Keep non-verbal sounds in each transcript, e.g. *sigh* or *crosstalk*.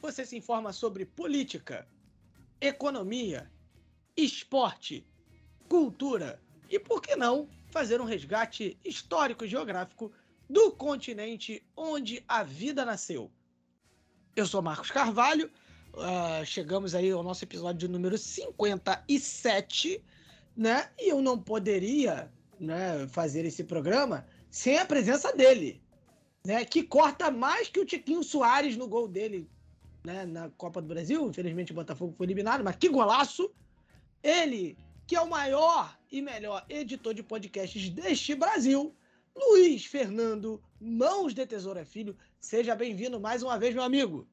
você se informa sobre política, economia, esporte, cultura e, por que não, fazer um resgate histórico e geográfico do continente onde a vida nasceu. Eu sou Marcos Carvalho, uh, chegamos aí ao nosso episódio número 57, né? E eu não poderia né, fazer esse programa sem a presença dele, né? Que corta mais que o Tiquinho Soares no gol dele né, na Copa do Brasil. Infelizmente o Botafogo foi eliminado, mas que golaço! Ele, que é o maior e melhor editor de podcasts deste Brasil, Luiz Fernando Mãos de Tesoura Filho. Seja bem-vindo mais uma vez, meu amigo.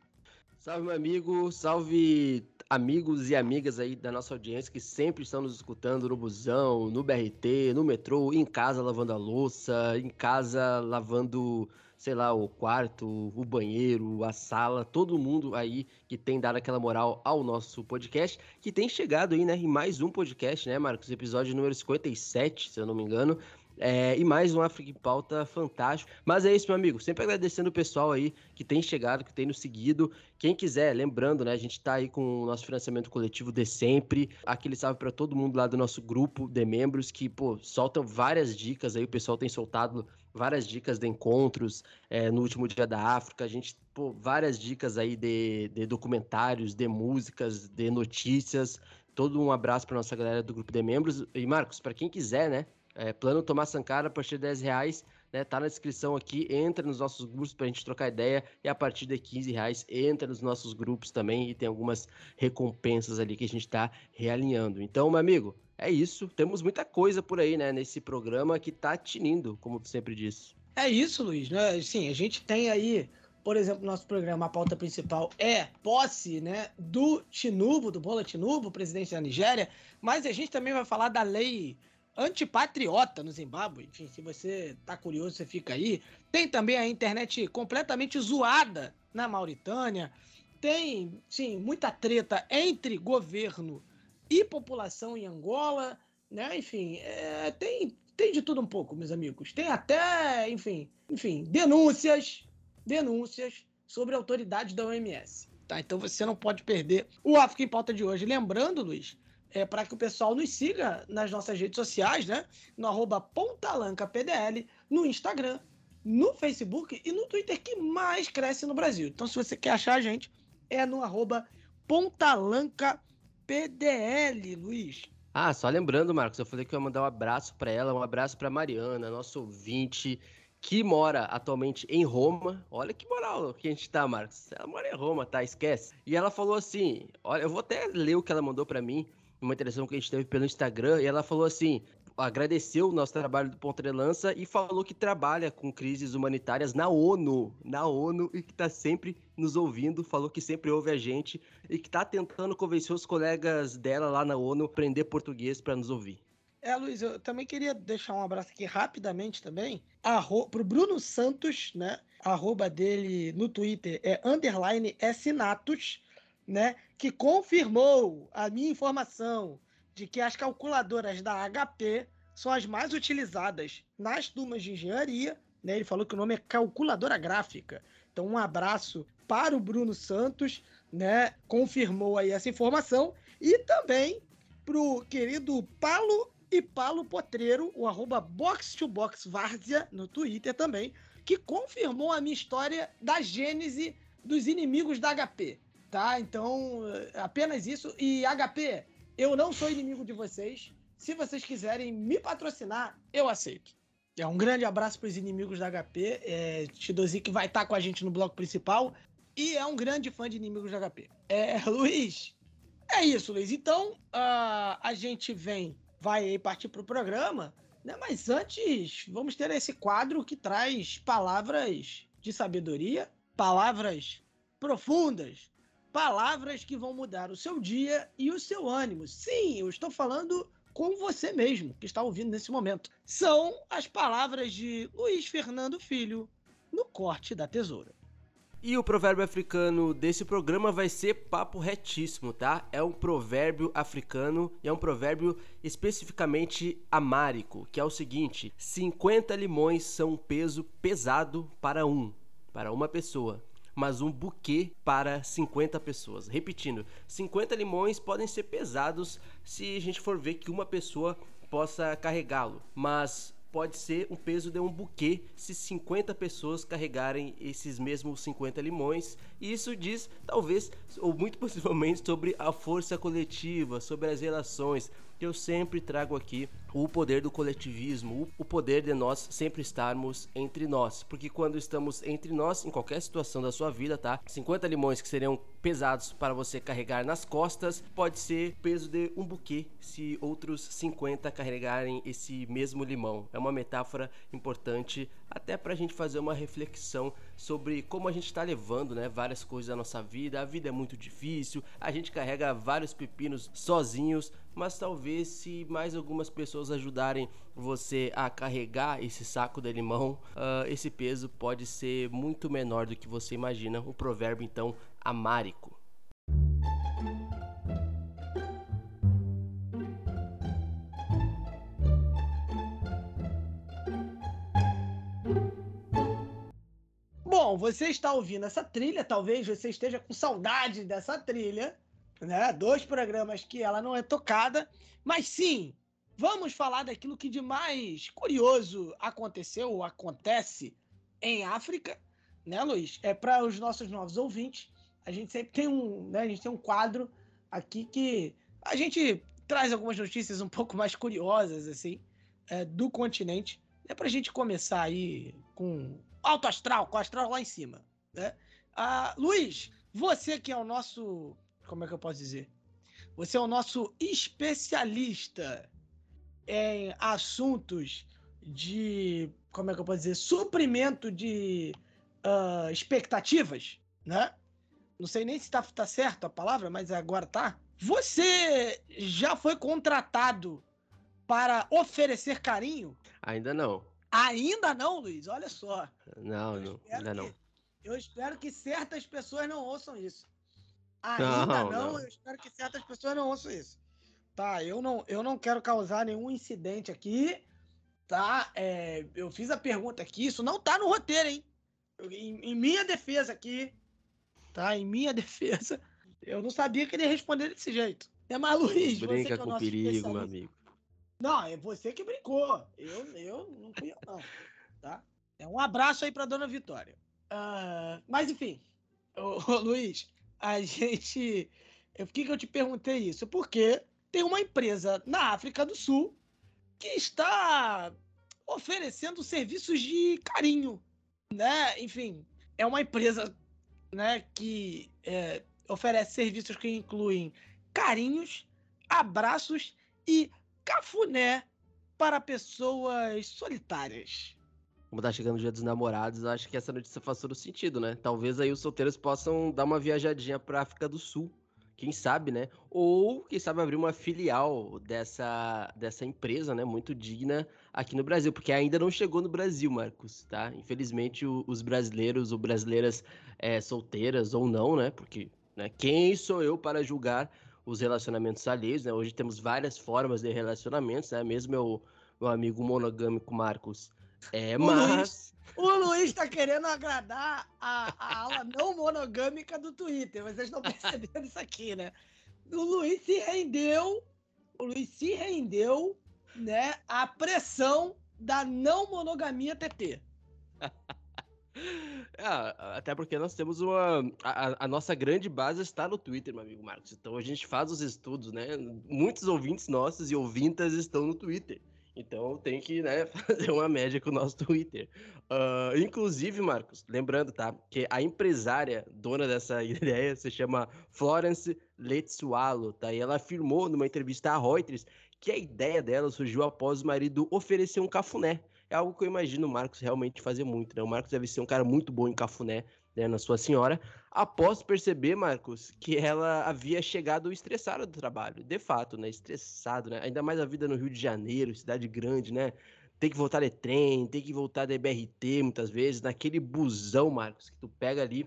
Salve, meu amigo. Salve amigos e amigas aí da nossa audiência que sempre estão nos escutando no busão, no BRT, no metrô, em casa lavando a louça, em casa lavando sei lá, o quarto, o banheiro, a sala, todo mundo aí que tem dado aquela moral ao nosso podcast, que tem chegado aí, né, em mais um podcast, né, Marcos? Episódio número 57, se eu não me engano. É, e mais um África em Pauta fantástico. Mas é isso, meu amigo. Sempre agradecendo o pessoal aí que tem chegado, que tem nos seguido. Quem quiser, lembrando, né? A gente tá aí com o nosso financiamento coletivo de sempre. Aquele salve para todo mundo lá do nosso grupo de membros que, pô, soltam várias dicas aí. O pessoal tem soltado várias dicas de encontros é, no último dia da África. A gente, pô, várias dicas aí de, de documentários, de músicas, de notícias. Todo um abraço para nossa galera do grupo de membros. E, Marcos, para quem quiser, né? É, plano Tomar Sankara a partir de 10 reais, né? Tá na descrição aqui, entra nos nossos grupos pra gente trocar ideia e a partir de 15 reais entra nos nossos grupos também e tem algumas recompensas ali que a gente tá realinhando. Então, meu amigo, é isso. Temos muita coisa por aí, né, nesse programa que tá tinindo, como tu sempre disse. É isso, Luiz, né? Sim, a gente tem aí por exemplo, nosso programa, a pauta principal é posse né, do Tinubu, do Bola Tinubu, presidente da Nigéria, mas a gente também vai falar da lei antipatriota no Zimbábue. Enfim, se você tá curioso, você fica aí. Tem também a internet completamente zoada na Mauritânia. Tem, sim, muita treta entre governo e população em Angola, né? Enfim, é, tem, tem de tudo um pouco, meus amigos. Tem até, enfim, enfim, denúncias, denúncias sobre a autoridade da OMS. Tá? Então você não pode perder o África em Pauta de hoje. Lembrando, Luiz, é, para que o pessoal nos siga nas nossas redes sociais, né? No arroba PontalancapDL, no Instagram, no Facebook e no Twitter que mais cresce no Brasil. Então, se você quer achar a gente, é no arroba PontalancapDL, Luiz. Ah, só lembrando, Marcos, eu falei que eu ia mandar um abraço para ela, um abraço para Mariana, nosso ouvinte, que mora atualmente em Roma. Olha que moral que a gente tá, Marcos. Ela mora em Roma, tá? Esquece. E ela falou assim: olha, eu vou até ler o que ela mandou para mim uma interação que a gente teve pelo Instagram, e ela falou assim: agradeceu o nosso trabalho do Ponta de Lança e falou que trabalha com crises humanitárias na ONU, na ONU, e que está sempre nos ouvindo, falou que sempre ouve a gente e que está tentando convencer os colegas dela lá na ONU a aprender português para nos ouvir. É, Luiz, eu também queria deixar um abraço aqui rapidamente também arro pro Bruno Santos, né? arroba dele no Twitter é underline Sinatos né, que confirmou a minha informação de que as calculadoras da HP são as mais utilizadas nas turmas de engenharia. Né? Ele falou que o nome é calculadora gráfica. Então, um abraço para o Bruno Santos, né? Confirmou aí essa informação. E também para o querido Palo e Palo Potreiro, o arroba box2box Várzea, no Twitter também, que confirmou a minha história da gênese dos inimigos da HP tá? Então, apenas isso. E HP, eu não sou inimigo de vocês. Se vocês quiserem me patrocinar, eu aceito. É um grande abraço para os inimigos da HP. É, Tidozi que vai estar tá com a gente no bloco principal. E é um grande fã de inimigos da HP. É, Luiz, é isso, Luiz. Então, uh, a gente vem, vai partir para o programa, né? mas antes, vamos ter esse quadro que traz palavras de sabedoria, palavras profundas palavras que vão mudar o seu dia e o seu ânimo. Sim, eu estou falando com você mesmo que está ouvindo nesse momento. São as palavras de Luiz Fernando Filho no corte da tesoura. E o provérbio africano desse programa vai ser papo retíssimo, tá? É um provérbio africano e é um provérbio especificamente amárico, que é o seguinte: 50 limões são um peso pesado para um, para uma pessoa mas um buquê para 50 pessoas. Repetindo, 50 limões podem ser pesados se a gente for ver que uma pessoa possa carregá-lo, mas pode ser um peso de um buquê se 50 pessoas carregarem esses mesmos 50 limões. E isso diz, talvez, ou muito *laughs* possivelmente, sobre a força coletiva, sobre as relações, eu sempre trago aqui o poder do coletivismo, o poder de nós sempre estarmos entre nós. Porque quando estamos entre nós, em qualquer situação da sua vida, tá? 50 limões que seriam pesados para você carregar nas costas, pode ser peso de um buquê se outros 50 carregarem esse mesmo limão. É uma metáfora importante até para a gente fazer uma reflexão sobre como a gente está levando, né, várias coisas da nossa vida. A vida é muito difícil, a gente carrega vários pepinos sozinhos, mas talvez se mais algumas pessoas ajudarem você a carregar esse saco de limão, uh, esse peso pode ser muito menor do que você imagina. Um provérbio então amárico. Bom, você está ouvindo essa trilha, talvez você esteja com saudade dessa trilha, né? Dois programas que ela não é tocada, mas sim, vamos falar daquilo que de mais curioso aconteceu ou acontece em África, né, Luiz? É para os nossos novos ouvintes. A gente sempre tem um, né, a gente tem um quadro aqui que a gente traz algumas notícias um pouco mais curiosas assim é, do continente. É para a gente começar aí com alto astral, com astral lá em cima, né? Ah, Luiz, você que é o nosso como é que eu posso dizer? Você é o nosso especialista em assuntos de, como é que eu posso dizer, suprimento de uh, expectativas, né? Não sei nem se tá, tá certo a palavra, mas agora tá. Você já foi contratado para oferecer carinho? Ainda não. Ainda não, Luiz? Olha só. Não, não, ainda que, não. Eu espero que certas pessoas não ouçam isso. Ainda não, não, não, eu espero que certas pessoas não ouçam isso. Tá, eu não, eu não quero causar nenhum incidente aqui, tá? É, eu fiz a pergunta aqui, isso não tá no roteiro, hein? Em, em, minha defesa aqui, tá? Em minha *laughs* defesa, eu não sabia que ele ia responder desse jeito. É mais Luiz, Brinca você que é o com perigo, meu amigo. Não, é você que brincou. Eu, eu não fui eu, não. Tá? É um abraço aí pra dona Vitória. Uh, mas enfim, ô, ô, Luiz, a *laughs* gente. Por que, que eu te perguntei isso? Porque tem uma empresa na África do Sul que está oferecendo serviços de carinho, né? Enfim, é uma empresa, né, que é, oferece serviços que incluem carinhos, abraços e cafuné para pessoas solitárias como tá chegando o dia dos namorados, acho que essa notícia faz todo sentido, né? Talvez aí os solteiros possam dar uma viajadinha pra África do Sul. Quem sabe, né? Ou, quem sabe, abrir uma filial dessa, dessa empresa, né? Muito digna aqui no Brasil, porque ainda não chegou no Brasil, Marcos, tá? Infelizmente, o, os brasileiros ou brasileiras é, solteiras ou não, né? Porque né, quem sou eu para julgar os relacionamentos alheios, né? Hoje temos várias formas de relacionamentos, né? Mesmo meu, meu amigo monogâmico Marcos é, mas. O Luiz, o Luiz tá querendo agradar a, a ala não monogâmica do Twitter. Vocês estão *laughs* percebendo isso aqui, né? O Luiz se rendeu. O Luiz se rendeu, né? À pressão da não monogamia TT. *laughs* É, até porque nós temos uma. A, a, nossa grande base está no Twitter, meu amigo Marcos. Então a gente faz os estudos, né? Muitos ouvintes nossos e ouvintas estão no Twitter. Então tem que né, *laughs* fazer uma média com o nosso Twitter. Uh, inclusive, Marcos, lembrando, tá? Que a empresária dona dessa *laughs* ideia se chama Florence Letsualo, tá? E ela afirmou numa entrevista à Reuters que a ideia dela surgiu após o marido oferecer um cafuné. É algo que eu imagino o Marcos realmente fazer muito, né? O Marcos deve ser um cara muito bom em cafuné. Né, na sua senhora, após perceber, Marcos, que ela havia chegado estressada do trabalho. De fato, né? Estressado, né? Ainda mais a vida no Rio de Janeiro, cidade grande, né? Tem que voltar de trem, tem que voltar da BRT muitas vezes, naquele busão, Marcos, que tu pega ali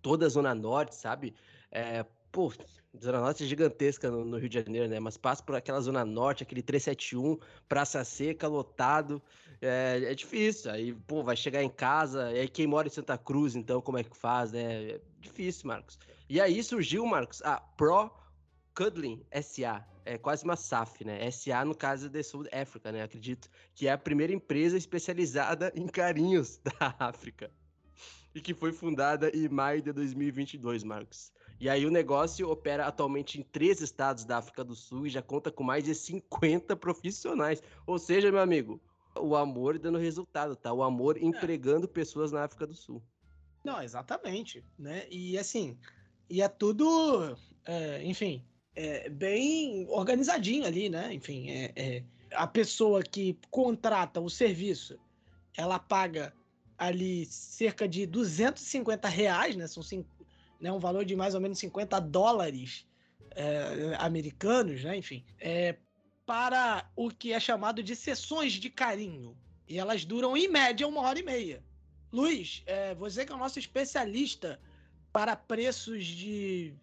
toda a Zona Norte, sabe? É, pô, Zona Norte é gigantesca no, no, Rio de Janeiro, né? Mas passa por aquela Zona Norte, aquele 371, Praça Seca, lotado. É, é, difícil. Aí, pô, vai chegar em casa. E aí, quem mora em Santa Cruz, então, como é que faz, né? É difícil, Marcos. E aí surgiu, Marcos, a Pro Cuddling SA. É quase uma SAF, né? SA, no caso de South África, né? Acredito que é a primeira empresa especializada em carinhos *laughs* da África. E que foi fundada em maio de 2022, Marcos. E aí o negócio opera atualmente em três estados da África do Sul e já conta com mais de 50 profissionais. Ou seja, meu amigo, o amor dando resultado, tá? O amor é. empregando pessoas na África do Sul. Não, exatamente, né? E assim, e é tudo, é, enfim, é bem organizadinho ali, né? Enfim, é, é, a pessoa que contrata o serviço, ela paga ali cerca de 250 reais, né? São né, um valor de mais ou menos 50 dólares é, americanos, né, enfim, é, para o que é chamado de sessões de carinho. E elas duram, em média, uma hora e meia. Luiz, é, você que é o nosso especialista para preços de.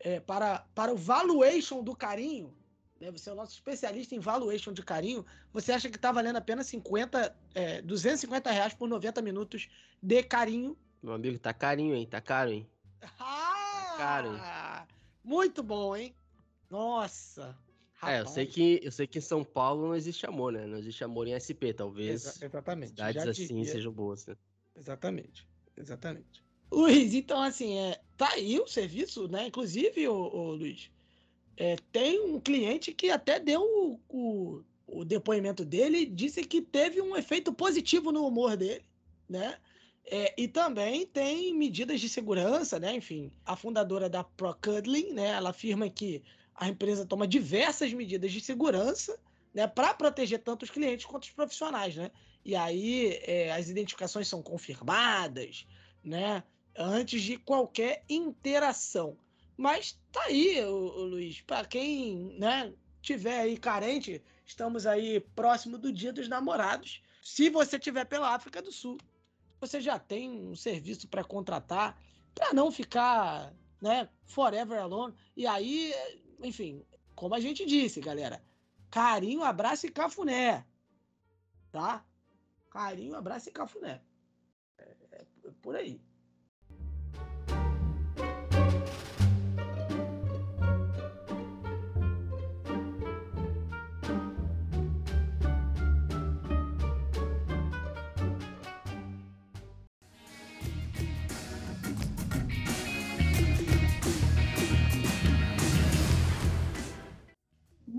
É, para, para o valuation do carinho, né, você é o nosso especialista em valuation de carinho, você acha que está valendo apenas 50, é, 250 reais por 90 minutos de carinho? Meu amigo, tá carinho, hein? Tá caro, hein? Ah! Caro. Muito bom, hein? Nossa. Rapaz. É, eu sei, que, eu sei que em São Paulo não existe amor, né? Não existe amor em SP, talvez. Exa exatamente. Cidades assim sejam boas, né? Exatamente. Exatamente. Luiz, então, assim, é, tá aí o serviço, né? Inclusive, o, o Luiz, é, tem um cliente que até deu o, o, o depoimento dele e disse que teve um efeito positivo no humor dele, né? É, e também tem medidas de segurança, né? Enfim, a fundadora da ProCuddling, né? Ela afirma que a empresa toma diversas medidas de segurança, né? Para proteger tanto os clientes quanto os profissionais, né? E aí é, as identificações são confirmadas, né? Antes de qualquer interação. Mas tá aí, o, o Luiz, para quem, né? Tiver aí carente, estamos aí próximo do Dia dos Namorados. Se você tiver pela África do Sul, você já tem um serviço para contratar para não ficar, né, forever alone. E aí, enfim, como a gente disse, galera, carinho, abraço e cafuné, tá? Carinho, abraço e cafuné. É, é por aí.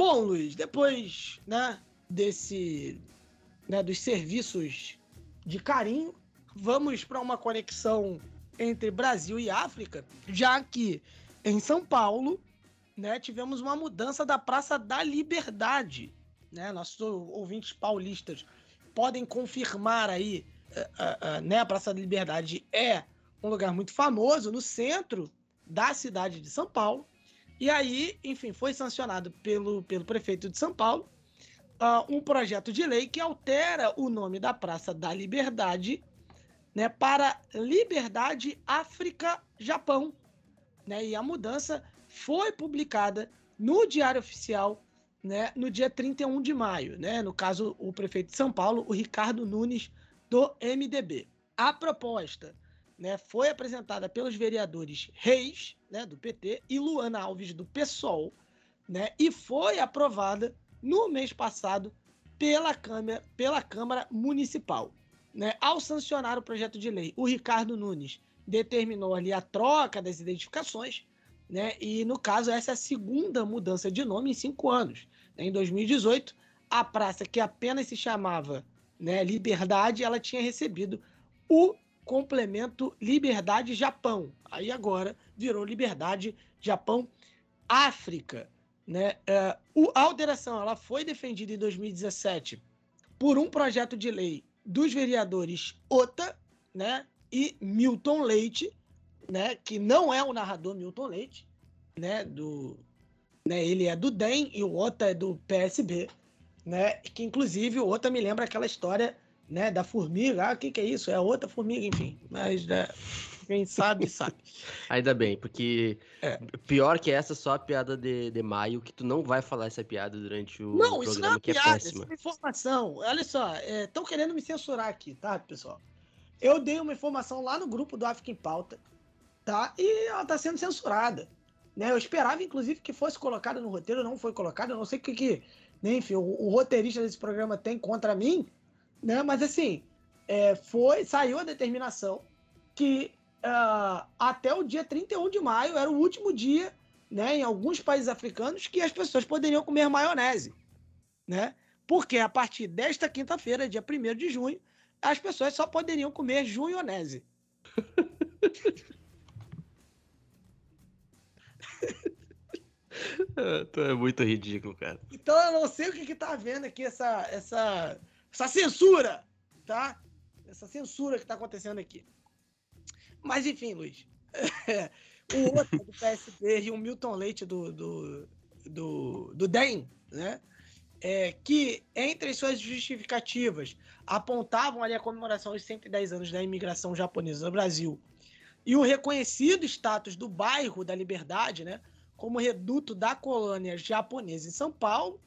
Bom, Luiz, depois né, desse né, dos serviços de carinho, vamos para uma conexão entre Brasil e África, já que em São Paulo né, tivemos uma mudança da Praça da Liberdade. Né? Nossos ouvintes paulistas podem confirmar aí, uh, uh, uh, né, a Praça da Liberdade é um lugar muito famoso no centro da cidade de São Paulo. E aí, enfim, foi sancionado pelo, pelo prefeito de São Paulo uh, um projeto de lei que altera o nome da Praça da Liberdade né, para Liberdade África Japão. Né, e a mudança foi publicada no Diário Oficial né, no dia 31 de maio. Né, no caso, o prefeito de São Paulo, o Ricardo Nunes, do MDB. A proposta né, foi apresentada pelos vereadores Reis, né, do PT, e Luana Alves, do PSOL, né, e foi aprovada no mês passado pela Câmara, pela Câmara Municipal. Né? Ao sancionar o projeto de lei, o Ricardo Nunes determinou ali a troca das identificações, né? e no caso, essa é a segunda mudança de nome em cinco anos. Em 2018, a praça que apenas se chamava né, Liberdade, ela tinha recebido o complemento Liberdade Japão. Aí agora virou Liberdade Japão África. Né? É, a alteração ela foi defendida em 2017 por um projeto de lei dos vereadores OTA, né? e Milton Leite, né, que não é o narrador Milton Leite, né, do, né, ele é do DEM e o Ota é do PSB, né, que inclusive o Ota me lembra aquela história, né, da formiga, ah, o que que é isso? É outra formiga, enfim, mas né, quem sabe, sabe. *laughs* Ainda bem, porque é. pior que essa, só a piada de, de maio, que tu não vai falar essa piada durante o não, programa, isso não é que piada, é péssima. Isso é informação. Olha só, estão é, querendo me censurar aqui, tá, pessoal? Eu dei uma informação lá no grupo do África em Pauta, tá? E ela tá sendo censurada. Né? Eu esperava, inclusive, que fosse colocada no roteiro, não foi colocada. Eu não sei o que, que né? enfim, o, o, roteirista desse programa tem contra mim, né? Mas assim, é, foi, saiu a determinação que uh, até o dia 31 de maio era o último dia, né, em alguns países africanos, que as pessoas poderiam comer maionese, né? Porque a partir desta quinta-feira, dia 1 de junho, as pessoas só poderiam comer junionese. *laughs* é muito ridículo, cara. Então eu não sei o que, que tá havendo aqui, essa, essa, essa censura, tá? Essa censura que tá acontecendo aqui. Mas enfim, Luiz. *laughs* o outro do PSB e o Milton Leite do, do, do, do DEM, né? É, que entre suas justificativas apontavam ali a comemoração dos 110 anos da imigração japonesa no Brasil e o reconhecido status do bairro da Liberdade, né, como reduto da colônia japonesa em São Paulo.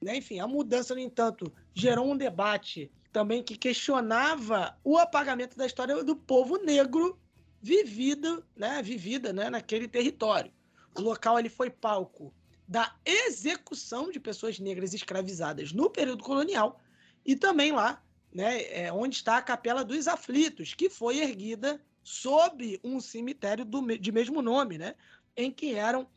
Né? Enfim, a mudança, no entanto, gerou um debate também que questionava o apagamento da história do povo negro vivida, né, vivida né, naquele território. O local ali foi palco da execução de pessoas negras escravizadas no período colonial e também lá, né, é, onde está a Capela dos Aflitos, que foi erguida sob um cemitério do, de mesmo nome, né, em que eram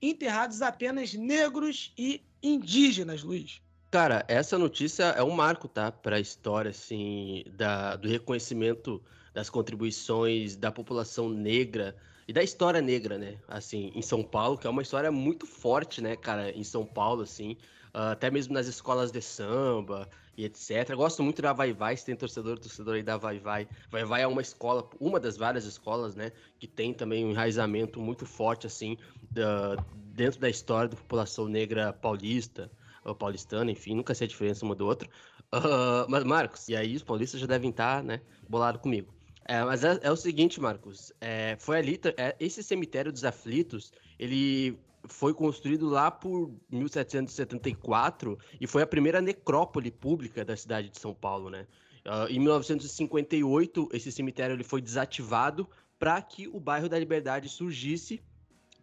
enterrados apenas negros e indígenas, Luiz. Cara, essa notícia é um marco, tá, para a história assim da, do reconhecimento das contribuições da população negra e da história negra, né? Assim, em São Paulo, que é uma história muito forte, né, cara, em São Paulo, assim, uh, até mesmo nas escolas de samba e etc. Eu gosto muito da Vai Vai, se tem torcedor, torcedor aí da Vai Vai. Vai Vai é uma escola, uma das várias escolas, né, que tem também um enraizamento muito forte, assim, da, dentro da história da população negra paulista, ou paulistana, enfim, nunca sei a diferença uma do outro. Uh, mas, Marcos, e aí os paulistas já devem estar, né, bolado comigo. É, mas é, é, o seguinte, Marcos. É, foi ali. É, esse cemitério dos aflitos, ele foi construído lá por 1774 e foi a primeira necrópole pública da cidade de São Paulo, né? Uh, em 1958, esse cemitério ele foi desativado para que o bairro da Liberdade surgisse,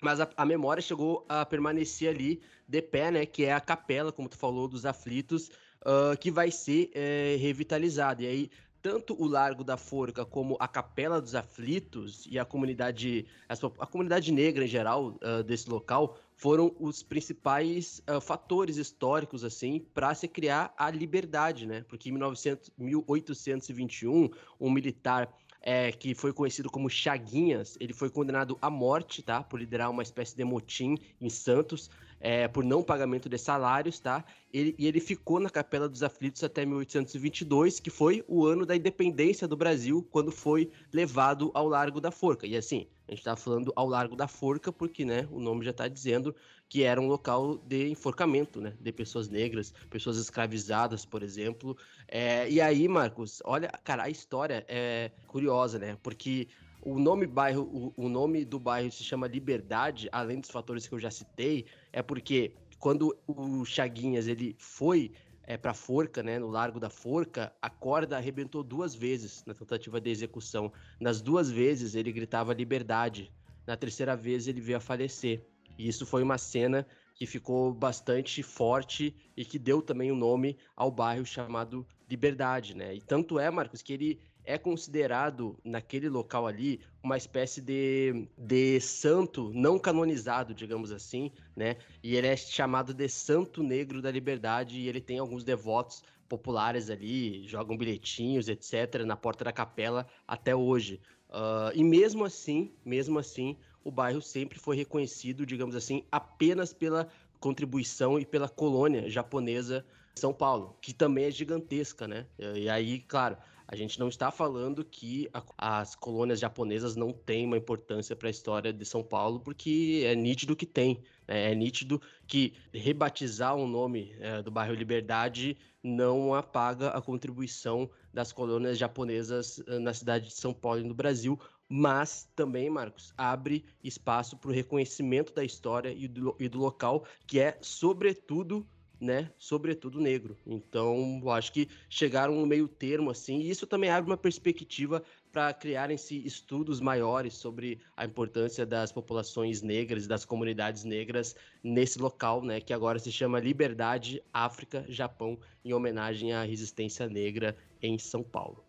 mas a, a, memória chegou a permanecer ali de pé, né? Que é a capela, como tu falou, dos aflitos, uh, que vai ser é, revitalizada. E aí tanto o Largo da Forca como a Capela dos Aflitos e a comunidade, a, comunidade negra em geral uh, desse local foram os principais uh, fatores históricos assim para se criar a liberdade, né? Porque em 1900, 1821 um militar é, que foi conhecido como Chaguinhas, ele foi condenado à morte, tá? Por liderar uma espécie de motim em Santos é, por não pagamento de salários, tá? Ele, e ele ficou na Capela dos Aflitos até 1822, que foi o ano da independência do Brasil, quando foi levado ao Largo da Forca. E assim, a gente está falando ao Largo da Forca porque, né, o nome já está dizendo que era um local de enforcamento, né, de pessoas negras, pessoas escravizadas, por exemplo. É, e aí, Marcos, olha, cara, a história é curiosa, né, porque o nome bairro, o, o, nome do bairro se chama Liberdade, além dos fatores que eu já citei, é porque quando o Chaguinhas ele foi é, para Forca, né, no Largo da Forca, a corda arrebentou duas vezes na tentativa de execução. Nas duas vezes ele gritava liberdade. Na terceira vez ele veio a falecer. E isso foi uma cena que ficou bastante forte e que deu também o um nome ao bairro chamado Liberdade, né? E tanto é, Marcos, que ele é considerado naquele local ali uma espécie de, de santo não canonizado, digamos assim, né? E ele é chamado de Santo Negro da Liberdade e ele tem alguns devotos populares ali, jogam bilhetinhos, etc., na porta da capela até hoje. Uh, e mesmo assim, mesmo assim, o bairro sempre foi reconhecido, digamos assim, apenas pela contribuição e pela colônia japonesa São Paulo, que também é gigantesca, né? E aí, claro, A gente não está falando que a, as colônias japonesas não têm uma importância para a história de São Paulo, porque é nítido que tem. Né? É nítido que rebatizar o nome é, do bairro Liberdade não apaga a contribuição das colônias japonesas eh, na cidade de São Paulo e no Brasil, mas também, Marcos, abre espaço para o reconhecimento da história e do, e do local, que é, sobretudo, né, sobretudo negro. Então, eu acho que chegaram no meio termo assim, e isso também abre uma perspectiva para criarem-se estudos maiores sobre a importância das populações negras das comunidades negras nesse local, né, que agora se chama Liberdade África Japão, em homenagem à resistência negra em São Paulo.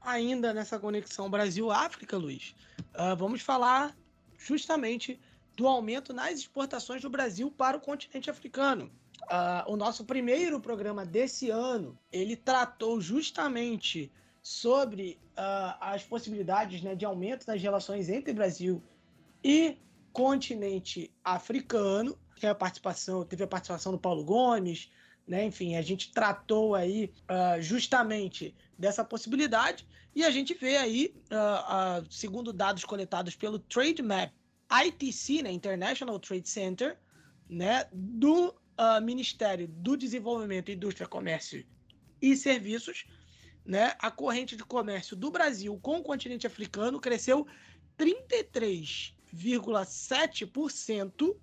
Ainda nessa conexão Brasil-África, Luiz, uh, vamos falar justamente do aumento nas exportações do Brasil para o continente africano. Uh, o nosso primeiro programa desse ano, ele tratou justamente sobre uh, as possibilidades né, de aumento das relações entre Brasil e continente africano. Teve a participação, teve a participação do Paulo Gomes, né? Enfim, a gente tratou aí uh, justamente dessa possibilidade e a gente vê aí, segundo dados coletados pelo Trade Map ITC, né, International Trade Center, né, do Ministério do Desenvolvimento, Indústria, Comércio e Serviços, né, a corrente de comércio do Brasil com o continente africano cresceu 33,7%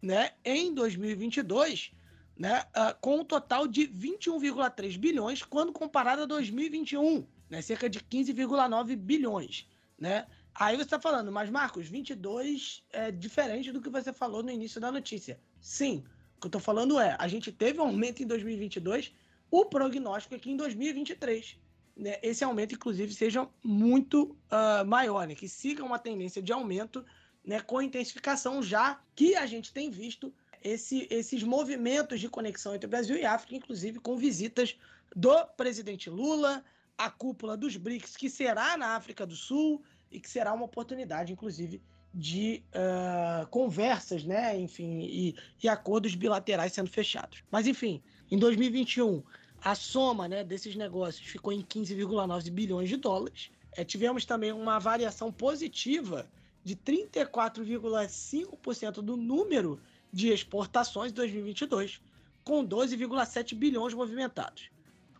né, em 2022, né, uh, com um total de 21,3 bilhões quando comparado a 2021, né, cerca de 15,9 bilhões. Né? Aí você está falando, mas Marcos, 22 é diferente do que você falou no início da notícia. Sim, o que eu estou falando é, a gente teve um aumento em 2022, o prognóstico é que em 2023 né, esse aumento, inclusive, seja muito uh, maior, né, que siga uma tendência de aumento né, com intensificação, já que a gente tem visto esse, esses movimentos de conexão entre Brasil e África, inclusive com visitas do presidente Lula, a cúpula dos BRICS, que será na África do Sul e que será uma oportunidade, inclusive, de uh, conversas, né, enfim, e, e acordos bilaterais sendo fechados. Mas, enfim, em 2021 a soma né, desses negócios ficou em 15,9 bilhões de dólares. É, tivemos também uma variação positiva de 34,5% do número de exportações em 2022, com 12,7 bilhões movimentados.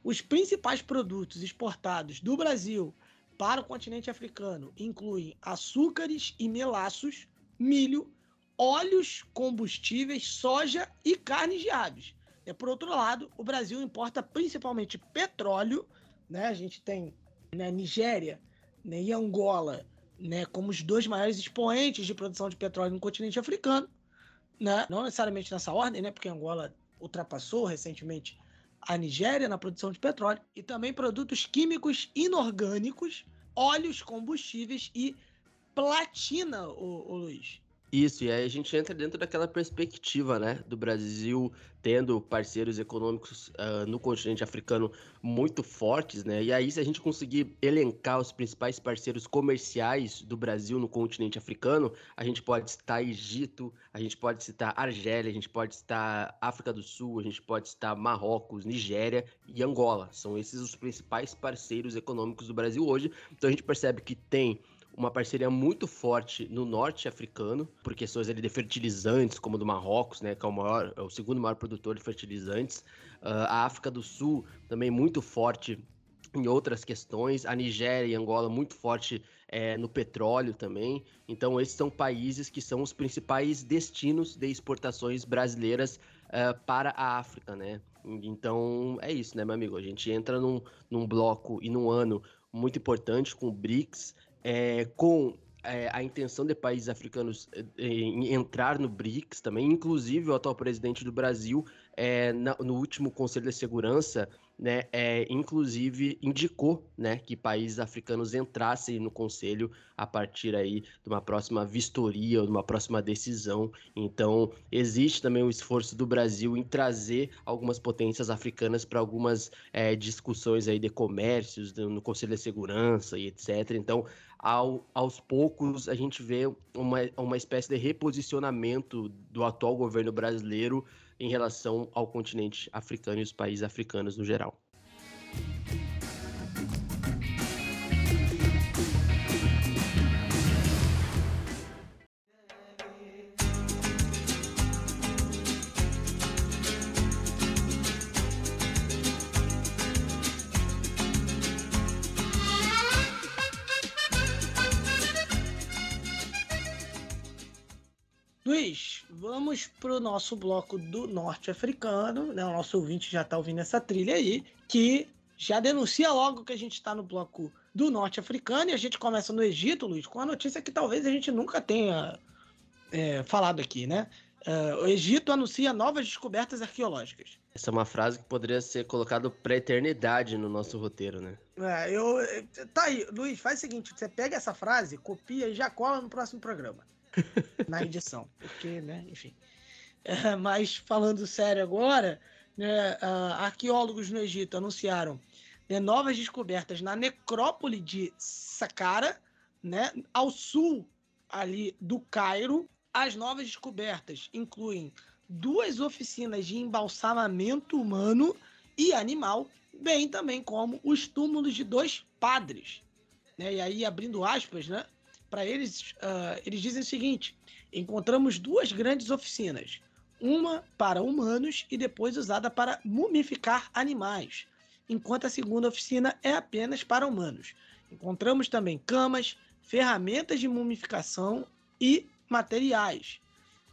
Os principais produtos exportados do Brasil para o continente africano incluem açúcares e melaços, milho, óleos, combustíveis, soja e carnes de aves. É, por outro lado, o Brasil importa principalmente petróleo, né? A gente tem né, Nigéria né, e Angola né, como os dois maiores expoentes de produção de petróleo no continente africano, né? Não necessariamente nessa ordem, né? Porque Angola ultrapassou recentemente a Nigéria na produção de petróleo e também produtos químicos inorgânicos, óleos, combustíveis e platina, o, Luiz. Isso, e aí a gente entra dentro daquela perspectiva, né, do Brasil tendo parceiros econômicos uh, no continente africano muito fortes, né, e aí se a gente conseguir elencar os principais parceiros comerciais do Brasil no continente africano, a gente pode citar Egito, a gente pode citar Argélia, a gente pode citar África do Sul, a gente pode citar Marrocos, Nigéria e Angola, são esses os principais parceiros econômicos do Brasil hoje, então a gente percebe que tem uma parceria muito forte no norte africano, por questões ali de fertilizantes, como do Marrocos, né, que é o, maior, é o segundo maior produtor de fertilizantes. Uh, a África do Sul também muito forte em outras questões. A Nigéria e Angola muito forte é, no petróleo também. Então, esses são países que são os principais destinos de exportações brasileiras uh, para a África, né? Então, é isso, né, meu amigo? A gente entra num, num bloco e num ano muito importante com o BRICS, é, com é, a intenção de países africanos é, em entrar no BRICS também, inclusive o atual presidente do Brasil, é, na, no último Conselho de Segurança, né, é, inclusive indicou né, que países africanos entrassem no Conselho a partir aí de uma próxima vistoria ou de uma próxima decisão. Então, existe também o esforço do Brasil em trazer algumas potências africanas para algumas é, discussões aí de comércios no Conselho de Segurança e etc. Então, ao, aos poucos a gente vê uma, uma espécie de reposicionamento do atual governo brasileiro em relação ao continente africano e os países africanos no geral. Vamos pro nosso bloco do norte africano, né? O nosso ouvinte já tá ouvindo essa trilha aí, que já denuncia logo que a gente está no bloco do norte africano e a gente começa no Egito, Luiz, com a notícia que talvez a gente nunca tenha é, falado aqui, né? Uh, o Egito anuncia novas descobertas arqueológicas. Essa é uma frase que poderia ser colocada para eternidade no nosso roteiro, né? É, eu. Tá aí, Luiz, faz o seguinte: você pega essa frase, copia e já cola no próximo programa. *laughs* na edição. Porque, né, enfim. É, mas falando sério agora, né, arqueólogos no Egito anunciaram né, novas descobertas na necrópole de Saqqara, né, ao sul ali do Cairo, as novas descobertas incluem duas oficinas de embalsamamento humano e animal, bem também como os túmulos de dois padres. Né? E aí, abrindo aspas, né? para eles, uh, eles dizem o seguinte: encontramos duas grandes oficinas, uma para humanos e depois usada para mumificar animais, enquanto a segunda oficina é apenas para humanos. Encontramos também camas, ferramentas de mumificação e materiais.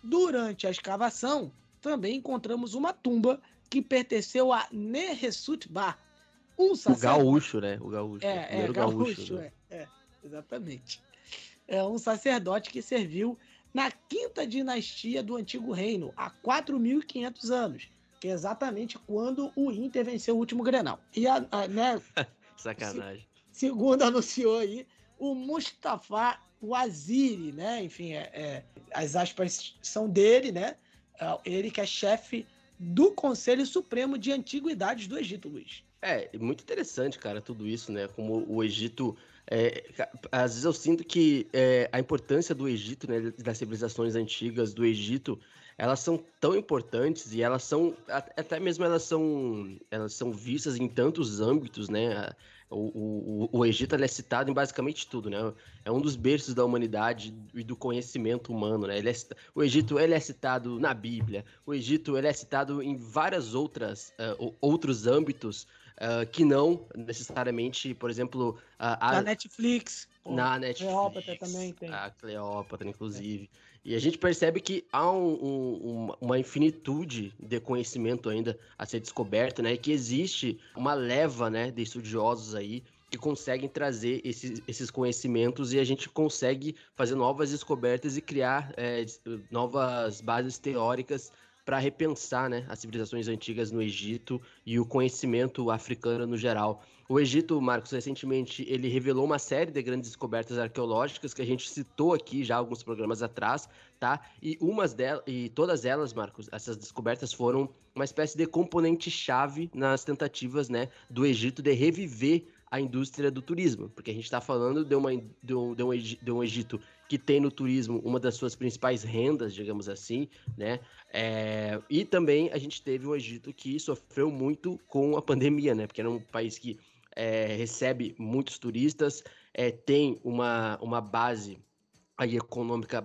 Durante a escavação, também encontramos uma tumba que pertenceu a Neresutba, um sacerdote. O gaúcho, né? O gaúcho. É, é, gaúcho, gaúcho né? é, é, exatamente. É um sacerdote que serviu na quinta dinastia do Antigo Reino, há 4.500 anos, que é exatamente quando o Inter venceu o último Grenal. E a, a né, *laughs* Sacanagem. Se, segundo anunciou aí, o Mustafa Waziri, né? Enfim, é, é, as aspas são dele, né? É, ele que é chefe do Conselho Supremo de Antiguidades do Egito, Luiz. É, muito interessante, cara, tudo isso, né? Como o Egito. É, às vezes eu sinto que é, a importância do Egito, né, das civilizações antigas do Egito, elas são tão importantes e elas são até mesmo elas são elas são vistas em tantos âmbitos, né? O, o, o Egito é citado em basicamente tudo, né? É um dos berços da humanidade e do conhecimento humano, né? É, o Egito ele é citado na Bíblia. O Egito ele é citado em várias outras uh, outros âmbitos uh, que não necessariamente, por exemplo, uh, a, na Netflix. Na Netflix. Cleópatra também tem. A Cleópatra, inclusive. É. E a gente percebe que há um, um, uma infinitude de conhecimento ainda a ser descoberto, né? E que existe uma leva, né, de estudiosos aí que conseguem trazer esses, esses conhecimentos e a gente consegue fazer novas descobertas e criar é, novas bases teóricas para repensar né, as civilizações antigas no Egito e o conhecimento africano no geral. O Egito, Marcos, recentemente ele revelou uma série de grandes descobertas arqueológicas que a gente citou aqui já alguns programas atrás, tá? E umas delas, e todas elas, Marcos, essas descobertas foram uma espécie de componente chave nas tentativas, né, do Egito de reviver a indústria do turismo, porque a gente está falando de, uma, de, um, de, um, de um Egito que tem no turismo uma das suas principais rendas, digamos assim, né? É, e também a gente teve um Egito que sofreu muito com a pandemia, né? Porque era um país que é, recebe muitos turistas, é, tem uma, uma base aí econômica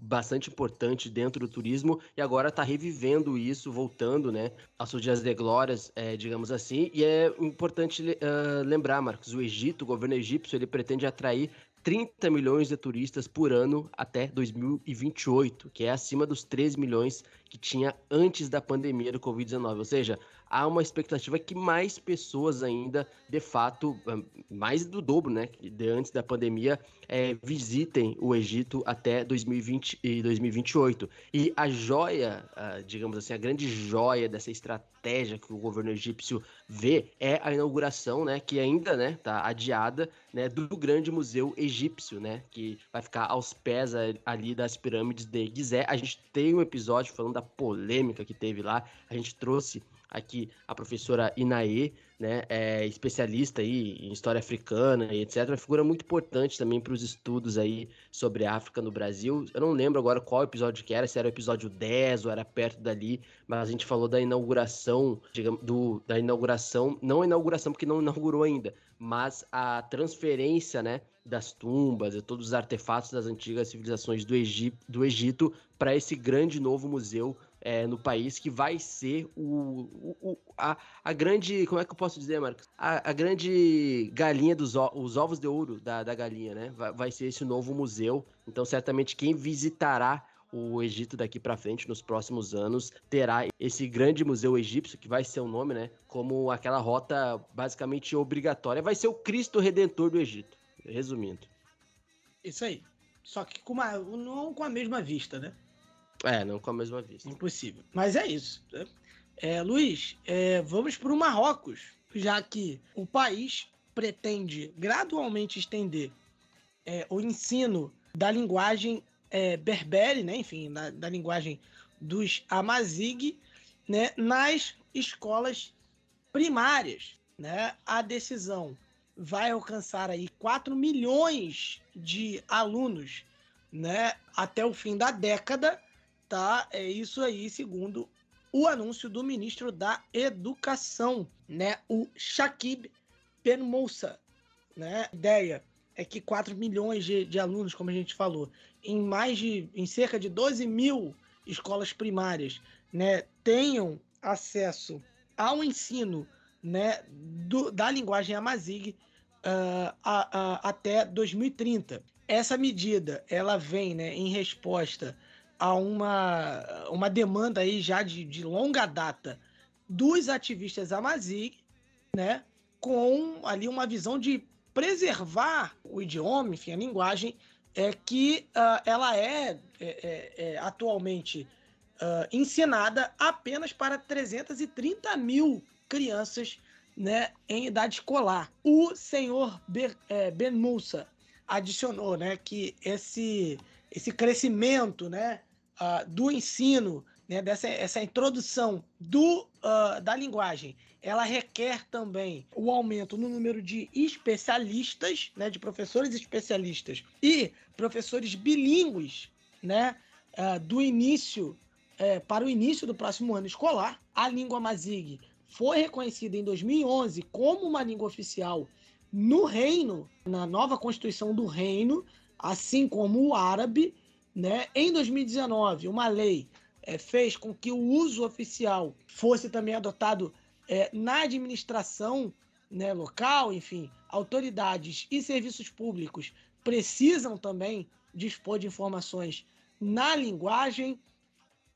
bastante importante dentro do turismo e agora está revivendo isso, voltando, né, aos seus dias de glórias, é, digamos assim. E é importante uh, lembrar, Marcos, o Egito, o governo egípcio, ele pretende atrair 30 milhões de turistas por ano até 2028, que é acima dos 3 milhões que tinha antes da pandemia do Covid-19. Ou seja, há uma expectativa que mais pessoas ainda, de fato, mais do dobro, né, de antes da pandemia, é, visitem o Egito até 2020 e 2028. E a joia, digamos assim, a grande joia dessa estratégia que o governo egípcio vê é a inauguração, né, que ainda, né, tá adiada, né, do grande museu egípcio, né, que vai ficar aos pés ali das pirâmides de Gizé. A gente tem um episódio falando da polêmica que teve lá. A gente trouxe aqui a professora Inaê, né, é especialista aí em história africana e etc. Uma figura muito importante também para os estudos aí sobre a África no Brasil. Eu não lembro agora qual episódio que era, se era o episódio 10 ou era perto dali, mas a gente falou da inauguração, digamos, do, da inauguração, não a inauguração porque não *laughs* inaugurou ainda, mas a transferência, né, das tumbas e todos os artefatos das antigas civilizações do, Egito, do Egito para esse grande novo museu é, no país que vai ser o, o, a, a grande. Como é que eu posso dizer, Marcos? A, a grande galinha dos os ovos de ouro da, da galinha, né? Vai, vai ser esse novo museu. Então, certamente, quem visitará o Egito daqui para frente, nos próximos anos, terá esse grande museu egípcio, que vai ser o nome, né? Como aquela rota basicamente obrigatória. Vai ser o Cristo Redentor do Egito, resumindo. Isso aí. Só que com uma, não com a mesma vista, né? É, não com a mesma vista. Impossível. Mas é isso. Né? É, Luiz, é, vamos para o Marrocos, já que o país pretende gradualmente estender é, o ensino da linguagem é, berbere, né, enfim, da, da linguagem dos Amazigh, né, nas escolas primárias. Né? A decisão vai alcançar aí 4 milhões de alunos né, até o fim da década, tá? É isso aí, segundo o anúncio do ministro da Educação, né, o Shakib Ben Moussa, né? A ideia é que 4 milhões de, de alunos, como a gente falou, em mais de em cerca de 12 mil escolas primárias, né, tenham acesso ao ensino né, do, da linguagem Amazigh uh, a, a, até 2030. Essa medida ela vem né, em resposta a uma, uma demanda aí já de, de longa data dos ativistas Amazigh, né, com ali uma visão de preservar o idioma, enfim, a linguagem, é que uh, ela é, é, é, é atualmente uh, ensinada apenas para 330 mil crianças né, em idade escolar. O senhor ben, é, ben Moussa adicionou né, que esse, esse crescimento né, uh, do ensino, né, dessa essa introdução do, da linguagem ela requer também o aumento no número de especialistas, né, de professores especialistas e professores bilíngues, né, uh, do início uh, para o início do próximo ano escolar. A língua Mazig foi reconhecida em 2011 como uma língua oficial no Reino, na nova Constituição do Reino, assim como o árabe. Né? Em 2019, uma lei é, fez com que o uso oficial fosse também adotado é, na administração né, local, enfim, autoridades e serviços públicos precisam também dispor de informações na linguagem,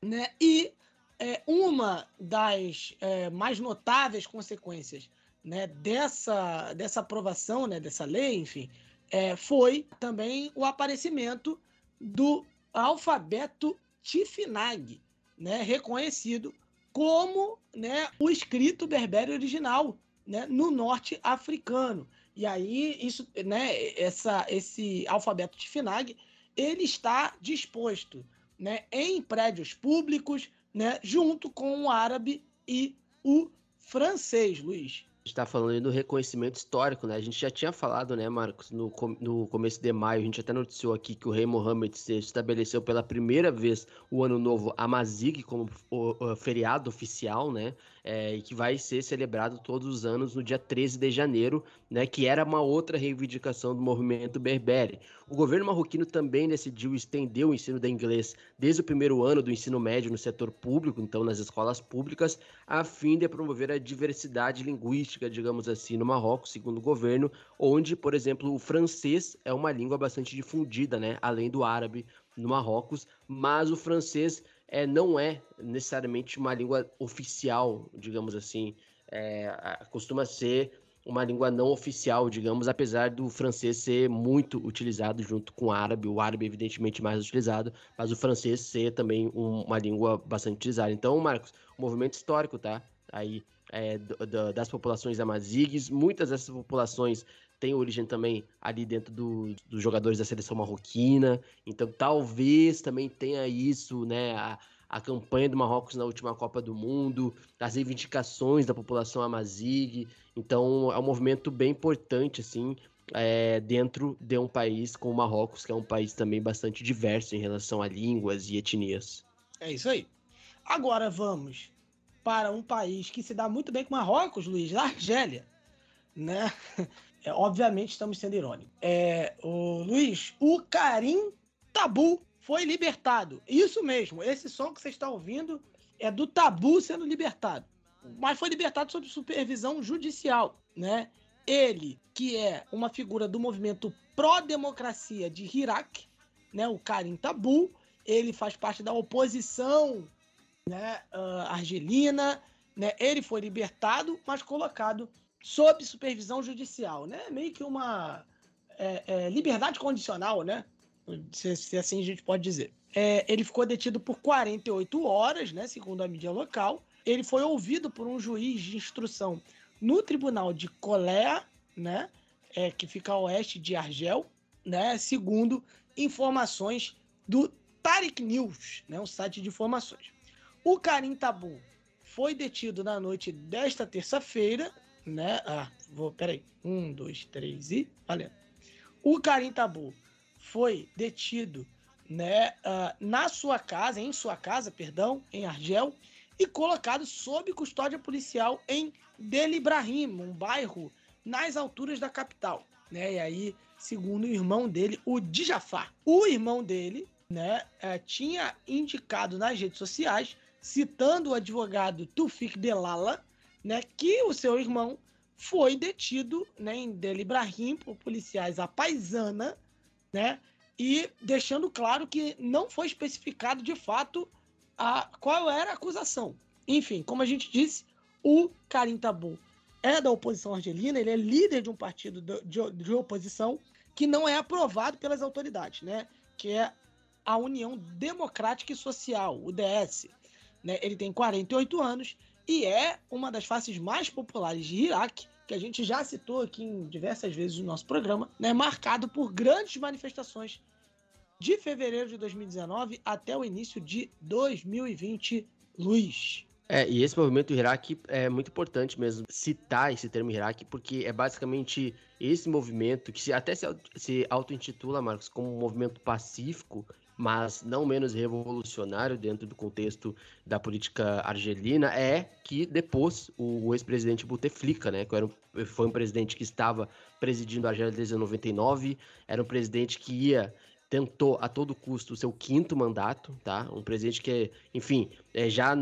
né? E é, uma das é, mais notáveis consequências né, dessa, dessa aprovação, né, dessa lei, enfim, é, foi também o aparecimento do alfabeto Tifinag, né, reconhecido como né, o escrito berbere original né, no norte africano. E aí, isso, né, essa, esse alfabeto de FINAG, ele está disposto né, em prédios públicos, né, junto com o árabe e o francês, Luiz está falando do reconhecimento histórico, né? A gente já tinha falado, né, Marcos, no, no começo de maio, a gente até noticiou aqui que o rei Mohammed VI estabeleceu pela primeira vez o Ano Novo Amazigh como o, o feriado oficial, né? É, e que vai ser celebrado todos os anos no dia 13 de janeiro, né, que era uma outra reivindicação do movimento berbere. O governo marroquino também decidiu estender o ensino de inglês desde o primeiro ano do ensino médio no setor público, então nas escolas públicas, a fim de promover a diversidade linguística, digamos assim, no Marrocos, segundo o governo, onde, por exemplo, o francês é uma língua bastante difundida, né, além do árabe no Marrocos, mas o francês é, não é necessariamente uma língua oficial, digamos assim. É, costuma ser uma língua não oficial, digamos, apesar do francês ser muito utilizado junto com o árabe, o árabe evidentemente mais utilizado, mas o francês ser também um, uma língua bastante utilizada. Então, Marcos, um movimento histórico, tá? Aí é, do, do, das populações amazigues, muitas dessas populações têm origem também ali dentro do, dos jogadores da seleção marroquina, então talvez também tenha isso, né? A, a campanha do Marrocos na última Copa do Mundo, as reivindicações da população amazigh. Então é um movimento bem importante, assim, é, dentro de um país como o Marrocos, que é um país também bastante diverso em relação a línguas e etnias. É isso aí. Agora vamos para um país que se dá muito bem com Marrocos, Luiz, *laughs* a Argélia, né? É, obviamente estamos sendo irônicos. É, o Luiz, o Karim Tabu foi libertado. Isso mesmo, esse som que você está ouvindo é do Tabu sendo libertado. Mas foi libertado sob supervisão judicial, né? Ele, que é uma figura do movimento pró-democracia de Iraque, né, o Karim Tabu, ele faz parte da oposição né, uh, argelina, né? Ele foi libertado, mas colocado sob supervisão judicial, né? Meio que uma é, é, liberdade condicional, né? Se, se, assim a gente pode dizer. É, ele ficou detido por 48 horas, né? Segundo a mídia local. Ele foi ouvido por um juiz de instrução no tribunal de Colé, né? É, que fica a oeste de Argel, né? Segundo informações do Tariq News, né? Um site de informações. O Karim Tabu foi detido na noite desta terça-feira, né? Ah, vou, peraí. Um, dois, três e. Valendo. O Karim Tabu foi detido, né, uh, na sua casa, em sua casa, perdão, em Argel, e colocado sob custódia policial em Del Ibrahim, um bairro nas alturas da capital, né? E aí, segundo o irmão dele, o Dijafar. O irmão dele, né, uh, tinha indicado nas redes sociais citando o advogado Tufik Delala, né, que o seu irmão foi detido né, em Del Ibrahim por policiais à paisana, né, e deixando claro que não foi especificado de fato a, qual era a acusação. Enfim, como a gente disse, o Karim Tabu é da oposição argelina, ele é líder de um partido de, de, oposição que não é aprovado pelas autoridades, né, que é a União Democrática e Social, o DS. Né? Ele tem 48 anos e é uma das faces mais populares de Iraque, que a gente já citou aqui em diversas vezes no nosso programa, né? marcado por grandes manifestações de fevereiro de 2019 até o início de 2020. Luiz. É, e esse movimento Iraque é muito importante mesmo citar esse termo Iraque, porque é basicamente esse movimento que se, até se, se auto-intitula, Marcos, como um movimento pacífico, mas não menos revolucionário dentro do contexto da política argelina, é que depois o, ex-presidente Bouteflika, né, que era um, foi um presidente que estava presidindo a Argélia desde 99, era um presidente que ia tentou a todo custo o seu quinto mandato, tá? Um presidente que, enfim, é, já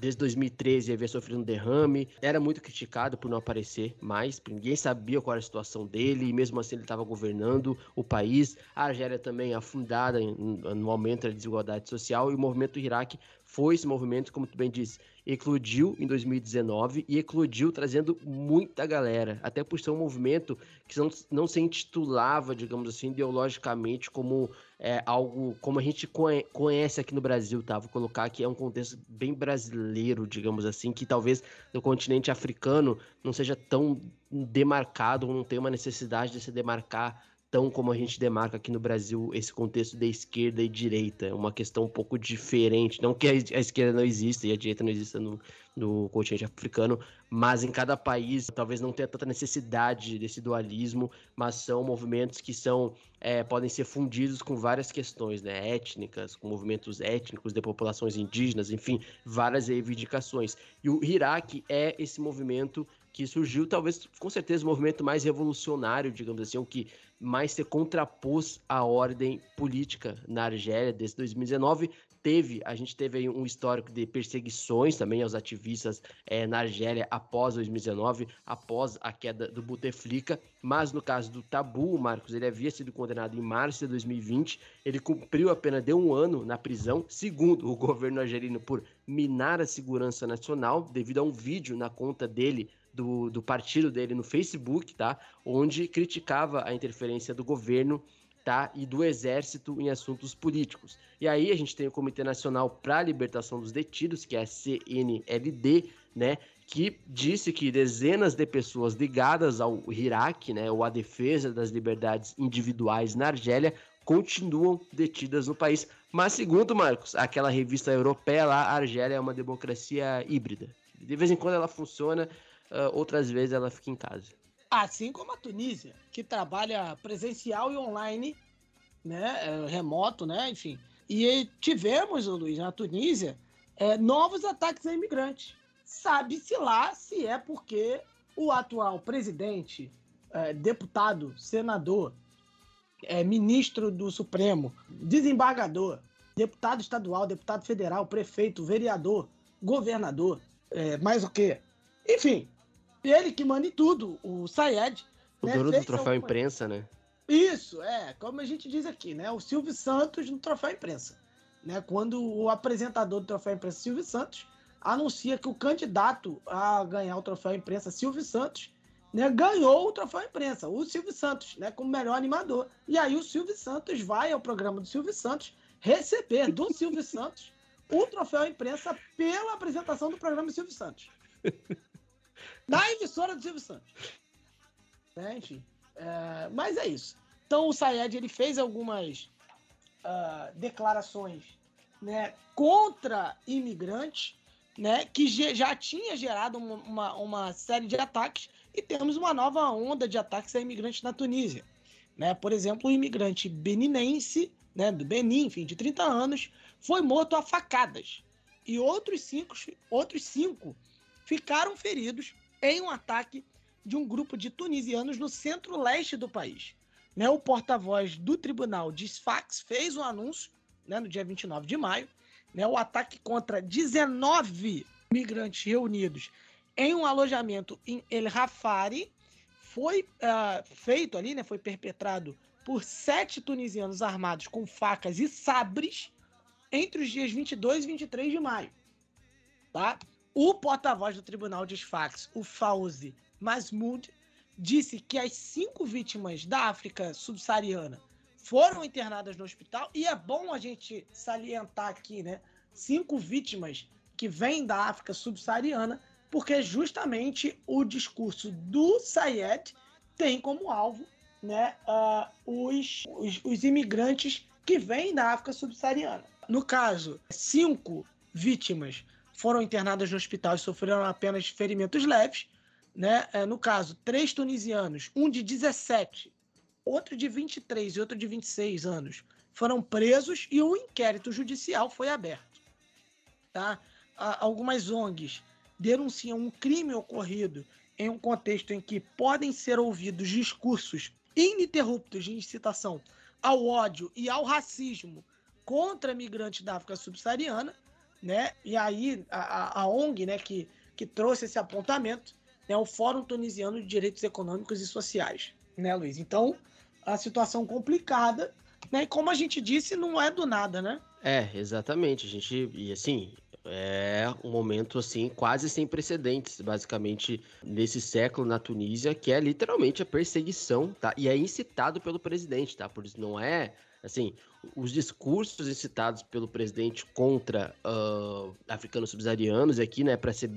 desde 2013 havia sofrido um derrame, era muito criticado por não aparecer mais, ninguém sabia qual era a situação dele, e mesmo assim ele estava governando o país. A Argélia também afundada no aumento da desigualdade social, e o movimento Iraque foi esse movimento, como tu bem disse, eclodiu em 2019 e eclodiu trazendo muita galera, até por ser um movimento que não, não se intitulava, digamos assim, ideologicamente como é, algo como a gente conhece aqui no Brasil, tá? Vou colocar aqui, é um contexto bem brasileiro, digamos assim, que talvez no continente africano não seja tão demarcado, ou não tenha uma necessidade de se demarcar tão como a gente demarca aqui no Brasil esse contexto de esquerda e direita. É uma questão um pouco diferente. Não que a esquerda não exista e a direita não exista no, no continente africano, mas em cada país talvez não tenha tanta necessidade desse dualismo, mas são movimentos que são é, podem ser fundidos com várias questões né, étnicas, com movimentos étnicos de populações indígenas, enfim, várias reivindicações. E o Iraque é esse movimento que surgiu, talvez, com certeza, o movimento mais revolucionário, digamos assim, o que mais se contrapôs à ordem política na Argélia desde 2019. Teve, a gente teve aí um histórico de perseguições também aos ativistas é, na Argélia após 2019, após a queda do Bouteflika, mas no caso do Tabu, Marcos, ele havia sido condenado em março de 2020, ele cumpriu a pena de um ano na prisão, segundo o governo argelino, por minar a segurança nacional, devido a um vídeo na conta dele do, do partido dele no Facebook, tá? Onde criticava a interferência do governo tá? e do exército em assuntos políticos. E aí a gente tem o Comitê Nacional para a Libertação dos Detidos, que é a CNLD, né? Que disse que dezenas de pessoas ligadas ao Iraque, né? Ou à defesa das liberdades individuais na Argélia, continuam detidas no país. Mas segundo Marcos, aquela revista europeia lá, a Argélia é uma democracia híbrida. De vez em quando ela funciona, uh, outras vezes ela fica em casa. Assim como a Tunísia, que trabalha presencial e online, né, é, remoto, né, enfim. E tivemos, Luiz, na Tunísia, é, novos ataques a imigrantes. Sabe-se lá se é porque o atual presidente, é, deputado, senador, é, ministro do Supremo, desembargador, deputado estadual, deputado federal, prefeito, vereador, governador, é, mais o quê? Enfim, ele que manda em tudo, o Sayed. O né, dono do troféu imprensa, né? Isso, é, como a gente diz aqui, né? O Silvio Santos no troféu imprensa. né, quando o apresentador do Troféu Imprensa, Silvio Santos, anuncia que o candidato a ganhar o Troféu Imprensa, Silvio Santos, né, ganhou o Troféu Imprensa, o Silvio Santos, né, como melhor animador. E aí o Silvio Santos vai ao programa do Silvio Santos receber do Silvio Santos o Troféu Imprensa pela apresentação do programa do Silvio Santos. Na emissora do Silvio Santos. Né, enfim. É, mas é isso. Então o Sayed ele fez algumas uh, declarações né, contra imigrantes, né, que já tinha gerado uma, uma, uma, série de ataques e temos uma nova onda de ataques a imigrantes na Tunísia. Né? Por exemplo, o imigrante beninense, né, do Benin, enfim, de 30 anos, foi morto a facadas. E outros cinco, outros cinco ficaram feridos em um ataque de um grupo de tunisianos no centro-leste do país. Né, o porta-voz do tribunal de Sfax fez um anúncio né, no dia 29 de maio. Né, o ataque contra 19 migrantes reunidos em um alojamento em El Rafari foi uh, feito ali, foi perpetrado por sete tunisianos armados com facas e sabres entre os dias 22 e 23 de maio. Tá? O porta-voz do tribunal de Sfax, o Fauzi Masmoud, disse que as cinco vítimas da África subsaariana foram internadas no hospital e é bom a gente salientar aqui, né? Cinco vítimas que vêm da África subsaariana, porque justamente o discurso do Sayed tem como alvo, né, uh, os, os, os imigrantes que vêm da África subsaariana. No caso, cinco vítimas foram internadas no hospital e sofreram apenas ferimentos leves. Né? É, no caso, três tunisianos, um de 17, outro de 23 e outro de 26 anos, foram presos e um inquérito judicial foi aberto. Tá? Algumas ONGs denunciam um crime ocorrido em um contexto em que podem ser ouvidos discursos ininterruptos de incitação ao ódio e ao racismo contra migrantes da África subsaariana, né? E aí a, a ONG, né, que, que trouxe esse apontamento, é né, o Fórum Tunisiano de Direitos Econômicos e Sociais, né, Luiz? Então, a situação complicada, né? E como a gente disse, não é do nada, né? É, exatamente. A gente e assim, é um momento assim quase sem precedentes, basicamente nesse século na Tunísia, que é literalmente a perseguição, tá? E é incitado pelo presidente, tá? Por isso não é Assim, os discursos incitados pelo presidente contra uh, africanos subsaarianos aqui, né, para ser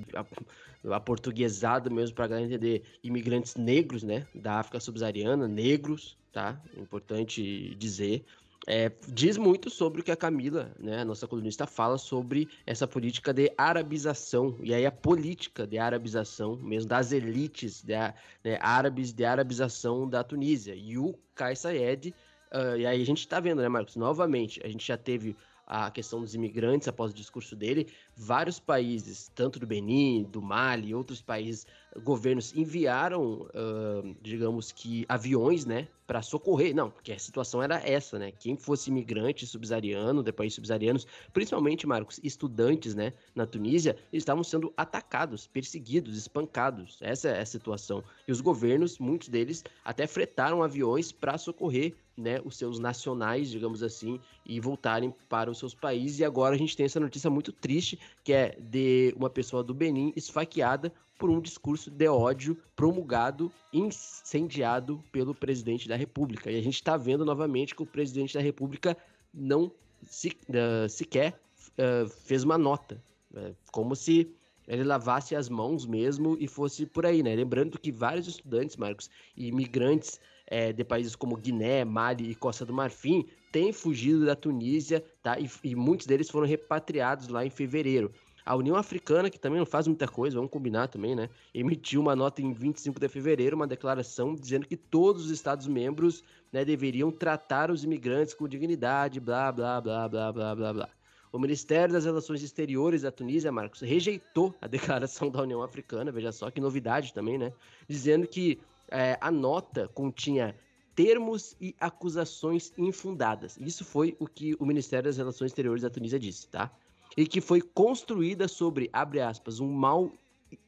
aportuguesado mesmo para galera entender, imigrantes negros, né, da África subsaariana, negros, tá? Importante dizer. É, diz muito sobre o que a Camila, né, a nossa colunista, fala sobre essa política de arabização, e aí a política de arabização, mesmo das elites de, né, árabes de arabização da Tunísia. E o Kais Sayed Uh, e aí a gente está vendo, né, Marcos? Novamente, a gente já teve a questão dos imigrantes após o discurso dele. Vários países, tanto do Benin, do Mali e outros países, governos enviaram, uh, digamos que, aviões, né, para socorrer. Não, porque a situação era essa, né? Quem fosse imigrante subsaariano, de países subsaarianos, principalmente, Marcos, estudantes, né, na Tunísia, estavam sendo atacados, perseguidos, espancados. Essa é a situação. E os governos, muitos deles, até fretaram aviões para socorrer né, os seus nacionais, digamos assim, e voltarem para os seus países. E agora a gente tem essa notícia muito triste, que é de uma pessoa do Benin esfaqueada por um discurso de ódio promulgado, incendiado pelo presidente da República. E a gente está vendo novamente que o presidente da República não se, uh, sequer uh, fez uma nota, uh, como se ele lavasse as mãos mesmo e fosse por aí, né? Lembrando que vários estudantes, Marcos, e imigrantes é, de países como Guiné, Mali e Costa do Marfim têm fugido da Tunísia, tá? E, e muitos deles foram repatriados lá em fevereiro. A União Africana, que também não faz muita coisa, vamos combinar também, né? Emitiu uma nota em 25 de fevereiro, uma declaração dizendo que todos os Estados-membros né, deveriam tratar os imigrantes com dignidade, blá, blá, blá, blá, blá, blá, blá. O Ministério das Relações Exteriores da Tunísia, Marcos, rejeitou a *laughs* declaração da União Africana, veja só que novidade também, né? Dizendo que é, a nota continha termos e acusações infundadas. Isso foi o que o Ministério das Relações Exteriores da Tunísia disse, tá? e que foi construída sobre, abre aspas, um mal,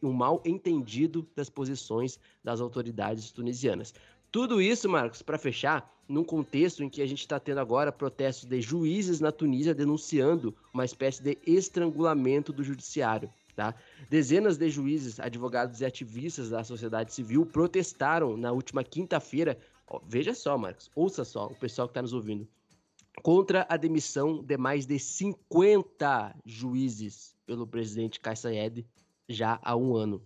um mal entendido das posições das autoridades tunisianas. Tudo isso, Marcos, para fechar, num contexto em que a gente está tendo agora protestos de juízes na Tunísia denunciando uma espécie de estrangulamento do judiciário. Tá? Dezenas de juízes, advogados e ativistas da sociedade civil protestaram na última quinta-feira. Veja só, Marcos, ouça só o pessoal que está nos ouvindo. Contra a demissão de mais de 50 juízes pelo presidente Kais Saied já há um ano.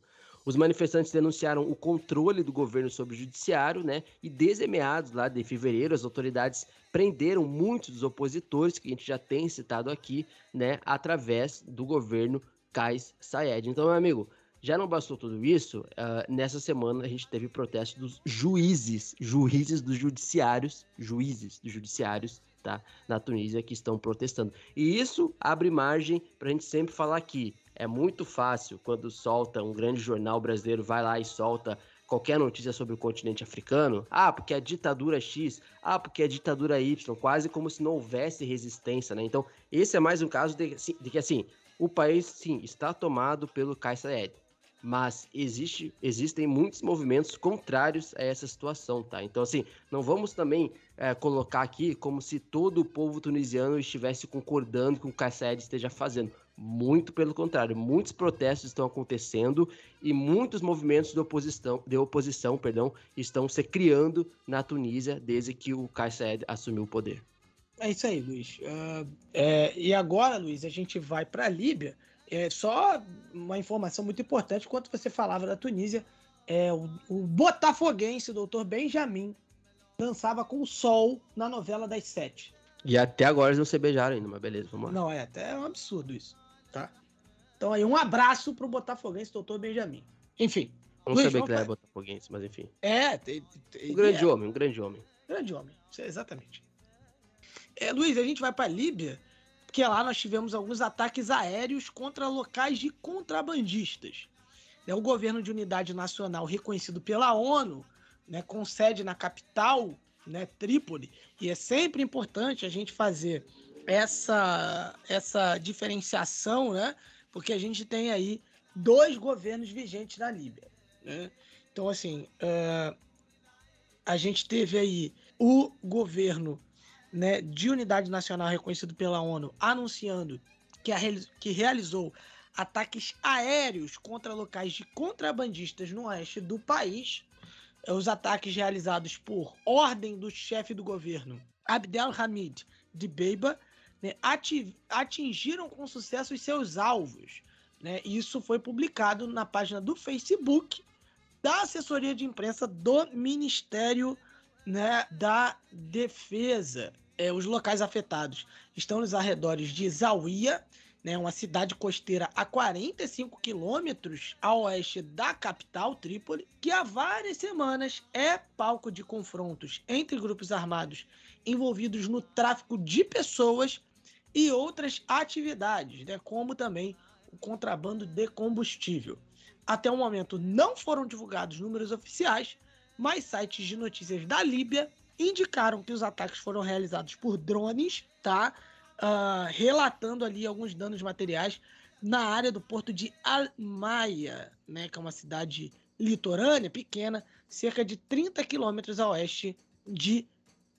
Os manifestantes denunciaram o controle do governo sobre o judiciário, né? E desde meados lá de fevereiro, as autoridades prenderam muitos dos opositores que a gente já tem citado aqui, né? Através do governo Kais Sayed. Então, meu amigo, já não bastou tudo isso, uh, nessa semana a gente teve protesto dos juízes, juízes dos judiciários, juízes dos judiciários, tá? Na Tunísia que estão protestando. E isso abre margem para a gente sempre falar aqui. É muito fácil quando solta um grande jornal brasileiro, vai lá e solta qualquer notícia sobre o continente africano. Ah, porque é ditadura X. Ah, porque é ditadura Y. Quase como se não houvesse resistência, né? Então, esse é mais um caso de, de que, assim, o país, sim, está tomado pelo Kaysar Ed. Mas existe, existem muitos movimentos contrários a essa situação, tá? Então, assim, não vamos também é, colocar aqui como se todo o povo tunisiano estivesse concordando com o que o Kaysar esteja fazendo. Muito pelo contrário, muitos protestos estão acontecendo e muitos movimentos de oposição, de oposição perdão, estão se criando na Tunísia desde que o Kais Saied assumiu o poder. É isso aí, Luiz. Uh, é, e agora, Luiz, a gente vai para a Líbia. É só uma informação muito importante. Enquanto você falava da Tunísia, é, o, o botafoguense, o doutor Benjamin, dançava com o sol na novela das sete. E até agora eles não se beijaram ainda, mas beleza, vamos lá. Não, é até um absurdo isso tá? Então aí, um abraço pro Botafoguense, doutor Benjamin. Enfim. Não Luiz, sabia que ele era Botafoguense, mas enfim. É, tem, tem, um grande é. homem, um grande homem. Grande homem, exatamente. É, Luiz, a gente vai para Líbia, porque lá nós tivemos alguns ataques aéreos contra locais de contrabandistas. É, o governo de unidade nacional reconhecido pela ONU, né, com sede na capital, né, Trípoli, e é sempre importante a gente fazer essa, essa diferenciação, né? Porque a gente tem aí dois governos vigentes na Líbia. Né? Então, assim, uh, a gente teve aí o governo né, de unidade nacional reconhecido pela ONU anunciando que, a, que realizou ataques aéreos contra locais de contrabandistas no oeste do país. Os ataques realizados por ordem do chefe do governo, Abdel Hamid de Beiba, né, atingiram com sucesso os seus alvos. Né? Isso foi publicado na página do Facebook da assessoria de imprensa do Ministério né, da Defesa. É, os locais afetados estão nos arredores de Zawiya, né, uma cidade costeira a 45 quilômetros a oeste da capital, Trípoli, que há várias semanas é palco de confrontos entre grupos armados envolvidos no tráfico de pessoas e outras atividades, né, como também o contrabando de combustível. Até o momento não foram divulgados números oficiais, mas sites de notícias da Líbia indicaram que os ataques foram realizados por drones, tá? Uh, relatando ali alguns danos materiais na área do porto de Almaia, né, que é uma cidade litorânea pequena, cerca de 30 quilômetros a oeste de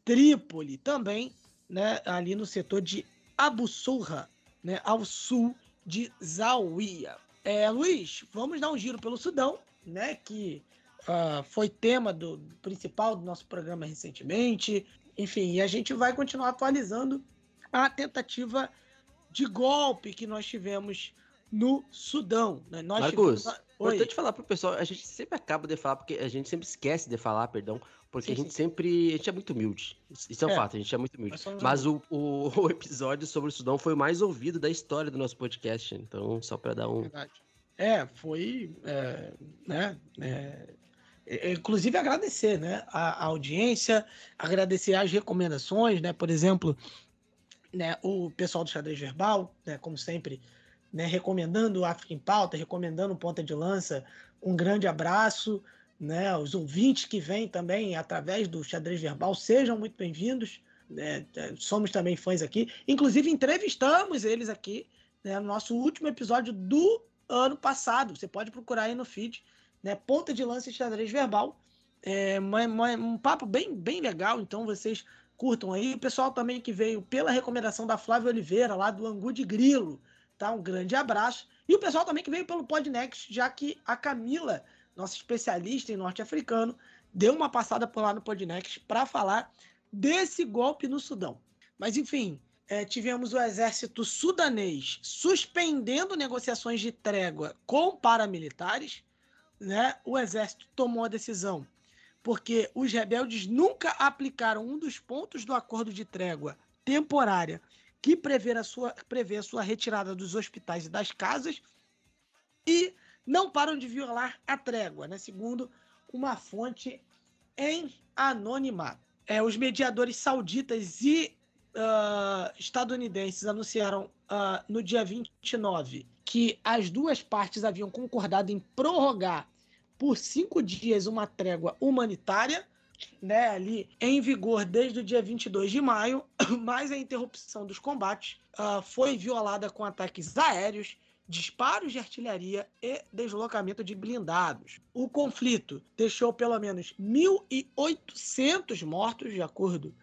Trípoli, também né, ali no setor de Abu Surra, né, ao sul de Zawiya. É, Luiz, vamos dar um giro pelo Sudão, né, que uh, foi tema do principal do nosso programa recentemente. Enfim, e a gente vai continuar atualizando a tentativa de golpe que nós tivemos no Sudão. Né? Nós Marcos, tivemos... importante falar para o pessoal, a gente sempre acaba de falar, porque a gente sempre esquece de falar, perdão, porque sim, a gente sim. sempre. A gente é muito humilde. Isso é um é, fato, a gente é muito humilde. Mas o, o, *laughs* o, episódio sobre o Sudão foi o mais ouvido da história do nosso podcast. Então, só para dar um. Verdade. É, foi. É, né, é, inclusive agradecer né, a, a, audiência, agradecer as recomendações, né? Por exemplo, né, o pessoal do xadrez verbal, né, como sempre, né, recomendando o África em Pauta, recomendando o Ponta de Lança. Um grande abraço né? Os ouvintes que vêm também através do xadrez verbal sejam muito bem-vindos. Né? Somos também fãs aqui. Inclusive, entrevistamos eles aqui né, no nosso último episódio do ano passado. Você pode procurar aí no feed, né? Ponta de lança e xadrez verbal. É uma, uma, um papo bem, bem legal, então vocês curtam aí. O pessoal também que veio pela recomendação da Flávia Oliveira, lá do Angu de Grilo, tá? Um grande abraço. E o pessoal também que veio pelo Podnext, já que a Camila, nossa especialista em norte-africano, deu uma passada por lá no Podnext para falar desse golpe no Sudão. Mas, enfim, é, tivemos o exército sudanês suspendendo negociações de trégua com paramilitares. Né? O exército tomou a decisão porque os rebeldes nunca aplicaram um dos pontos do acordo de trégua temporária que prevê a sua, prevê a sua retirada dos hospitais e das casas e não param de violar a trégua, né? segundo uma fonte em anonimato. É, os mediadores sauditas e uh, estadunidenses anunciaram uh, no dia 29 que as duas partes haviam concordado em prorrogar por cinco dias uma trégua humanitária, né, ali em vigor desde o dia 22 de maio, *coughs* mas a interrupção dos combates uh, foi violada com ataques aéreos, disparos de artilharia e deslocamento de blindados. O conflito deixou pelo menos 1.800 mortos, de acordo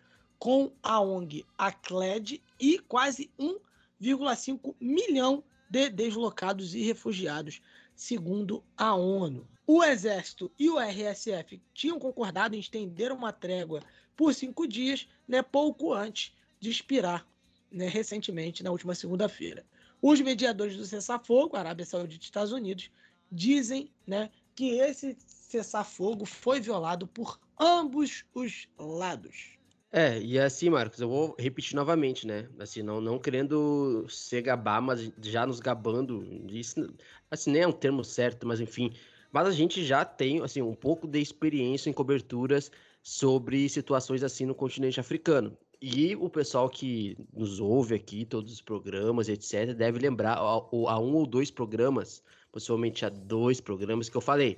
com a ONG ACLED, e quase 1,5 milhão de deslocados e refugiados, segundo a ONU. O Exército e o RSF tinham concordado em estender uma trégua por cinco dias, né, pouco antes de expirar né, recentemente, na última segunda-feira. Os mediadores do cessar-fogo, Arábia Saudita e Estados Unidos, dizem né, que esse cessar-fogo foi violado por ambos os lados. É, e assim, Marcos, eu vou repetir novamente, né? Assim, não, não querendo ser gabar, mas já nos gabando disso. Assim, nem é um termo certo, mas enfim. Mas a gente já tem, assim, um pouco de experiência em coberturas sobre situações assim no continente africano. E o pessoal que nos ouve aqui, todos os programas, etc., deve lembrar a, a um ou dois programas, possivelmente a dois programas que eu falei.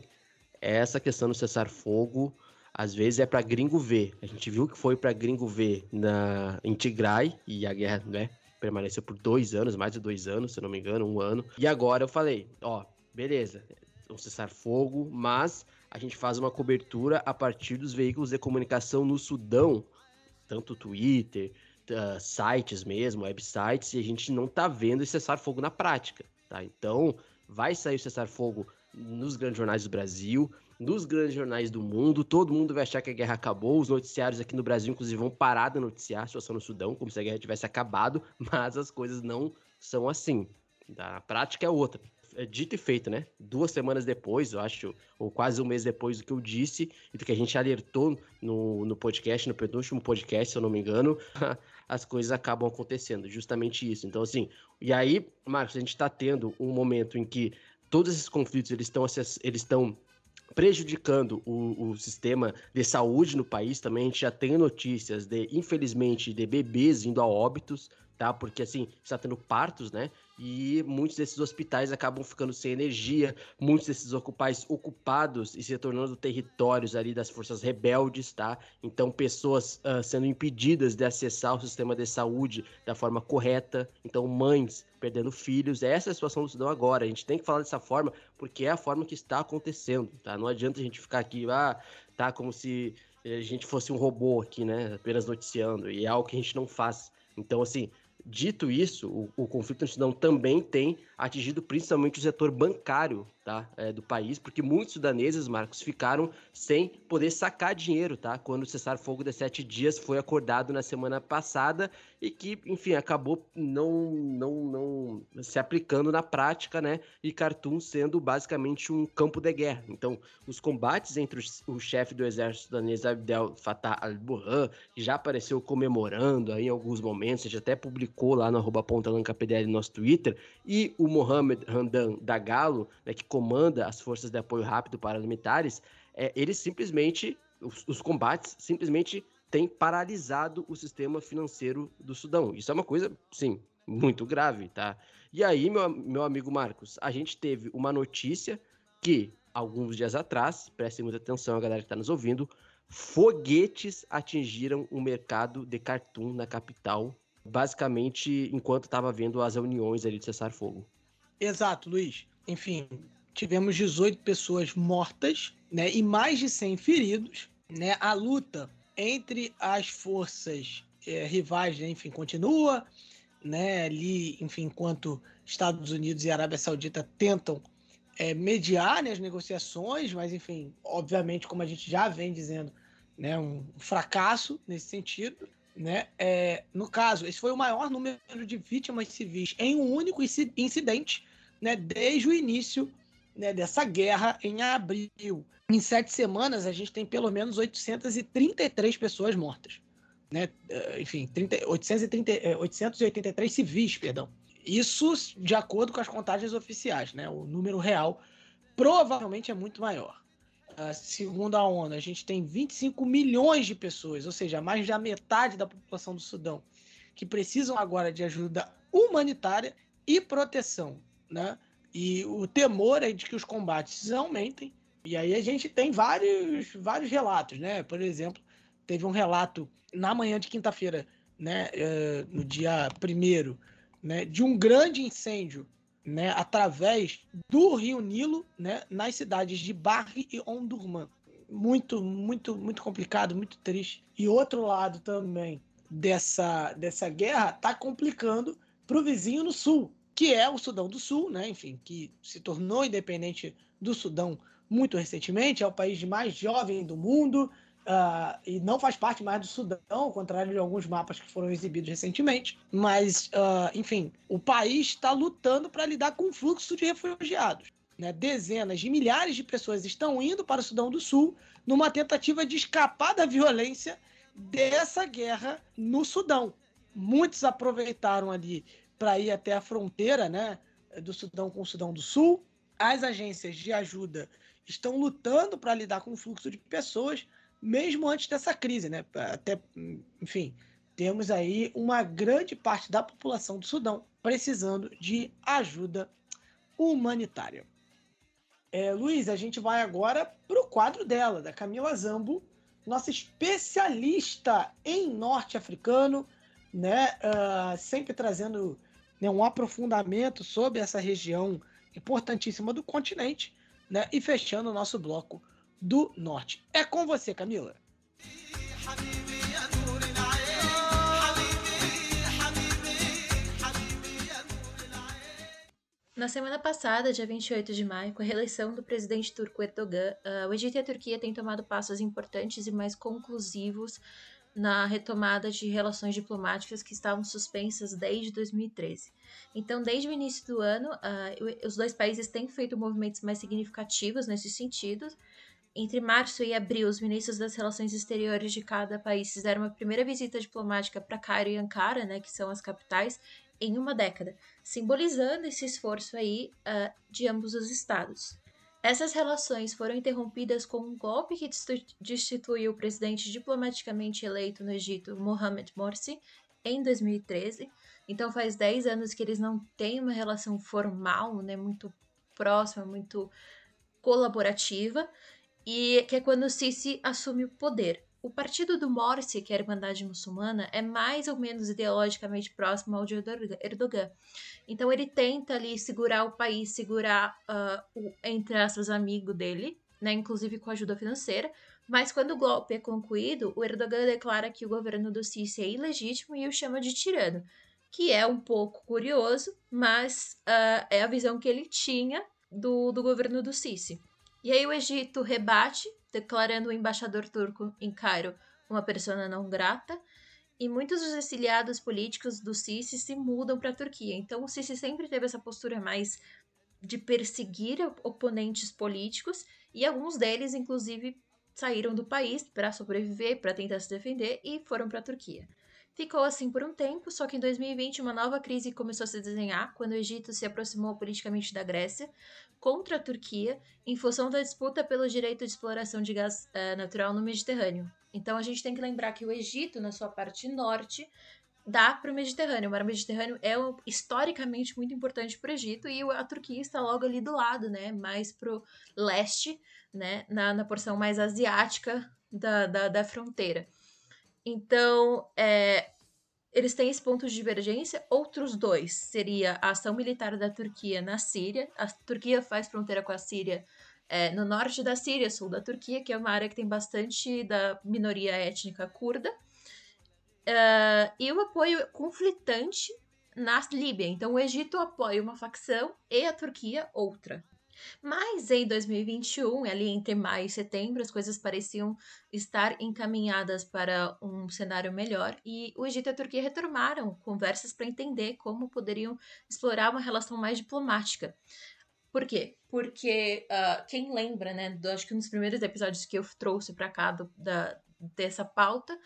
Essa questão do cessar-fogo às vezes é para gringo ver. A gente viu que foi para gringo ver na, em Tigray, e a guerra né, permaneceu por dois anos, mais de dois anos, se não me engano, um ano. E agora eu falei, ó, beleza, um cessar-fogo, mas a gente faz uma cobertura a partir dos veículos de comunicação no Sudão, tanto Twitter, uh, sites mesmo, websites, e a gente não tá vendo esse cessar-fogo na prática, tá? Então, vai sair o cessar-fogo nos grandes jornais do Brasil, nos grandes jornais do mundo, todo mundo vai achar que a guerra acabou, os noticiários aqui no Brasil, inclusive, vão parar de noticiar a situação no Sudão, como se a guerra tivesse acabado, *laughs* mas as coisas não são assim. A prática é outra. É dito e feito, né? Duas semanas depois, eu acho, ou quase um mês depois do que eu disse e do que a gente alertou no, no podcast, no penúltimo podcast, se eu não me engano, *laughs* as coisas acabam acontecendo. Justamente isso. Então, assim, e aí, Marcos, a gente está tendo um momento em que todos esses conflitos eles estão eles estão prejudicando o, o, sistema de saúde no país também. A gente já tem notícias de, infelizmente, de bebês indo a óbitos, tá? Porque assim, está tendo partos, né? E muitos desses hospitais acabam ficando sem energia, muitos desses ocupais ocupados e se tornando territórios ali das forças rebeldes, tá? Então, pessoas uh, sendo impedidas de acessar o sistema de saúde da forma correta. Então, mães perdendo filhos. Essa é a situação do Sudão agora. A gente tem que falar dessa forma porque é a forma que está acontecendo, tá? Não adianta a gente ficar aqui, ah, tá como se a gente fosse um robô aqui, né? Apenas noticiando. E é algo que a gente não faz. Então, assim, Dito isso, o, o conflito no Sudão também tem atingido principalmente o setor bancário tá, é, do país, porque muitos sudaneses, Marcos, ficaram sem poder sacar dinheiro, tá? Quando o cessar-fogo de sete dias foi acordado na semana passada e que, enfim, acabou não, não, não se aplicando na prática, né? E Khartoum sendo basicamente um campo de guerra. Então, os combates entre o chefe do exército sudanês, Abdel Fattah al-Burhan, que já apareceu comemorando aí em alguns momentos, a gente até publicou lá no arroba ponta no nosso Twitter, e o Mohamed Hamdan Dagalo, né, que comanda as forças de apoio rápido paramilitares, é, eles simplesmente, os, os combates simplesmente têm paralisado o sistema financeiro do Sudão. Isso é uma coisa, sim, muito grave, tá? E aí, meu, meu amigo Marcos, a gente teve uma notícia que, alguns dias atrás, prestem muita atenção a galera que está nos ouvindo, foguetes atingiram o mercado de cartoon na capital, basicamente enquanto estava vendo as reuniões ali de cessar-fogo. Exato, Luiz. Enfim, tivemos 18 pessoas mortas né, e mais de 100 feridos. Né? A luta entre as forças é, rivais, né, enfim, continua. Né, ali, enfim, enquanto Estados Unidos e Arábia Saudita tentam é, mediar né, as negociações, mas, enfim, obviamente, como a gente já vem dizendo, né, um fracasso nesse sentido. Né? É, no caso, esse foi o maior número de vítimas civis em um único incidente né, desde o início né, dessa guerra em abril. Em sete semanas, a gente tem pelo menos 833 pessoas mortas. Né? Eh, enfim, 30, 830, 883 civis, perdão. Isso de acordo com as contagens oficiais. Né? O número real provavelmente é muito maior. Uh, segundo a ONU, a gente tem 25 milhões de pessoas, ou seja, mais da metade da população do Sudão, que precisam agora de ajuda humanitária e proteção. Né? E o temor é de que os combates aumentem. E aí a gente tem vários, vários relatos, né? Por exemplo, teve um relato na manhã de quinta-feira, né, uh, no dia primeiro, né, de um grande incêndio, né, através do Rio Nilo, né, nas cidades de Barre e Ondurman. Muito, muito, muito complicado, muito triste. E outro lado também dessa, dessa guerra está complicando para o vizinho no sul, que é o Sudão do Sul, né? enfim, que se tornou independente do Sudão muito recentemente, é o país mais jovem do mundo uh, e não faz parte mais do Sudão, ao contrário de alguns mapas que foram exibidos recentemente. Mas, uh, enfim, o país está lutando para lidar com o fluxo de refugiados. Né? Dezenas de milhares de pessoas estão indo para o Sudão do Sul numa tentativa de escapar da violência dessa guerra no Sudão. Muitos aproveitaram ali para ir até a fronteira né, do Sudão com o Sudão do Sul. As agências de ajuda estão lutando para lidar com o fluxo de pessoas, mesmo antes dessa crise. Né? Até, enfim, temos aí uma grande parte da população do Sudão precisando de ajuda humanitária. É, Luiz, a gente vai agora para o quadro dela, da Camila Zambo, nossa especialista em norte-africano, né? Uh, sempre trazendo né, um aprofundamento sobre essa região importantíssima do continente, né, e fechando o nosso bloco do norte. É com você, Camila. Na semana passada, dia 28 de maio, com a reeleição do presidente turco Erdogan, uh, o Egito e a Turquia têm tomado passos importantes e mais conclusivos na retomada de relações diplomáticas que estavam suspensas desde 2013. Então, desde o início do ano, uh, os dois países têm feito movimentos mais significativos nesse sentido. Entre março e abril, os ministros das relações exteriores de cada país fizeram uma primeira visita diplomática para Cairo e Ankara, né, que são as capitais, em uma década, simbolizando esse esforço aí uh, de ambos os estados. Essas relações foram interrompidas com um golpe que destituiu o presidente diplomaticamente eleito no Egito, Mohamed Morsi, em 2013. Então faz 10 anos que eles não têm uma relação formal, né, muito próxima, muito colaborativa, e que é quando Sisi assume o poder. O partido do Morsi, que é a Irmandade Muçulmana, é mais ou menos ideologicamente próximo ao de Erdogan. Então ele tenta ali segurar o país, segurar uh, o, entre aspas, amigo dele, né, inclusive com ajuda financeira. Mas quando o golpe é concluído, o Erdogan declara que o governo do Sisi é ilegítimo e o chama de tirano, que é um pouco curioso, mas uh, é a visão que ele tinha do, do governo do Sisi. E aí o Egito rebate, declarando o embaixador turco em Cairo uma pessoa não grata, e muitos dos exiliados políticos do Sisi se mudam para a Turquia. Então o Sisi sempre teve essa postura mais de perseguir oponentes políticos e alguns deles inclusive saíram do país para sobreviver, para tentar se defender e foram para a Turquia. Ficou assim por um tempo, só que em 2020 uma nova crise começou a se desenhar quando o Egito se aproximou politicamente da Grécia contra a Turquia em função da disputa pelo direito de exploração de gás uh, natural no Mediterrâneo. Então a gente tem que lembrar que o Egito, na sua parte norte, dá para o Mediterrâneo. O mar Mediterrâneo é historicamente muito importante para o Egito e a Turquia está logo ali do lado, né? Mais para o leste, né? Na, na porção mais asiática da, da, da fronteira. Então, é, eles têm esse ponto de divergência. Outros dois seria a ação militar da Turquia na Síria. A Turquia faz fronteira com a Síria é, no norte da Síria, sul da Turquia, que é uma área que tem bastante da minoria étnica curda. Uh, e o apoio conflitante na Líbia. Então, o Egito apoia uma facção e a Turquia outra. Mas em 2021, ali entre maio e setembro, as coisas pareciam estar encaminhadas para um cenário melhor e o Egito e a Turquia retomaram conversas para entender como poderiam explorar uma relação mais diplomática. Por quê? Porque uh, quem lembra, né, do, acho que um dos primeiros episódios que eu trouxe para cá do, da, dessa pauta,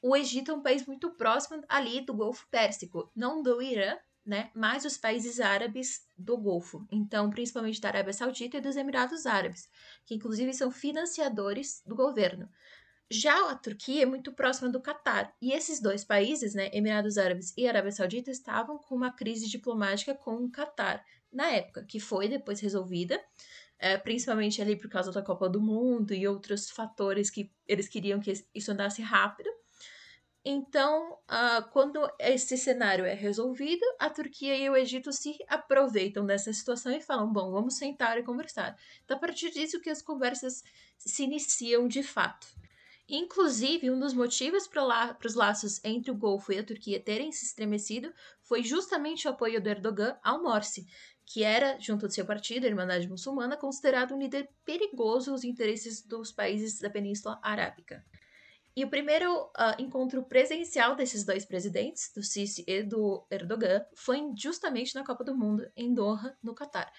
o Egito é um país muito próximo ali do Golfo Pérsico, não do Irã, né, mas os países árabes do Golfo, então principalmente da Arábia Saudita e dos Emirados Árabes, que inclusive são financiadores do governo. Já a Turquia é muito próxima do Catar, e esses dois países, né, Emirados Árabes e Arábia Saudita, estavam com uma crise diplomática com o Catar na época, que foi depois resolvida, é, principalmente ali por causa da Copa do Mundo e outros fatores que eles queriam que isso andasse rápido. Então, uh, quando esse cenário é resolvido, a Turquia e o Egito se aproveitam dessa situação e falam: bom, vamos sentar e conversar. Então, a partir disso que as conversas se iniciam de fato. Inclusive, um dos motivos para os laços entre o Golfo e a Turquia terem se estremecido foi justamente o apoio do Erdogan ao Morsi, que era, junto de seu partido, a Irmandade Muçulmana, considerado um líder perigoso aos interesses dos países da Península Arábica. E o primeiro uh, encontro presencial desses dois presidentes, do Sisi e do Erdogan, foi justamente na Copa do Mundo, em Doha, no Catar.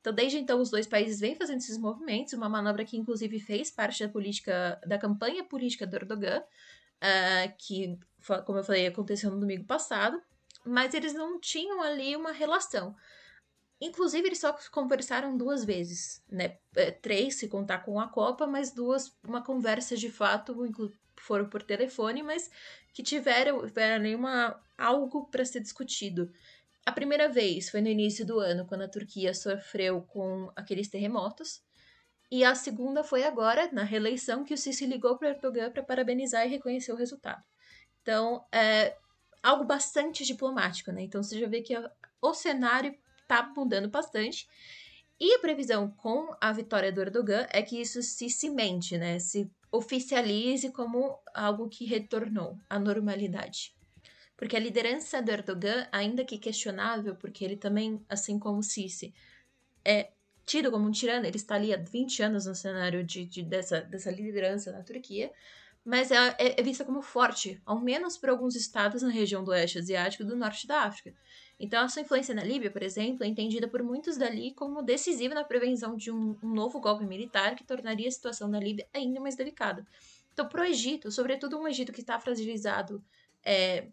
Então, desde então, os dois países vêm fazendo esses movimentos, uma manobra que, inclusive, fez parte da política, da campanha política do Erdogan, uh, que, como eu falei, aconteceu no domingo passado, mas eles não tinham ali uma relação. Inclusive, eles só conversaram duas vezes, né? É, três, se contar com a Copa, mas duas, uma conversa de fato, foram por telefone, mas que tiveram, tiveram nenhuma, algo para ser discutido. A primeira vez foi no início do ano, quando a Turquia sofreu com aqueles terremotos. E a segunda foi agora, na reeleição, que o Sisi ligou para Erdogan para parabenizar e reconhecer o resultado. Então, é algo bastante diplomático, né? Então, você já vê que o cenário está mudando bastante. E a previsão com a vitória do Erdogan é que isso se cimente, né? Se oficialize como algo que retornou à normalidade. Porque a liderança do Erdogan, ainda que questionável, porque ele também, assim como Sisi, é tido como um tirano, ele está ali há 20 anos no cenário de, de dessa, dessa liderança na Turquia, mas é, é, é vista como forte, ao menos por alguns estados na região do oeste asiático e do norte da África. Então, a sua influência na Líbia, por exemplo, é entendida por muitos dali como decisiva na prevenção de um, um novo golpe militar que tornaria a situação da Líbia ainda mais delicada. Então, para o Egito, sobretudo um Egito que está fragilizado é,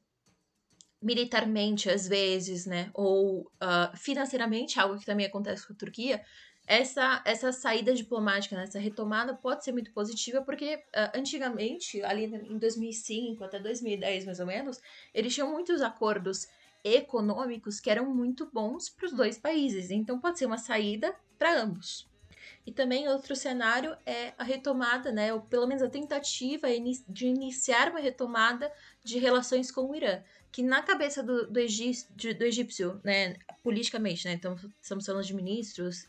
militarmente, às vezes, né, ou uh, financeiramente, algo que também acontece com a Turquia, essa, essa saída diplomática, né, essa retomada pode ser muito positiva, porque uh, antigamente, ali em 2005 até 2010 mais ou menos, eles tinham muitos acordos econômicos que eram muito bons para os dois países. Então pode ser uma saída para ambos. E também outro cenário é a retomada, né, ou pelo menos a tentativa de iniciar uma retomada de relações com o Irã, que na cabeça do, do, egípcio, do egípcio, né, politicamente, né, então estamos falando de ministros,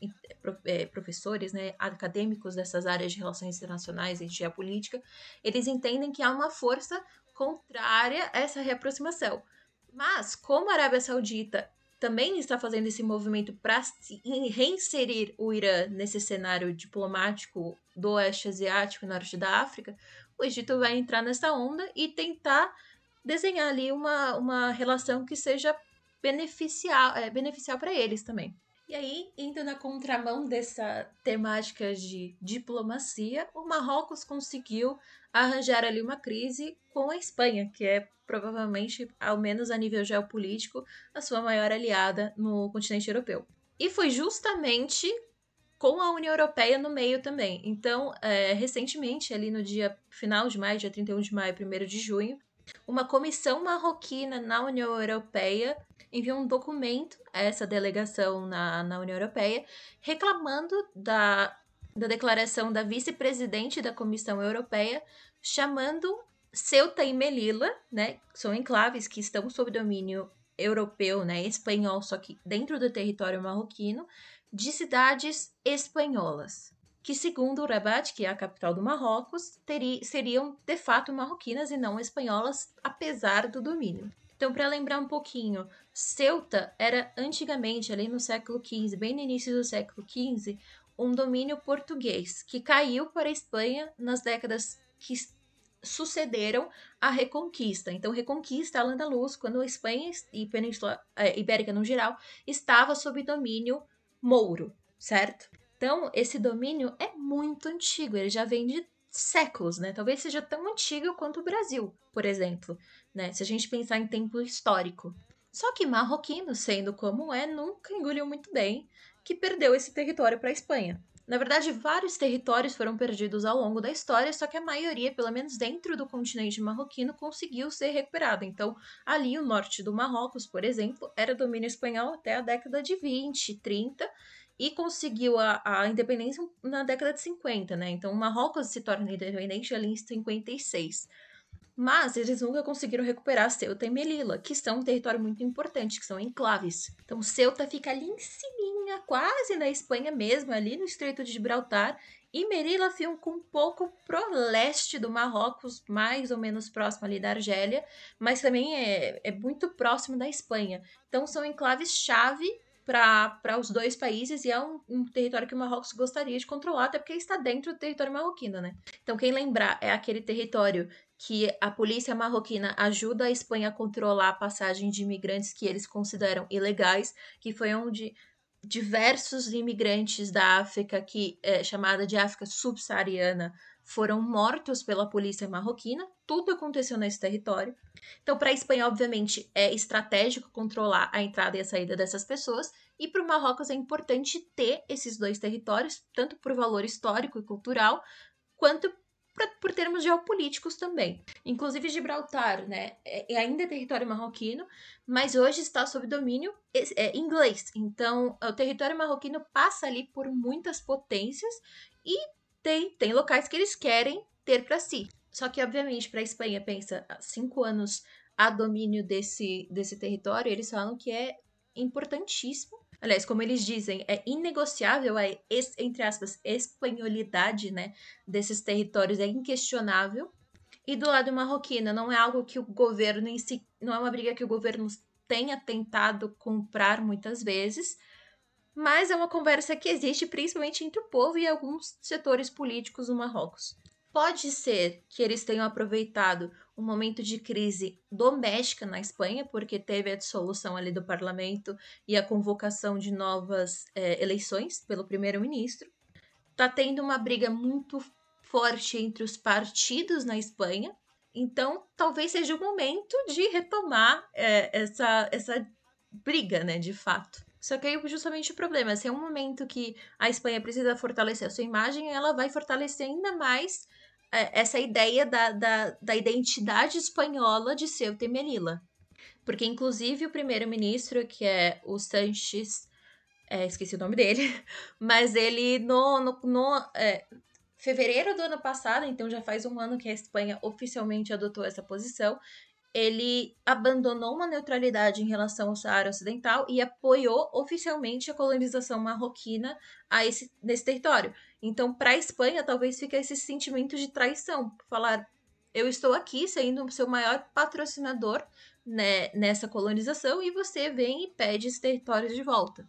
é, professores, né, acadêmicos dessas áreas de relações internacionais e de geopolítica, eles entendem que há uma força contrária a essa reaproximação. Mas, como a Arábia Saudita também está fazendo esse movimento para reinserir o Irã nesse cenário diplomático do Oeste Asiático e Norte da África, o Egito vai entrar nessa onda e tentar desenhar ali uma, uma relação que seja beneficial, é, beneficial para eles também. E aí, indo na contramão dessa temática de diplomacia, o Marrocos conseguiu arranjar ali uma crise com a Espanha, que é provavelmente, ao menos a nível geopolítico, a sua maior aliada no continente europeu. E foi justamente com a União Europeia no meio também. Então, é, recentemente, ali no dia final de maio, dia 31 de maio, 1 de junho, uma comissão marroquina na União Europeia enviou um documento a essa delegação na, na União Europeia reclamando da, da declaração da vice-presidente da Comissão Europeia chamando Ceuta e Melilla, né, são enclaves que estão sob domínio europeu, né, espanhol, só que dentro do território marroquino, de cidades espanholas, que segundo Rabat, que é a capital do Marrocos, teri, seriam de fato marroquinas e não espanholas, apesar do domínio. Então, para lembrar um pouquinho, Ceuta era antigamente, ali no século XV, bem no início do século XV, um domínio português que caiu para a Espanha nas décadas que sucederam a Reconquista. Então, Reconquista, Al-Andalus, quando a Espanha e Península é, Ibérica no geral estava sob domínio mouro, certo? Então, esse domínio é muito antigo, ele já vem de séculos, né? Talvez seja tão antigo quanto o Brasil, por exemplo, né? Se a gente pensar em tempo histórico. Só que marroquino, sendo como é, nunca engoliu muito bem que perdeu esse território para a Espanha. Na verdade, vários territórios foram perdidos ao longo da história, só que a maioria, pelo menos dentro do continente marroquino, conseguiu ser recuperada. Então, ali o norte do Marrocos, por exemplo, era domínio espanhol até a década de 20, 30 e conseguiu a, a independência na década de 50, né? Então, Marrocos se torna independente ali em 56. Mas eles nunca conseguiram recuperar Ceuta e Melilla, que são um território muito importante, que são enclaves. Então Ceuta fica ali em cima, quase na Espanha mesmo, ali no Estreito de Gibraltar, e Melilla fica um pouco pro leste do Marrocos, mais ou menos próximo ali da Argélia, mas também é, é muito próximo da Espanha. Então são enclaves-chave para os dois países e é um, um, território que o Marrocos gostaria de controlar, até porque está dentro do território marroquino, né? Então, quem lembrar, é aquele território que a polícia marroquina ajuda a Espanha a controlar a passagem de imigrantes que eles consideram ilegais, que foi onde diversos imigrantes da África, que é chamada de África subsaariana, foram mortos pela polícia marroquina. Tudo aconteceu nesse território. Então, para a Espanha, obviamente, é estratégico controlar a entrada e a saída dessas pessoas, e para o Marrocos é importante ter esses dois territórios, tanto por valor histórico e cultural, quanto pra, por termos geopolíticos também. Inclusive Gibraltar, né, é, é ainda território marroquino, mas hoje está sob domínio é, inglês. Então, o território marroquino passa ali por muitas potências e tem, tem locais que eles querem ter para si. Só que, obviamente, para a Espanha, pensa, cinco anos a domínio desse, desse território, eles falam que é importantíssimo Aliás, como eles dizem, é inegociável a, entre aspas, espanholidade né, desses territórios, é inquestionável. E do lado marroquino, não é algo que o governo em si, não é uma briga que o governo tenha tentado comprar muitas vezes, mas é uma conversa que existe principalmente entre o povo e alguns setores políticos do Marrocos. Pode ser que eles tenham aproveitado um momento de crise doméstica na Espanha, porque teve a dissolução ali do parlamento e a convocação de novas é, eleições pelo primeiro-ministro. Está tendo uma briga muito forte entre os partidos na Espanha, então talvez seja o momento de retomar é, essa, essa briga, né, de fato. Só que aí justamente o problema, se é um momento que a Espanha precisa fortalecer a sua imagem, ela vai fortalecer ainda mais é, essa ideia da, da, da identidade espanhola de Ceuta e Melilla. Porque, inclusive, o primeiro-ministro, que é o Sanches, é, esqueci o nome dele, *laughs* mas ele no, no, no é, fevereiro do ano passado, então já faz um ano que a Espanha oficialmente adotou essa posição, ele abandonou uma neutralidade em relação ao Saara Ocidental e apoiou oficialmente a colonização marroquina a esse, nesse território. Então, para a Espanha, talvez fique esse sentimento de traição, falar eu estou aqui sendo o seu maior patrocinador né, nessa colonização e você vem e pede esse território de volta.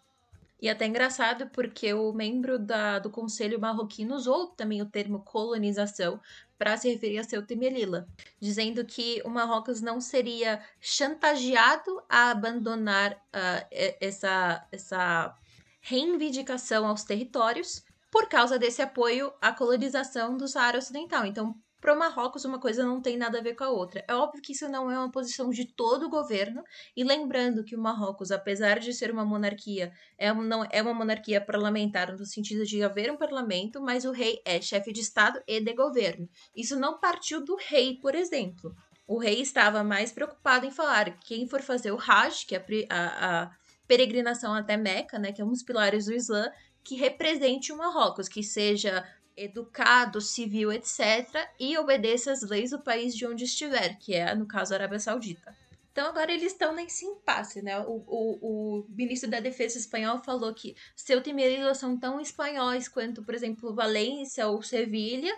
E até engraçado porque o membro da, do Conselho Marroquino usou também o termo colonização para se referir a Ceuta e Melilla, dizendo que o Marrocos não seria chantageado a abandonar uh, essa, essa reivindicação aos territórios por causa desse apoio à colonização do Saara Ocidental. Então, para o Marrocos, uma coisa não tem nada a ver com a outra. É óbvio que isso não é uma posição de todo o governo, e lembrando que o Marrocos, apesar de ser uma monarquia, é, não, é uma monarquia parlamentar, no sentido de haver um parlamento, mas o rei é chefe de Estado e de governo. Isso não partiu do rei, por exemplo. O rei estava mais preocupado em falar que quem for fazer o Hajj, que é a, a peregrinação até Meca, né, que é um dos pilares do Islã, que represente o Marrocos, que seja educado, civil, etc., e obedeça às leis do país de onde estiver, que é, no caso, a Arábia Saudita. Então agora eles estão nesse impasse, né? O, o, o, ministro da Defesa espanhol falou que Ceuta e Melilla são tão espanhóis quanto, por exemplo, Valência ou Sevilha,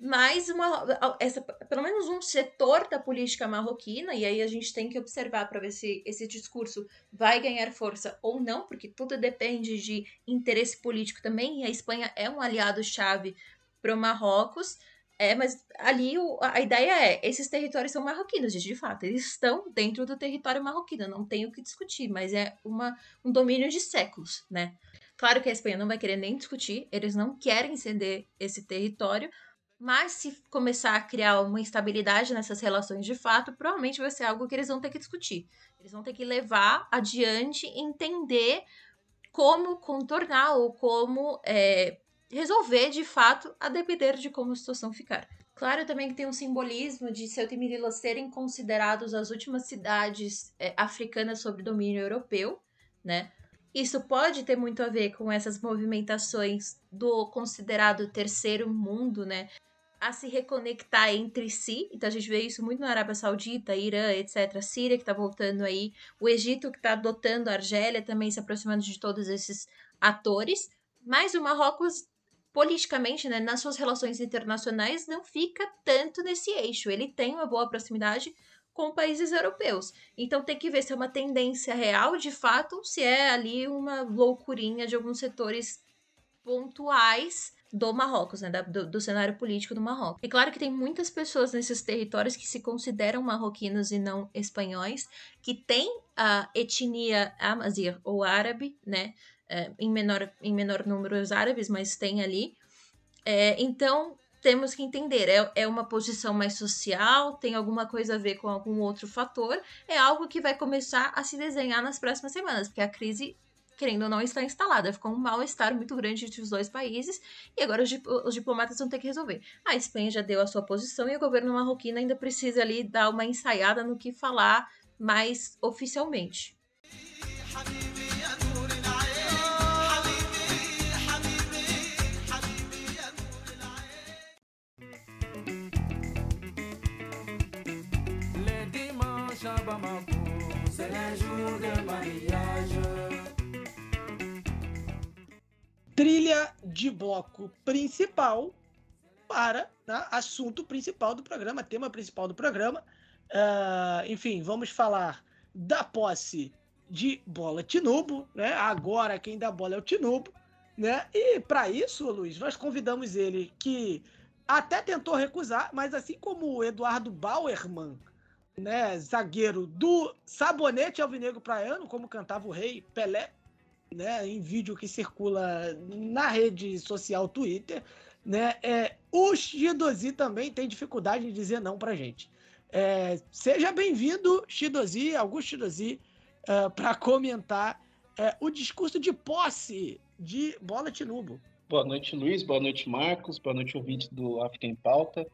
mas uma, essa, pelo menos um setor da política marroquina, e aí a gente tem que observar para ver se esse discurso vai ganhar força ou não, porque tudo depende de interesse político também, e a Espanha é um aliado-chave para o Marrocos. É, mas ali o, a ideia é, esses territórios são marroquinos, de fato, eles estão dentro do território marroquino, não tem o que discutir, mas é uma, um domínio de séculos, né? Claro que a Espanha não vai querer nem discutir, eles não querem ceder esse território, mas se começar a criar uma instabilidade nessas relações de fato, provavelmente vai ser algo que eles vão ter que discutir. Eles vão ter que levar adiante, entender como contornar ou como é, resolver de fato, a depender de como a situação ficar. Claro também que tem um simbolismo de Ceuta e Melilla serem considerados as últimas cidades é, africanas sob domínio europeu, né? Isso pode ter muito a ver com essas movimentações do considerado terceiro mundo, né? a se reconectar entre si. Então a gente vê isso muito na Arábia Saudita, Irã, etc. A Síria que está voltando aí, o Egito que está adotando a Argélia, também se aproximando de todos esses atores. Mas o Marrocos, politicamente, né, nas suas relações internacionais, não fica tanto nesse eixo. Ele tem uma boa proximidade com países europeus. Então tem que ver se é uma tendência real, de fato, se é ali uma loucurinha de alguns setores pontuais do Marrocos, né, do, do, cenário político do Marrocos. É claro que tem muitas pessoas nesses territórios que se consideram marroquinos e não espanhóis, que têm a etnia amazir ou árabe, né, é, em, menor, em menor número os árabes, mas tem ali. É, então, temos que entender, é, é uma posição mais social, tem alguma coisa a ver com algum outro fator, é algo que vai começar a se desenhar nas próximas semanas, porque a crise querendo ou não, está instalada. Ficou um mal-estar muito grande entre os dois países e agora os, os, diplomatas vão ter que resolver. A Espanha já deu a sua posição e o governo marroquino ainda precisa ali dar uma ensaiada no que falar mais oficialmente. C'est le jour de mariage trilha de bloco principal para né, assunto principal do programa, tema principal do programa. Uh, enfim, vamos falar da posse de bola Tinubo, né? Agora quem dá bola é o Tinubo, né? E para isso, Luiz, nós convidamos ele que até tentou recusar, mas assim como o Eduardo Bauerman, né, zagueiro do Sabonete Alvinegro Praiano, como cantava o rei Pelé, né, em vídeo que circula na rede social Twitter, né, é, o Shidozi também tem dificuldade de dizer não pra gente. É, seja bem-vindo, Shidozi, Augusto Shidozi, é, para comentar é, o discurso de posse de Bola Tinubo. Boa noite, Luiz. Boa noite, Marcos. Boa noite, ouvinte do África em Pauta.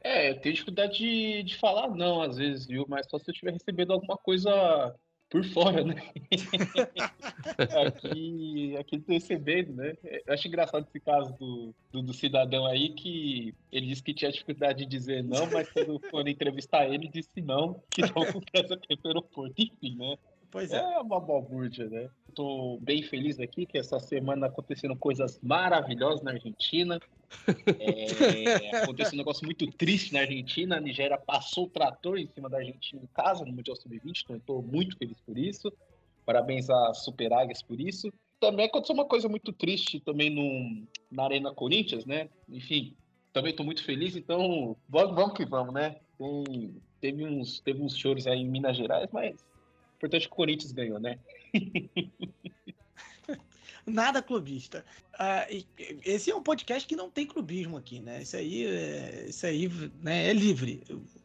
É, eu tenho dificuldade de, de falar não, às vezes, viu? Mas só se eu tiver recebendo alguma coisa por fora, né? *laughs* aqui, aqui tô recebendo, né? Eu acho engraçado esse caso do, do, do, cidadão aí que ele disse que tinha dificuldade de dizer não, mas quando foram entrevistar ele, disse não, que não aqui pelo aeroporto. Enfim, né? Pois é. É uma balbúrdia, né? Estou bem feliz aqui que essa semana aconteceram coisas maravilhosas na Argentina. *laughs* É, aconteceu um negócio muito triste na Argentina. A Nigéria passou o trator em cima da Argentina em casa no Mundial Sub-20, então estou muito feliz por isso. Parabéns a Super Águias por isso. Também aconteceu uma coisa muito triste também no, na Arena Corinthians, né? Enfim, também estou muito feliz, então vamos, vamos que vamos, né? Tem, teve, uns, teve uns choros aí em Minas Gerais, mas importante é que o Corinthians ganhou, né? *laughs* nada clubista. Uh, esse é um podcast que não tem clubismo aqui, né? Isso aí, é, isso aí né, é livre.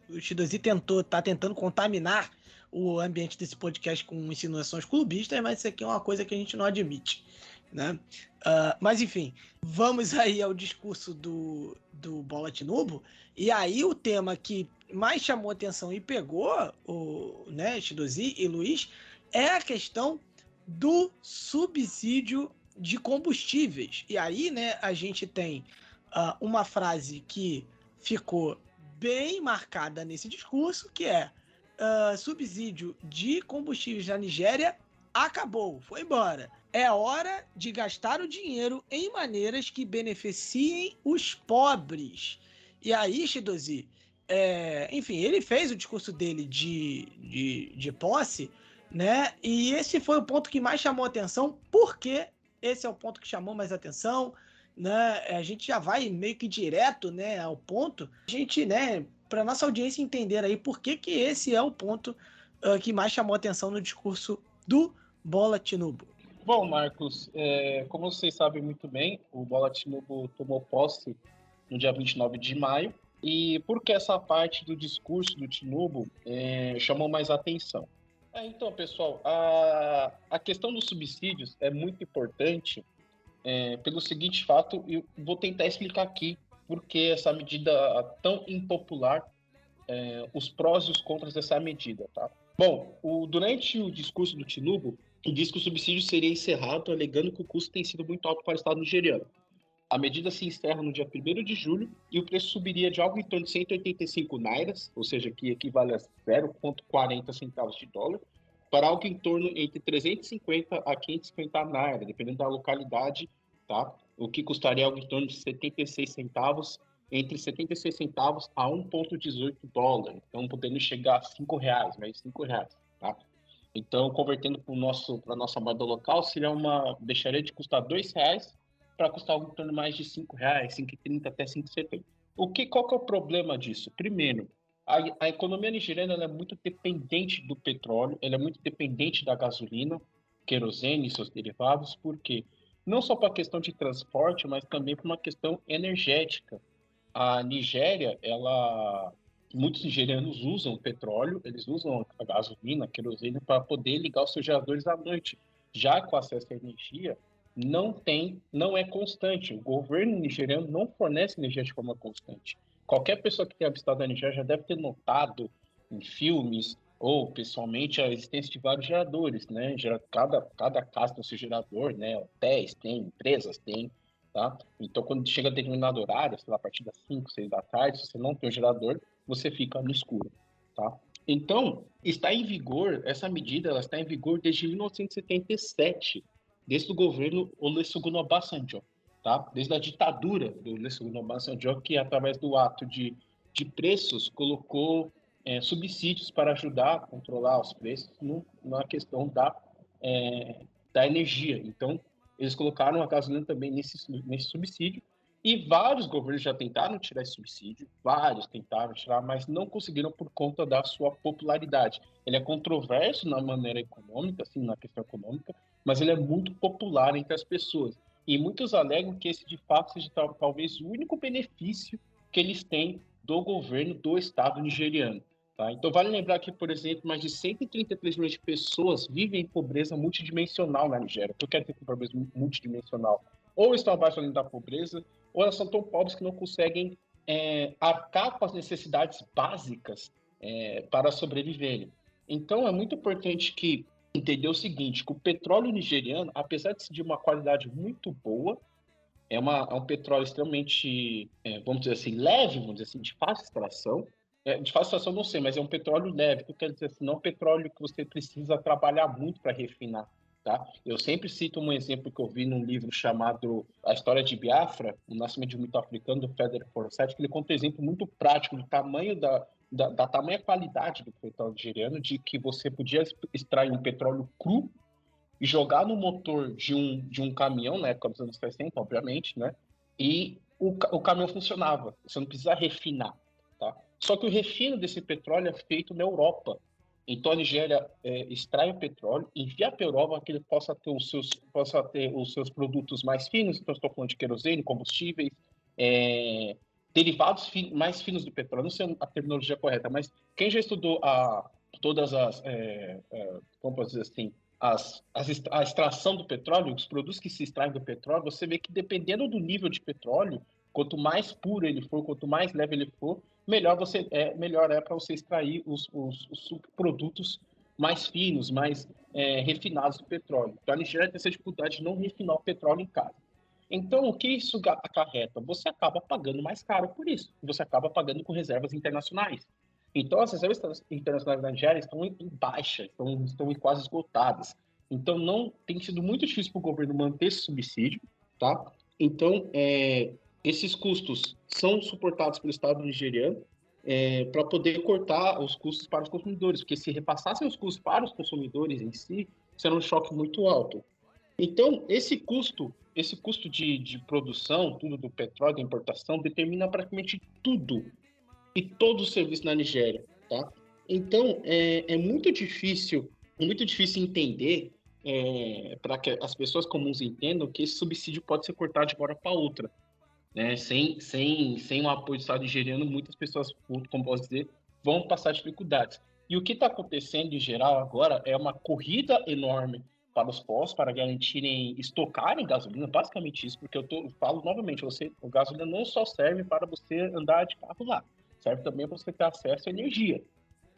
O Shidozi tentou, tá tentando contaminar o ambiente desse podcast com insinuações clubistas, mas isso aqui é uma coisa que a gente não admite. Né? Uh, mas enfim, vamos aí ao discurso do, do Bola Tinubo. E aí o tema que mais chamou atenção e pegou o né, Shidozi e Luiz é a questão do subsídio de combustíveis. E aí, né, a gente tem uh, uma frase que ficou bem marcada nesse discurso, que é uh, subsídio de combustíveis na Nigéria acabou, foi embora. É hora de gastar o dinheiro em maneiras que beneficiem os pobres. E aí, Shidozi, é, enfim, ele fez o discurso dele de, de, de posse, né? E esse foi o ponto que mais chamou atenção, porque esse é o ponto que chamou mais atenção, né? A gente já vai meio que direto, né, ao ponto. A gente, né, para nossa audiência entender aí por que, que esse é o ponto uh, que mais chamou atenção no discurso do Bola Tinubu. Bom, Marcos, é, como vocês sabem muito bem, o Bola Tinubu tomou posse no dia 29 de maio. E por que essa parte do discurso do Tinubu é, chamou mais atenção? É, então, pessoal, a, a questão dos subsídios é muito importante é, pelo seguinte fato, e vou tentar explicar aqui por que essa medida tão impopular, é, os prós e os contras dessa medida, tá? Bom, o, durante o discurso do Tinubu, ele disse que o subsídio seria encerrado, alegando que o custo tem sido muito alto para o Estado nigeriano. A medida se encerra no dia 1 de julho e o preço subiria de algo em torno de 185 nairas, ou seja, que equivale a 0,40 centavos de dólar, para algo em torno entre 350 a 550 naira, dependendo da localidade, tá? O que custaria algo em torno de 76 centavos, entre 76 centavos a 1,18 dólar. Então, podendo chegar a 5 reais, mais 5 reais, tá? Então, convertendo para a nossa moeda local, seria uma, deixaria de custar 2 reais para custar em torno mais de 5 reais, 5,30 até 5,70. O que, qual que é o problema disso? Primeiro, a, a economia nigeriana é muito dependente do petróleo, ela é muito dependente da gasolina, querosene e seus derivados, porque não só para a questão de transporte, mas também para uma questão energética. A Nigéria, ela muitos nigerianos usam petróleo, eles usam a gasolina, a querosene para poder ligar os seus geradores à noite. Já com acesso à energia, não tem, não é constante. O governo nigeriano não fornece energia de forma constante. Qualquer pessoa que tenha visitado a Nigéria já deve ter notado em filmes ou pessoalmente a existência de vários geradores, né? Cada, cada casa tem seu gerador, né? Hotéis tem, empresas tem, tá? Então, quando chega a determinado horário, sei lá, a partir das 5, 6 da tarde, se você não tem o gerador, você fica no escuro, tá? Então, está em vigor, essa medida ela está em vigor desde 1977, desde o governo Olusegun Obasanjo, tá? Desde a ditadura do Olusegun Obasanjo, que através do ato de, de preços colocou é, subsídios para ajudar a controlar os preços no, na questão da, é, da energia. Então, eles colocaram a gasolina também nesse, nesse subsídio e vários governos já tentaram tirar esse subsídio, vários tentaram tirar, mas não conseguiram por conta da sua popularidade. Ele é controverso na maneira econômica, assim, na questão econômica, mas ele é muito popular entre as pessoas. E muitos alegam que esse, de fato, seja talvez o único benefício que eles têm do governo do Estado nigeriano. Tá? Então, vale lembrar que, por exemplo, mais de 133 milhões de pessoas vivem em pobreza multidimensional na Nigéria. O que eu quero dizer com pobreza multidimensional? Ou estão abaixo da linha da pobreza, ou elas são tão pobres que não conseguem é, arcar com as necessidades básicas é, para sobreviverem. Então, é muito importante que entender o seguinte, que o petróleo nigeriano, apesar de ser de uma qualidade muito boa, é, uma, é um petróleo extremamente, é, vamos dizer assim, leve, vamos dizer assim, de fácil extração. É, de fácil extração não sei, mas é um petróleo leve, que quer dizer assim, não é um petróleo que você precisa trabalhar muito para refinar. Tá? Eu sempre cito um exemplo que eu vi num livro chamado A História de Biafra, O Nascimento de um Mito Africano, do Federer Forsyth, que ele conta um exemplo muito prático do tamanho da, da, da tamanha qualidade do petróleo nigeriano, de que você podia extrair um petróleo cru e jogar no motor de um, de um caminhão, na época dos anos 60, obviamente, né? E o, o caminhão funcionava, você não precisa refinar, tá? Só que o refino desse petróleo é feito na Europa, então a Nigéria é, extrai o petróleo, envia para a Europa que ele possa ter os seus, possa ter os seus produtos mais finos, então estou falando de querosene, combustíveis, é, derivados mais finos do petróleo, não sei a terminologia correta, mas quem já estudou a, todas as, é, é, como dizer assim, as, as, a extração do petróleo, os produtos que se extraem do petróleo, você vê que dependendo do nível de petróleo, quanto mais puro ele for, quanto mais leve ele for, melhor você é melhor é para você extrair os, os, os subprodutos mais finos, mais é, refinados do petróleo. Então a Nigéria tem essa dificuldade de não refinar o petróleo em casa. Então, o que isso acarreta? Você acaba pagando mais caro por isso. Você acaba pagando com reservas internacionais. Então, as reservas internacionais da Nigéria estão em baixa, estão, estão quase esgotadas. Então, não tem sido muito difícil para o governo manter esse subsídio, tá? Então, é, esses custos são suportados pelo Estado nigeriano é, para poder cortar os custos para os consumidores, porque se repassassem os custos para os consumidores em si, será um choque muito alto. Então, esse custo esse custo de, de produção, tudo do petróleo, da importação, determina praticamente tudo e todo o serviço na Nigéria, tá? Então, é, é muito difícil, é muito difícil entender, é, para que as pessoas comuns entendam que esse subsídio pode ser cortado de uma hora para outra, né? Sem, sem, sem o apoio do Estado nigeriano, muitas pessoas, como posso dizer, vão passar dificuldades. E o que está acontecendo em geral agora é uma corrida enorme para os postos para garantirem estocarem gasolina, basicamente isso, porque eu, tô, eu falo novamente, você, o gasolina não só serve para você andar de carro lá, serve também para você ter acesso à energia.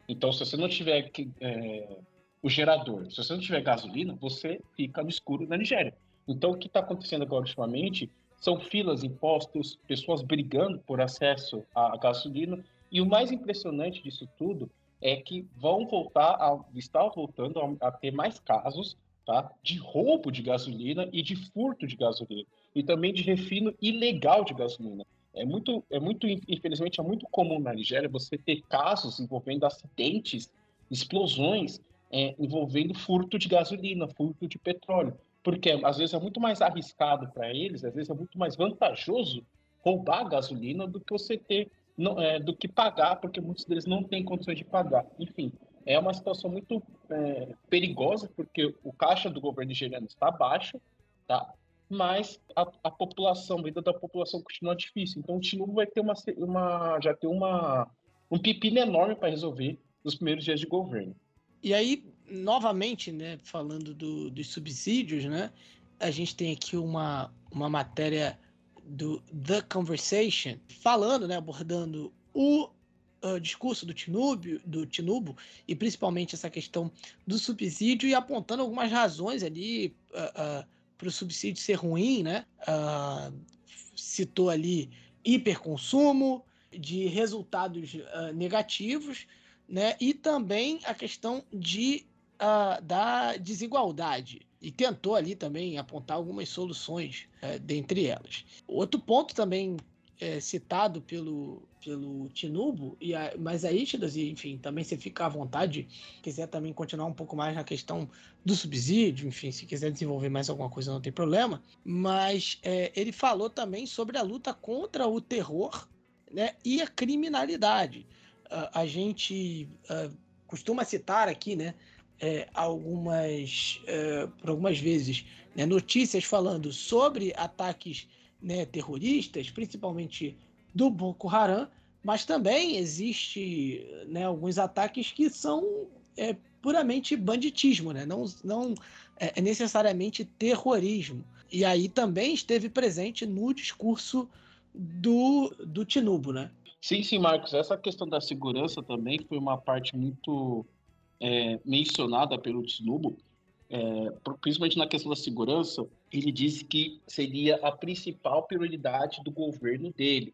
Então, se você não tiver é, o gerador, se você não tiver gasolina, você fica no escuro na Nigéria. Então, o que está acontecendo agora ultimamente são filas em postos, pessoas brigando por acesso à gasolina, e o mais impressionante disso tudo é que vão voltar a estar voltando a, a ter mais casos tá? de roubo de gasolina e de furto de gasolina, e também de refino ilegal de gasolina. É muito, é muito, infelizmente, é muito comum na Nigéria você ter casos envolvendo acidentes, explosões, é, envolvendo furto de gasolina, furto de petróleo, porque às vezes é muito mais arriscado para eles, às vezes é muito mais vantajoso roubar gasolina do que você ter, não, é, do que pagar, porque muitos deles não têm condições de pagar. Enfim, é uma situação muito é, perigosa, porque o caixa do governo nigeriano está baixo, tá? mas a, a população, a vida da população continua difícil. Então o Tinubu vai ter uma, uma já ter uma, um pepino enorme para resolver nos primeiros dias de governo. E aí, novamente, né, falando do, dos subsídios, né, a gente tem aqui uma, uma matéria do The Conversation falando, né, abordando o uh, discurso do Tinubu, do Tinubu e principalmente essa questão do subsídio e apontando algumas razões ali uh, uh, para o subsídio ser ruim, né? citou ali hiperconsumo, de resultados negativos, né? E também a questão de da desigualdade e tentou ali também apontar algumas soluções dentre elas. Outro ponto também é, citado pelo, pelo Tinubo, e a, mas aí, Chidas, enfim, também você fica à vontade, quiser também continuar um pouco mais na questão do subsídio, enfim, se quiser desenvolver mais alguma coisa não tem problema, mas é, ele falou também sobre a luta contra o terror né, e a criminalidade. Uh, a gente uh, costuma citar aqui, né, é, algumas, é, por algumas vezes, né, notícias falando sobre ataques né, terroristas, principalmente do Boko Haram, mas também existe né, alguns ataques que são é, puramente banditismo, né? não, não é, é necessariamente terrorismo. E aí também esteve presente no discurso do, do Tinubo, né? Sim, sim, Marcos. Essa questão da segurança também foi uma parte muito é, mencionada pelo Tinubo é, principalmente na questão da segurança, ele disse que seria a principal prioridade do governo dele.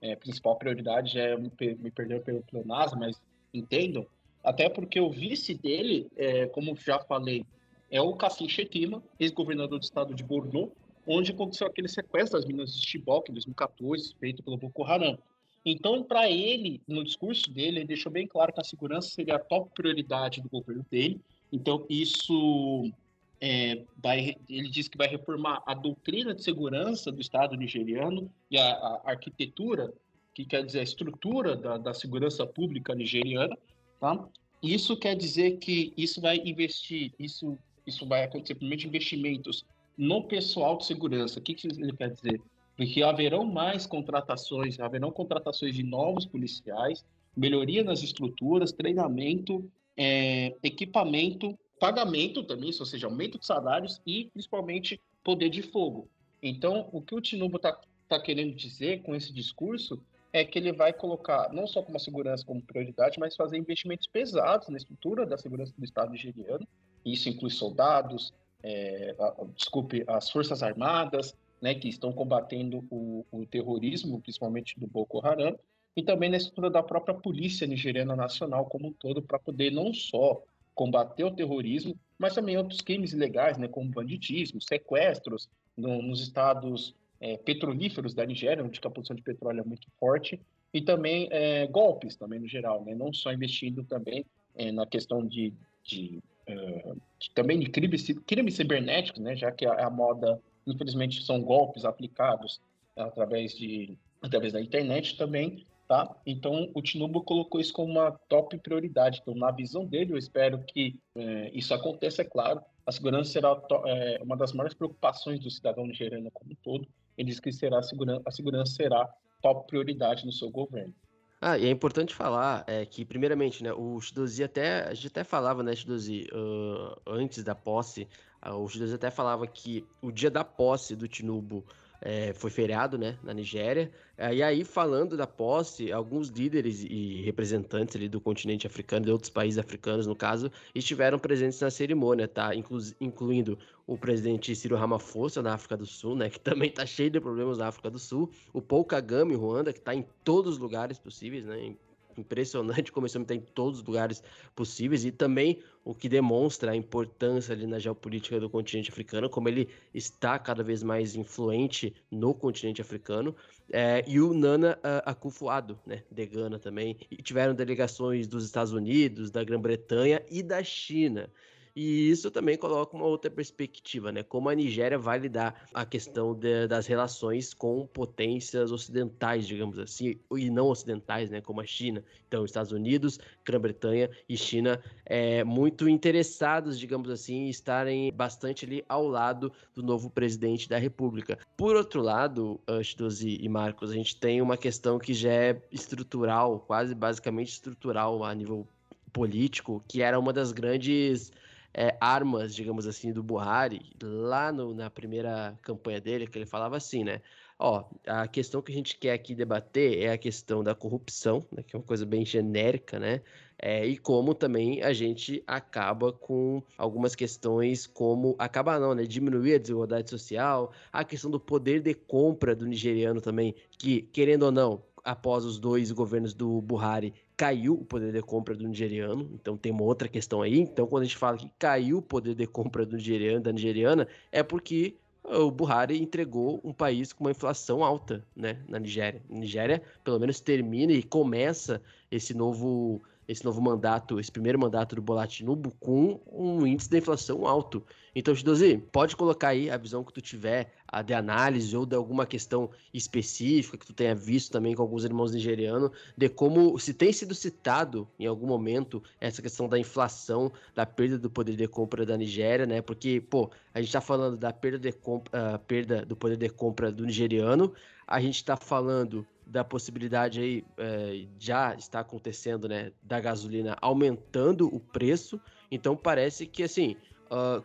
É, principal prioridade é me, perder pelo pleonasmo, mas entendam, até porque o vice dele, é, como já falei, é o Cassim Chetima, ex-governador do estado de Borno, onde aconteceu aquele sequestro das minas de Chibok em 2014, feito pelo Boko Haram. Então, para ele, no discurso dele, ele deixou bem claro que a segurança seria a top prioridade do governo dele então, isso é, vai, ele diz que vai reformar a doutrina de segurança do Estado nigeriano e a, a arquitetura, que quer dizer a estrutura da, da segurança pública nigeriana. Tá? Isso quer dizer que isso vai investir, isso, isso vai acontecer, primeiro, investimentos no pessoal de segurança. O que, que ele quer dizer? Porque haverão mais contratações, haverão contratações de novos policiais, melhoria nas estruturas, treinamento é, equipamento, pagamento também, ou seja, aumento de salários e principalmente poder de fogo. Então, o que o Tinubu está tá querendo dizer com esse discurso é que ele vai colocar não só como a segurança como prioridade, mas fazer investimentos pesados na estrutura da segurança do Estado nigeriano. Isso inclui soldados, é, a, desculpe, as forças armadas, né, que estão combatendo o, o terrorismo, principalmente do Boko Haram, e também na estrutura da própria polícia nigeriana nacional como um todo, para poder não só combater o terrorismo, mas também outros crimes ilegais, né, como banditismo, sequestros no, nos estados é, petrolíferos da Nigéria, onde a produção de petróleo é muito forte, e também é, golpes, também no geral, né, não só investindo também é, na questão de, de, uh, de, também de crimes, crimes cibernéticos, né, já que a, a moda, infelizmente, são golpes aplicados através de através da internet também, tá? Então, o Tinubu colocou isso como uma top prioridade. Então, na visão dele, eu espero que é, isso aconteça, é claro. A segurança será é, uma das maiores preocupações do cidadão nigeriano como um todo. Ele diz que será a, segurança, a segurança será top prioridade no seu governo. Ah, e é importante falar é, que, primeiramente, né, o Shidozi até, a gente até falava, né, Shidozi, uh, antes da posse, uh, o Shidozi até falava que o dia da posse do Tinubu é, foi feriado, né, na Nigéria. É, e aí, falando da posse, alguns líderes e representantes ali do continente africano, de outros países africanos, no caso, estiveram presentes na cerimônia, tá? Inclu incluindo o presidente Ciro Ramaphosa, na África do Sul, né, que *laughs* também tá cheio de problemas na África do Sul, o Paul Kagame, Ruanda, que tá em todos os lugares possíveis, né, impressionante *laughs* esse homem está em todos os lugares possíveis e também o que demonstra a importância ali na geopolítica do continente africano, como ele está cada vez mais influente no continente africano, é, e o Nana uh, Akufo-Addo, né, de Gana também, e tiveram delegações dos Estados Unidos, da Grã-Bretanha e da China. E isso também coloca uma outra perspectiva, né? Como a Nigéria vai lidar a questão de, das relações com potências ocidentais, digamos assim, e não ocidentais, né? Como a China. Então, Estados Unidos, Grã-Bretanha e China é, muito interessados, digamos assim, em estarem bastante ali ao lado do novo presidente da República. Por outro lado, Anchitos e Marcos, a gente tem uma questão que já é estrutural, quase basicamente estrutural a nível político, que era uma das grandes é, armas, digamos assim, do Buhari, lá no, na primeira campanha dele, que ele falava assim, né? Ó, a questão que a gente quer aqui debater é a questão da corrupção, né, que é uma coisa bem genérica, né? É, e como também a gente acaba com algumas questões como acaba não, né? Diminuir a desigualdade social, a questão do poder de compra do nigeriano também, que querendo ou não, após os dois governos do Buhari, caiu o poder de compra do nigeriano, então tem uma outra questão aí. Então, quando a gente fala que caiu o poder de compra do nigeriano, da nigeriana, é porque o Buhari entregou um país com uma inflação alta, né, na Nigéria. A Nigéria, pelo menos, termina e começa esse novo esse novo mandato, esse primeiro mandato do Bola Tinubu com um índice de inflação alto. Então, Chidozi, pode colocar aí a visão que tu tiver, de análise ou de alguma questão específica que tu tenha visto também com alguns irmãos nigerianos, de como se tem sido citado em algum momento essa questão da inflação, da perda do poder de compra da Nigéria, né? Porque, pô, a gente tá falando da perda, de compra, uh, perda do poder de compra do nigeriano, a gente está falando da possibilidade aí é, já está acontecendo, né, da gasolina aumentando o preço. Então parece que assim uh,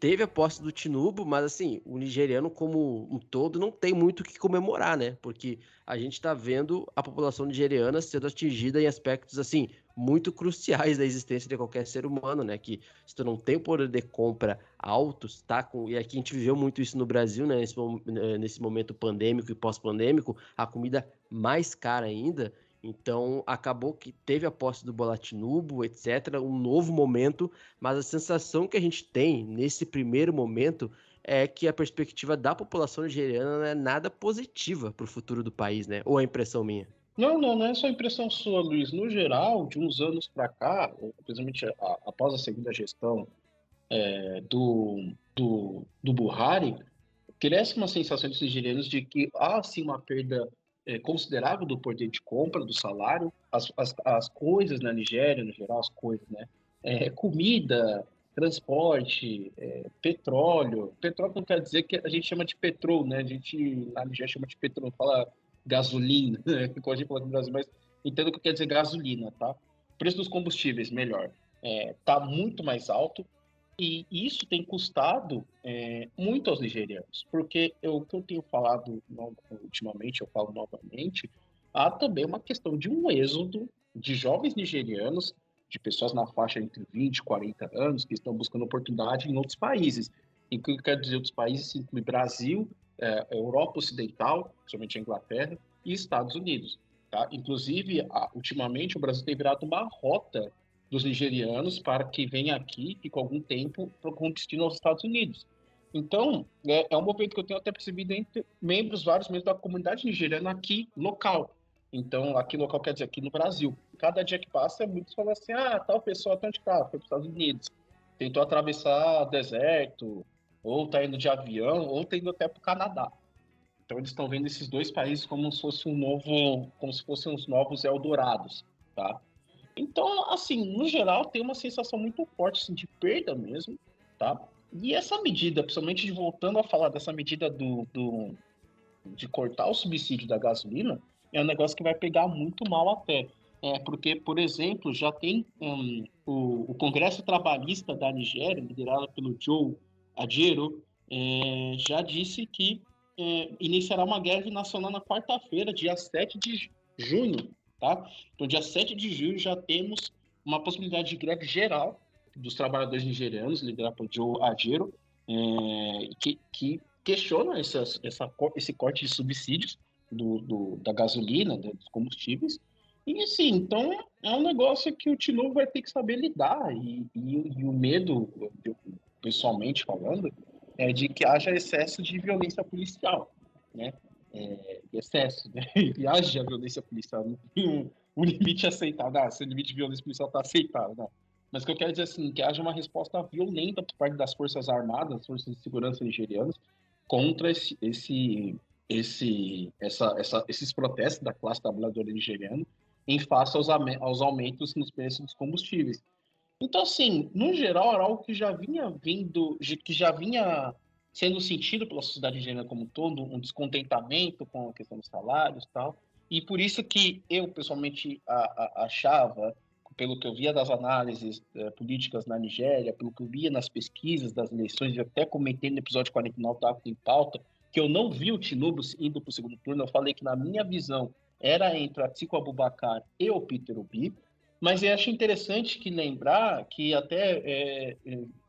teve a posse do Tinubu, mas assim o nigeriano como um todo não tem muito o que comemorar, né? Porque a gente está vendo a população nigeriana sendo atingida em aspectos assim muito cruciais da existência de qualquer ser humano, né? Que se tu não tem poder de compra altos, tá? Com, e aqui a gente viveu muito isso no Brasil, né? Nesse, eh, nesse momento pandêmico e pós-pandêmico, a comida mais cara ainda. Então acabou que teve a posse do Bolatinubo, etc. Um novo momento, mas a sensação que a gente tem nesse primeiro momento é que a perspectiva da população nigeriana não é nada positiva para o futuro do país, né? Ou é impressão minha? Não, não, não é só impressão sua, Luiz. No geral, de uns anos para cá, principalmente após a segunda gestão é, do, do, do Buhari, cresce uma sensação dos nigerianos de que há sim uma perda é, considerável do poder de compra, do salário, as, as, as coisas na Nigéria, no geral, as coisas, né? É, comida, transporte, é, petróleo. Petróleo não quer dizer que a gente chama de petróleo, né? A gente na Nigéria chama de petróleo, fala gasolina, *laughs* né? Como a gente fala no Brasil, mas entendo que quer dizer gasolina, tá? Preço dos combustíveis, melhor, é, tá muito mais alto e isso tem custado é, muito aos nigerianos, porque eu, o que eu tenho falado ultimamente, eu falo novamente, há também uma questão de um êxodo de jovens nigerianos, de pessoas na faixa entre 20 e 40 anos, que estão buscando oportunidade em outros países. E o que eu quero dizer outros países inclui Brasil, é, Europa Ocidental, principalmente a Inglaterra, e Estados Unidos. Tá? Inclusive, ultimamente, o Brasil tem virado uma rota dos nigerianos para que venham aqui e com algum tempo com destino aos Estados Unidos. Então, é, é um movimento que eu tenho até percebido entre membros, vários membros da comunidade nigeriana aqui, local. Então, aqui local quer dizer aqui no Brasil. Cada dia que passa, muitos falam assim: ah, tal pessoa, tá onde está? Foi para os Estados Unidos. Tentou atravessar deserto, ou está indo de avião, ou está indo até para o Canadá. Então, eles estão vendo esses dois países como se fosse um novo, como se fossem os novos Eldorados, tá? Então, assim, no geral, tem uma sensação muito forte assim, de perda mesmo, tá? E essa medida, principalmente de, voltando a falar dessa medida do, do, de cortar o subsídio da gasolina, é um negócio que vai pegar muito mal até. É, porque, por exemplo, já tem um, o, o, Congresso Trabalhista da Nigéria, liderado pelo Joe Adjero, é, já disse que é, iniciará uma greve nacional na quarta-feira, dia 7 de junho. Tá? Então, dia 7 de junho já temos uma possibilidade de greve geral dos trabalhadores nigerianos, liderado por Joe Adjero, é, que, que questiona essa, esse corte de subsídios do, do, da gasolina, né, dos combustíveis. E assim, então é um negócio que o Tino vai ter que saber lidar. E, e, e o medo, pessoalmente falando, é de que haja excesso de violência policial, né? É, excesso, né? *laughs* E haja violência policial. Não tem um, um limite aceitável. Ah, limite de violência policial está aceitável, né? Mas o que eu quero dizer assim, que haja uma resposta violenta por parte das Forças Armadas, das Forças de Segurança nigerianas, contra esse, esse, esse, essa, essa, esses protestos da classe trabalhadora nigeriana em face aos, aos aumentos nos preços dos combustíveis. Então, assim, no geral, era algo que já vinha vindo, que já vinha sendo sentido pela sociedade nigeriana como um todo, um descontentamento com a questão dos salários e tal. E por isso que eu, pessoalmente, a, a, achava pelo que eu via das análises eh, políticas na Nigéria, pelo que eu via nas pesquisas das eleições, e até comentei no episódio 49 da em Pauta, que eu não vi o Tinubu indo para o segundo turno. Eu falei que, na minha visão, era entre Atiku Abubakar e o Peter Obi. Mas eu acho interessante que lembrar que até é,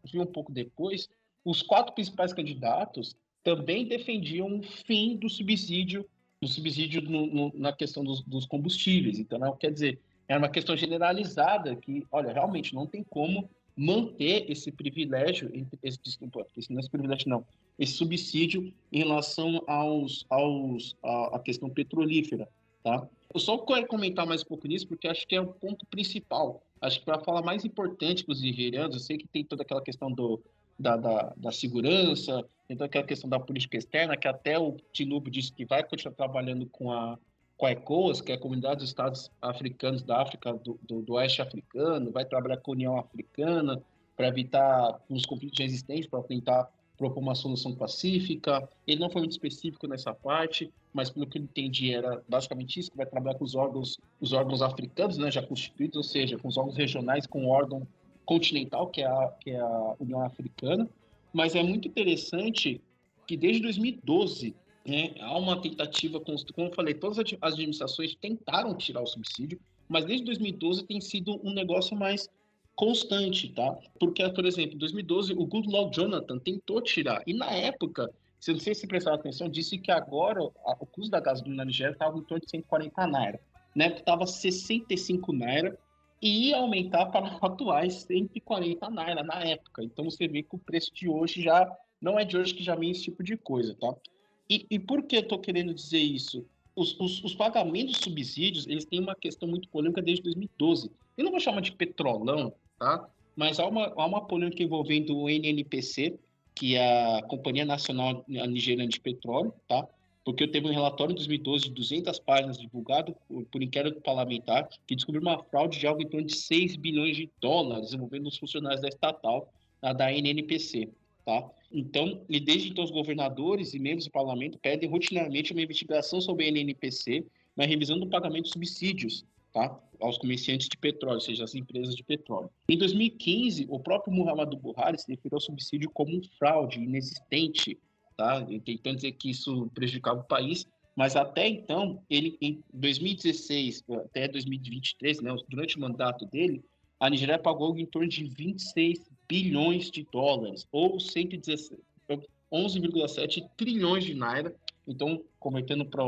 vi um pouco depois, os quatro principais candidatos também defendiam o fim do subsídio, do subsídio no, no, na questão dos, dos combustíveis. Então, não, quer dizer, era uma questão generalizada que, olha, realmente não tem como manter esse privilégio, esse, desculpa, esse, não é esse privilégio não, esse subsídio em relação aos, aos, à, questão petrolífera, tá? Eu só quero comentar mais um pouco nisso, porque acho que é o ponto principal. Acho que para falar mais importante para os nigerianos, eu sei que tem toda aquela questão do, da, da, da, segurança, toda aquela questão da política externa, que até o Tinubu disse que vai continuar trabalhando com a, com a ECOAS, que é a Comunidade dos Estados Africanos da África, do, do, do Oeste Africano, vai trabalhar com a União Africana para evitar os conflitos existentes, para tentar propor uma solução pacífica. Ele não foi muito específico nessa parte, mas pelo que eu entendi era basicamente isso, que vai trabalhar com os órgãos, os órgãos africanos, né, já constituídos, ou seja, com os órgãos regionais, com o órgão continental, que é a, que é a União Africana. Mas é muito interessante que desde 2012 né, há uma tentativa, como eu falei, todas as administrações tentaram tirar o subsídio, mas desde 2012 tem sido um negócio mais constante, tá? Porque, por exemplo, em 2012, o Goodluck Jonathan tentou tirar, e na época, se não sei se prestaram atenção, disse que agora o custo da gasolina na Nigéria estava em torno de 140 naira. Na época estava 65 naira, e aumentar para *laughs* atuais 140 naira na época. Então você vê que o preço de hoje já não é de hoje que já vem esse tipo de coisa, tá? E, e por que eu estou querendo dizer isso? Os, os, os, pagamentos de subsídios, eles têm uma questão muito polêmica desde 2012. Eu não vou chamar de petrolão, tá? Mas há uma, há uma polêmica envolvendo o NNPC, que é a Companhia Nacional Nigeriana de Petróleo, tá? Porque eu teve um relatório em 2012 de 200 páginas divulgado por, inquérito parlamentar que descobriu uma fraude de algo em torno de 6 bilhões de dólares envolvendo os funcionários da estatal, da NNPC, tá? Então, e desde então, os governadores e membros do parlamento pedem rotineiramente uma investigação sobre a NNPC na revisão do pagamento de subsídios tá? aos comerciantes de petróleo, ou seja, às empresas de petróleo. Em 2015, o próprio Muhammadu Buhari se referiu ao subsídio como um fraude inexistente, tá? tentando dizer que isso prejudicava o país, mas até então, ele em 2016 até 2023, né, durante o mandato dele, a Nigéria pagou em torno de 26 bilhões de dólares, ou 116, 11,7 trilhões de naira, então convertendo para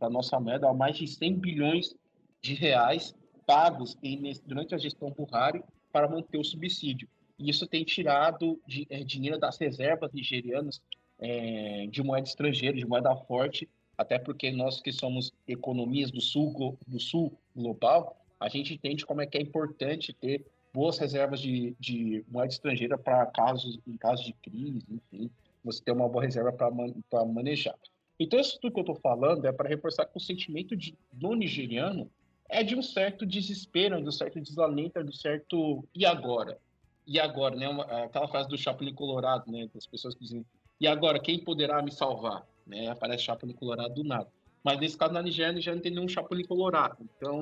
a nossa moeda, mais de 100 bilhões de reais pagos em, durante a gestão Buhari para manter o subsídio. E isso tem tirado de, é, dinheiro das reservas nigerianas é, de moeda estrangeira, de moeda forte, até porque nós que somos economias do sul, do sul global, a gente entende como é que é importante ter boas reservas de, de moeda estrangeira para casos em caso de crise, enfim, você ter uma boa reserva para man, manejar. Então, isso tudo que eu estou falando é para reforçar que o sentimento de, do nigeriano é de um certo desespero, de um certo desalento, de um certo e agora? E agora, né? Aquela frase do Chapolin Colorado, né? Das pessoas que dizem, e agora, quem poderá me salvar? Né? Aparece Chapolin Colorado do nada. Mas nesse caso, na Nigéria, já não tem nenhum Chapolin Colorado. Então,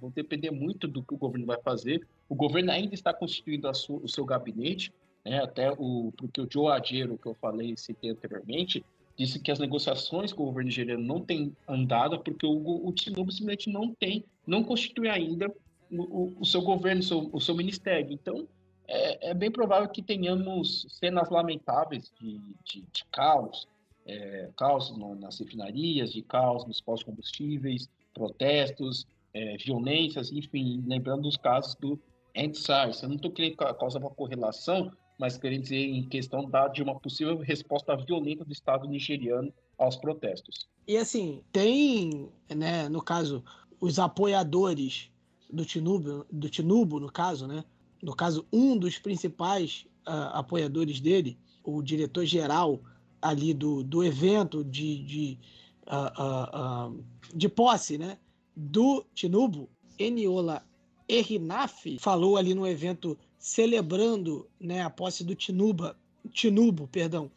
vão depender muito do que o governo vai fazer. O governo ainda está constituindo sua, o seu gabinete, né? até o, porque o Joe Adjero, que eu falei, citei anteriormente, disse que as negociações com o governo nigeriano não têm andado porque o, o Tinubu simplesmente não tem, não constitui ainda o, o, o seu governo, o seu, o seu ministério. Então, é, é, bem provável que tenhamos cenas lamentáveis de, de, de caos, é, caos nas refinarias, de caos nos pós-combustíveis, protestos, é, violências, enfim, lembrando os casos do EndSARS. Eu não estou querendo causar uma correlação, mas querendo dizer em questão da, de uma possível resposta violenta do Estado nigeriano aos protestos. E assim, tem, né, no caso, os apoiadores do Tinubu, do Tinubu, no caso, né? No caso, um dos principais uh, apoiadores dele, o diretor-geral ali do, do evento de, de, uh, uh, de posse, né? Do Tinubu, Eniola Erinaf, falou ali no evento celebrando né, a posse do Tinuba, Tinubo, perdão,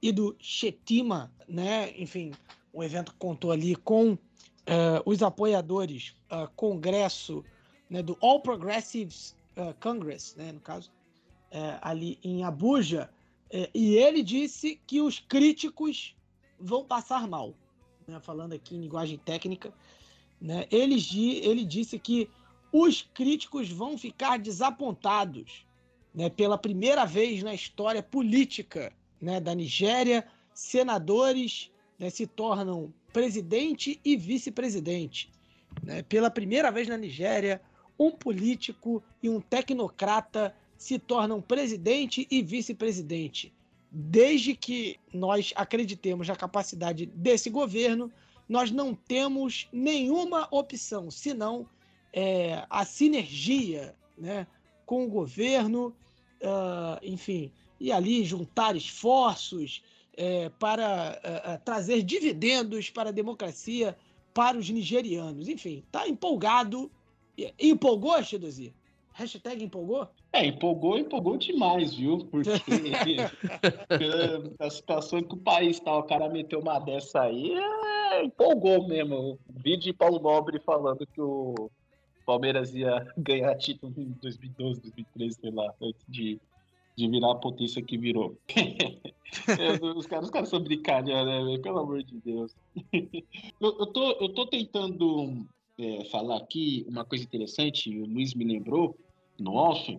e do Chetima, né? Enfim, o evento contou ali com os apoiadores, Congresso né, do All Progressives uh, Congress, né, no caso, ali em Abuja, e ele disse que os críticos vão passar mal. Né, falando aqui em linguagem técnica, né, ele, ele disse que os críticos vão ficar desapontados né, pela primeira vez na história política né, da Nigéria. Senadores né, se tornam presidente e vice-presidente. Né? Pela primeira vez na Nigéria, um político e um tecnocrata se tornam presidente e vice-presidente. Desde que nós acreditemos na capacidade desse governo, nós não temos nenhuma opção senão é, a sinergia né, com o governo, uh, enfim, e ali juntar esforços é, para uh, trazer dividendos para a democracia para os nigerianos. Enfim, está empolgado. Empolgou, Chidozi? Hashtag empolgou? É, empolgou, empolgou demais, viu? Porque *laughs* a situação que o país tá, o cara meteu uma dessa aí, é, empolgou mesmo. Vídeo de Paulo Nobre falando que o Palmeiras ia ganhar título em 2012, 2013, sei lá, antes de, de virar a potência que virou. *laughs* é, os, caras, os caras são brincadeira, né, pelo amor de Deus. *laughs* eu, eu, tô, eu tô tentando é, falar aqui uma coisa interessante, o Luiz me lembrou, no off,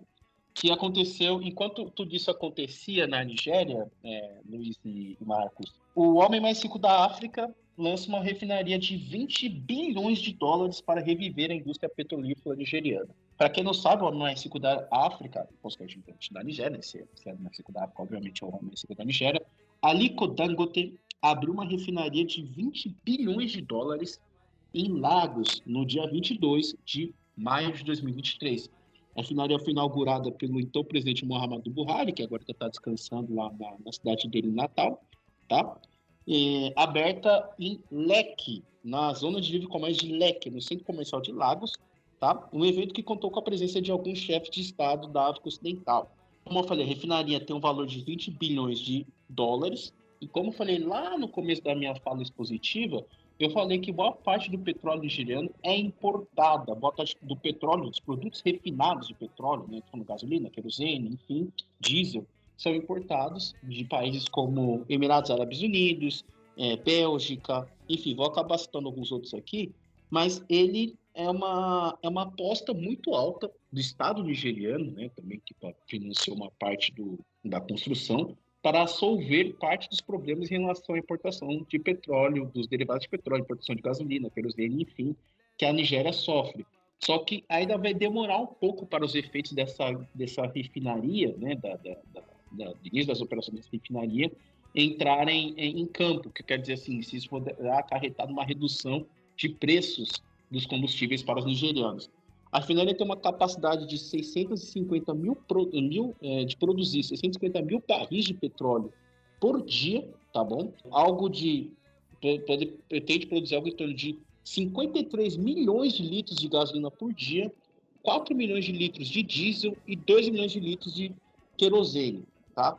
que aconteceu, enquanto tudo isso acontecia na Nigéria, é, Luiz e Marcos, o homem mais rico da África lança uma refinaria de 20 bilhões de dólares para reviver a indústria petrolífera nigeriana. Para quem não sabe, o homem mais rico da África, consequentemente da Nigéria, se é o mais rico da África, obviamente é o homem mais rico da Nigéria, Aliko Dangote abriu uma refinaria de 20 bilhões de dólares em Lagos no dia 22 de maio de 2023. A refinaria foi inaugurada pelo então presidente Muhammadu Buhari, que agora está descansando lá na, na cidade dele, Natal, tá? é, aberta em Leque, na zona de livre comércio de Leque, no Centro Comercial de Lagos, tá? Um evento que contou com a presença de alguns chefes de Estado da África Ocidental. Como eu falei, a refinaria tem um valor de 20 bilhões de dólares, e como eu falei lá no começo da minha fala expositiva, eu falei que boa parte do petróleo nigeriano é importada, boa parte do petróleo, dos produtos refinados de petróleo, né, como gasolina, querosene, enfim, diesel, são importados de países como Emirados Árabes Unidos, é, Bélgica, enfim, vou acabar citando alguns outros aqui, mas ele é uma, é uma aposta muito alta do Estado nigeriano, né, também que financiou uma parte do, da construção, para solver parte dos problemas em relação à importação de petróleo, dos derivados de petróleo, importação de gasolina, querosene, enfim, que a Nigéria sofre. Só que ainda vai demorar um pouco para os efeitos dessa, dessa refinaria, né, da, da, da, início das operações dessa refinaria, entrarem em, em campo, que quer dizer assim, se isso poderá acarretar numa redução de preços dos combustíveis para os nigerianos. A refinaria tem uma capacidade de 650 mil, mil é, de produzir 650 mil barris de petróleo por dia, tá bom? Algo de pretende produzir algo em torno de 53 milhões de litros de gasolina por dia, 4 milhões de litros de diesel e 2 milhões de litros de querosene, tá?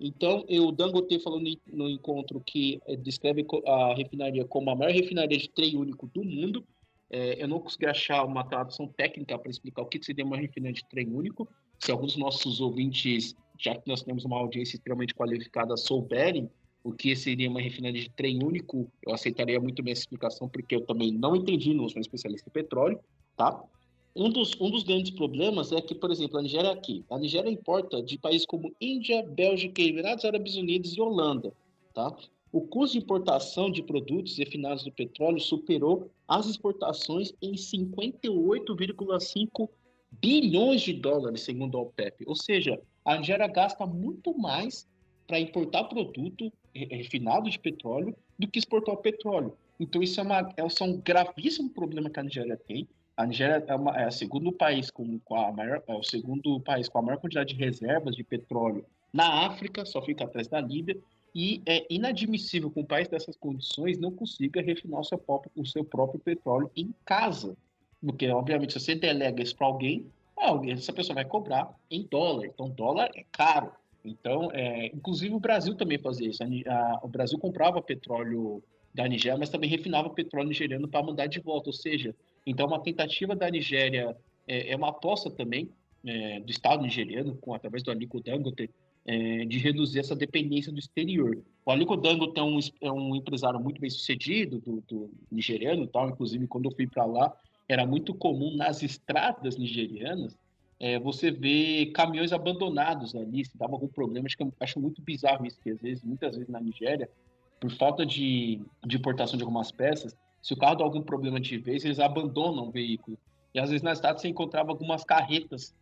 Então, o Dangote falou no encontro que é, descreve a refinaria como a maior refinaria de trem único do mundo. É, eu não consegui achar uma tradução técnica para explicar o que seria uma refinaria de trem único. Se alguns dos nossos ouvintes, já que nós temos uma audiência extremamente qualificada, souberem o que seria uma refinaria de trem único, eu aceitaria muito bem essa explicação, porque eu também não entendi, não sou um especialista em petróleo, tá? Um dos, um dos grandes problemas é que, por exemplo, a Nigéria aqui. A Nigéria importa de países como Índia, Bélgica, Emirados Árabes Unidos e Holanda. Tá? O custo de importação de produtos refinados do petróleo superou as exportações em 58,5 bilhões de dólares, segundo a OPEP. Ou seja, a Nigéria gasta muito mais para importar produto refinado de petróleo do que exportar petróleo. Então, isso é, uma, é um gravíssimo problema que a Nigéria tem. A Nigéria é, uma, é, o segundo país com, com a maior, é o segundo país com a maior quantidade de reservas de petróleo na África, só fica atrás da Líbia, e é inadmissível que um país dessas condições não consiga refinar o seu próprio, o seu próprio petróleo em casa. Porque, obviamente, se você delega isso para alguém, essa pessoa vai cobrar em dólar. Então, dólar é caro. Então, é, inclusive o Brasil também fazia isso. A, a, o Brasil comprava petróleo da Nigéria, mas também refinava petróleo nigeriano para mandar de volta. Ou seja, então, uma tentativa da Nigéria é, é uma aposta também é, do Estado nigeriano, com, através do Aliko Dangote, é, de reduzir essa dependência do exterior. O Aliko Dangote é um, é um empresário muito bem sucedido do, do nigeriano, tal. inclusive quando eu fui para lá, era muito comum nas estradas nigerianas é, você ver caminhões abandonados ali, se dava algum problema. Acho eu acho muito bizarro isso, que às vezes, muitas vezes na Nigéria, por falta de, de importação de algumas peças, se o carro dá algum problema de vez, eles abandonam o veículo. E às vezes na estrada você encontrava algumas carretas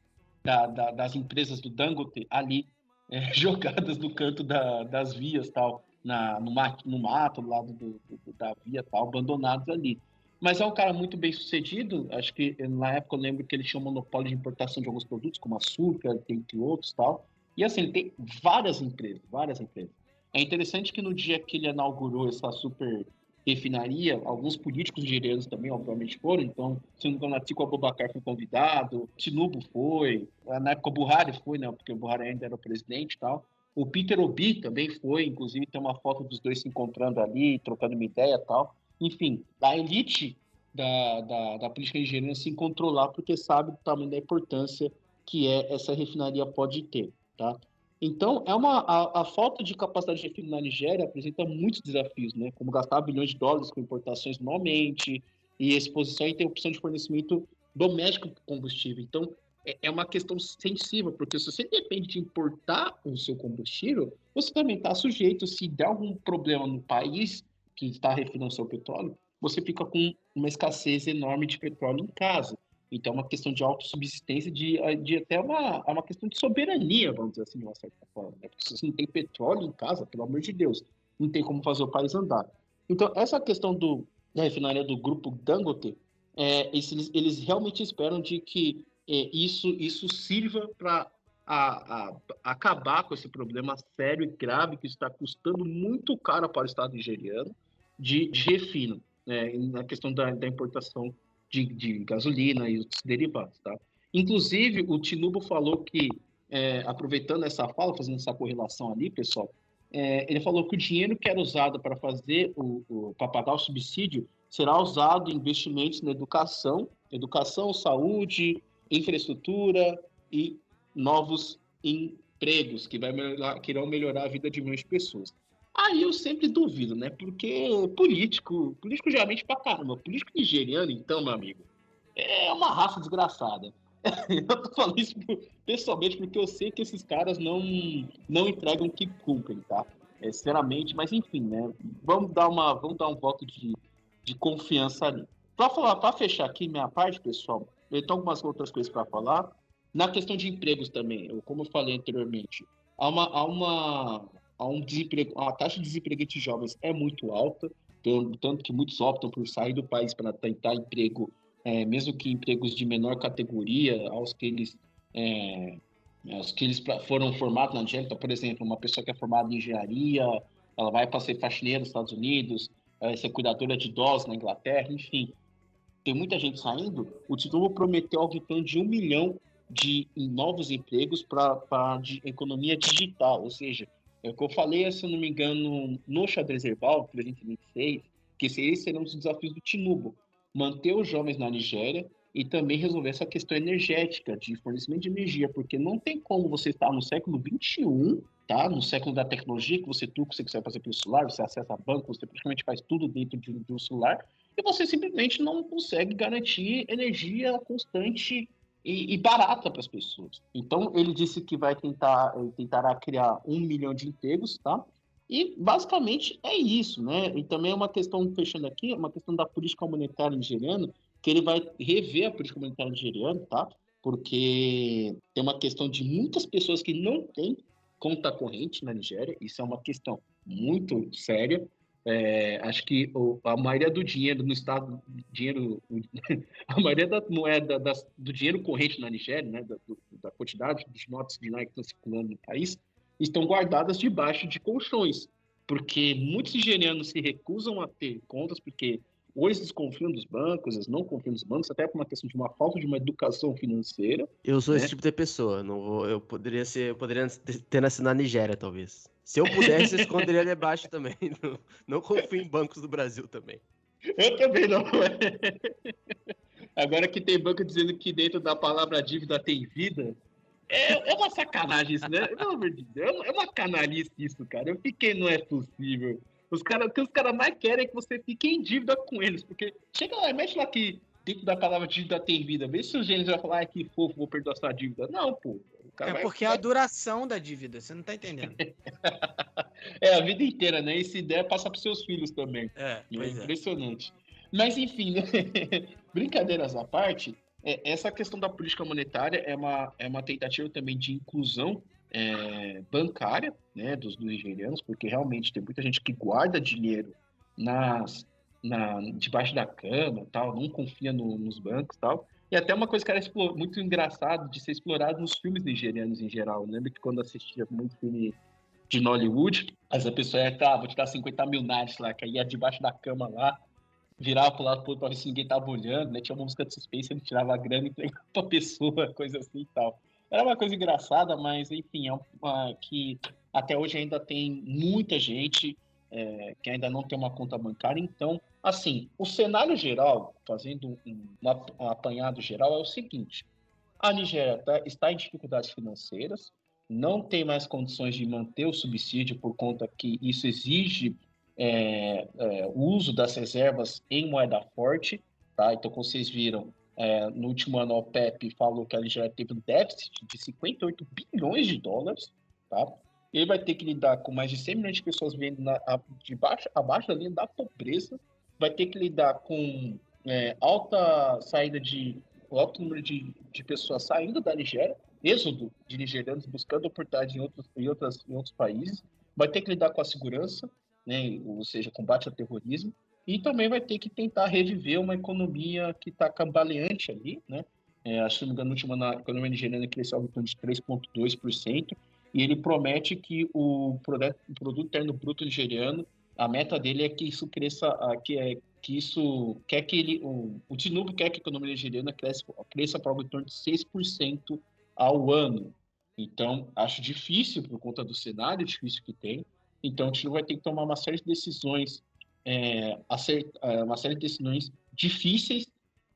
da, da, das empresas do Dangote ali, é, *laughs* jogadas no canto da, das vias, tal, na, no, mato, no mato, do lado do, do, da via, tal, abandonados ali. Mas é um cara muito bem sucedido. Acho que na época eu lembro que ele tinha um monopólio de importação de alguns produtos, como açúcar, entre outros tal. E assim, ele tem várias empresas, várias empresas. É interessante que no dia que ele inaugurou essa super refinaria, alguns políticos nigerianos também, obviamente, foram. Então, se não me engano, Atiku Abubakar foi convidado, Tinubu foi, na época o Buhari foi, né? Porque o Buhari ainda era o presidente e tal. O Peter Obi também foi, inclusive tem uma foto dos dois se encontrando ali, trocando uma ideia e tal. Enfim, a elite da, da, da política nigeriana se encontrou lá porque sabe do tamanho da importância que é essa refinaria pode ter, tá? Então, é uma, a, a, falta de capacidade de refino na Nigéria apresenta muitos desafios, né? como gastar bilhões de dólares com importações normalmente e exposição e interrupção de fornecimento doméstico de combustível. Então, é, é uma questão sensível, porque se você depende de importar o seu combustível, você também está sujeito, se der algum problema no país que está refinando seu petróleo, você fica com uma escassez enorme de petróleo em casa. Então, é uma questão de autossubsistência, de, de até uma, é uma questão de soberania, vamos dizer assim, de uma certa forma. Né? Porque se você não tem petróleo em casa, pelo amor de Deus, não tem como fazer o país andar. Então, essa questão do, da refinaria do grupo Dangote, é, eles, eles realmente esperam de que é, isso, isso sirva para acabar com esse problema sério e grave que está custando muito caro para o Estado nigeriano de, de refino, né, na questão da, da importação de, de gasolina e outros derivados, tá? Inclusive, o Tinubu falou que, é, aproveitando essa fala, fazendo essa correlação ali, pessoal, é, ele falou que o dinheiro que era usado para fazer o, o para pagar o subsídio será usado em investimentos na educação, educação, saúde, infraestrutura e novos empregos que, vai melhorar, que irão melhorar a vida de milhões de pessoas. Aí eu sempre duvido, né? Porque político, político geralmente pra caramba. Político nigeriano, então, meu amigo, é uma raça desgraçada. *laughs* eu tô falando isso pessoalmente porque eu sei que esses caras não, não entregam o que cumprem, tá? É, sinceramente, mas enfim, né? Vamos dar, uma, vamos dar um voto de, de confiança ali. Para falar, para fechar aqui minha parte, pessoal, eu tenho algumas outras coisas para falar. Na questão de empregos também, eu, como eu falei anteriormente, há uma, há uma há um desemprego, a taxa de desemprego entre jovens é muito alta, tanto que muitos optam por sair do país para tentar emprego, é, mesmo que empregos de menor categoria, aos que eles, é, aos que eles foram formados na Nigéria. Então, por exemplo, uma pessoa que é formada em engenharia, ela vai para ser faxineira nos Estados Unidos, vai ser cuidadora de idosos na Inglaterra, enfim. Tem muita gente saindo. O título prometeu algo em torno de um milhão de novos empregos para a economia digital, ou seja, é o que eu falei, se eu não me engano, no xadrez herbal, 326, que esses serão os desafios do Tinubu. Manter os jovens na Nigéria e também resolver essa questão energética, de fornecimento de energia, porque não tem como você estar no século 21, tá? no século da tecnologia, que você tudo que você quiser fazer pelo celular, você acessa banco, você praticamente faz tudo dentro de, de um celular, e você simplesmente não consegue garantir energia constante e, e barata para as pessoas. Então, ele disse que vai tentar, ele tentará criar um milhão de empregos, tá? E basicamente é isso, né? E também é uma questão, fechando aqui, é uma questão da política monetária nigeriana, que ele vai rever a política monetária nigeriana, tá? Porque tem uma questão de muitas pessoas que não têm conta corrente na Nigéria, isso é uma questão muito séria, é, acho que o, a maioria do dinheiro no estado, dinheiro, *laughs* a maioria da moeda das, do dinheiro corrente na Nigéria, né, da, do, da quantidade dos notas de Nike que estão circulando no país, estão guardadas debaixo de colchões, porque muitos nigerianos se recusam a ter contas porque eles desconfiam dos bancos, eles não confiam nos bancos, até por uma questão de uma falta de uma educação financeira. Eu sou né? esse tipo de pessoa, não vou, eu poderia ser, eu poderia ter nascido na Nigéria, talvez. Se eu pudesse, eu esconderia debaixo também. *laughs* Não, não confio em bancos do Brasil também. Eu também não. *laughs* Agora que tem banco dizendo que dentro da palavra dívida tem vida, é, é uma sacanagem isso, né? Pelo amor de Deus, é uma canalice isso, cara. Eu fiquei, não é possível. Os cara, o que os caras mais querem é que você fique em dívida com eles, porque chega lá e mexe lá que dentro da palavra dívida tem vida. Vê se os gênios vão falar, ah, que fofo, vou perdoar sua dívida. Não, pô. É porque é a duração da dívida, você não tá entendendo. *laughs* é, a vida inteira, né? E se der, passa pros seus filhos também. É, é impressionante. É. Mas, enfim, né? *laughs* brincadeiras à parte, é, essa questão da política monetária é uma, é uma tentativa também de inclusão é, bancária né, dos, nigerianos, porque realmente tem muita gente que guarda dinheiro nas, na, debaixo da cama, tal, não confia no, nos bancos tal. E até uma coisa que era muito engraçado de ser explorado nos filmes nigerianos em geral. Eu lembro que quando assistia muito filme de Nollywood, essa pessoa ia, ah, vou te dar 50 mil nads lá, que ia debaixo da cama lá, virava pro lado pro outro pra ver se ninguém tava olhando, né? Tinha uma música de suspense, ele tirava a grana e entregava pra pessoa, *laughs* coisa assim e tal. Era uma coisa engraçada, mas enfim, é uma que até hoje ainda tem muita gente é, que ainda não tem uma conta bancária, então Assim, o cenário geral, fazendo um, um apanhado geral, é o seguinte: a Nigéria tá, está em dificuldades financeiras, não tem mais condições de manter o subsídio por conta que isso exige é, é, o uso das reservas em moeda forte. Tá? Então, como vocês viram, é, no último ano a OPEP falou que a Nigéria teve um déficit de 58 bilhões de dólares. Tá? Ele vai ter que lidar com mais de 100 milhões de pessoas vivendo na, a, de baixo, abaixo da linha da pobreza vai ter que lidar com é, alta saída de alto número de, de pessoas saindo da Nigéria, êxodo de nigerianos buscando oportunidade em outros, em, outras, em outros países, vai ter que lidar com a segurança, né, ou seja, combate ao terrorismo, e também vai ter que tentar reviver uma economia que está cambaleante ali, né? É, acho que, não me engano, a economia nigeriana cresceu algo de 3,2%, e ele promete que o produto, o produto interno bruto nigeriano a meta dele é que isso cresça, que é que isso quer que ele, o, o Tinubu quer que a economia nigeriana cresça, cresça para algo em torno de 6% ao ano. Então, acho difícil por conta do cenário difícil que tem. Então, o Tinubu vai ter que tomar uma série de decisões, é, é uma série de decisões difíceis,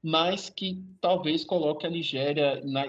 mas que talvez coloque a Nigéria, na,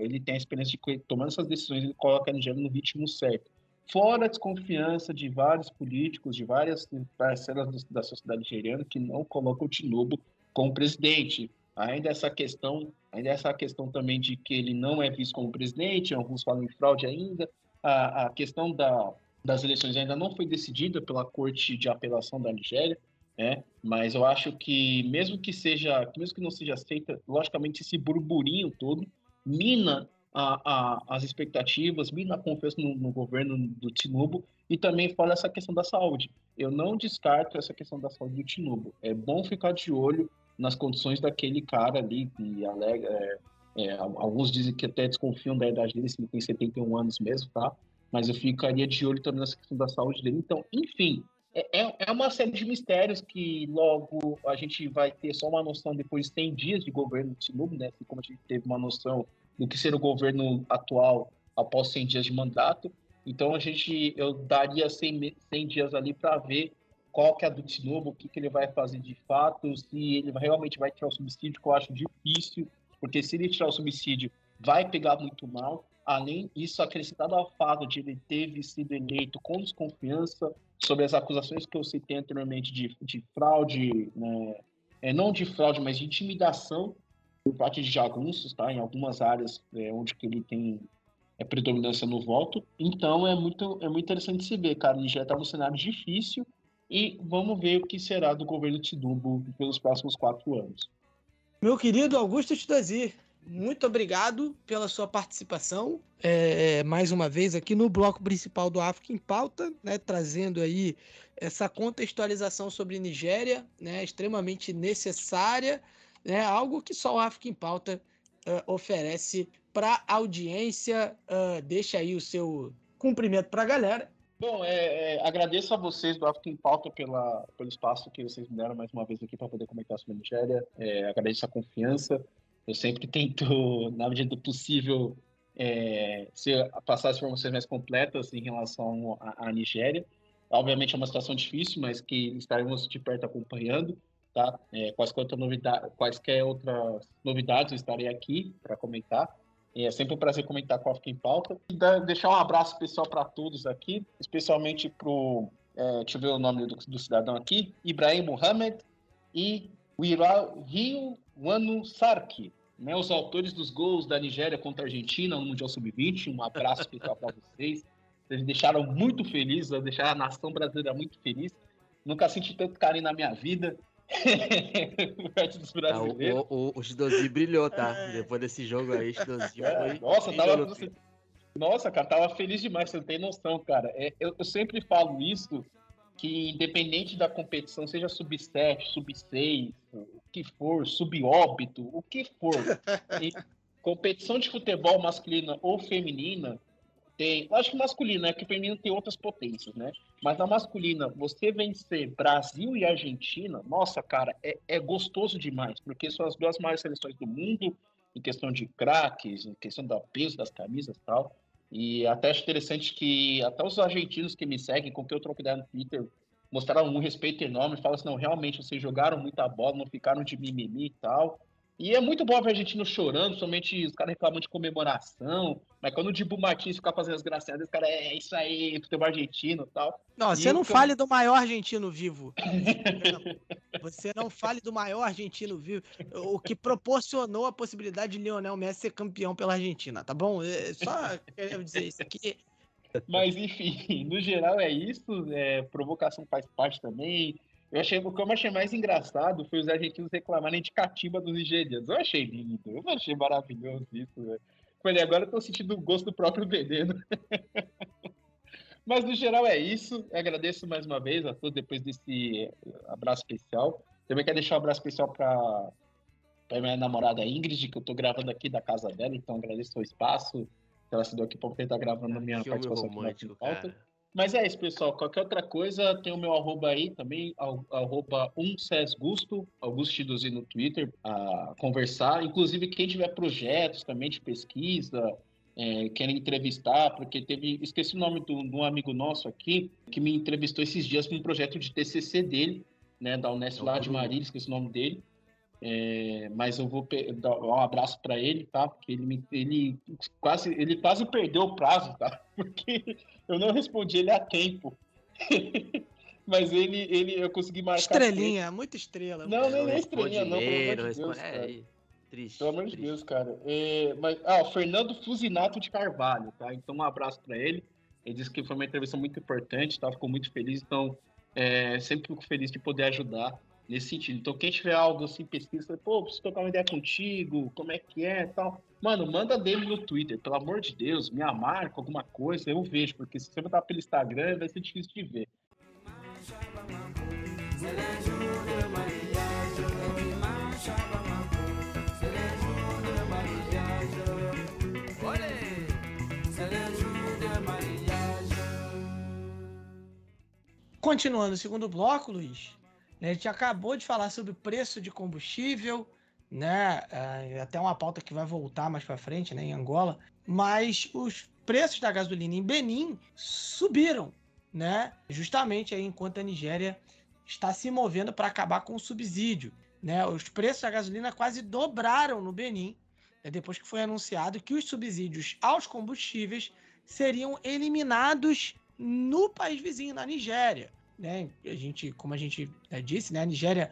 ele tem a experiência de tomando essas decisões, ele coloca a Nigéria no ritmo certo fora a desconfiança de vários políticos, de várias parcelas da sociedade nigeriana que não colocam o Tinubu como presidente. ainda essa questão, ainda essa questão também de que ele não é visto como presidente, alguns falam em fraude ainda, a, a questão da, das eleições ainda não foi decidida pela Corte de Apelação da Nigéria, né? Mas eu acho que mesmo que seja, mesmo que não seja aceita, logicamente esse burburinho todo mina a, a, as expectativas, mina a confiança no, no, governo do Tinubu e também fala essa questão da saúde. Eu não descarto essa questão da saúde do Tinubu. É bom ficar de olho nas condições daquele cara ali que alega, é, é, alguns dizem que até desconfiam da idade dele, se ele tem 71 anos mesmo, tá? Mas eu ficaria de olho também nessa questão da saúde dele. Então, enfim, é, é, é uma série de mistérios que logo a gente vai ter só uma noção depois de 100 dias de governo de Tinubu, né? Assim como a gente teve uma noção do que ser o governo atual após 100 dias de mandato. Então, a gente, eu daria 100, 100 dias ali para ver qual que é a do Tinubu, o que, que ele vai fazer de fato, se ele realmente vai tirar o subsídio, que eu acho difícil, porque se ele tirar o subsídio, vai pegar muito mal. Além disso, acrescentado ao fato de ele ter sido eleito com desconfiança sobre as acusações que eu citei anteriormente de, de fraude, né, é, não de fraude, mas de intimidação por parte de jagunços, tá? Em algumas áreas é, onde que ele tem é, predominância no voto. Então é muito, é muito interessante se ver, cara. Ele já está num cenário difícil e vamos ver o que será do governo Tidumbo pelos próximos quatro anos. Meu querido Augusto Studazir, muito obrigado pela sua participação é, mais uma vez aqui no bloco principal do África em Pauta, né, trazendo aí essa contextualização sobre Nigéria, né, extremamente necessária, né, algo que só o África em Pauta uh, oferece para a audiência. Uh, deixa aí o seu cumprimento para a galera Bom, é, é, agradeço a vocês do África em Pauta pela, pelo espaço que vocês me deram mais uma vez aqui para poder comentar sobre a Nigéria. É, agradeço a confiança. Eu sempre tento, *laughs* na medida do possível, é, ser, passar as informações mais completas em relação à, Nigéria. Obviamente é uma situação difícil, mas que estaremos de perto acompanhando. Tá? É, quaisquer, outra novidade, quaisquer outras novidades eu estarei aqui para comentar. É sempre um prazer comentar com a Fica em Pauta. E deixar um abraço especial para todos aqui, especialmente para o. É, deixa eu ver o nome do, do cidadão aqui: Ibrahim Mohamed e Rio Wanu Sarki, né, os autores dos gols da Nigéria contra a Argentina no Mundial Sub-20. Um abraço especial para vocês. Vocês deixaram muito feliz, deixaram a nação brasileira muito feliz. Nunca senti tanto carinho na minha vida. *laughs* Ah, o, o, o brilhou, tá? Depois desse jogo aí, Chidozi é, foi. Nossa, tava, você, nossa, cara, tava feliz demais, você não tem noção, cara. É, eu, eu sempre falo isso, que independente da competição, seja sub-7, sub-6, o que for, sub-óbito, o que for, *laughs* competição de futebol masculina ou feminina, tem. Acho que masculina, é que feminino tem outras potências, né? Mas na masculina, você vencer Brasil e Argentina, nossa, cara, é, é gostoso demais, porque são as duas maiores seleções do mundo, em questão de craques, em questão do peso das camisas e tal. E até acho interessante que até os argentinos que me seguem, com que eu troco ideia no Twitter, mostraram um respeito enorme, falam assim, não, realmente vocês jogaram muita bola, não ficaram de mimimi e tal. E é muito bom ver a argentino chorando, somente os caras reclamando de comemoração. Mas quando o Dibu Martins fica fazendo as gracinhas, os caras, é, é isso aí, futebol argentino e tal. Não, e você não fale do maior argentino vivo. *laughs* você não fale do maior argentino vivo. O que proporcionou a possibilidade de Lionel Messi ser campeão pela Argentina, tá bom? É só quero dizer isso aqui. Mas, enfim, no geral é isso. É, provocação faz parte também. Eu achei, o que eu achei mais engraçado foi os argentinos reclamarem de catimba dos nigerianos. Eu achei lindo, eu achei maravilhoso isso, velho. Falei, agora eu tô sentindo o gosto do próprio veneno. *laughs* Mas no geral é isso. Eu agradeço mais uma vez a todos depois desse abraço especial. Também quero deixar um abraço especial para minha namorada Ingrid, que eu tô gravando aqui da casa dela, então agradeço o espaço que ela se deu aqui para poder estar gravando a minha participação aqui na pauta. Mas é isso, pessoal. Qualquer outra coisa, tem o meu arroba aí também, arroba 1cesgusto, Augusto Chidozi no Twitter, a conversar. Inclusive, quem tiver projetos também de pesquisa, é, querem entrevistar, porque teve. Esqueci o nome de um amigo nosso aqui, que me entrevistou esses dias com um projeto de TCC dele, né, da Unesp lá de Marília, esqueci o nome dele. É, mas eu vou dar um abraço para ele, tá? Porque ele, ele, quase, ele quase perdeu o prazo, tá? *laughs* Porque eu não respondi ele a tempo. *laughs* Mas ele, ele, eu consegui marcar. Estrelinha, muita estrela. Não, não, Não é estrelinha, não. Pelo amor de Deus, é, cara. aí, triste. Pelo amor de. Deus, cara. É, mas, ah, o Fernando Fusinato de Carvalho, tá? Então, um abraço pra ele. Ele disse que foi uma entrevista muito importante, tá? Ficou muito feliz. Então, é, sempre fico feliz de poder ajudar nesse sentido. Então, quem tiver algo assim, pesquisa, pô, preciso trocar uma ideia contigo, como é que é tal. Mano, manda DM no Twitter, pelo amor de Deus, me marca alguma coisa, eu vejo, porque se você botar pelo Instagram, vai ser difícil de ver. Continuando o segundo bloco, Luiz, a gente acabou de falar sobre o preço de combustível, né? ah, Até uma pauta que vai voltar mais para frente, né, em Angola. Mas os preços da gasolina em Benin subiram, né? Justamente aí enquanto a Nigéria está se movendo para acabar com o subsídio, né? Os preços da gasolina quase dobraram no Benin, né, depois que foi anunciado que os subsídios aos combustíveis seriam eliminados no país vizinho, na Nigéria. Né? A gente, como a gente né, disse, né, a Nigéria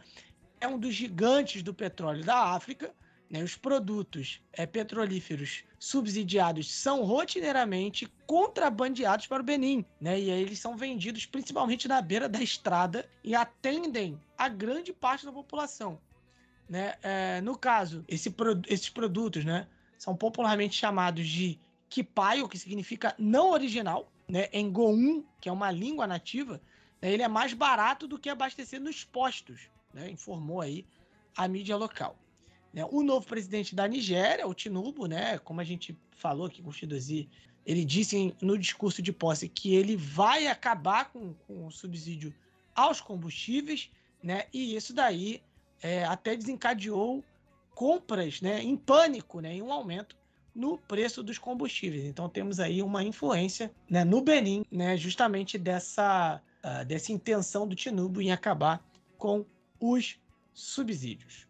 é um dos gigantes do petróleo da África. Né? Os produtos é, petrolíferos subsidiados são rotineiramente contrabandeados para o Benin. Né? E aí eles são vendidos principalmente na beira da estrada e atendem a grande parte da população. Né? É, no caso, esse esses produtos né, são popularmente chamados de kipaio, que significa não original, né, em Goum, que é uma língua nativa, ele é mais barato do que abastecer nos postos, né, informou aí a mídia local. Né, o novo presidente da Nigéria, o Tinubu, né, como a gente falou aqui com o Chidozi, ele disse no discurso de posse que ele vai acabar com, com o subsídio aos combustíveis, né, e isso daí é, até desencadeou compras né, em pânico, né, em um aumento no preço dos combustíveis. Então temos aí uma influência né, no Benin, né, justamente dessa, ah, dessa intenção do Tinubu em acabar com os subsídios.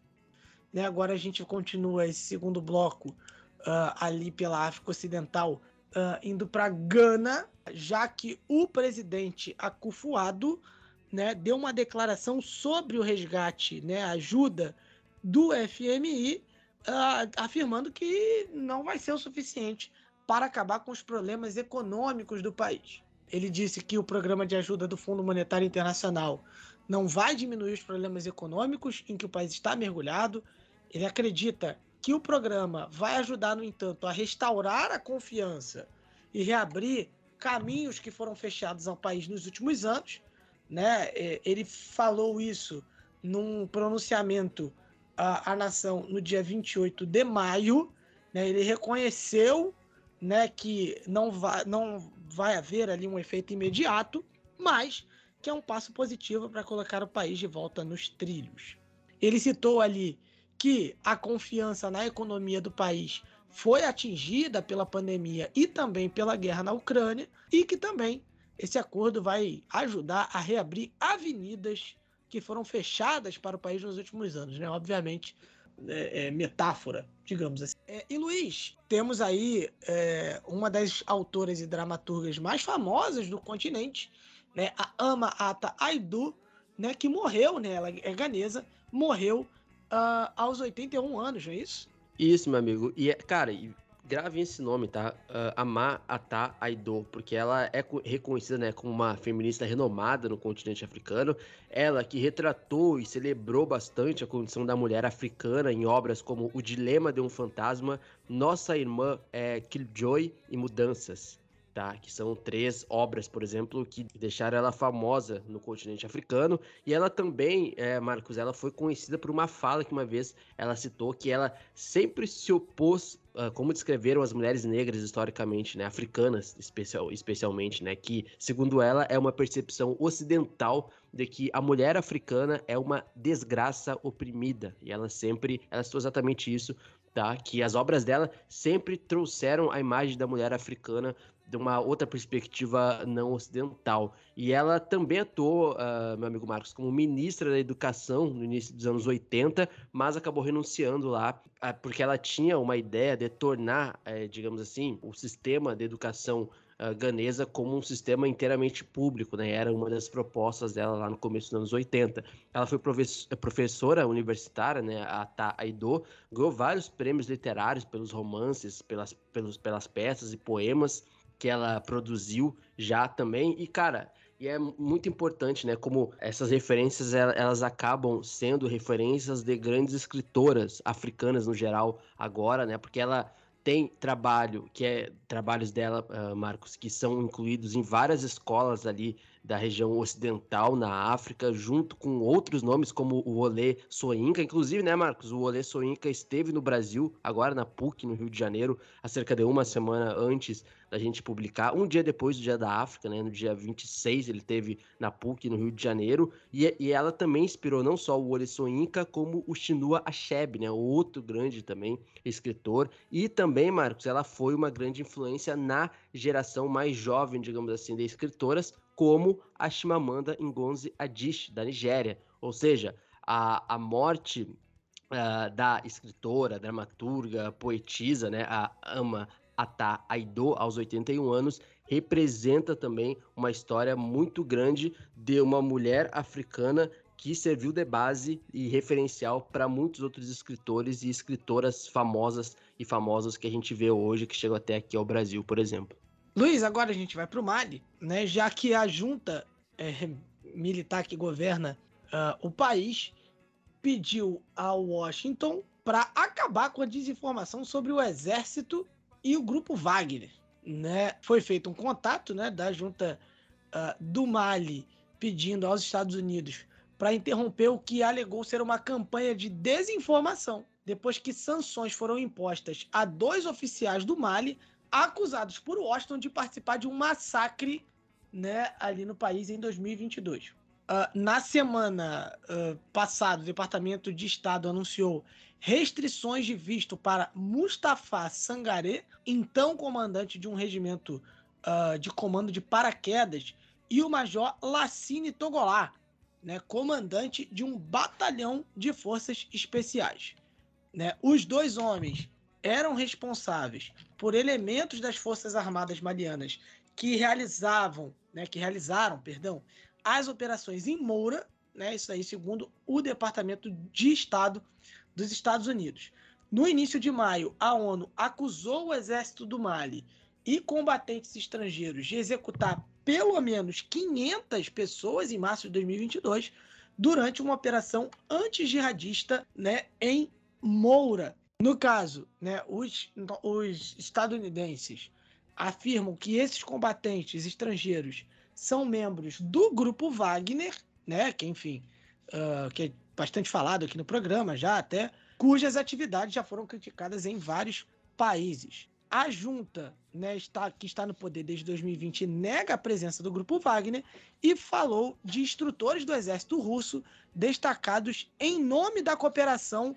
Né, agora a gente continua esse segundo bloco ah, ali pela África Ocidental, ah, indo para Gana, já que o presidente Akufo-Addo né, deu uma declaração sobre o resgate, né, ajuda do FMI, ah, afirmando que não vai ser o suficiente para acabar com os problemas econômicos do país. Ele disse que o programa de ajuda do Fundo Monetário Internacional não vai diminuir os problemas econômicos em que o país está mergulhado. Ele acredita que o programa vai ajudar, no entanto, a restaurar a confiança e reabrir caminhos que foram fechados ao país nos últimos anos. Né? Eh, Ele falou isso num pronunciamento à, à nação no dia 28 de maio. Né? Ele reconheceu né, que não vai, não vai haver ali um efeito imediato, mas que é um passo positivo para colocar o país de volta nos trilhos. Ele citou ali que a confiança na economia do país foi atingida pela pandemia e também pela guerra na Ucrânia e que também esse acordo vai ajudar a reabrir avenidas que foram fechadas para o país nos últimos anos, né? Obviamente, é, é, metáfora, digamos assim. É, e Luiz, temos aí é, uma das autoras e dramaturgas mais famosas do continente, né? A Ama Ata Aidu, né? Que morreu, né? Ela é ganesa, morreu ah, aos 81 anos, não é isso? Isso, meu amigo. E, é- cara, e grave esse nome, tá? Uh, Ama Ata Aido, porque ela é co- reconhecida, né, como uma feminista renomada no continente africano. Ela que retratou e celebrou bastante a condição da mulher africana em obras como O Dilema de um Fantasma, Nossa Irmã é, Killjoy e Mudanças. Tá, que são três obras, por exemplo, que deixaram ela famosa no continente africano. E ela também, é, Marcos, ela foi conhecida por uma fala que uma vez ela citou que ela sempre se opôs, ah, como descreveram as mulheres negras historicamente, né, africanas especial, especialmente, né, que segundo ela é uma percepção ocidental de que a mulher africana é uma desgraça oprimida e ela sempre, ela citou exatamente isso, tá? Que as obras dela sempre trouxeram a imagem da mulher africana de uma outra perspectiva não ocidental. E ela também atuou, ah, meu amigo Marcos, como ministra da Educação no início dos anos 80, mas acabou renunciando lá, ah, porque ela tinha uma ideia de tornar, eh, digamos assim, o sistema de educação uh, ganesa como um sistema inteiramente público, né? Era uma das propostas dela lá no começo dos anos 80. Ela foi professora universitária, né? A Ta Aido, ganhou vários prêmios literários pelos romances, pelas, pelos, pelas peças e poemas que ela produziu já também. E, cara, e é muito importante, né? Como essas referências elas acabam sendo referências de grandes escritoras africanas no geral agora, né? Porque ela tem trabalho, que é trabalhos dela, uh, Marcos, que são incluídos em várias escolas ali da região ocidental na África, junto com outros nomes como o Olê Soinca. Inclusive, né, Marcos, o Olê Soinca esteve no Brasil, agora na PUC, no Rio de Janeiro, há cerca de uma semana antes da gente publicar, um dia depois do Dia da África, né, no dia 26, ele teve na PUC, no Rio de Janeiro, e, e ela também inspirou não só o Olê Soinca, como o Chinua Achebe, né, outro grande também escritor, e também, Marcos, ela foi uma grande influência na geração mais jovem, digamos assim, de escritoras, como a Chimamanda Ngozi Adichie, da Nigéria. Ou seja, a, a morte uh, da escritora, dramaturga, poetisa, né, a Ama Ata Aido, aos 81 anos, representa também uma história muito grande de uma mulher africana que serviu de base e referencial para muitos outros escritores e escritoras famosas e famosos que a gente vê hoje, que chegam até aqui ao Brasil, por exemplo. Luiz, agora a gente vai para o Mali, né? Já que a junta é, militar que governa uh, o país pediu a Washington para acabar com a desinformação sobre o exército e o grupo Wagner, né? Foi feito um contato, né, da junta uh, do Mali pedindo aos Estados Unidos para interromper o que alegou ser uma campanha de desinformação, depois que sanções foram impostas a dois oficiais do Mali acusados por Washington de participar de um massacre né, ali no país em 2022. Uh, ah, na semana uh, passada, o Departamento de Estado anunciou restrições de visto para Mustafa Sangaré, então comandante de um regimento uh, de comando de paraquedas, e o Major Lassine Togolá, né, comandante de um batalhão de forças especiais. Né? Os dois homens eram responsáveis por elementos das Forças Armadas Malianas que realizavam, né, que realizaram, perdão, as operações em Moura, né, isso aí segundo o Departamento de Estado dos Estados Unidos. No início de maio, a ONU acusou o exército do Mali e combatentes estrangeiros de executar pelo menos 500 pessoas em março de 2022 durante uma operação anti-jihadista né, em Moura, no caso, né, os, os estadunidenses afirmam que esses combatentes estrangeiros são membros do grupo Wagner, né, que enfim, uh, que é bastante falado aqui no programa já até, cujas atividades já foram criticadas em vários países. A junta, né, está, que está no poder desde 2020, nega a presença do grupo Wagner e falou de instrutores do exército russo destacados em nome da cooperação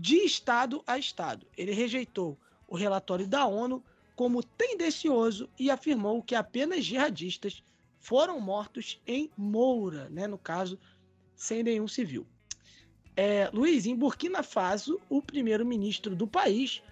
de Estado a Estado. Ele rejeitou o relatório da ONU como tendencioso e afirmou que apenas jihadistas foram mortos em Moura, né, no caso, sem nenhum civil. É, Luiz, em Burkina Faso, o primeiro-ministro do país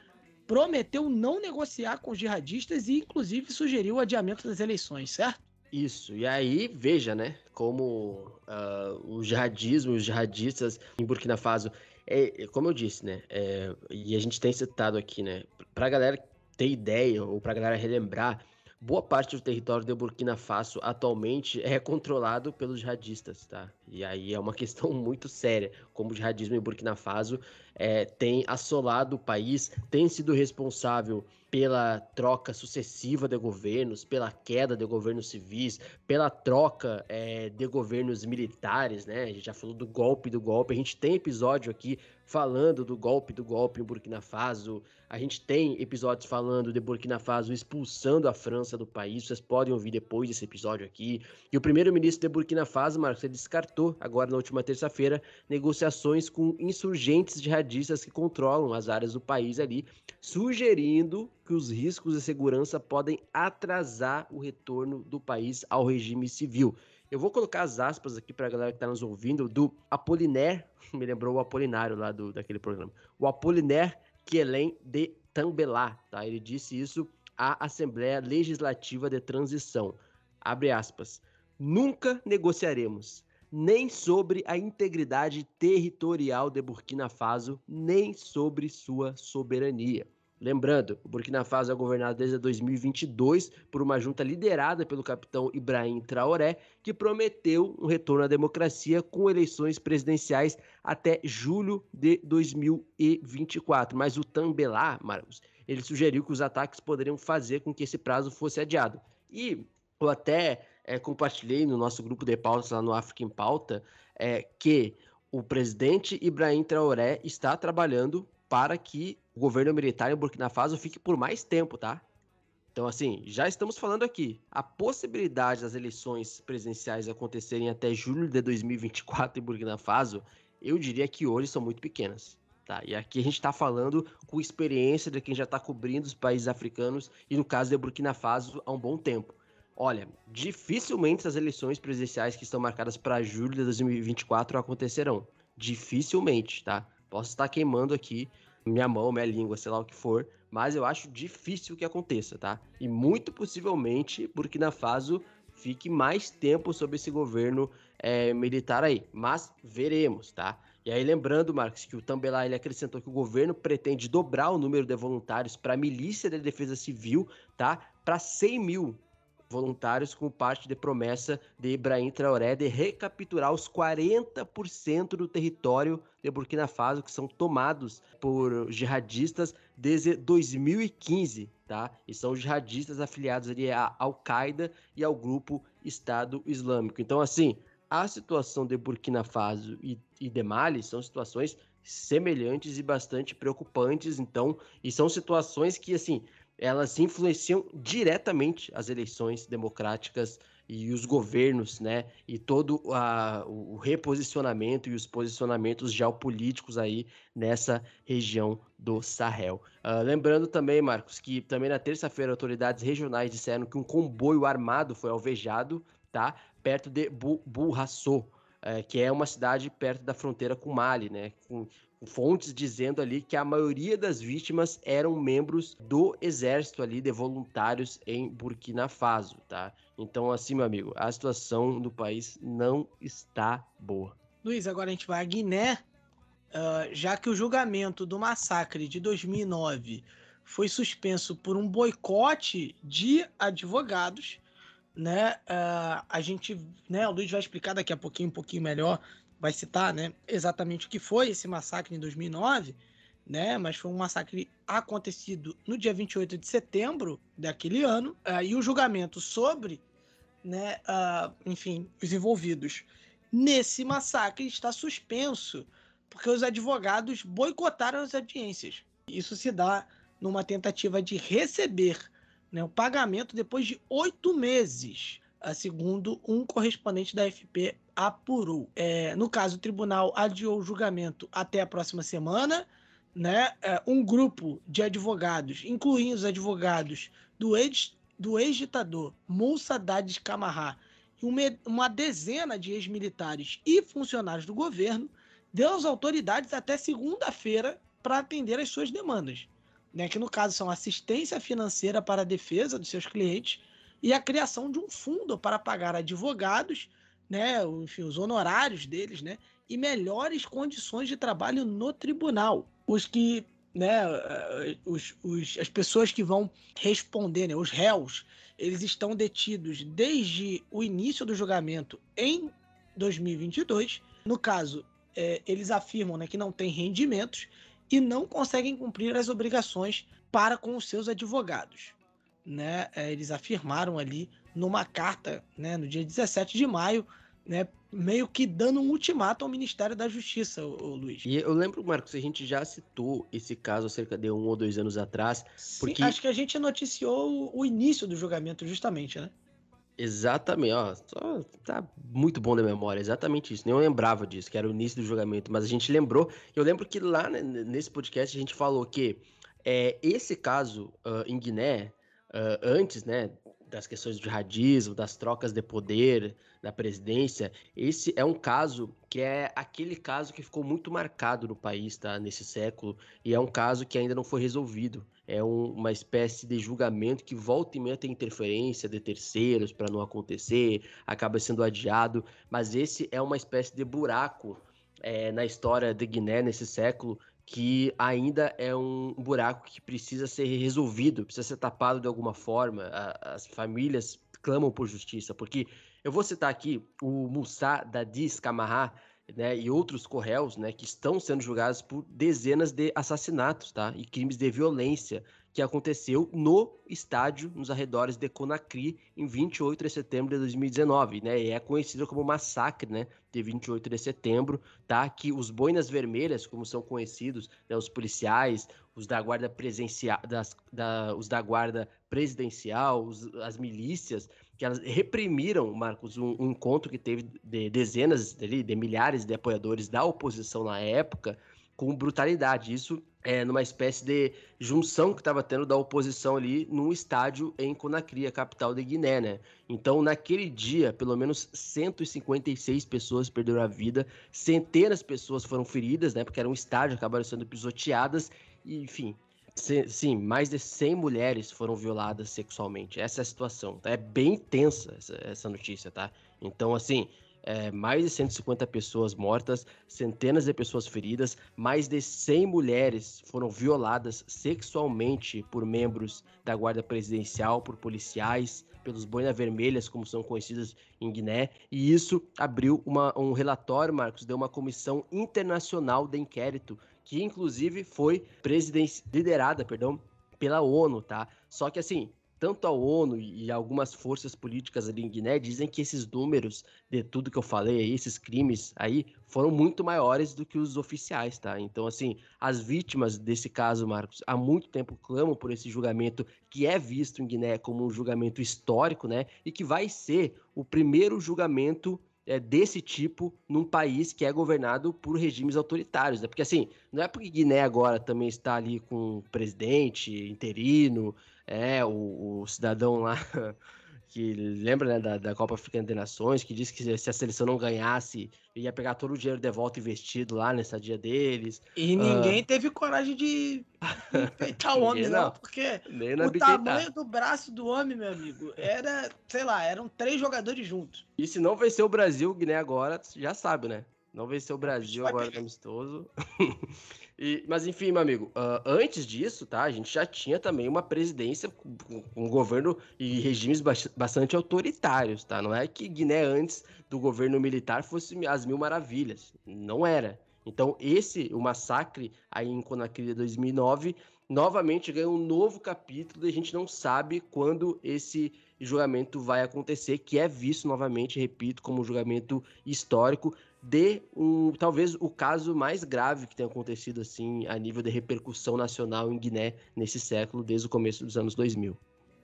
prometeu não negociar com os jihadistas e, inclusive, sugeriu o adiamento das eleições, certo? Isso, e aí veja, né, como uh, o jihadismo, os jihadistas em Burkina Faso é, é, como eu disse, né? É, e a gente tem citado aqui, né? Pra galera ter ideia, ou pra galera relembrar, boa parte do território de Burkina Faso atualmente é controlado pelos jihadistas, tá? E aí é uma *laughs* questão muito séria, como o jihadismo em Burkina Faso é, tem assolado o país, tem sido responsável pela troca sucessiva de governos, pela queda de governos civis, pela troca é, de governos militares, né? A gente já falou do golpe do golpe, a gente tem episódio aqui falando do golpe do golpe em Burkina Faso, a gente tem episódios falando de Burkina Faso expulsando a França do país, vocês podem ouvir depois desse episódio aqui. E o primeiro-ministro de Burkina Faso, Marcos, ele descartou agora na última terça-feira negociações com insurgentes jihadistas que controlam as áreas do país ali, sugerindo que os riscos de segurança podem atrasar o retorno do país ao regime civil. Eu vou colocar as aspas aqui para a galera que está nos ouvindo do Apolinaire, *laughs* me lembrou o Apolinário lá do, daquele programa. O Apolinaire Quelen de Tambelá, tá? Ele disse isso à Assembleia Legislativa de Transição. Abre aspas. Nunca negociaremos nem sobre a integridade territorial de Burkina Faso, nem sobre sua soberania. Lembrando, o Burkina Faso é governado desde 2022 por uma junta liderada pelo capitão Ibrahim Traoré, que prometeu um retorno à democracia com eleições presidenciais até julho de 2024. Mas o Tambelá, Marcos, ele sugeriu que os ataques poderiam fazer com que esse prazo fosse adiado. E eu até é, compartilhei no nosso grupo de pautas lá no África em Pauta é, que o presidente Ibrahim Traoré está trabalhando para que o governo militar em Burkina Faso fique por mais tempo, tá? Então, assim, já estamos falando aqui. A possibilidade das eleições presidenciais acontecerem até julho de 2024 em Burkina Faso, eu diria que hoje são muito pequenas. Tá? E aqui a gente está falando com experiência de quem já está cobrindo os países africanos e no caso de Burkina Faso há um bom tempo. Olha, dificilmente as eleições presidenciais que estão marcadas para julho de 2024 acontecerão. Dificilmente, tá? Posso estar queimando aqui minha mão, minha língua, sei lá o que for, mas eu acho difícil que aconteça, tá? E muito possivelmente Burkina Faso fique mais tempo sob esse governo é, militar aí, mas veremos, tá? E aí lembrando, Marcos, que o Tambelá ele acrescentou que o governo pretende dobrar o número de voluntários para a milícia de defesa civil, tá? Para 100 mil voluntários como parte de promessa de Ibrahim Traoré de recapturar os 40% do território de Burkina Faso que são tomados por jihadistas desde 2015, tá? E são jihadistas afiliados ali à Al-Qaeda e ao grupo Estado Islâmico. Então, assim, a situação de Burkina Faso e, e de Mali são situações semelhantes e bastante preocupantes, então, e são situações que, assim, elas influenciam diretamente as eleições democráticas e os governos, né? E todo a, o reposicionamento e os posicionamentos geopolíticos aí nessa região do Sahel. Uh, lembrando também, Marcos, que também na terça-feira autoridades regionais disseram que um comboio armado foi alvejado, tá? Perto de Burrassou, é, que é uma cidade perto da fronteira com Mali, né? Com, fontes dizendo ali que a maioria das vítimas eram membros do exército ali de voluntários em Burkina Faso, tá? Então, assim, meu amigo, a situação do país não está boa. Luiz, agora a gente vai à Guiné, uh, já que o julgamento do massacre de 2009 foi suspenso por um boicote de advogados, né? Uh, a gente, né? O Luiz vai explicar daqui a pouquinho, um pouquinho melhor vai citar né, exatamente o que foi esse massacre em 2009, né, mas foi um massacre acontecido no dia 28 de setembro daquele ano, uh, e o julgamento sobre, né, uh, enfim, os envolvidos nesse massacre está suspenso, porque os advogados boicotaram as audiências. Isso se dá numa tentativa de receber né, o pagamento depois de oito meses, segundo um correspondente da FP apurou. É, no caso, o tribunal adiou o julgamento até a próxima semana. Né? É, um grupo de advogados, incluindo os advogados do ex do ex-ditador Moussa Camará e uma, uma dezena de ex-militares e funcionários do governo, deu às autoridades até segunda-feira para atender às suas demandas, né? que no caso são assistência financeira para a defesa dos seus clientes e a criação de um fundo para pagar advogados né, enfim, os honorários deles, né, e melhores condições de trabalho no tribunal. Os que, né, eh, os, os, as pessoas que vão responder, né, os réus, eles estão detidos desde o início do julgamento em 2022. No caso, é, eles afirmam né, que não têm rendimentos e não conseguem cumprir as obrigações para com os seus advogados. Né? É, eles afirmaram ali numa carta, né, no dia 17 de maio, né, meio que dando um ultimato ao Ministério da Justiça, o, Luiz. E eu lembro, Marcos, a gente já citou esse caso cerca de um ou dois anos atrás. Porque... Sim, acho que a gente noticiou o, início do julgamento, justamente, né? Exatamente, ó, só tá muito bom da memória, exatamente isso. Nem eu lembrava disso, que era o início do julgamento, mas a gente lembrou. Eu lembro que lá nesse podcast a gente falou que é, esse caso uh, em Guiné, uh, antes, né, das questões do jihadismo, das trocas de poder da presidência, esse é um caso que é aquele caso que ficou muito marcado no país, tá, nesse século, e é um caso que ainda não foi resolvido. É um, uma espécie de julgamento que volta e meia tem interferência de terceiros para não acontecer, acaba sendo adiado, mas esse é uma espécie de buraco é, na história de Guiné nesse século que ainda é um buraco que precisa ser resolvido, precisa ser tapado de alguma forma. as famílias clamam por justiça, porque eu vou citar aqui o Moussa Dadis Camará, né, e outros corréus, né, que estão sendo julgados por dezenas de assassinatos, tá, e crimes de violência que aconteceu no estádio, nos arredores de Conakry, em 28 de setembro de 2019, né? E é conhecido como massacre, né? De 28 de setembro, tá? Que os boinas vermelhas, como são conhecidos, né? os policiais, os da guarda presencial, das, da, os da guarda presidencial, os, as milícias, que elas reprimiram, Marcos, um, um encontro que teve de dezenas de, de milhares de apoiadores da oposição na época, com brutalidade. Isso é, numa espécie de junção que estava tendo da oposição ali num estádio em Conakry, a capital de Guiné, né? Então, naquele dia, pelo menos 156 pessoas perderam a vida, centenas de pessoas foram feridas, né? Porque era um estádio, acabaram sendo pisoteadas, e, enfim. Sim, mais de 100 mulheres foram violadas sexualmente. Essa é a situação. Tá? É bem tensa essa, essa notícia, tá? Então, assim, é, mais de 150 pessoas mortas, centenas de pessoas feridas, mais de 100 mulheres foram violadas sexualmente por membros da Guarda Presidencial, por policiais, pelos boina vermelhas, como são conhecidas em Guiné, e isso abriu uma, um relatório, Marcos, de uma comissão internacional de inquérito, que inclusive foi liderada, perdão, pela ONU, tá? Só que assim, tanto a ONU e algumas forças políticas ali em Guiné dizem que esses números de tudo que eu falei esses crimes aí, foram muito maiores do que os oficiais, tá? Então, assim, as vítimas desse caso, Marcos, há muito tempo clamam por esse julgamento que é visto em Guiné como um julgamento histórico, né? E que vai ser o primeiro julgamento é, desse tipo num país que é governado por regimes autoritários, né? Porque assim, não é porque Guiné agora também está ali com presidente interino, é, o, o cidadão lá *laughs* que lembra né, da, da Copa Africana de Nações, que disse que se a seleção não ganhasse, ia pegar todo o dinheiro de volta investido lá nessa dia deles. E ninguém uh... teve coragem de peitar *laughs* o homem, não, não porque o tamanho do braço do homem, meu amigo, era, sei lá, eram três jogadores juntos. E se não vencer o Brasil, Guiné agora, já sabe, né? Não venceu o Brasil agora no amistoso. *laughs* E, mas enfim, meu amigo, uh, antes disso, tá? A gente já tinha também uma presidência com, um governo e regimes bastante autoritários, tá? Não é que Guiné antes do governo militar fosse as mil maravilhas, não era. Então esse, o massacre aí em Conakry de 2009, novamente ganha um novo capítulo e a gente não sabe quando esse julgamento vai acontecer, que é visto novamente, repito, como um julgamento histórico de um talvez o caso mais grave que tenha acontecido assim a nível de repercussão nacional em Guiné nesse século, desde o começo dos anos 2000.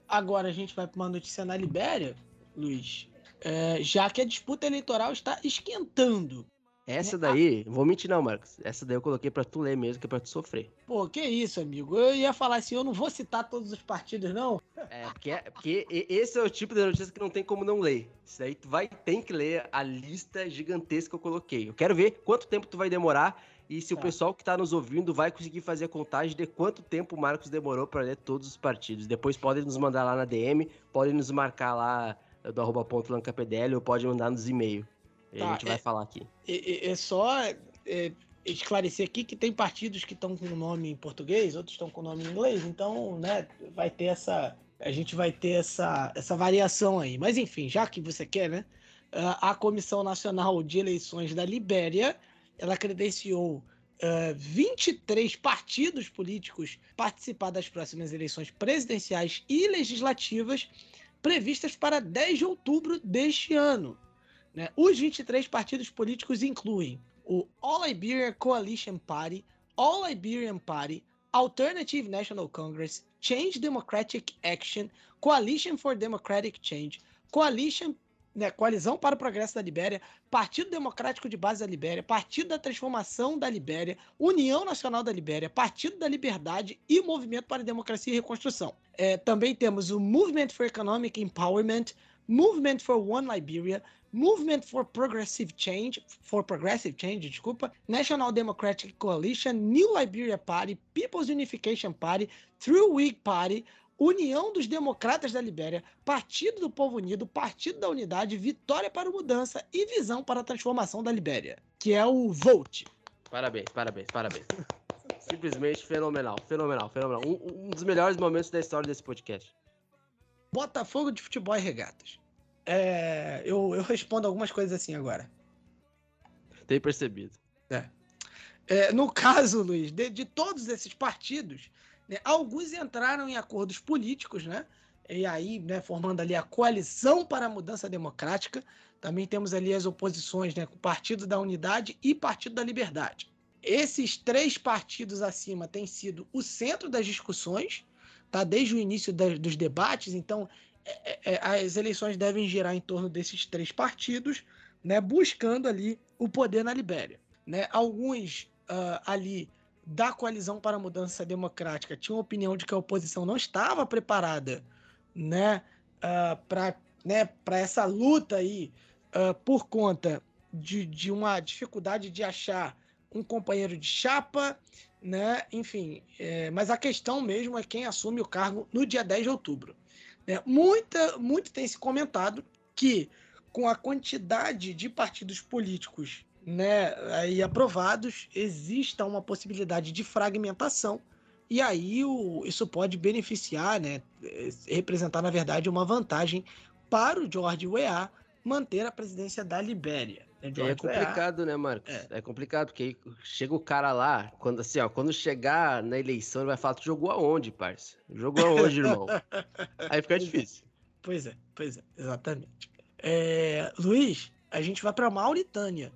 Agora a gente vai para uma notícia na Libéria, Luiz, é, já que a disputa eleitoral está esquentando. Essa daí, vou mentir não, Marcos. Essa daí eu coloquei para tu ler mesmo, que é pra tu sofrer. Pô, que isso, amigo. Eu ia falar assim, eu não vou citar todos os partidos, não. É, porque, é, porque esse é o tipo de notícia que não tem como não ler. Isso daí tu vai, tem que ler a lista gigantesca que eu coloquei. Eu quero ver quanto tempo tu vai demorar e se tá. o pessoal que tá nos ouvindo vai conseguir fazer a contagem de quanto tempo o Marcos demorou para ler todos os partidos. Depois podem nos mandar lá na DM, podem nos marcar lá do arroba ponto ou pode mandar nos e-mail. Tá, a gente vai é, falar aqui. É, é só é, esclarecer aqui que tem partidos que estão com o nome em português, outros estão com o nome em inglês, então, né, vai ter essa. A gente vai ter essa, essa variação aí. Mas enfim, já que você quer, né? A Comissão Nacional de Eleições da Libéria, ela credenciou uh, 23 partidos políticos participar das próximas eleições presidenciais e legislativas previstas para 10 de outubro deste ano. Né? Os 23 partidos políticos incluem o All Iberian Coalition Party, All Iberian Party, Alternative National Congress, Change Democratic Action, Coalition for Democratic Change, Coalition né, Coalizão para o Progresso da Libéria, Partido Democrático de Base da Libéria, Partido da Transformação da Libéria, União Nacional da Libéria, Partido da Liberdade e Movimento para a Democracia e Reconstrução. É, também temos o Movement for Economic Empowerment, Movement for One Liberia, Movement for Progressive Change, for Progressive Change, desculpa, National Democratic Coalition, New Liberia Party, People's Unification Party, Through Week Party, União dos Democratas da Libéria, Partido do Povo Unido, Partido da Unidade, Vitória para a Mudança e Visão para a Transformação da Libéria, que é o Vote. Parabéns, parabéns, parabéns. *laughs* Simplesmente fenomenal, fenomenal, fenomenal. Um, um, dos melhores momentos da história desse podcast. Botafogo de futebol e regatas. É, eu, eu respondo algumas coisas assim agora. Tem percebido. É. É, no caso, Luiz, de, de todos esses partidos, né? Alguns entraram em acordos políticos, né? E aí, né, formando ali a coalizão para a mudança democrática. Também temos ali as oposições, né, com o Partido da Unidade e Partido da Liberdade. Esses três partidos acima têm sido o centro das discussões, tá? Desde o início dos debates. Então, as eleições devem girar em torno desses três partidos, né, buscando ali o poder na Libéria. Né? Alguns uh, ali da coalizão para a mudança democrática tinha uma opinião de que a oposição não estava preparada né, uh, para né, essa luta aí uh, por conta de, de uma dificuldade de achar um companheiro de chapa, né? Enfim, é, mas a questão mesmo é quem assume o cargo no dia 10 de outubro. Né? Muita, muito tem se comentado que com a quantidade de partidos políticos né, aí aprovados, exista uma possibilidade de fragmentação e aí o, isso pode beneficiar, né, representar na verdade uma vantagem para o George Weah manter a presidência da Libéria. É complicado, né, Marcos? É. é. complicado porque chega o cara lá, quando assim, ó, quando chegar na eleição ele vai falar, tu jogou aonde, parça? Jogou aonde, irmão? *laughs* aí fica difícil. Pois é, pois é, exatamente. É, Luiz, a gente vai para Mauritânia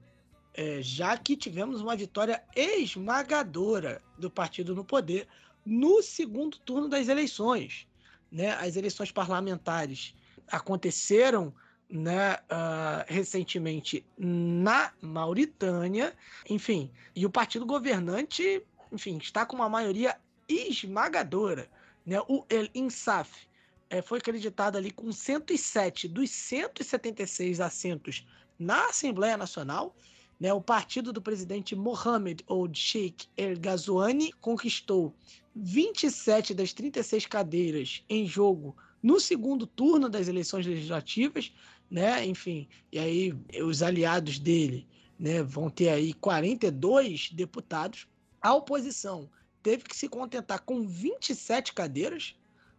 é, já que tivemos uma vitória esmagadora do partido no poder no segundo turno das eleições. Né? As eleições parlamentares aconteceram né, uh, recentemente na Mauritânia, enfim, e o partido governante, enfim, está com uma maioria esmagadora. Né? O El Insaf é, foi acreditado ali com 107 dos 176 assentos na Assembleia Nacional né, o partido do presidente Mohamed Old Sheikh El Ghazouani conquistou 27 das 36 cadeiras em jogo no segundo turno das eleições legislativas, né? Enfim, e aí os aliados dele, né, vão ter aí 42 deputados. A oposição teve que se contentar com 27 cadeiras,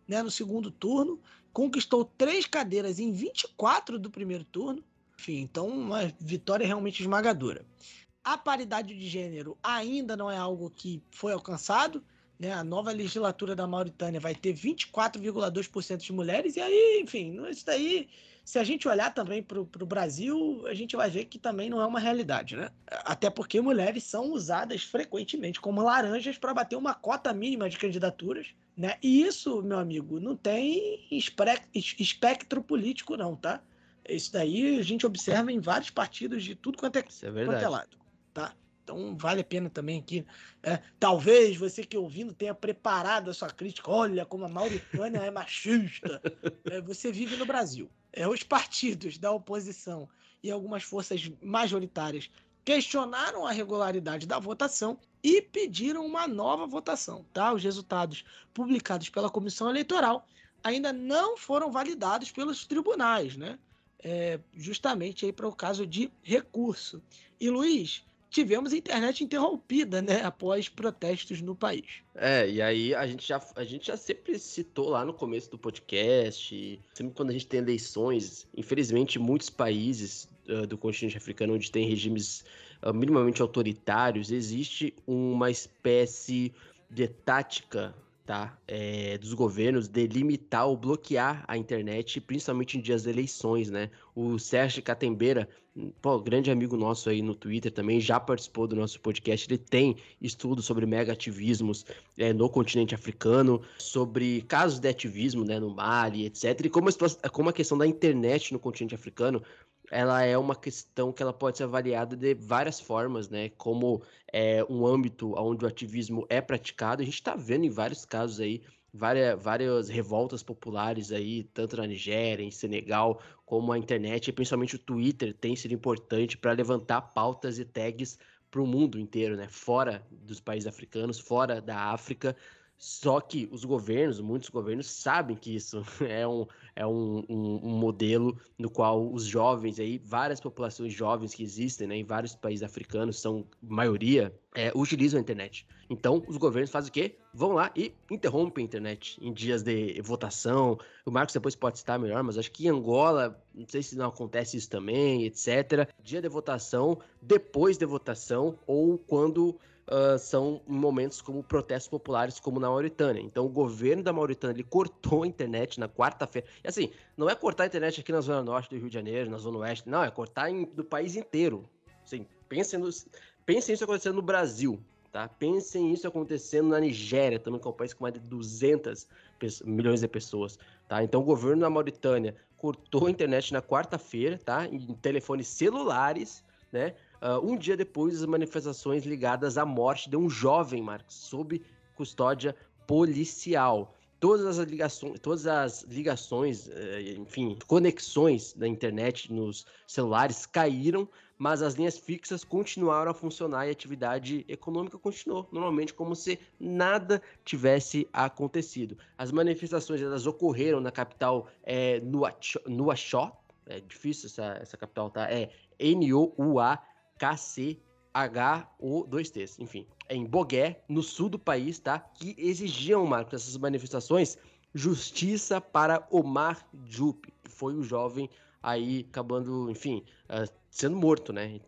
né, no segundo turno, conquistou três cadeiras em 24 do primeiro turno enfim, então uma vitória realmente esmagadora. A paridade de gênero ainda não é algo que foi alcançado. Né? A nova legislatura da Mauritânia vai ter 24,2% de mulheres, e aí, enfim, isso daí, se a gente olhar também para o Brasil, a gente vai ver que também não é uma realidade, né? Até porque mulheres são usadas frequentemente como laranjas para bater uma cota mínima de candidaturas, né? E isso, meu amigo, não tem espectro político, não, tá? Isso daí a gente observa em vários partidos de tudo quanto é, Isso é, quanto é lado. Tá? Então vale a pena também aqui. É, talvez você que ouvindo tenha preparado a sua crítica. Olha como a Mauritânia é machista. É, você vive no Brasil. É, os partidos da oposição e algumas forças majoritárias questionaram a regularidade da votação e pediram uma nova votação. Tá? Os resultados publicados pela comissão eleitoral ainda não foram validados pelos tribunais, né? é, justamente aí para o caso de recurso. E Luiz, tivemos a internet interrompida, né, após protestos no país. É, e aí a gente já, a gente já sempre citou lá no começo do podcast, sempre quando a gente tem eleições, infelizmente muitos países uh, do continente africano onde tem regimes uh, minimamente autoritários, existe uma espécie de tática tá? É, dos governos delimitar ou bloquear a internet, principalmente em dias de eleições, né? O Sérgio Catembeira, pô, grande amigo nosso aí no Twitter também, já participou do nosso podcast. Ele tem estudos sobre mega ativismos é, no continente africano, sobre casos de ativismo né, no Mali, etc. E como como a questão da internet no continente africano ela é uma questão que ela pode ser avaliada de várias formas, né? Como é um âmbito onde o ativismo é praticado. A gente está vendo em vários casos aí várias, várias revoltas populares aí, tanto na Nigéria, em Senegal, como a internet, e principalmente o Twitter tem sido importante para levantar pautas e tags para o mundo inteiro, né? Fora dos países africanos, fora da África, só que os governos, muitos governos, sabem que isso *laughs* é um, é um, um, um, modelo no qual os jovens, aí, várias populações jovens que existem né, em vários países africanos, são maioria, é, utilizam a internet. Então, os governos fazem o quê? Vão lá e interrompem a internet em dias de votação. O Marcos depois pode citar melhor, mas acho que em Angola, não sei se não acontece isso também, etc. Dia de votação, depois de votação, ou quando uh, são momentos como protestos populares, como na Mauritânia. Então, o governo da Mauritânia ele cortou a internet na quarta-feira. E assim, não é cortar a internet aqui na zona norte do Rio de Janeiro, na zona oeste, não, é cortar em, do país inteiro. Assim, pensem, no, pensem isso acontecendo no Brasil, tá? Pensem isso acontecendo na Nigéria, também que é um país com mais de 200 milhões de pessoas, tá? Então, o governo da Mauritânia cortou a internet na quarta-feira, tá? Em telefones celulares, né? Uh, um dia depois das manifestações ligadas à morte de um jovem, Marcos, sob custódia policial. Todas as ligações, todas as ligações, eh, enfim, conexões da internet nos celulares caíram, mas as linhas fixas continuaram a funcionar e a atividade econômica continuou normalmente como se nada tivesse acontecido. As manifestações elas ocorreram na capital é, Nuakchot, é difícil essa, essa capital, tá? É N-O-U-A KCHO 2Ts, enfim, em Bogué, no sul do país, tá? Que exigiam, Marcos, essas manifestações, justiça para Omar Jup, que foi o jovem aí acabando, enfim, uh, sendo morto, né?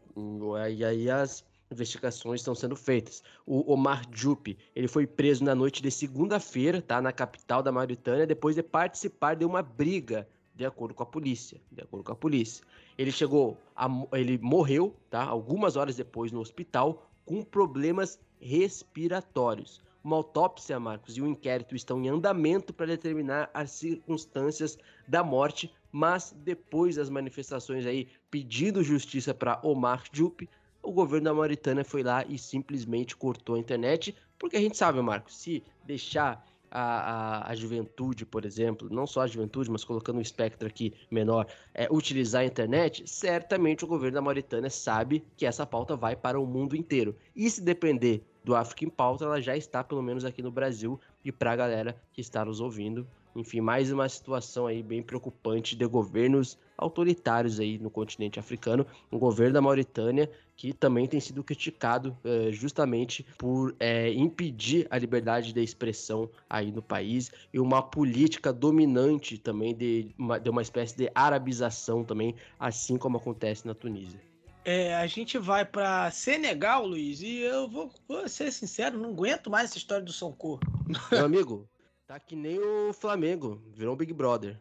E aí as investigações estão sendo feitas. O Omar Jup, ele foi preso na noite de segunda-feira, tá? Na capital da Mauritânia, depois de participar de uma briga de acordo com a polícia, de acordo com a polícia. Ele chegou, a, ele morreu, tá? Algumas horas depois no hospital com problemas respiratórios. Uma autópsia, Marcos, e um inquérito estão em andamento para determinar as circunstâncias da morte, mas depois das manifestações aí pedindo justiça para Omar Diop, o governo da Mauritânia foi lá e simplesmente cortou a internet, porque a gente sabe, Marcos, se deixar a, a, a, juventude, por exemplo, não só a juventude, mas colocando um espectro aqui menor, é, utilizar a internet, certamente o governo da Mauritânia sabe que essa pauta vai para o mundo inteiro. E se depender do África em Pauta, ela já está pelo menos aqui no Brasil e para a galera que está nos ouvindo. Enfim, mais uma situação aí bem preocupante de governos autoritários aí no continente africano. O governo da Mauritânia que também tem sido criticado é, justamente por é, impedir a liberdade de expressão aí no país e uma política dominante também de uma, de uma espécie de arabização também, assim como acontece na Tunísia. É, a gente vai para Senegal, Luiz, e eu vou, vou, ser sincero, não aguento mais essa história do Sonko. *laughs* Meu amigo, tá que nem o Flamengo, virou um Big Brother.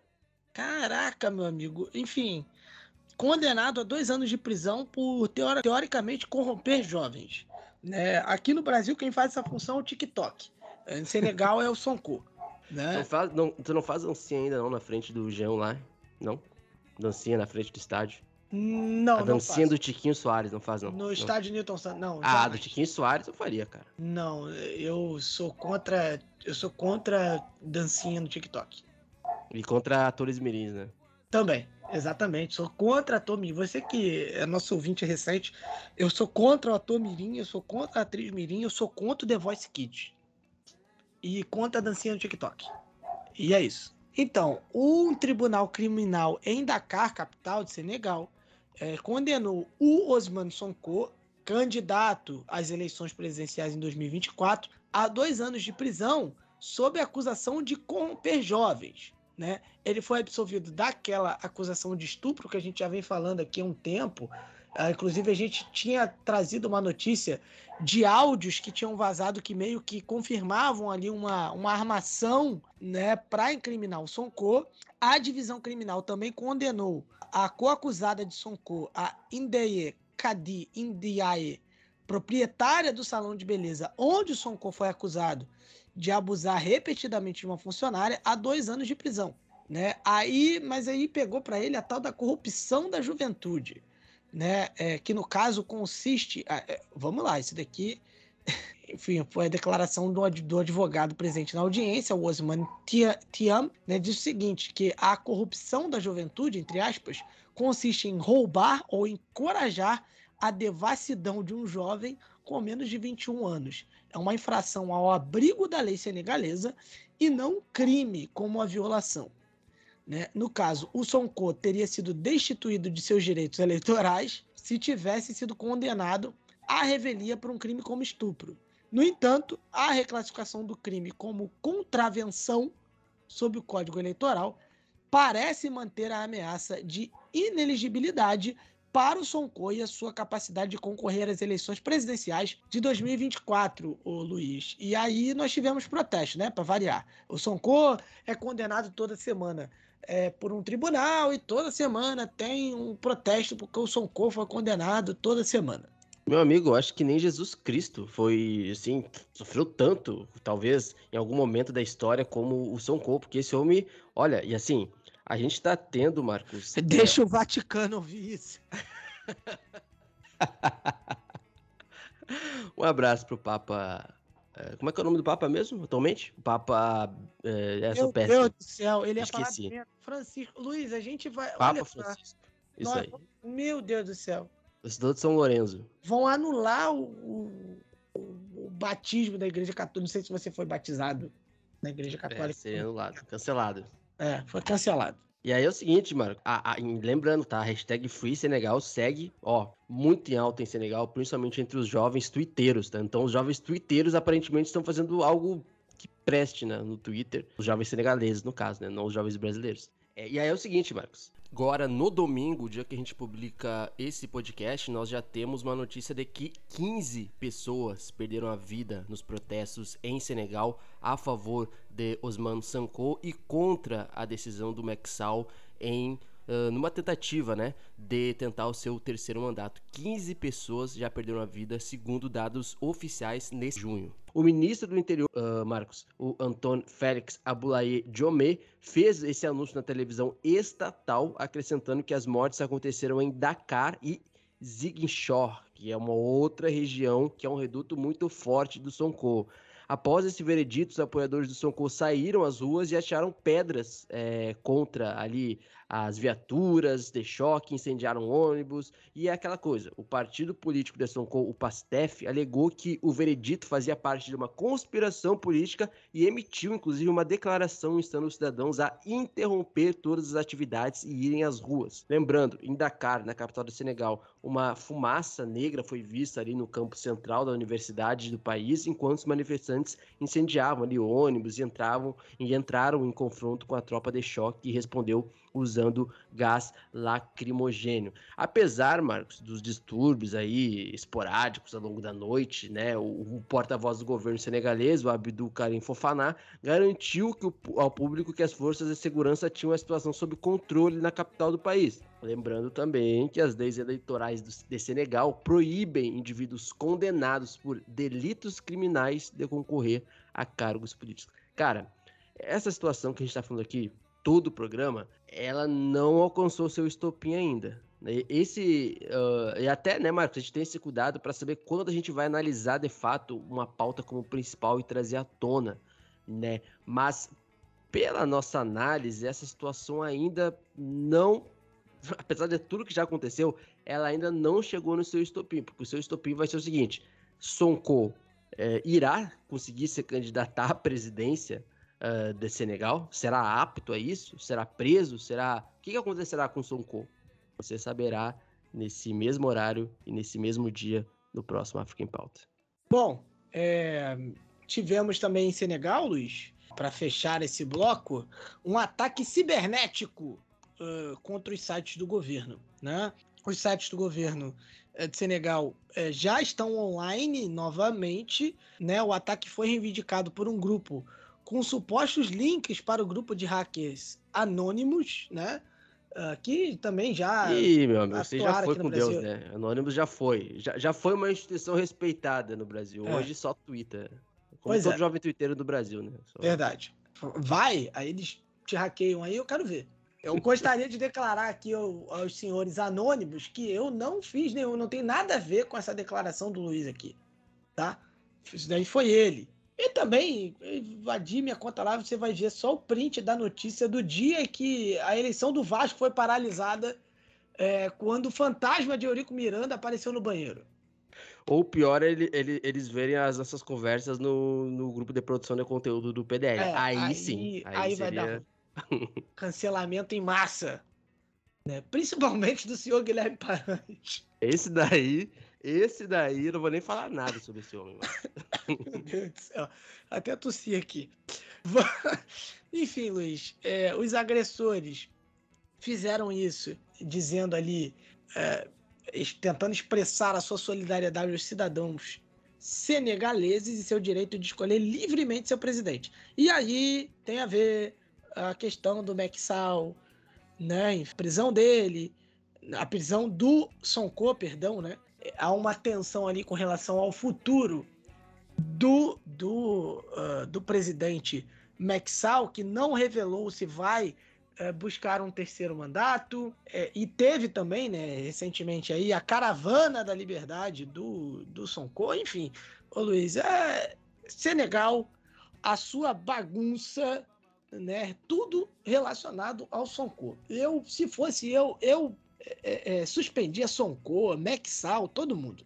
Caraca, meu amigo. Enfim, condenado a dois anos de prisão por teoricamente corromper jovens. Né? Aqui no Brasil, quem faz essa função é o TikTok. Em Senegal é o Sonko. Né? Não faz, não, tu não faz dancinha ainda não na frente do Jean lá? Não? Dancinha na frente do estádio? Não, A dancinha do Tiquinho Soares, não faz não. No não. estádio Newton Santos, não. Ah, do Tiquinho Soares eu faria, cara. Não, eu sou contra, eu sou contra dancinha no TikTok. E contra atores mirins, né? Também. Exatamente, sou contra a Mirim. Você que é nosso ouvinte recente, eu sou contra o ator Mirim, eu sou contra a atriz Mirim, eu sou contra o The Voice Kids. E contra a dancinha no TikTok. E é isso. Então, um tribunal criminal em Dakar, capital de Senegal, é, condenou o Osman Sonko, candidato às eleições presidenciais em 2024, a dois anos de prisão sob acusação de corromper jovens né? Ele foi absolvido daquela acusação de estupro que a gente já vem falando aqui há um tempo, Uh, inclusive, a gente tinha trazido uma notícia de áudios que tinham vazado que meio que confirmavam ali uma, uma armação né, para incriminar o Sonko. A divisão criminal também condenou a coacusada de Sonko, a Indeye Kadi Indiaye, proprietária do salão de beleza onde o Sonko foi acusado de abusar repetidamente de uma funcionária, a dois anos de prisão. Né? Aí, mas aí pegou para ele a tal da corrupção da juventude né? É, que no caso consiste. É, vamos lá, isso daqui. *laughs* Enfim, foi a declaração do, do advogado presente na audiência, o Osman Tiam, né, diz o seguinte: que a corrupção da juventude, entre aspas, consiste em roubar ou encorajar a devassidão de um jovem com menos de 21 anos. É uma infração ao abrigo da lei senegalesa e não crime como a violação. Né? No caso, o Sonko teria sido destituído de seus direitos eleitorais se tivesse sido condenado à revelia por um crime como estupro. No entanto, a reclassificação do crime como contravenção sob o Código Eleitoral parece manter a ameaça de ineligibilidade para o Sonko e a sua capacidade de concorrer às eleições presidenciais de 2024, o Luiz. E aí nós tivemos protesto, né, para variar. O Sonko é condenado toda semana é, por um tribunal e toda semana tem um protesto porque o Sonko foi condenado toda semana. Meu amigo, acho que nem Jesus Cristo foi, assim, sofreu tanto, talvez, em algum momento da história, como o Sonko, porque esse homem, olha, e assim, a gente tá tendo, Marcos... Deixa é... o Vaticano ouvir isso. *laughs* um abraço pro Papa é, como é que é o nome do Papa mesmo, atualmente? O Papa. É, essa Meu. Deus do céu, ele Esqueci. ia falar Francisco. Luiz, a gente vai. Papa olha, Francisco. Isso nós, aí. Meu Deus do céu. Estudou de São Lourenço. Vão anular o, o, o, batismo da Igreja Católica. Não sei se você foi batizado na Igreja é, Católica. É, ser anulado, cancelado. É, foi cancelado. E aí é o seguinte, mano, a, a, lembrando, tá? A hashtag Free Senegal segue, ó, muito em alta em Senegal, principalmente entre os jovens twitteiros, tá? Então os jovens twitteiros aparentemente estão fazendo algo que preste, né, no Twitter. Os jovens senegaleses, no caso, né? Não os jovens brasileiros. É, e aí é o seguinte, Marcos. Agora, no domingo, dia que a gente publica esse podcast, nós já temos uma notícia de que 15 pessoas perderam a vida nos protestos em Senegal a favor de Osman Sanko e contra a decisão do Mexal em uh, numa tentativa, né, de tentar o seu terceiro mandato. 15 pessoas já perderam a vida, segundo dados oficiais nesse junho. O ministro do Interior, uh, Marcos, o Antônio Félix Abulaye Diomé, fez esse anúncio na televisão estatal, acrescentando que as mortes aconteceram em Dakar e Ziguinchor, que é uma outra região que é um reduto muito forte do Sonko. Após esse veredito, os apoiadores do Sonko saíram às ruas e acharam pedras é, contra ali as viaturas de choque, incendiaram ônibus e é aquela coisa. O partido político de Sonko, o PASTEF, alegou que o veredito fazia parte de uma conspiração política e emitiu inclusive uma declaração instando os cidadãos a interromper todas as atividades e irem às ruas. Lembrando, em Dakar, na capital do Senegal, uma fumaça negra foi vista ali no campo central da universidade do país, enquanto os manifestantes incendiavam ali ônibus e entravam e entraram em confronto com a tropa de choque que respondeu usando gás lacrimogênio. Apesar, Marcos, dos distúrbios aí esporádicos ao longo da noite, né, o, o porta-voz do governo senegalês, o Abdul Karim Fofaná, garantiu que o, ao público que as forças de segurança tinham a situação sob controle na capital do país. Lembrando também que as leis eleitorais do, de Senegal proíbem indivíduos condenados por delitos criminais de concorrer a cargos políticos. Cara, essa situação que a gente está falando aqui todo o programa, ela não alcançou seu estopim ainda. Esse. Uh, e até, né, Marcos, a gente tem esse cuidado para saber quando a gente vai analisar de fato uma pauta como principal e trazer à tona, né? Mas, pela nossa análise, essa situação ainda não. *laughs* Apesar de tudo que já aconteceu, ela ainda não chegou no seu estopim, porque o seu estopim vai ser o seguinte: Sonko é, irá conseguir se candidatar à presidência uh, de Senegal? Será apto a isso? Será preso? Será. O que, que acontecerá com Sonko? Você saberá nesse mesmo horário e nesse mesmo dia no próximo África em Pauta. Bom, é... tivemos também em Senegal, Luiz, para fechar esse bloco, um ataque cibernético uh, contra os sites do governo. Né? os sites do governo eh, de Senegal é, já estão online novamente. Né? O ataque foi reivindicado por um grupo com supostos links para o grupo de hackers anônimos, né? Uh, que também já. Ih, meu amigo, você já foi com Deus, né? Anônimos já foi. Já, já foi uma instituição respeitada no Brasil. É. Hoje só Twitter. Como pois todo é. jovem twitteiro do Brasil, né? Só... Verdade. Vai, aí eles te hackeiam aí, eu quero ver. Eu gostaria de declarar aqui aos senhores anônimos que eu não fiz nenhum, não tem nada a ver com essa declaração do Luiz aqui, tá? Isso daí foi ele. E também, invadir minha conta lá, você vai ver só o print da notícia do dia que a eleição do Vasco foi paralisada é, quando o fantasma de Eurico Miranda apareceu no banheiro. Ou pior, ele, ele, eles verem as nossas conversas no, no grupo de produção de conteúdo do PDL. É, aí, aí, sim. Aí, aí seria... vai dar *laughs* cancelamento em massa. Né? Principalmente do senhor Guilherme Parante. Esse daí, esse daí, não vou nem falar nada sobre esse homem. *laughs* Meu Deus do céu. Até tossi aqui. *laughs* Enfim, Luiz, é, os agressores fizeram isso, dizendo ali, é, tentando expressar a sua solidariedade aos cidadãos senegaleses e seu direito de escolher livremente seu presidente. E aí tem a ver a questão do Maxal, né, prisão dele, a prisão do Sonko, perdão, né? Há uma tensão ali com relação ao futuro do, do, uh, do presidente Maxal, que não revelou se vai uh, buscar um terceiro mandato, uh, e teve também, né, recentemente aí, a caravana da liberdade do, do Sonko, enfim. Ô Luiz, é Senegal, a sua bagunça né? Tudo relacionado ao Sonko. Eu, se fosse eu, eu é, é, suspendia Sonko, Mexal, todo mundo.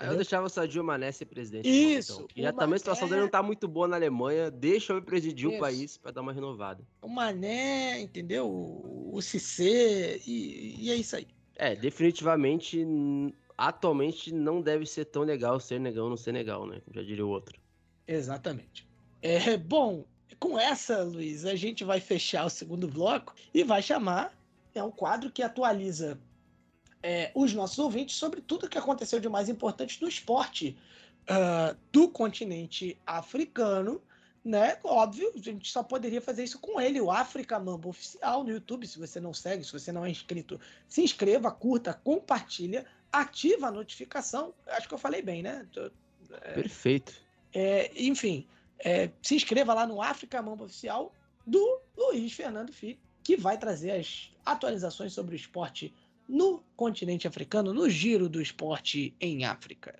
Eu deixava o Sadio Mané ser presidente. Isso. Então. E já também a situação dele não tá muito boa na Alemanha. Deixa eu presidir Isso. o país para dar uma renovada. O Mané, entendeu? O Cissé e, e é isso aí. É, definitivamente, atualmente não deve ser tão legal ser negão no Senegal, né? Como já diria o outro. Exatamente. É, bom, com essa, Luiz, a gente vai fechar o segundo bloco e vai chamar. É um quadro que atualiza é, os nossos ouvintes sobre tudo que aconteceu de mais importante no esporte uh, do continente africano. Né? Óbvio, a gente só poderia fazer isso com ele, o África Mamba Oficial no YouTube. Se você não segue, se você não é inscrito, se inscreva, curta, compartilha, ativa a notificação. Acho que eu falei bem, né? É, Perfeito. É, enfim, é, se inscreva lá no África Mamba Oficial do Luiz Fernando Filho, que vai trazer as atualizações sobre o esporte no continente africano, no giro do esporte em África.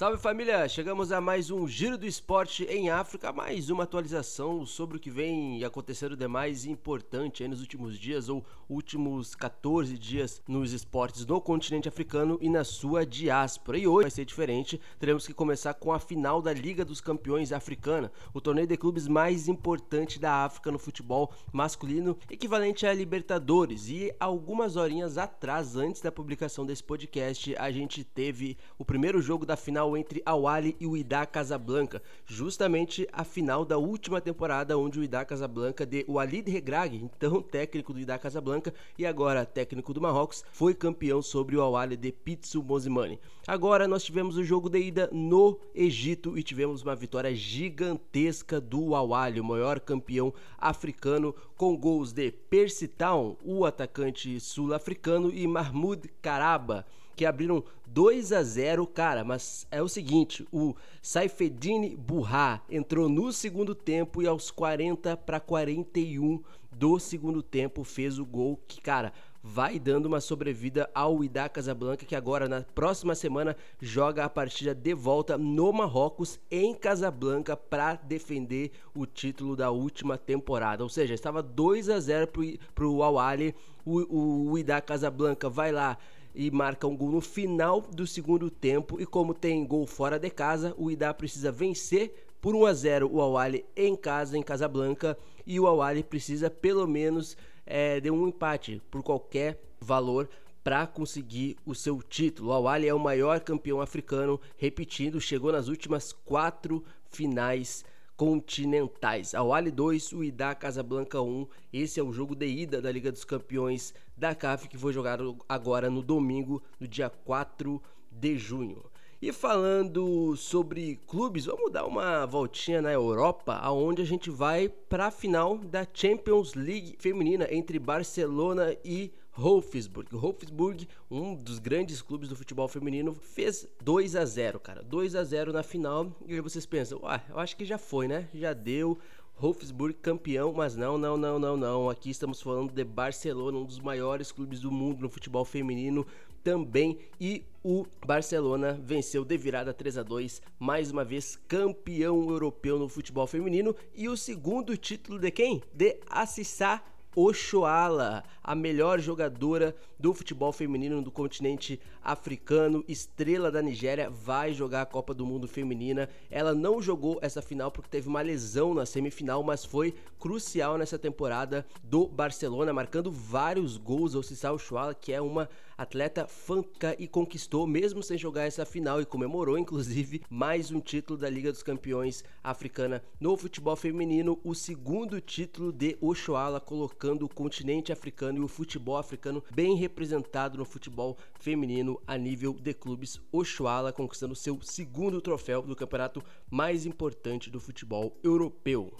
Salve família! Chegamos a mais um Giro do Esporte em África, mais uma atualização sobre o que vem acontecendo de mais importante nos últimos dias ou últimos 14 dias nos esportes no continente africano e na sua diáspora. E hoje vai ser diferente, teremos que começar com a final da Liga dos Campeões Africana, o torneio de clubes mais importante da África no futebol masculino, equivalente a Libertadores. E algumas horinhas atrás, antes da publicação desse podcast, a gente teve o primeiro jogo da final final entre Al Ahly e o Ida Casablanca, justamente a final da última temporada onde o Ida Casablanca de Walid Regragui, então *laughs* técnico do Ida Casablanca e agora técnico do Marrocos, foi campeão sobre o Al Ahly de Pitsu Mozimani. Agora nós tivemos o jogo de ida no Egito e tivemos uma vitória gigantesca do Al Ahly, o maior campeão africano, com gols de Percy Town, o atacante sul-africano, e Mahmoud Karaba que abriram 2 a 0, cara, mas é o seguinte, o Saifedine Burra entrou no segundo tempo e aos 40 para 41 do segundo tempo fez o gol que, cara, vai dando uma sobrevida ao Ida Casablanca, que agora na próxima semana joga a partida de volta no Marrocos em Casablanca para defender o título da última temporada. Ou seja, estava 2 a 0 para o Al Ahly, o, o Ida Casablanca vai lá e marca um gol no final do segundo tempo. E como tem gol fora de casa, o Idá precisa vencer por 1 a 0 o Awali em casa, em Casablanca, e o Awali precisa pelo menos é, deu um empate por qualquer valor para conseguir o seu título. O Awali é o maior campeão africano, repetindo, chegou nas últimas quatro finais continentais. A Wali 2, o Ida Casablanca 1. Esse é o jogo de ida da Liga dos Campeões da CAF que foi jogado agora no domingo, no dia 4 de junho. E falando sobre clubes, vamos dar uma voltinha na Europa, aonde a gente vai para a final da Champions League feminina entre Barcelona e Wolfsburg. Wolfsburg, um dos grandes clubes do futebol feminino, fez 2 a 0, cara. 2 a 0 na final. E aí vocês pensam, ué, eu acho que já foi, né? Já deu. Wolfsburg campeão, mas não, não, não, não, não. Aqui estamos falando de Barcelona, um dos maiores clubes do mundo no futebol feminino também. E o Barcelona venceu de virada 3 a 2, mais uma vez campeão europeu no futebol feminino. E o segundo título de quem? De Assissá Oshoala, a melhor jogadora do futebol feminino do continente africano, estrela da Nigéria, vai jogar a Copa do Mundo feminina. Ela não jogou essa final porque teve uma lesão na semifinal, mas foi crucial nessa temporada do Barcelona, marcando vários gols ao Cissal Oshoala, que é uma atleta fanca e conquistou, mesmo sem jogar essa final, e comemorou inclusive mais um título da Liga dos Campeões Africana no futebol feminino, o segundo título de Oshoala, colocando o continente africano o futebol africano bem representado no futebol feminino a nível de clubes. Oshoala conquistando seu segundo troféu do campeonato mais importante do futebol europeu.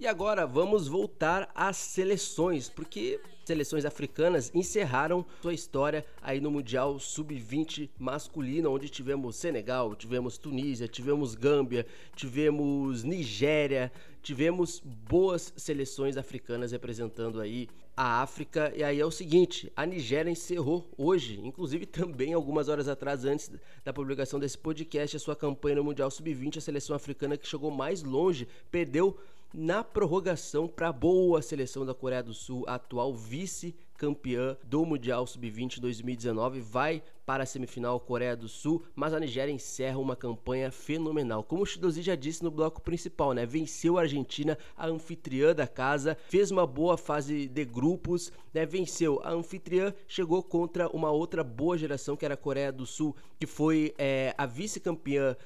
E agora vamos voltar às seleções, porque seleções africanas encerraram sua história aí no Mundial Sub-20 masculino, onde tivemos Senegal, tivemos Tunísia, tivemos Gâmbia, tivemos Nigéria, tivemos boas seleções africanas representando aí a África. E aí é o seguinte, a Nigéria encerrou hoje, inclusive *laughs* também algumas horas atrás, antes da publicação desse podcast, a sua campanha no Mundial Sub-20, a seleção africana que chegou mais longe, perdeu na prorrogação para a boa seleção da Coreia do Sul, atual vice-campeã do Mundial Sub-20 2019, vai para a semifinal Coreia do Sul, mas a Nigéria encerra uma campanha fenomenal. Como o Shidozi já disse no bloco principal, né? Venceu a Argentina, a anfitriã da casa, fez uma boa fase de grupos, né? Venceu a anfitriã, chegou contra uma outra boa geração que era a Coreia do Sul, que foi é, a vice-campeã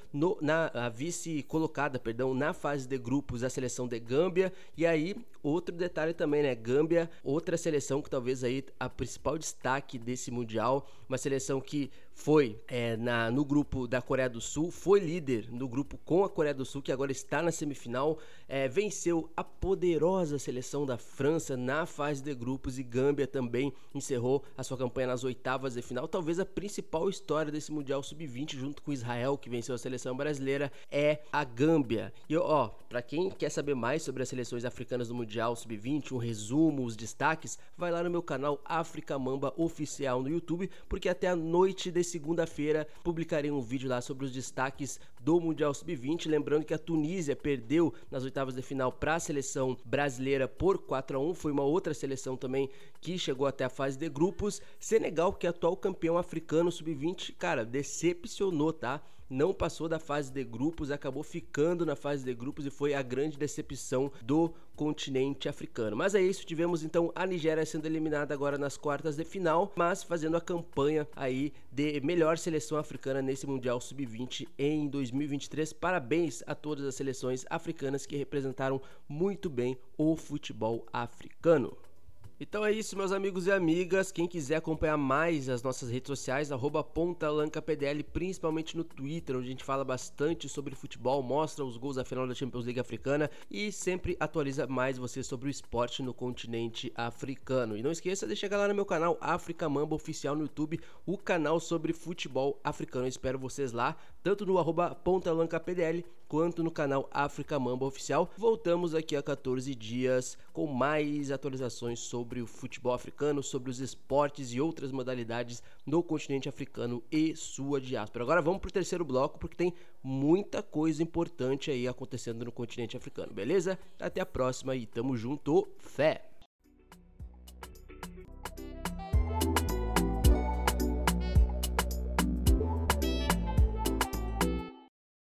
na a vice colocada, perdão, na fase de grupos, a seleção de Gâmbia. E aí outro detalhe também, né? Gâmbia, outra seleção que talvez aí a principal destaque desse mundial, uma seleção que que foi é, na, no grupo da Coreia do Sul, foi líder no grupo com a Coreia do Sul, que agora está na semifinal, é, venceu a poderosa seleção da França na fase de grupos e Gâmbia também encerrou a sua campanha nas oitavas de final. Talvez a principal história desse Mundial Sub-20, junto com Israel, que venceu a seleção brasileira, é a Gâmbia. E ó, para quem quer saber mais sobre as seleções africanas do Mundial Sub-20, um resumo, os destaques, vai lá no meu canal África Mamba Oficial no YouTube, porque até a noite de segunda-feira publicarei um vídeo lá sobre os destaques do Mundial Sub-20. Lembrando que a Tunísia perdeu nas oitavas de final para a seleção brasileira por 4 a 1 Foi uma outra seleção também que chegou até a fase de grupos. Senegal, que é atual campeão africano Sub-20, cara, decepcionou, tá? Não passou da fase de grupos, acabou ficando na fase de grupos e foi a grande decepção do continente africano. Mas é isso, tivemos então a Nigéria sendo eliminada agora nas quartas de final, mas fazendo a campanha aí de melhor seleção africana nesse Mundial Sub-20 em 2023. Parabéns a todas as seleções africanas que representaram muito bem o futebol africano. Então é isso, meus amigos e amigas. Quem quiser acompanhar mais as nossas redes sociais, pontalancapdl, principalmente no Twitter, onde a gente fala bastante sobre futebol, mostra os gols da final da Champions League africana e sempre atualiza mais você sobre o esporte no continente africano. E não esqueça de chegar lá no meu canal África Mamba Oficial no YouTube, o canal sobre futebol africano. Eu espero vocês lá, tanto no pontalancapdl quanto no canal África Mamba Oficial. Voltamos aqui a 14 dias com mais atualizações sobre o futebol africano, sobre os esportes e outras modalidades no continente africano e sua diáspora. Agora vamos para o terceiro bloco porque tem muita coisa importante aí acontecendo no continente africano, beleza? Até a próxima e tamo junto, fé!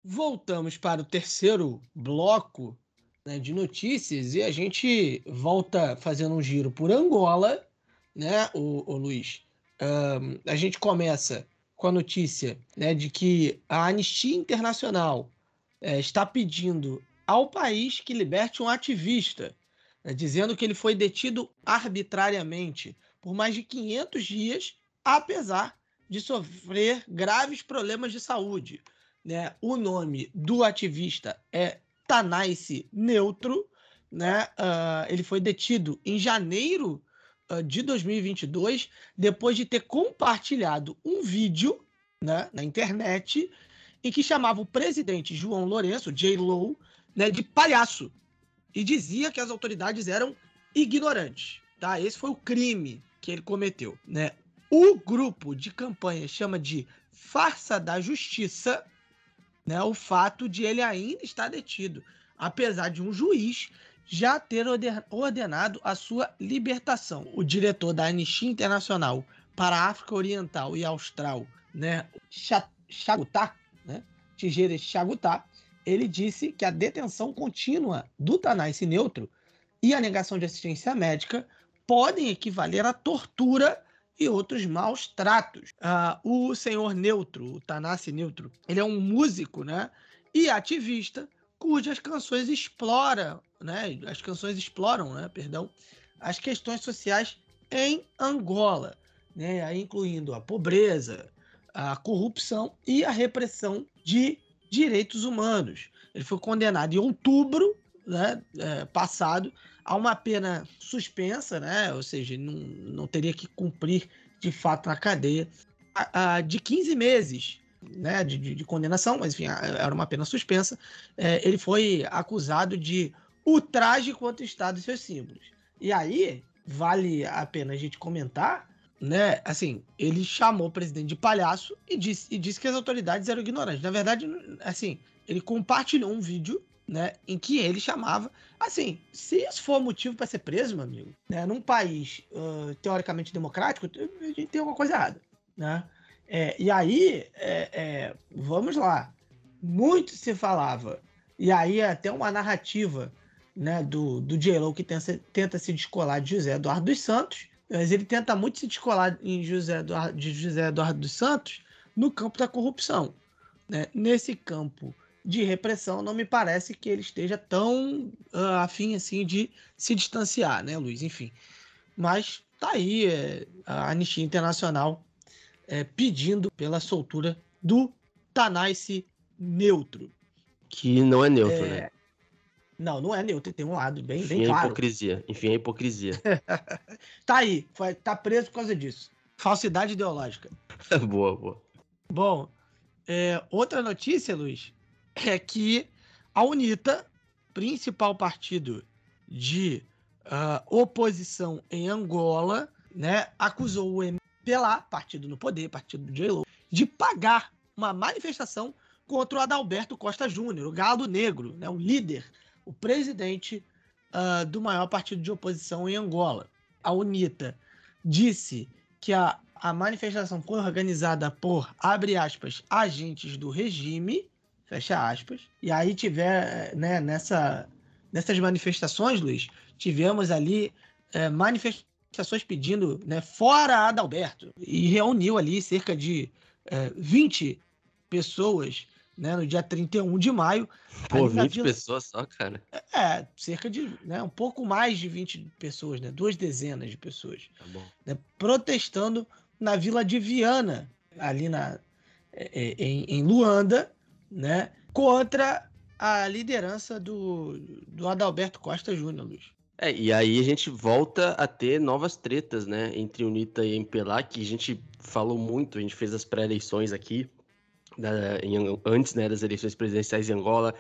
Voltamos para o terceiro bloco né, de notícias e a gente volta fazendo um giro por Angola, né, o, o Luiz? Um, a gente começa com a notícia né, de que a Anistia Internacional é, está pedindo ao país que liberte um ativista, né, dizendo que ele foi detido arbitrariamente por mais de 500 dias, apesar de sofrer graves problemas de saúde. Né? O nome do ativista é Tanais Neutro. Né? Uh, ele foi detido em janeiro uh, de 2022, depois de ter compartilhado um vídeo né, na internet em que chamava o presidente João Lourenço, J. Low, né, de palhaço e dizia que as autoridades eram ignorantes. Tá? Esse foi o crime que ele cometeu. Né? O grupo de campanha chama de farsa da justiça né, o fato de ele ainda estar detido, apesar de um juiz já ter ordenado a sua libertação. O diretor da Anistia Internacional para a África Oriental e Austral, né, Chagutá, né, Tigere Chagutá, ele disse que a detenção contínua do Tanais Neutro e a negação de assistência médica podem equivaler a tortura e outros maus tratos. Ah, o senhor Neutro, o Tanassi Neutro, ele é um músico né, e ativista cujas canções exploram, né, as canções exploram, né, perdão, as questões sociais em Angola, né, incluindo a pobreza, a corrupção e a repressão de direitos humanos. Ele foi condenado em outubro né, é, passado a uma pena suspensa, né, ou seja, não, não teria que cumprir de fato na cadeia, a, a, de 15 meses né, de, de, de, condenação, mas enfim, era uma pena suspensa. É, ele foi acusado de ultraje contra o Estado e seus símbolos. E aí, vale a pena a gente comentar né? Assim, ele chamou o presidente de palhaço e disse, e disse que as autoridades eram ignorantes. Na verdade, assim, ele compartilhou um vídeo, né, em que ele chamava, assim, se isso for motivo para ser preso, meu amigo, né, num país uh, teoricamente democrático, a gente tem alguma coisa errada, né? É, e aí, é, é, vamos lá, muito se falava, e aí é até uma narrativa, né, do, do j que tenta, tenta se descolar de José Eduardo dos Santos, mas ele tenta muito se descolar em José Eduardo, de José Eduardo dos Santos no campo da corrupção. Né? Nesse campo de repressão, não me parece que ele esteja tão uh, afim assim de se distanciar, né, Luiz? Enfim. Mas tá aí é, a Anistia Internacional é, pedindo pela soltura do Tanais Neutro. Que não é neutro, é, né? Não, não é neutro, tem um lado bem, Enfim, bem é claro. hipocrisia. Enfim, é hipocrisia. *laughs* tá aí, foi, tá preso por causa disso. Falsidade ideológica. *laughs* boa, boa. Bom, é, outra notícia, Luiz, é que a UNITA, principal partido de uh, oposição em Angola, né, acusou o MPLA, partido no poder, partido do j de pagar uma manifestação contra o Adalberto Costa Júnior, o galo negro, né, o líder o presidente uh, do maior partido de oposição em Angola, a UNITA, disse que a, a manifestação foi organizada por, abre aspas, agentes do regime, fecha aspas, e aí tiver, né, nessa, nessas manifestações, Luiz, tivemos ali é, manifestações pedindo né, fora Adalberto, e reuniu ali cerca de é, 20 pessoas né, no dia 31 de maio. Pô, 20 Vila... pessoas só, cara. É, cerca de, né, um pouco mais de 20 pessoas, né, duas dezenas de pessoas. Tá bom. Né, protestando na Vila de Viana, ali na, é, é, em, em Luanda, né, contra a liderança do, do Adalberto Costa Júnior, Luiz. É, e aí a gente volta a ter novas tretas, né, entre UNITA e MPLA, que a gente falou muito, a gente fez as pré-eleições aqui, da, em, antes né, das eleições presidenciais em Angola,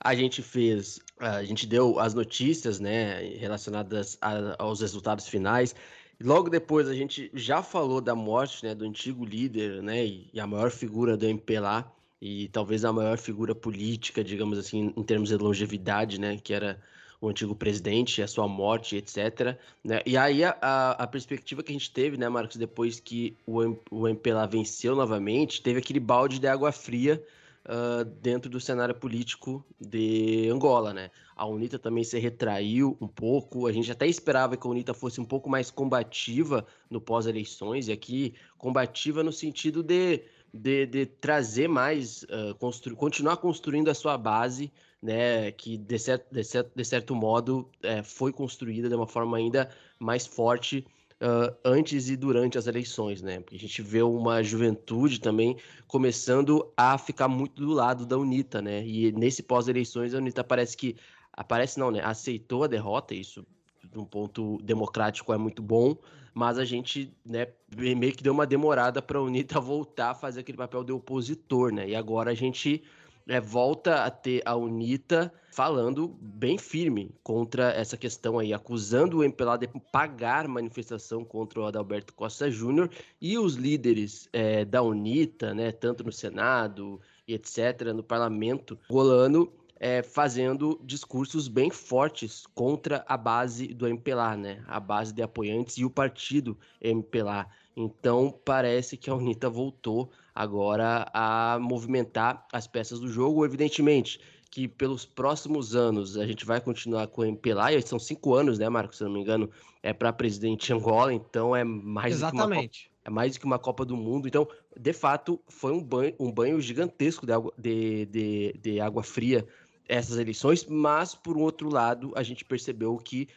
a gente fez, a gente deu as notícias né, relacionadas a, aos resultados finais. Logo depois a gente já falou da morte né, do antigo líder né, e a maior figura do MPLA e talvez a maior figura política, digamos assim, em termos de longevidade, né, que era o antigo presidente, a sua morte, etc. Né? E aí a, a, perspectiva que a gente teve, né, Marcos, depois que o, o MPLA venceu novamente, teve aquele balde de água fria uh, dentro do cenário político de Angola, né? A UNITA também se retraiu um pouco, a gente até esperava que a UNITA fosse um pouco mais combativa no pós-eleições, e aqui combativa no sentido de, de, de trazer mais, uh, constru continuar construindo a sua base, né, que de certo, de certo, de certo modo é, foi construída de uma forma ainda mais forte uh, antes e durante as eleições, né? Porque a gente vê uma juventude também começando a ficar muito do lado da UNITA, né? E nesse pós-eleições a UNITA parece que aparece não, né? Aceitou a derrota, isso de um ponto democrático é muito bom, mas a gente, né, meio que deu uma demorada para a UNITA *laughs* voltar a fazer aquele papel de opositor, né? E agora a gente é, volta a ter a UNITA falando bem firme contra essa questão aí, acusando o MPLA de pagar manifestação contra o Adalberto Costa Júnior e os líderes é, da UNITA, né, tanto no Senado e etc., no parlamento rolando, é, fazendo discursos bem fortes contra a base do MPLA, né, a base de apoiantes e o partido MPLA. Então parece que a UNITA voltou agora a movimentar as peças do jogo. Evidentemente que pelos próximos anos a gente vai continuar com o MPLA, e são cinco anos, né, Marcos? Se não me engano, é para presidente Angola, então é mais Exatamente. Do que uma, é mais do que uma Copa do Mundo. Então, de fato, foi um banho, um banho gigantesco de água, de, de, de água fria essas eleições, mas por outro lado, a gente percebeu que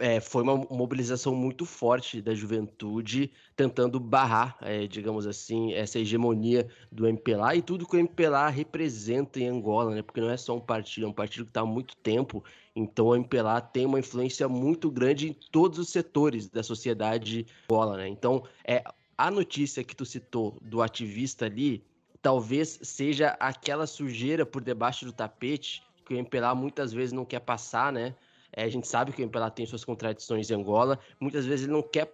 é, foi uma mobilização muito forte da juventude, tentando barrar, é, digamos assim, essa hegemonia do MPLA e tudo que o MPLA representa em Angola, né? Porque não é só um partido, é um partido que está há muito tempo. Então o MPLA tem uma influência muito grande em todos os setores da sociedade Angola, né? Então, é, a notícia que tu citou do ativista ali, talvez seja aquela sujeira por debaixo do tapete que o MPLA muitas vezes não quer passar, né? É, a gente sabe que o MPLA tem suas contradições em Angola. Muitas vezes ele não quer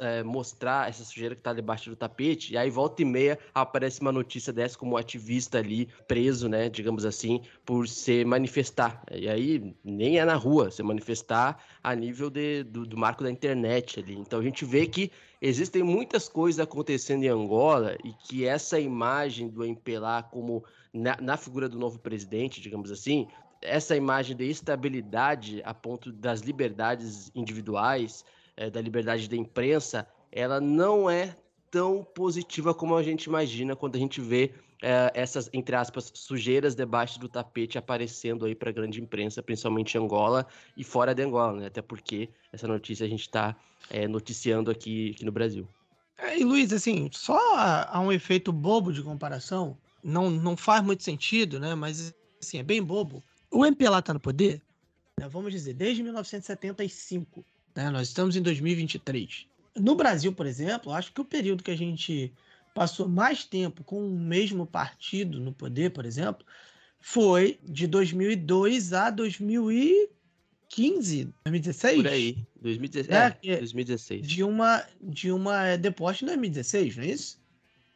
é, mostrar essa sujeira que está debaixo do tapete, e aí volta e meia aparece uma notícia dessa como um ativista ali preso, né, digamos assim, por se manifestar. E aí nem é na rua, se manifestar a nível de, do, do marco da internet ali. Então a gente vê que existem muitas coisas acontecendo em Angola e que essa imagem do MPLA como na, na figura do novo presidente, digamos assim, essa imagem de estabilidade a ponto das liberdades individuais, é, da liberdade da imprensa, ela não é tão positiva como a gente imagina quando a gente vê é, essas, entre aspas, sujeiras debaixo do tapete aparecendo aí para a grande imprensa, principalmente em Angola e fora de Angola, né? Até porque essa notícia a gente está é, noticiando aqui, aqui no Brasil. É, e Luiz, assim, só há um efeito bobo de comparação, não, não faz muito sentido, né? Mas assim, é bem bobo. O MPLA está no poder, né, vamos dizer, desde 1975. Né, nós estamos em 2023. No Brasil, por exemplo, acho que o período que a gente passou mais tempo com o mesmo partido no poder, por exemplo, foi de 2002 a 2015, 2016. Por aí, 2016. É, é 2016. De uma, de uma é, deposta em 2016, não é isso?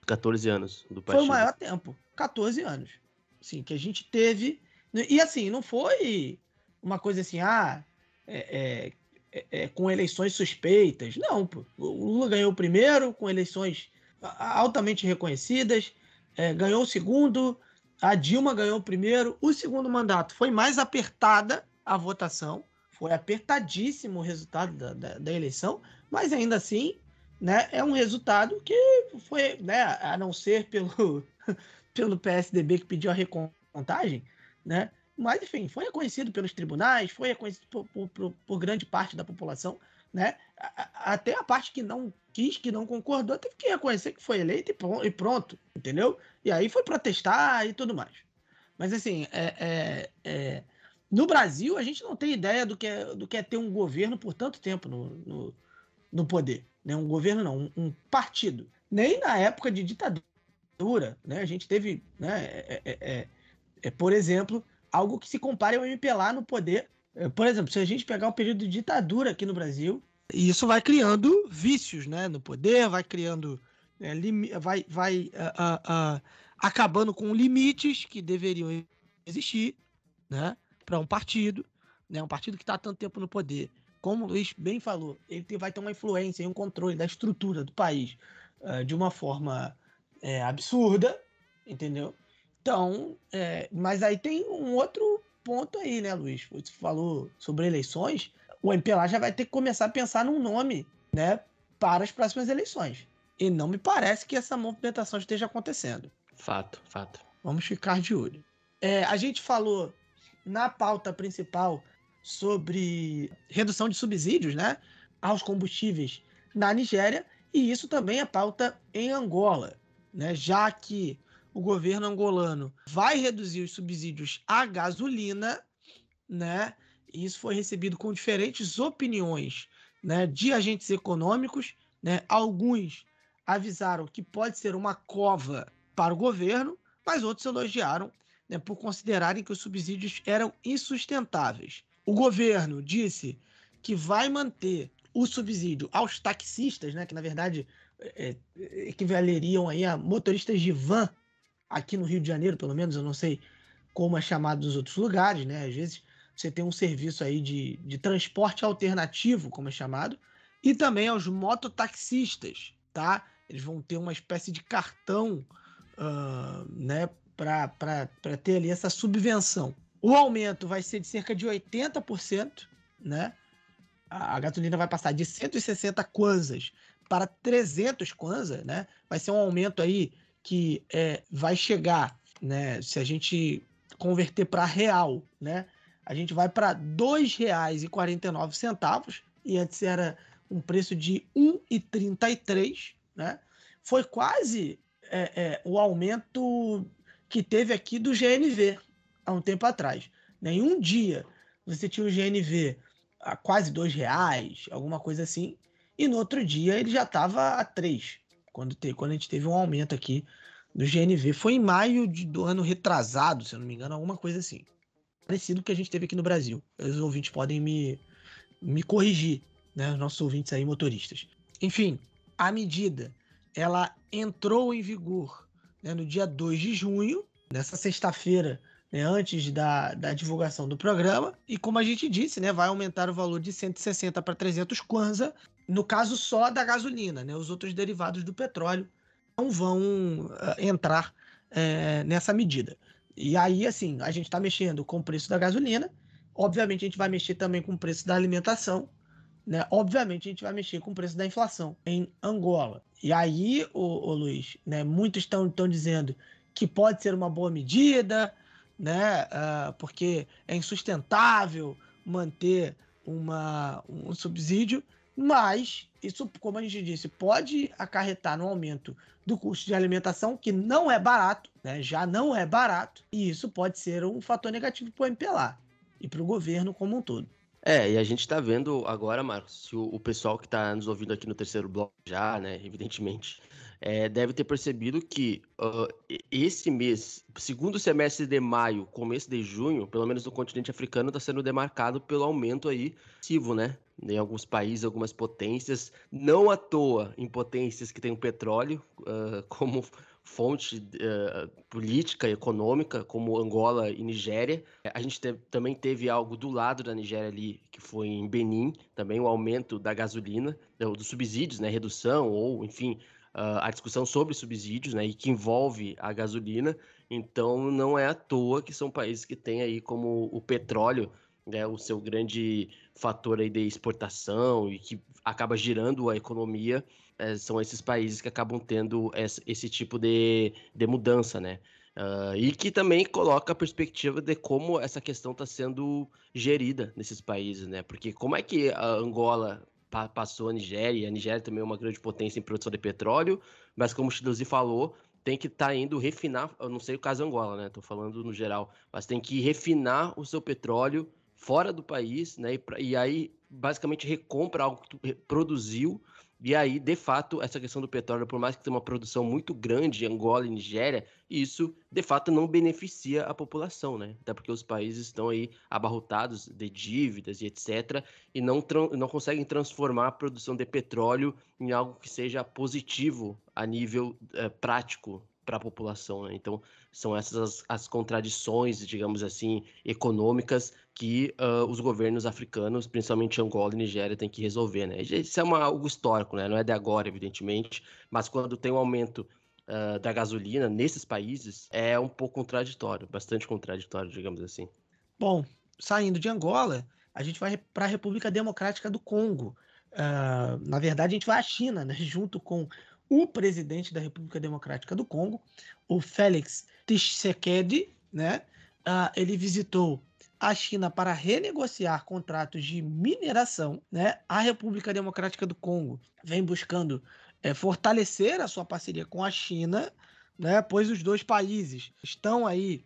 14 anos do partido. Foi o maior tempo, 14 anos. Sim, que a gente teve e assim, não foi uma coisa assim, ah, é, é, é, é com eleições suspeitas. Não, pô. o Lula ganhou o primeiro, com eleições altamente reconhecidas, é, ganhou o segundo, a Dilma ganhou o primeiro. O segundo mandato foi mais apertada a votação, foi apertadíssimo o resultado da, da, da eleição, mas ainda assim né, é um resultado que foi, né, a não ser pelo, *laughs* pelo PSDB que pediu a recontagem, né? Mas, enfim, foi reconhecido pelos tribunais, foi reconhecido por, por, por, grande parte da população, né? Até a parte que não quis, que não concordou, teve que reconhecer que foi eleito e pronto, entendeu? E aí foi protestar e tudo mais. Mas, assim, é, é, é... no Brasil, a gente não tem ideia do que é, do que é ter um governo por tanto tempo no, no, no poder. Né? Um governo não, um, um partido. Nem na época de ditadura, né? A gente teve, né? É, é, é é, por exemplo, algo que se compare ao MPLA no poder. É, por exemplo, se a gente pegar o período de ditadura aqui no Brasil, isso vai criando vícios né, no poder, vai criando. É, vai vai uh, uh, uh, acabando com limites que deveriam existir né, para um partido, né, um partido que está tanto tempo no poder. Como o Luiz bem falou, ele vai ter uma influência e um controle da estrutura do país uh, de uma forma é, absurda, entendeu? Então, é, mas aí tem um outro ponto aí, né, Luiz? Você falou sobre eleições. O MPLA já vai ter que começar a pensar num nome, né, para as próximas eleições. E não me parece que essa movimentação esteja acontecendo. Fato, fato. Vamos ficar de olho. É, a gente falou na pauta principal sobre redução de subsídios, né, aos combustíveis na Nigéria, e isso também é pauta em Angola, né, já que o governo angolano vai reduzir os subsídios à gasolina, né? Isso foi recebido com diferentes opiniões, né, de agentes econômicos, né? Alguns avisaram que pode ser uma cova para o governo, mas outros elogiaram, né, por considerarem que os subsídios eram insustentáveis. O governo disse que vai manter o subsídio aos taxistas, né, que na verdade é, é equivaleriam aí a motoristas de van aqui no Rio de Janeiro, pelo menos, eu não sei como é chamado nos outros lugares, né? Às vezes você tem um serviço aí de, de transporte alternativo, como é chamado, e também aos mototaxistas, tá? Eles vão ter uma espécie de cartão, uh, né, para ter ali essa subvenção. O aumento vai ser de cerca de 80%, né? A, gasolina vai passar de 160 kwanzas para 300 kwanzas, né? Vai ser um aumento aí que é, vai chegar, né? Se a gente converter para real, né? A gente vai para R$ 2,49 e antes era um preço de R$ 1,33, né? Foi quase é, é, o aumento que teve aqui do GNV há um tempo atrás. Né? Em um dia você tinha o GNV a quase R$ reais, alguma coisa assim, e no outro dia ele já estava a três quando, te, quando a gente teve um aumento aqui do GNV. Foi em maio de, do ano retrasado, se eu não me engano, alguma coisa assim. Parecido com o que a gente teve aqui no Brasil. Os ouvintes podem me, me corrigir, né? Os nossos ouvintes aí, motoristas. Enfim, a medida ela entrou em vigor né, no dia 2 de junho, nessa sexta-feira, né, antes da, da divulgação do programa. E como a gente disse, né, vai aumentar o valor de 160 para 300 kwanza no caso só da gasolina, né? Os outros derivados do petróleo não vão uh, entrar uh, nessa medida. E aí, assim, a gente está mexendo com o preço da gasolina, obviamente a gente vai mexer também com o preço da alimentação, né? Obviamente a gente vai mexer com o preço da inflação em Angola. E aí, o, Luiz, né? Muitos estão dizendo que pode ser uma boa medida, né? Uh, porque é insustentável manter uma, um subsídio. Mas isso, como a gente disse, pode acarretar no aumento do custo de alimentação, que não é barato, né? já não é barato, e isso pode ser um fator negativo para o MPLA e para o governo como um todo. É, e a gente está vendo agora, Marcos, o, o pessoal que está nos ouvindo aqui no terceiro bloco já, né, evidentemente, é, deve ter percebido que uh, esse mês, segundo semestre de maio, começo de junho, pelo menos no continente africano, está sendo demarcado pelo aumento aí passivo, né? Em alguns países, algumas potências, não à toa em potências que têm petróleo uh, *laughs* como fonte uh, política e econômica, como Angola e Nigéria. A gente te também teve algo do lado da Nigéria ali, que foi em Benin, também o aumento da gasolina, dos subsídios, né, redução ou, enfim, uh, a discussão sobre subsídios, né, e que envolve a gasolina. Então, não é à toa que são países que têm aí como o petróleo, né, o seu grande fator aí de exportação e que acaba girando a economia. É, são esses países que acabam tendo esse, esse tipo de, de mudança, né? Uh, e que também coloca a perspectiva de como essa questão está sendo gerida nesses países, né? Porque como é que a Angola passou a Nigéria, e a Nigéria também é uma grande potência em produção de petróleo, mas como o Chidozi falou, tem que estar tá indo refinar, eu não sei o caso Angola, né? Tô falando no geral, mas tem que refinar o seu petróleo fora do país, né? E, e aí basicamente recompra algo que produziu e aí, de fato, essa questão do petróleo, por mais que tenha uma produção muito grande em Angola e Nigéria, isso de fato não beneficia a população, né? Até porque os países estão aí abarrotados de dívidas e etc. e não, não conseguem transformar a produção de petróleo em algo que seja positivo a nível é, prático para a população. Né? Então, são essas as, as, contradições, digamos assim, econômicas que uh, os governos africanos, principalmente Angola e Nigéria, têm que resolver. Né? Isso é uma, algo histórico, né? não é de agora, evidentemente, mas quando tem um aumento uh, da gasolina nesses países é um pouco contraditório, bastante contraditório, digamos assim. Bom, saindo de Angola, a gente vai para a República Democrática do Congo. Uh, na verdade, a gente vai à China, né, *laughs* junto com o presidente da República Democrática do Congo, o Félix Tshisekedi, né? Ele visitou a China para renegociar contratos de mineração, né? A República Democrática do Congo vem buscando é, fortalecer a sua parceria com a China, né? Pois os dois países estão aí,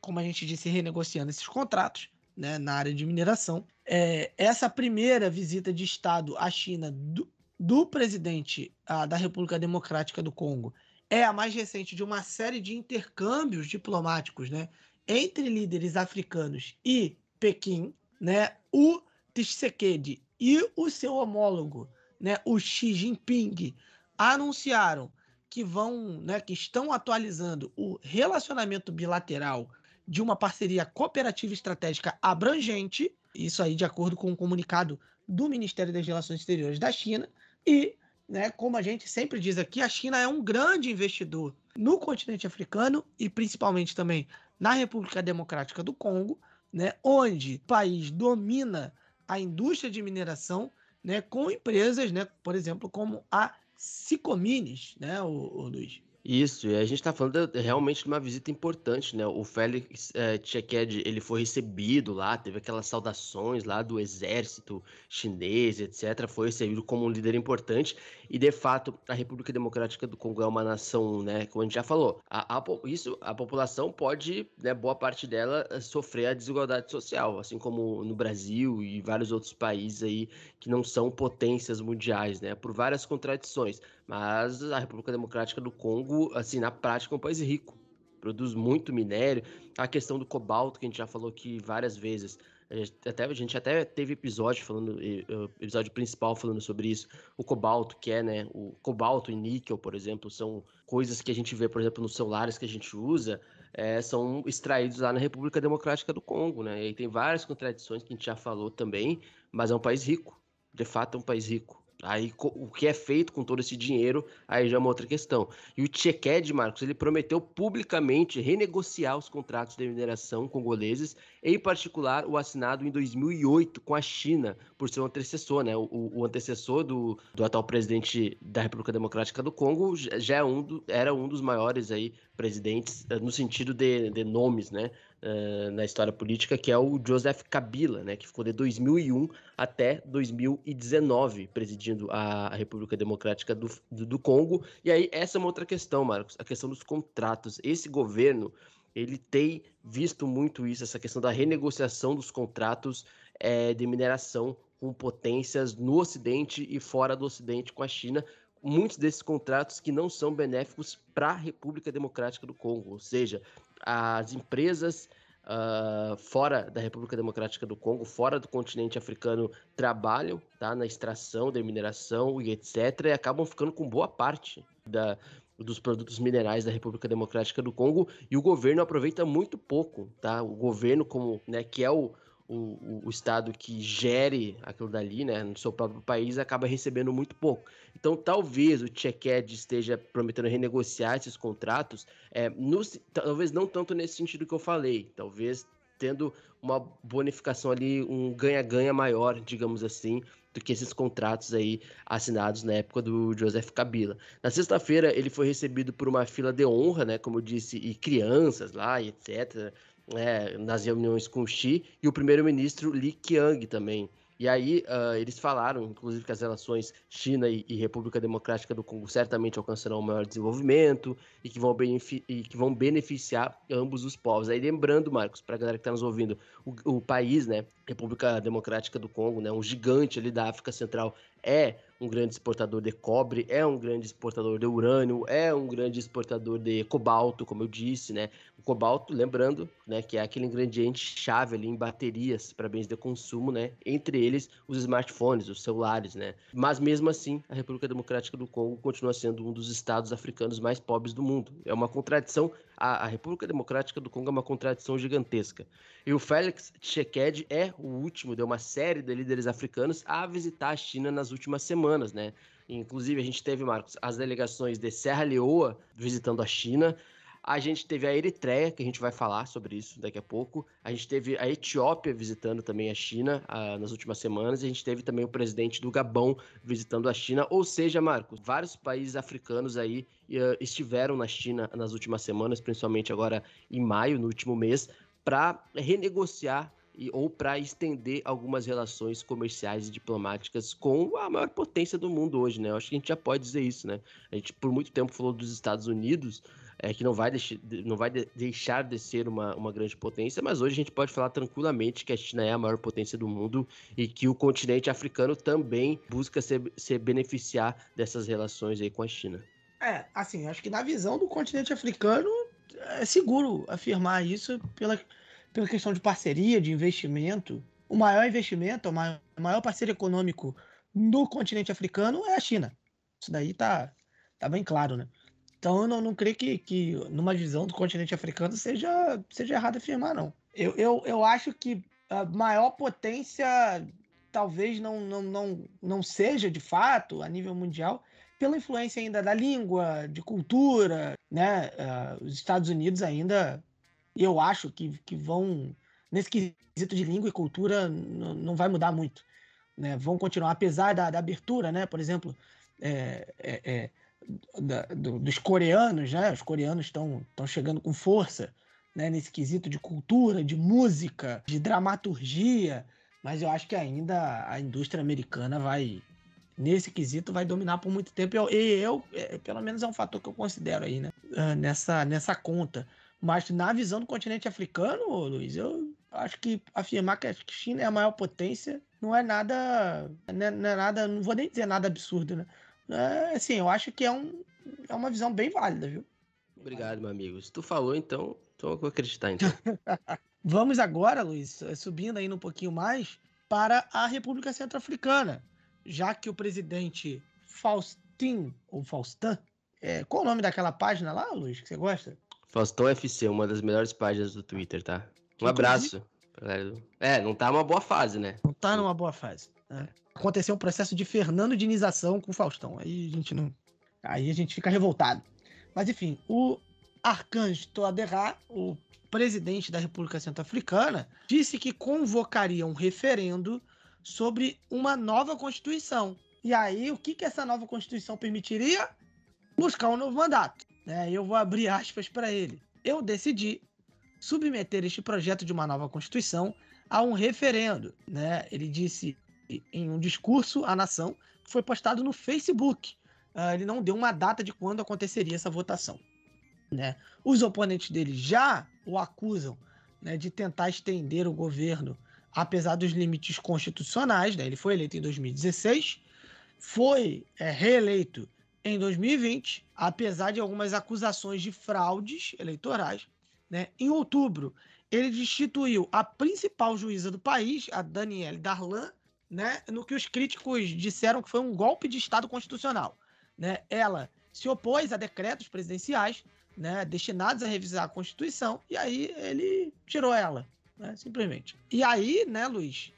como a gente disse, renegociando esses contratos, né? Na área de mineração. É, essa primeira visita de Estado à China do, do presidente a, da República Democrática do Congo é a mais recente de uma série de intercâmbios diplomáticos, né? Entre líderes africanos e Pequim, né, o Tshisekedi e o seu homólogo, né, o Xi Jinping, anunciaram que vão, né, que estão atualizando o relacionamento bilateral de uma parceria cooperativa estratégica abrangente, isso aí de acordo com o um comunicado do Ministério das Relações Exteriores da China, e, né, como a gente sempre diz aqui, a China é um grande investidor no continente africano e principalmente também na República Democrática do Congo, né, onde o país domina a indústria de mineração, né, com empresas, né, por exemplo, como a Sicomines, né, o, Luiz. Isso, e a gente está falando de, realmente de uma visita importante, né? O Félix é, ele foi recebido lá, teve aquelas saudações lá do exército chinês, etc. Foi recebido como um líder importante e, de fato, a República Democrática do Congo é uma nação, né? Como a gente já falou, a, a isso, a população pode, né, boa parte dela, eh, sofrer a desigualdade social, assim como no Brasil e vários outros países aí que não são potências mundiais, né? Por várias contradições. Mas a República Democrática do Congo, assim, na prática, é um país rico. Produz muito minério. A questão do cobalto, que a gente já falou aqui várias vezes. Até, a gente até teve episódio falando, episódio principal falando sobre isso. O cobalto, que é, né? O cobalto e níquel, por exemplo, são coisas que a gente vê, por exemplo, nos celulares que a gente usa, é, são extraídos lá na República Democrática do Congo, né? E tem várias contradições que a gente já falou também, mas é um país rico. De fato, é um país rico. Aí o que é feito com todo esse dinheiro, aí já é uma outra questão. E o Tcheked, Marcos, ele prometeu publicamente renegociar os contratos de mineração congoleses, em particular o assinado em 2008 com a China, por ser o antecessor, né? O, o antecessor do, do atual presidente da República Democrática do Congo já é um do, era um dos maiores aí presidentes eh, no sentido de, de nomes, né? Uh, na história política, que é o Joseph Kabila, né, que ficou de 2001 até 2019 presidindo a, a República Democrática do, do, do, Congo. E aí, essa é uma outra questão, Marcos, a questão dos contratos. Esse governo, ele tem visto muito isso, essa questão da renegociação dos contratos é, de mineração com potências no Ocidente e fora do Ocidente com a China, muitos desses contratos que não são benéficos para a República Democrática do Congo, ou seja, as empresas uh, fora da República Democrática do Congo, fora do continente africano, trabalham tá, na extração, da mineração e etc., e acabam ficando com boa parte da, dos produtos minerais da República Democrática do Congo, e o governo aproveita muito pouco, tá? O governo, como, né, que é o, o, o, Estado que gere aquilo dali, né, no seu próprio país, acaba recebendo muito pouco. Então, talvez o Tcheked esteja prometendo renegociar esses contratos, é, no, talvez não tanto nesse sentido que eu falei, talvez tendo uma bonificação ali, um ganha-ganha maior, digamos assim, do que esses contratos aí assinados na época do Joseph Kabila. Na sexta-feira, ele foi recebido por uma fila de honra, né, como eu disse, e crianças lá, e etc., é, nas reuniões com o Xi, e o primeiro-ministro Li Qiang também. E aí uh, eles falaram, inclusive, que as relações China e, e, República Democrática do Congo certamente alcançarão um maior desenvolvimento e que vão, e que vão beneficiar ambos os povos. Aí lembrando, Marcos, para a galera que está nos ouvindo, o, o, país, né, República Democrática do Congo, né, um gigante ali da África Central, é um grande exportador de cobre, é um grande exportador de urânio, é um grande exportador de cobalto, como eu disse, né? O cobalto, lembrando, né, que é aquele ingrediente chave ali em baterias para bens de consumo, né? Entre eles os smartphones, os celulares, né? Mas mesmo assim, a República Democrática do Congo continua sendo um dos estados africanos mais pobres do mundo. É uma contradição a, a, República Democrática do Congo é uma contradição gigantesca. E o Félix Tshisekedi é o último de uma série de líderes africanos a visitar a China nas últimas semanas, né? Inclusive, a gente teve, Marcos, as delegações de Serra Leoa visitando a China. A gente teve a Eritreia, que a gente vai falar sobre isso daqui a pouco. A gente teve a Etiópia visitando também a China uh, nas últimas semanas. E a gente teve também o presidente do Gabão visitando a China. Ou seja, Marcos, vários países africanos aí uh, estiveram na China nas últimas semanas, principalmente agora em maio, no último mês, para renegociar e, ou para estender algumas relações comerciais e diplomáticas com a maior potência do mundo hoje, né? Eu acho que a gente já pode dizer isso, né? A gente por muito tempo falou dos Estados Unidos, é, que não vai, deixar, não vai de, deixar de ser uma, uma grande potência, mas hoje a gente pode falar tranquilamente que a China é a maior potência do mundo e que o continente africano também busca se, se beneficiar dessas relações aí com a China. É, assim, acho que na visão do continente africano é seguro afirmar isso pela pela questão de parceria, de investimento. O maior investimento, o maior, o maior parceiro econômico no continente africano é a China. Isso daí tá, tá bem claro, né? Então eu não, não creio que, que numa visão do continente africano seja, seja errado afirmar, não. Eu, eu, eu acho que a maior potência talvez não, não, não, não seja de fato a nível mundial pela influência ainda da língua, de cultura, né? Uh, os Estados Unidos ainda eu acho que, que vão, nesse quesito de língua e cultura, não vai mudar muito. Né? Vão continuar, apesar da, da abertura, né? por exemplo, é, é, é, da, do, dos coreanos, né? os coreanos estão chegando com força né? nesse quesito de cultura, de música, de dramaturgia, mas eu acho que ainda a indústria americana vai, nesse quesito, vai dominar por muito tempo. E eu, eu é, pelo menos é um fator que eu considero aí, né? Ah, nessa, nessa conta. Mas na visão do continente africano, Luiz, eu acho que afirmar que a China é a maior potência não é nada. Não é, não é nada. Não vou nem dizer nada absurdo, né? É, assim, eu acho que é, um, é uma visão bem válida, viu? Obrigado, meu amigo. Se tu falou, então, então eu vou acreditar, então. *laughs* Vamos agora, Luiz, subindo ainda um pouquinho mais, para a República Centro-Africana, já que o presidente Faustin, ou Faustin, é, qual o nome daquela página lá, Luiz, que você gosta? Faustão FC, uma das melhores páginas do Twitter, tá? Um abraço. É, não tá numa boa fase, né? Não tá numa boa fase. Né? Aconteceu um processo de Fernando Dinização com o Faustão. Aí a gente não. Aí a gente fica revoltado. Mas enfim, o Arcanjo Toaderá, o presidente da República Centro-Africana, disse que convocaria um referendo sobre uma nova Constituição. E aí, o que, que essa nova Constituição permitiria? Buscar um novo mandato. Né? Eu vou abrir aspas para ele. Eu decidi submeter este projeto de uma nova Constituição a um referendo. Né? Ele disse em um discurso à nação que foi postado no Facebook. Uh, ele não deu uma data de quando aconteceria essa votação. Né? Os oponentes dele já o acusam né, de tentar estender o governo, apesar dos limites constitucionais. Né? Ele foi eleito em 2016, foi é, reeleito em 2020, apesar de algumas acusações de fraudes eleitorais, né, em outubro, ele destituiu a principal juíza do país, a Danielle Darlan, né, no que os críticos disseram que foi um golpe de Estado constitucional. Né? Ela se opôs a decretos presidenciais né, destinados a revisar a Constituição, e aí ele tirou ela, né, simplesmente. E aí, né, Luiz,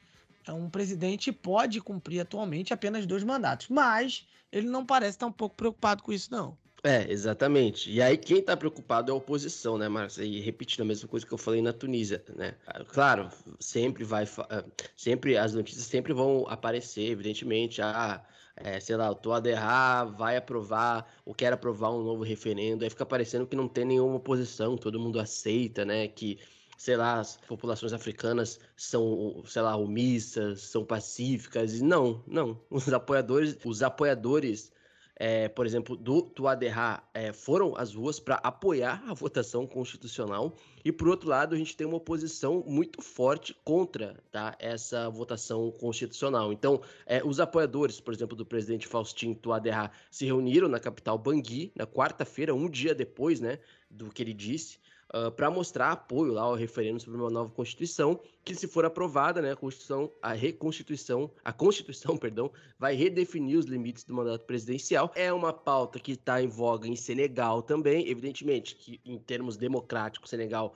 um presidente pode cumprir atualmente apenas dois mandatos, mas ele não parece um pouco preocupado com isso, não. É, exatamente. E aí quem está preocupado é a oposição, né, Marcos? E repetindo a mesma coisa que eu falei na Tunísia, né? Claro, sempre vai, ah, sempre as notícias sempre vão aparecer, evidentemente, ah, é, sei lá, o Toaderra vai aprovar ou quer aprovar um novo referendo, aí fica parecendo que não tem nenhuma oposição, todo mundo aceita, né, que sei lá, as populações africanas são, sei lá, omissas, são pacíficas. Não, não. Os apoiadores, os apoiadores, é, por exemplo, do Tuaderra é, foram às ruas para apoiar a votação constitucional. E por outro lado, a gente tem uma oposição muito forte contra tá, essa votação constitucional. Então, é, os apoiadores, por exemplo, do presidente Faustin Tuaderra se reuniram na capital Bangui na quarta-feira, um dia depois, né, do que ele disse uh, para mostrar apoio lá ao referendo sobre uma nova Constituição, que se for aprovada, né, a Constituição, a reconstituição, a Constituição, *laughs* perdão, vai redefinir os limites do mandato presidencial. É uma pauta que está em voga em Senegal também, evidentemente que em termos democráticos, Senegal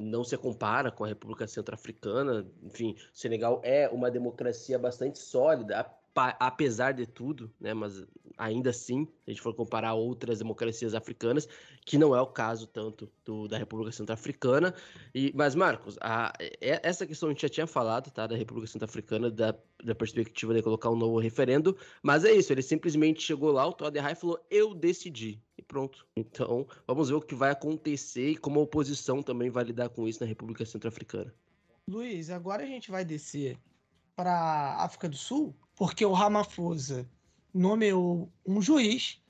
não se compara com a República Centro-Africana. Enfim, Senegal é uma democracia bastante sólida, apesar de tudo, né? Mas ainda assim, se a gente for comparar outras democracias africanas, que não é o caso tanto do, da República Centro-Africana. E, mas, Marcos, a, essa questão a gente já tinha falado, tá? Da República Centro-Africana, da, da perspectiva de colocar um novo referendo, mas é isso, ele simplesmente chegou lá, o Todd e falou, eu decidi. E pronto. Então, vamos ver o que vai acontecer e como a oposição também vai lidar com isso na República Centro-Africana. Luiz, agora a gente vai descer para África do Sul, porque o Ramaphosa nomeou um juiz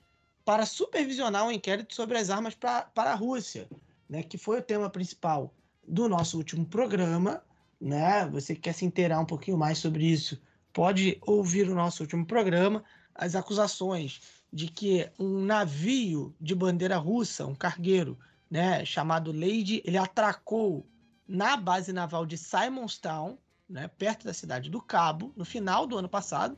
para supervisionar um inquérito sobre as armas pra, para a Rússia, né, que foi o tema principal do nosso último programa. Né? Você que quer se inteirar um pouquinho mais sobre isso, pode ouvir o nosso último programa. As acusações de que um navio de bandeira russa, um cargueiro, né, chamado Lady, ele atracou na base naval de Simonstown, né, perto da cidade do Cabo, no final do ano passado,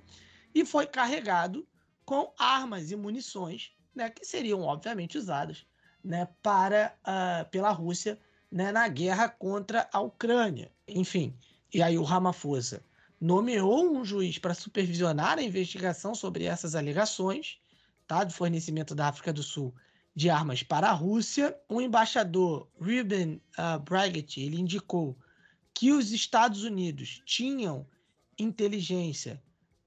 e foi carregado com armas e munições, né, que seriam obviamente usadas, né, para uh, pela Rússia, né, na guerra contra a Ucrânia. Enfim, e aí o Ramaphosa nomeou um juiz para supervisionar a investigação sobre essas alegações, tá, do fornecimento da África do Sul de armas para a Rússia. O embaixador Ruben uh, Braggett ele indicou que os Estados Unidos tinham inteligência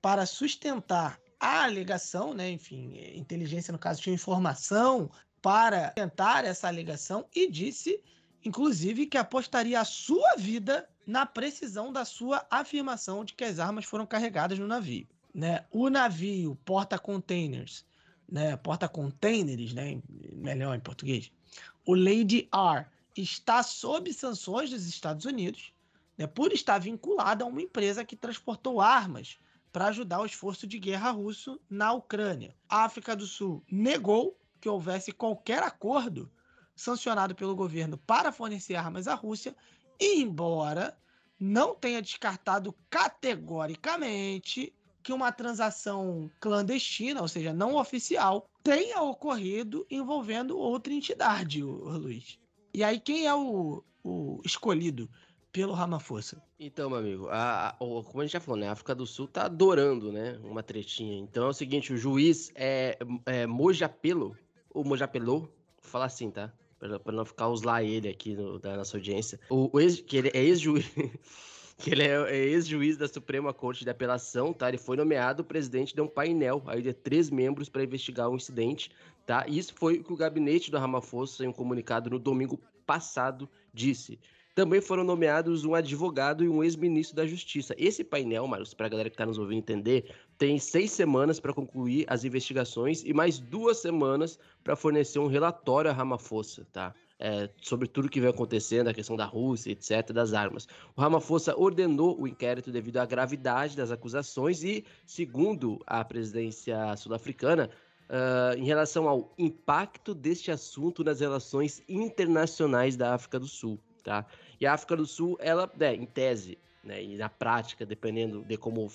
para sustentar a alegação, né? enfim, inteligência no caso tinha informação para tentar essa alegação e disse, inclusive, que apostaria a sua vida na precisão da sua afirmação de que as armas foram carregadas no navio. Né? O navio porta-containers, né? porta-containers, né? melhor em português, o Lady R está sob sanções dos Estados Unidos né, por estar vinculado a uma empresa que transportou armas para ajudar o esforço de guerra russo na Ucrânia. A África do Sul negou que houvesse qualquer acordo sancionado pelo governo para fornecer armas à Rússia, e embora não tenha descartado categoricamente que uma transação clandestina, ou seja, não oficial, tenha ocorrido envolvendo outra entidade, Luiz. E aí, quem é o, o escolhido pelo Ramaphosa. Então, meu amigo, a, a, como a gente já falou, né? A África do Sul tá adorando, né? Uma tretinha. Então é o seguinte, o juiz é, é Mojapelo, ou Mojapelô, vou falar assim, tá? Pra, pra não ficar usar ele aqui no, da nossa audiência. O, o ex, que ele é ex-juiz... *laughs* que ele é, é ex-juiz da Suprema Corte de Apelação, tá? Ele foi nomeado presidente de um painel aí de três membros para investigar o incidente, tá? E isso foi o que o gabinete do Ramaphosa, em um comunicado no domingo passado, disse. Também foram nomeados um advogado e um ex-ministro da Justiça. Esse painel, Marcos, para a galera que está nos ouvindo entender, tem seis semanas para concluir as investigações e mais duas semanas para fornecer um relatório a Ramaphosa, tá? É, sobre tudo que vem acontecendo, a questão da Rússia, etc., das armas. O Ramaphosa ordenou o inquérito devido à gravidade das acusações e, segundo a presidência sul-africana, uh, em relação ao impacto deste assunto nas relações internacionais da África do Sul. Tá? E a África do Sul, ela, é, em tese, né, e na prática, dependendo de como uh,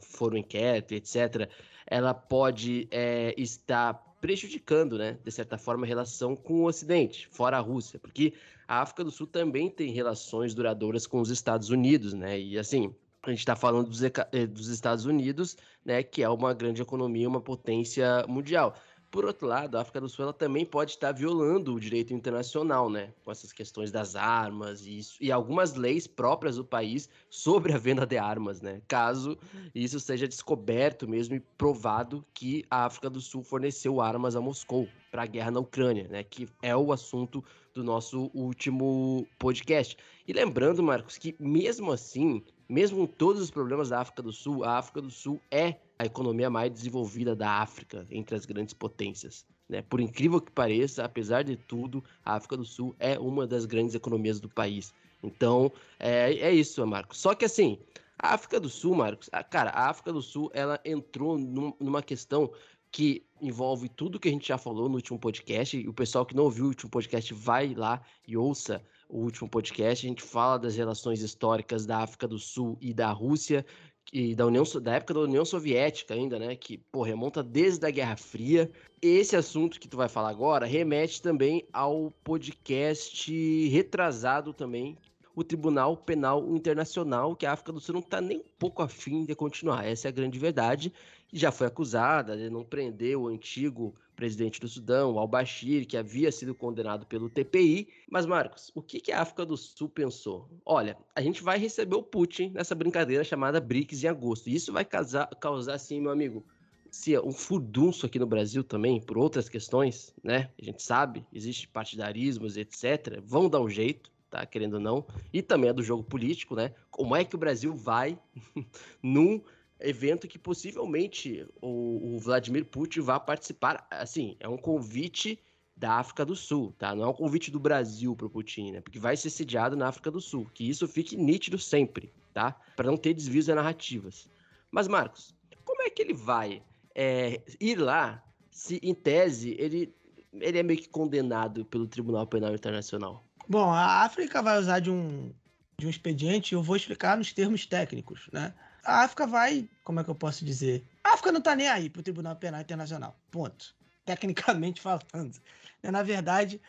for o inquérito, etc., ela pode é, estar prejudicando, né, de certa forma, a relação com o Ocidente, fora a Rússia, porque a África do Sul também tem relações duradouras com os Estados Unidos, né, e assim, a gente está falando dos, eh, dos Estados Unidos, né, que é uma grande economia, uma potência mundial. Por outro lado, a África do Sul ela também pode estar violando o direito internacional, né? Com essas questões das armas e, isso, e algumas leis próprias do país sobre a venda de armas, né? Caso isso seja descoberto mesmo e provado que a África do Sul forneceu armas a Moscou para a guerra na Ucrânia, né? Que é o assunto do nosso último podcast. E lembrando, Marcos, que mesmo assim, mesmo com todos os problemas da África do Sul, a África do Sul é a economia mais desenvolvida da África entre as grandes potências. Né? Por incrível que pareça, apesar de tudo, a África do Sul é uma das grandes economias do país. Então, é, é isso, Marcos. Só que assim, a África do Sul, Marcos, a, cara, a África do Sul, ela entrou num, numa questão que envolve tudo que a gente já falou no último podcast. E o pessoal que não ouviu o último podcast vai lá e ouça o último podcast. A gente fala das relações históricas da África do Sul e da Rússia, e da União da época da União Soviética ainda, né, que pô, remonta desde a Guerra Fria. Esse assunto que tu vai falar agora remete também ao podcast retrasado também, o Tribunal Penal Internacional, que a África do Sul não está nem um pouco afim de continuar. Essa é a grande verdade. Já foi acusada de não prender o antigo presidente do Sudão, al-Bashir, que havia sido condenado pelo TPI. Mas, Marcos, o que, a África do Sul pensou? Olha, a gente vai receber o Putin nessa brincadeira chamada BRICS em agosto. E isso vai causar, causar assim, meu amigo, se um furdunço aqui no Brasil também, por outras questões, né? A gente sabe, existe partidarismos, etc. Vão dar um jeito, tá? Querendo ou não. E também é do jogo político, né? Como é que o Brasil vai *laughs* num evento que possivelmente o, o Vladimir Putin vá participar? Assim, é um convite da África do Sul, tá? Não é um convite do Brasil para o Putin, né? Porque vai ser sediado na África do Sul. Que isso fique nítido sempre, tá? Para não ter desvios de narrativas. Mas, Marcos, como é que ele vai? é, ir lá, se em tese ele, ele é meio que condenado pelo Tribunal Penal Internacional? Bom, a África vai usar de um, de um expediente, eu vou explicar nos termos técnicos, né? A África vai, como é que eu posso dizer? A África não tá nem aí pro Tribunal Penal Internacional, ponto. Tecnicamente *laughs* falando. Na verdade,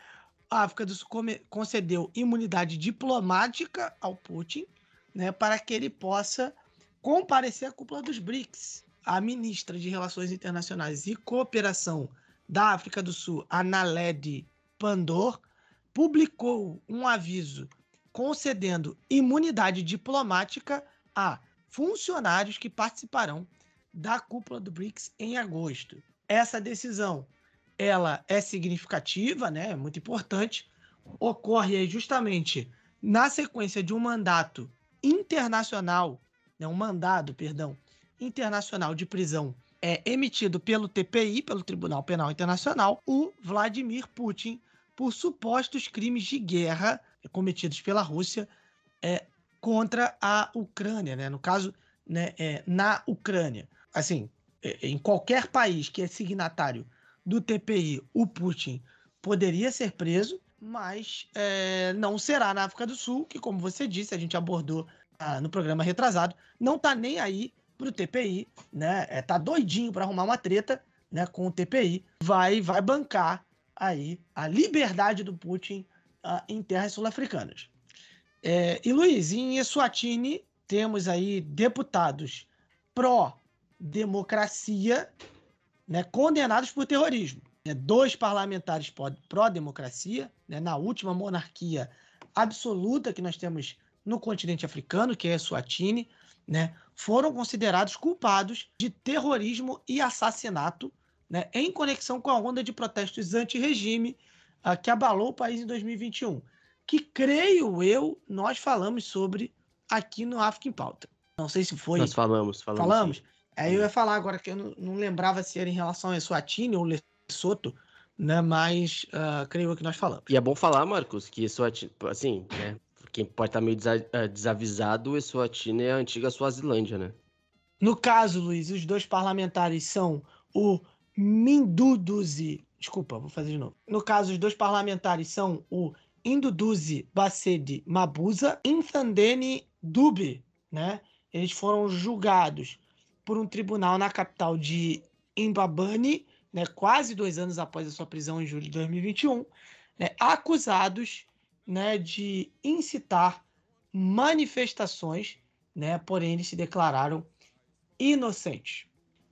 a África do Sul concedeu imunidade diplomática ao Putin, né, para que ele possa comparecer à cúpula dos BRICS a ministra de Relações Internacionais e Cooperação da África do Sul, Analed Pandor, publicou um aviso concedendo imunidade diplomática a funcionários que participarão da cúpula do BRICS em agosto. Essa decisão, ela é significativa, né? É muito importante. Ocorre justamente na sequência de um mandato internacional, né, um mandado, perdão, internacional de prisão é emitido pelo TPI, pelo Tribunal Penal Internacional, o Vladimir Putin por supostos crimes de guerra cometidos pela Rússia é, contra a Ucrânia, né? No caso, né, é, na Ucrânia. Assim, é, em qualquer país que é signatário do TPI, o Putin poderia ser preso, mas é, não será na África do Sul, que, como você disse, a gente abordou ah, no programa retrasado, não está nem aí pro TPI, né? É, tá doidinho para arrumar uma treta, né, com o TPI, vai vai bancar aí a liberdade do Putin uh, em terras sul-africanas. É, e Luiz, em Eswatini temos aí deputados pró-democracia, né, condenados por terrorismo. Né, dois parlamentares pró-democracia, né, na última monarquia absoluta que nós temos no continente africano, que é Eswatini, né, foram considerados culpados de terrorismo e assassinato né, em conexão com a onda de protestos anti-regime uh, que abalou o país em 2021, que creio eu nós falamos sobre aqui no África em Pauta. Não sei se foi. Nós falamos, falamos. Falamos? Aí eu ia falar agora que eu não, não lembrava se era em relação a Eswatini ou Lesoto, né? Mas uh, creio que nós falamos. E é bom falar, Marcos, que Eswatini, assim, né? quem pode estar meio eh, desavisado, Eswatini é a antiga Suazilândia, né? No caso, Luiz, os dois parlamentares são o Minduduzi. Desculpa, vou fazer de novo. No caso, os dois parlamentares são o Induduzi Bacedi Mabuza Infandene Dube, né? Eles foram julgados por um tribunal na capital de Imbabane, né, quase dois anos após a sua prisão em julho de 2021, né, acusados né, de incitar manifestações, né, porém eles se declararam inocentes.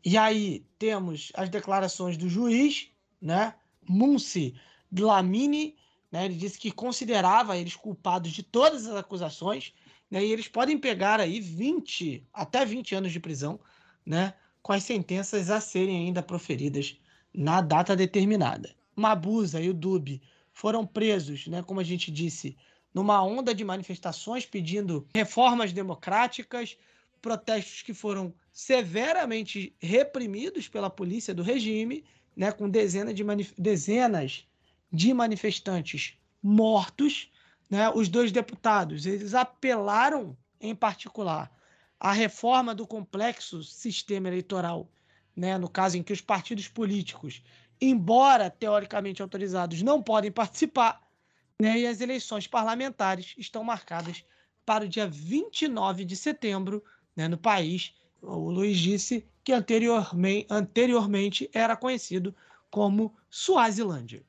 E aí temos as declarações do juiz, né, Munsi Dlamini, né, ele disse que considerava eles culpados de todas as acusações, né, e eles podem pegar aí 20, até 20 anos de prisão, né, com as sentenças a serem ainda proferidas na data determinada. Mabusa e o Dube foram presos, né, como a gente disse, numa onda de manifestações pedindo reformas democráticas, protestos que foram severamente reprimidos pela polícia do regime, né, com dezenas de, dezenas de manifestantes mortos. Né, os dois deputados eles apelaram, em particular, à reforma do complexo sistema eleitoral, né, no caso em que os partidos políticos embora teoricamente autorizados, não podem participar, né? E as eleições parlamentares estão marcadas para o dia 29 de setembro, né, no país. O Luiz disse que anteriormente, anteriormente era conhecido como Suazilândia.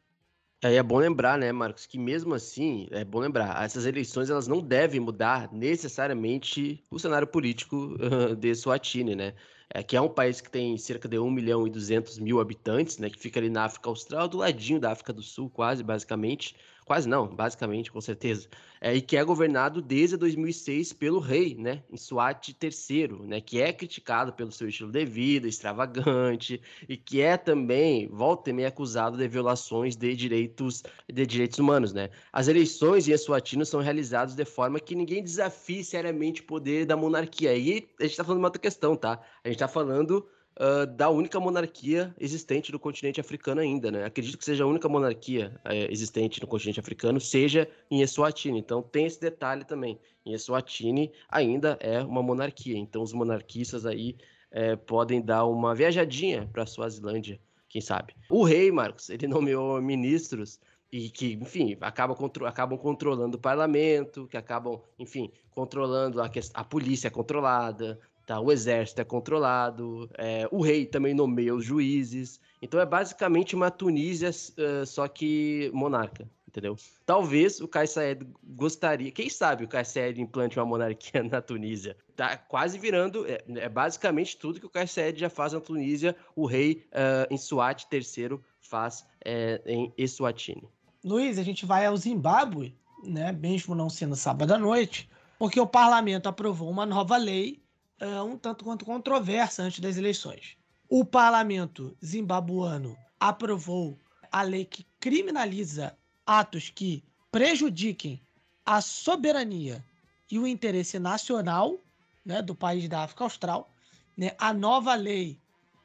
É, é bom lembrar, né, Marcos, que mesmo assim, é bom lembrar, essas eleições elas não devem mudar necessariamente o cenário político de Swatini, né? É, que é um país que tem cerca de 1 milhão e 200 mil habitantes, né, que fica ali na África Austral, do ladinho da África do Sul, quase, basicamente. Quase não, basicamente, com certeza. É, e que é governado desde 2006 pelo rei, né, Swat III, né, que é criticado pelo seu estilo de vida extravagante e que é também, volta e meia, acusado de violações de direitos, de direitos humanos, né. As eleições em Eswatini são realizadas de forma que ninguém desafie seriamente o poder da monarquia. E a gente está falando de uma outra questão, tá? A gente está falando uh, da única monarquia existente no continente africano ainda, né? Acredito que seja a única monarquia uh, existente no continente africano, seja em Eswatini. Então tem esse detalhe também. Em Eswatini ainda é uma monarquia. Então os monarquistas aí uh, podem dar uma viajadinha para a Suazilândia, quem sabe. O rei, Marcos, ele nomeou ministros e que, enfim, acabam, contro acabam controlando o parlamento, que acabam, enfim, controlando a, a polícia controlada, Tá? O exército é controlado, é, o rei também nomeia os juízes. Então é basicamente uma Tunísia, uh, só que monarca, entendeu? Talvez o Kais Saed gostaria, quem sabe o Kais Saed implante uma monarquia *laughs* na Tunísia. Tá quase virando, é, é basicamente tudo que o Kais Saed já faz na Tunísia, o rei uh, em Suat III faz é, em Eswatini. Luiz, a gente vai ao Zimbábue, né, mesmo não sendo sábado à noite, porque o parlamento aprovou uma nova lei uh, um tanto quanto controversa antes das eleições. O parlamento zimbabuano aprovou a lei que criminaliza atos que prejudiquem a soberania e o interesse nacional né, do país da África Austral. Né? A nova lei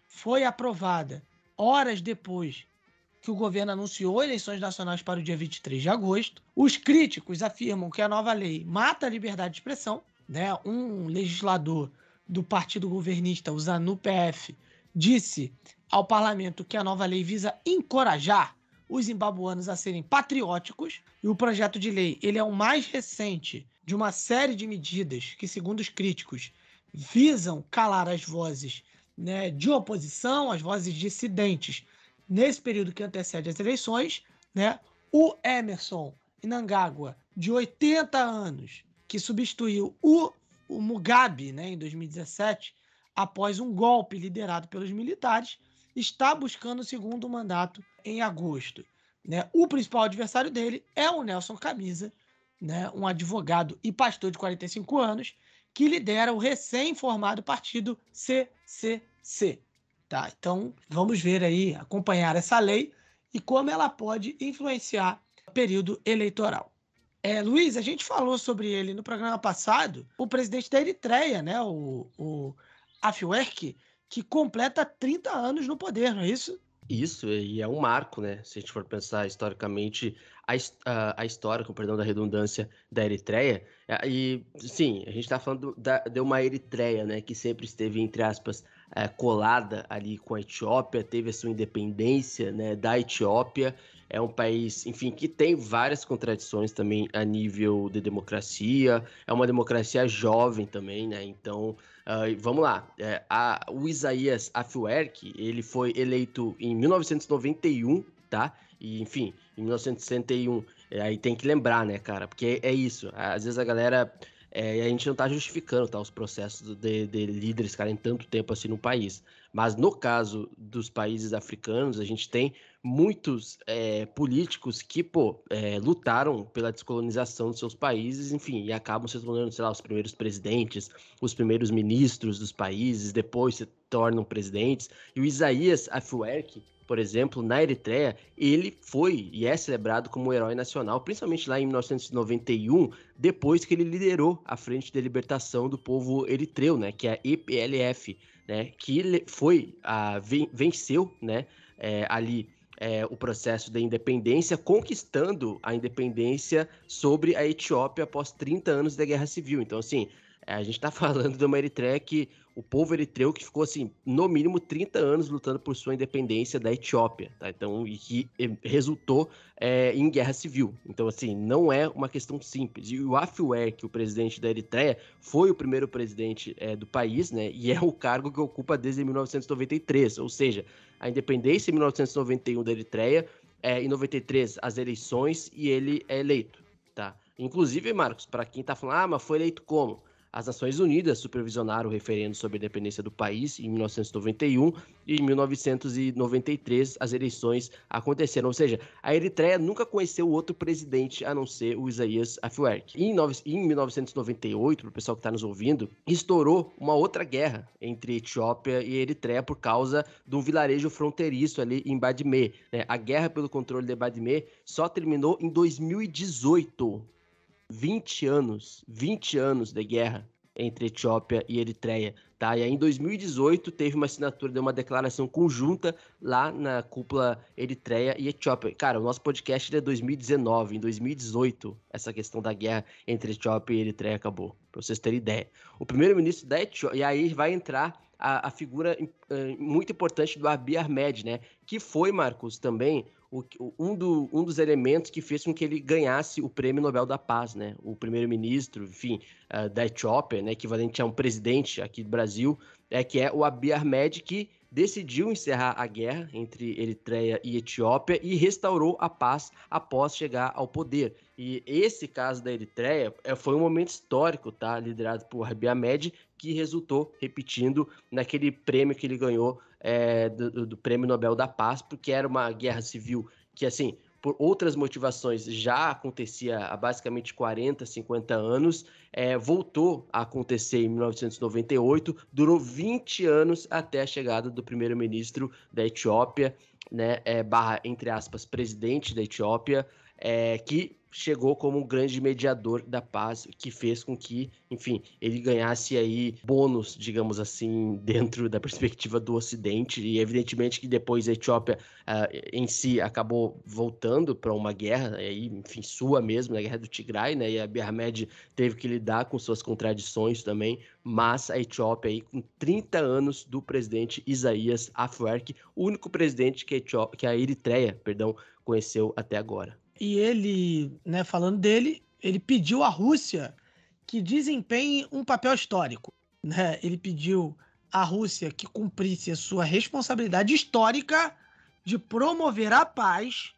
foi aprovada horas depois que o governo anunciou eleições nacionais para o dia 23 de agosto. Os críticos afirmam que a nova lei mata a liberdade de expressão. Né? Um legislador do partido governista, o ZANU-PF, disse ao parlamento que a nova lei visa encorajar os zimbabuanos a serem patrióticos e o projeto de lei ele é o mais recente de uma série de medidas que, segundo os críticos, visam calar as vozes né, de oposição, as vozes dissidentes nesse período que antecede as eleições. Né? O Emerson Inangágua, de 80 anos, que substituiu o o Mugabe, né, em 2017, após um golpe liderado pelos militares, está buscando o segundo mandato em agosto. Né? O principal adversário dele é o Nelson Camisa, né, um advogado e pastor de 45 anos, que lidera o recém-formado partido CCC. Tá? Então, vamos ver aí, acompanhar essa lei e como ela pode influenciar o período eleitoral. É, Luiz, a gente falou sobre ele no programa passado, o presidente da Eritreia, né, o, o Afwerki, que completa 30 anos no poder, não é isso? Isso, e é um marco, né? Se a gente for pensar historicamente a, a, a história, com perdão da redundância, da Eritreia. E, sim, a gente está falando da, de uma Eritreia, né? Que sempre esteve, entre aspas, é, colada ali com a Etiópia, teve a sua independência né, da Etiópia é um país, enfim, que tem várias contradições também a nível de democracia, é uma democracia jovem também, né? Então, uh, vamos lá. É, a, o Isaías Afwerki, ele foi eleito em 1991, tá? E, enfim, em 1961, é, aí tem que lembrar, né, cara? Porque é isso, às vezes a galera é, a gente não está justificando tá, os processos de, de líderes ficarem tanto tempo assim no país. Mas no caso dos países africanos, a gente tem muitos é, políticos que, pô, é, lutaram pela descolonização dos seus países, enfim, e acabam se tornando, sei lá, os primeiros presidentes, os primeiros ministros dos países, depois se tornam presidentes. E o Isaías Afwerki, por exemplo, na Eritreia, ele foi e é celebrado como herói nacional, principalmente lá em 1991, depois que ele liderou a Frente de Libertação do Povo Eritreu, né, que é a EPLF né, que foi a, venceu né, é, ali é, o processo da independência, conquistando a independência sobre a Etiópia após 30 anos da Guerra Civil. Então, assim, a gente está *laughs* falando de uma Eritreia que o povo eritreu que ficou assim, no mínimo 30 anos lutando por sua independência da Etiópia, tá? Então, e que resultou é, em guerra civil. Então, assim, não é uma questão simples. E o Afwerki, o presidente da Eritreia, foi o primeiro presidente é, do país, né? E é o cargo que ocupa desde 1993. Ou seja, a independência em 1991 da Eritreia é, em 93 as eleições e ele é eleito, tá? Inclusive, Marcos, para quem tá falando, ah, mas foi eleito como? As Nações Unidas supervisionaram o referendo sobre a independência do país em 1991 e em 1993 as eleições aconteceram. Ou seja, a Eritreia nunca conheceu outro presidente a não ser o Isaías Afwerki. Em, em 1998, para o pessoal que está nos ouvindo, estourou uma outra guerra entre Etiópia e Eritreia por causa de um vilarejo fronteiriço ali em Badme. Né? A guerra pelo controle de Badme só terminou em 2018. 20 anos, 20 anos de guerra entre Etiópia e Eritreia, tá? E aí em 2018 teve uma assinatura de uma declaração conjunta lá na cúpula Eritreia e Etiópia. Cara, o nosso podcast é 2019, em 2018 essa questão da guerra entre Etiópia e Eritreia acabou, para vocês terem ideia. O primeiro-ministro da Etiópia, e aí vai entrar a, a figura uh, muito importante do Abiy Ahmed, né? Que foi, Marcos, também o, um, do, um dos elementos que fez com que ele ganhasse o Prêmio Nobel da Paz, né? O primeiro-ministro, enfim, uh, da Etiópia, né? Equivalente a um presidente aqui do Brasil, é que é o Abiy Ahmed, que decidiu encerrar a guerra entre Eritreia e Etiópia e restaurou a paz após chegar ao poder. E esse caso da Eritreia é, foi um momento histórico, tá? Liderado por Abiy Ahmed, que resultou, repetindo, naquele prêmio que ele ganhou é, do, do, Prêmio Nobel da Paz, porque era uma guerra civil que, assim, por outras motivações já acontecia há basicamente 40, 50 anos, é, voltou a acontecer em 1998, durou 20 anos até a chegada do primeiro-ministro da Etiópia, né, é, barra, entre aspas, presidente da Etiópia, é, que chegou como um grande mediador da paz, que fez com que, enfim, ele ganhasse aí bônus, digamos assim, *laughs* dentro da perspectiva do Ocidente. E evidentemente que depois a Etiópia uh, em si acabou voltando para uma guerra, aí, enfim, sua mesmo, a guerra do Tigray, né? E a Ahmed teve que lidar com suas contradições também, mas a Etiópia aí com 30 anos do presidente Isaías Afwerki, o único presidente que a, Etiópia, que a Eritreia, perdão, conheceu até agora e ele, né, falando dele, ele pediu à Rússia que desempenhe um papel histórico. Né? Ele pediu à Rússia que cumprisse a sua responsabilidade histórica de promover a paz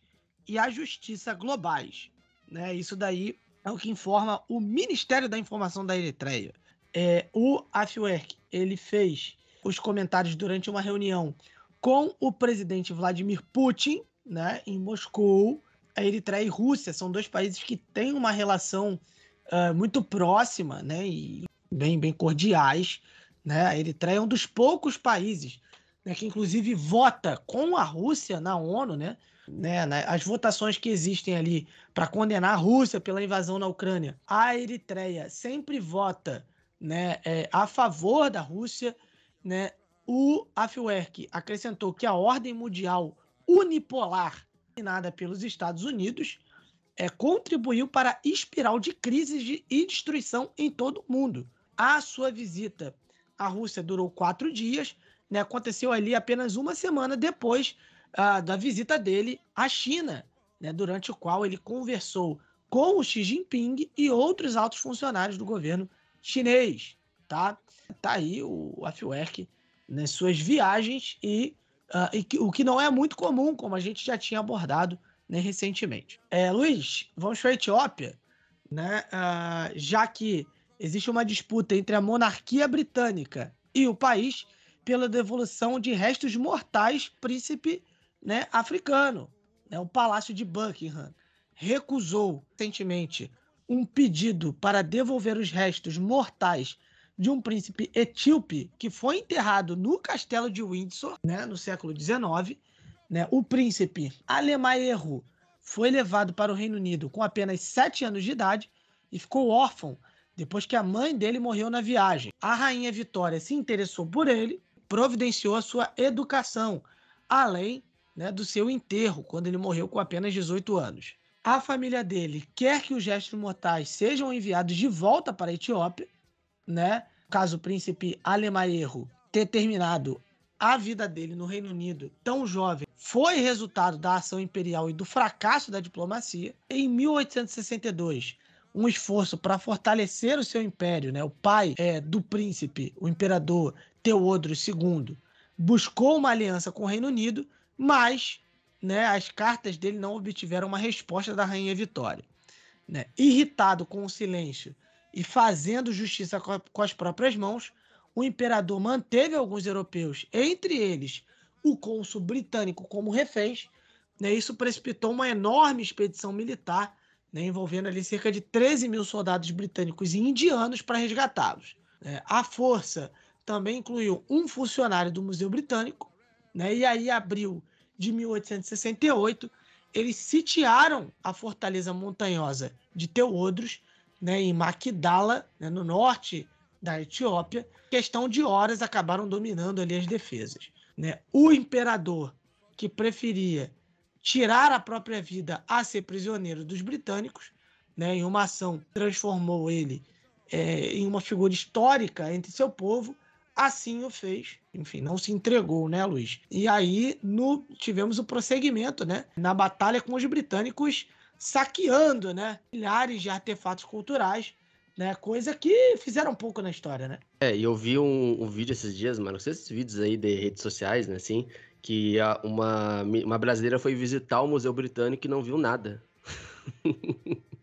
e a justiça globais. Né? Isso daí é o que informa o Ministério da Informação da Eritreia. É, o Afwerk ele fez os comentários durante uma reunião com o presidente Vladimir Putin, né, em Moscou, Eritreia e Rússia são dois países que têm uma relação uh, muito próxima, né, e bem, bem cordiais, né? A Eritreia é um dos poucos países né, que inclusive vota com a Rússia na ONU, né? Né, as votações que existem ali para condenar a Rússia pela invasão na Ucrânia, a Eritreia sempre vota né, é, a favor da Rússia. Né? O Afwerki acrescentou que a ordem mundial unipolar assinada pelos Estados Unidos, é, contribuiu para a espiral de crises de, e destruição em todo o mundo. A sua visita à Rússia durou quatro dias, né, aconteceu ali apenas uma semana depois ah, da visita dele à China, né, durante o qual ele conversou com o Xi Jinping e outros altos funcionários do governo chinês. Tá, tá aí o Afwerk nas suas viagens e E que, o que não é muito comum, como a gente já tinha abordado né, recentemente. É, Luiz, vamos para a Etiópia, né, uh, já que existe uma disputa entre a monarquia britânica e o país pela devolução de restos mortais príncipe né, africano. Né, o Palácio de Buckingham recusou recentemente um pedido para devolver os restos mortais de um príncipe etíope que foi enterrado no castelo de Windsor, né, no século XIX. Né? O príncipe Alemaerro foi levado para o Reino Unido com apenas sete anos de idade e ficou órfão depois que a mãe dele morreu na viagem. A rainha Vitória se interessou por ele, providenciou a sua educação, além né, do seu enterro, quando ele morreu com apenas 18 anos. A família dele quer que os gestos mortais sejam enviados de volta para a Etiópia, né? Caso o príncipe Alemaerro ter terminado a vida dele no Reino Unido tão jovem foi resultado da ação imperial e do fracasso da diplomacia. Em 1862, um esforço para fortalecer o seu império, né? O pai é, do príncipe, o imperador Teodoro II, buscou uma aliança com o Reino Unido, mas né, as cartas dele não obtiveram uma resposta da Rainha Vitória. Né? Irritado com o silêncio e fazendo justiça com as próprias mãos, o imperador manteve alguns europeus, entre eles o cônsul britânico, como reféns. Né? Isso precipitou uma enorme expedição militar, né? envolvendo ali cerca de 13 mil soldados britânicos e indianos para resgatá-los. Né? A força também incluiu um funcionário do Museu Britânico, né? e aí, abril de 1868, eles sitiaram a fortaleza montanhosa de Teodros, né, em Makidala, né, no norte da Etiópia. Questão de horas acabaram dominando ali as defesas. Né? O imperador, que preferia tirar a própria vida a ser prisioneiro dos britânicos, né, em uma ação transformou ele é, em uma figura histórica entre seu povo, assim o fez. Enfim, não se entregou, né, Luiz? E aí no, tivemos o prosseguimento, né, na batalha com os britânicos saqueando, né, milhares de artefatos culturais, né, coisa que fizeram pouco na história, né? É, e eu vi um, um vídeo esses dias, mano, esses vídeos aí de redes sociais, né, assim, que uma, uma brasileira foi visitar o Museu Britânico e não viu nada. *laughs*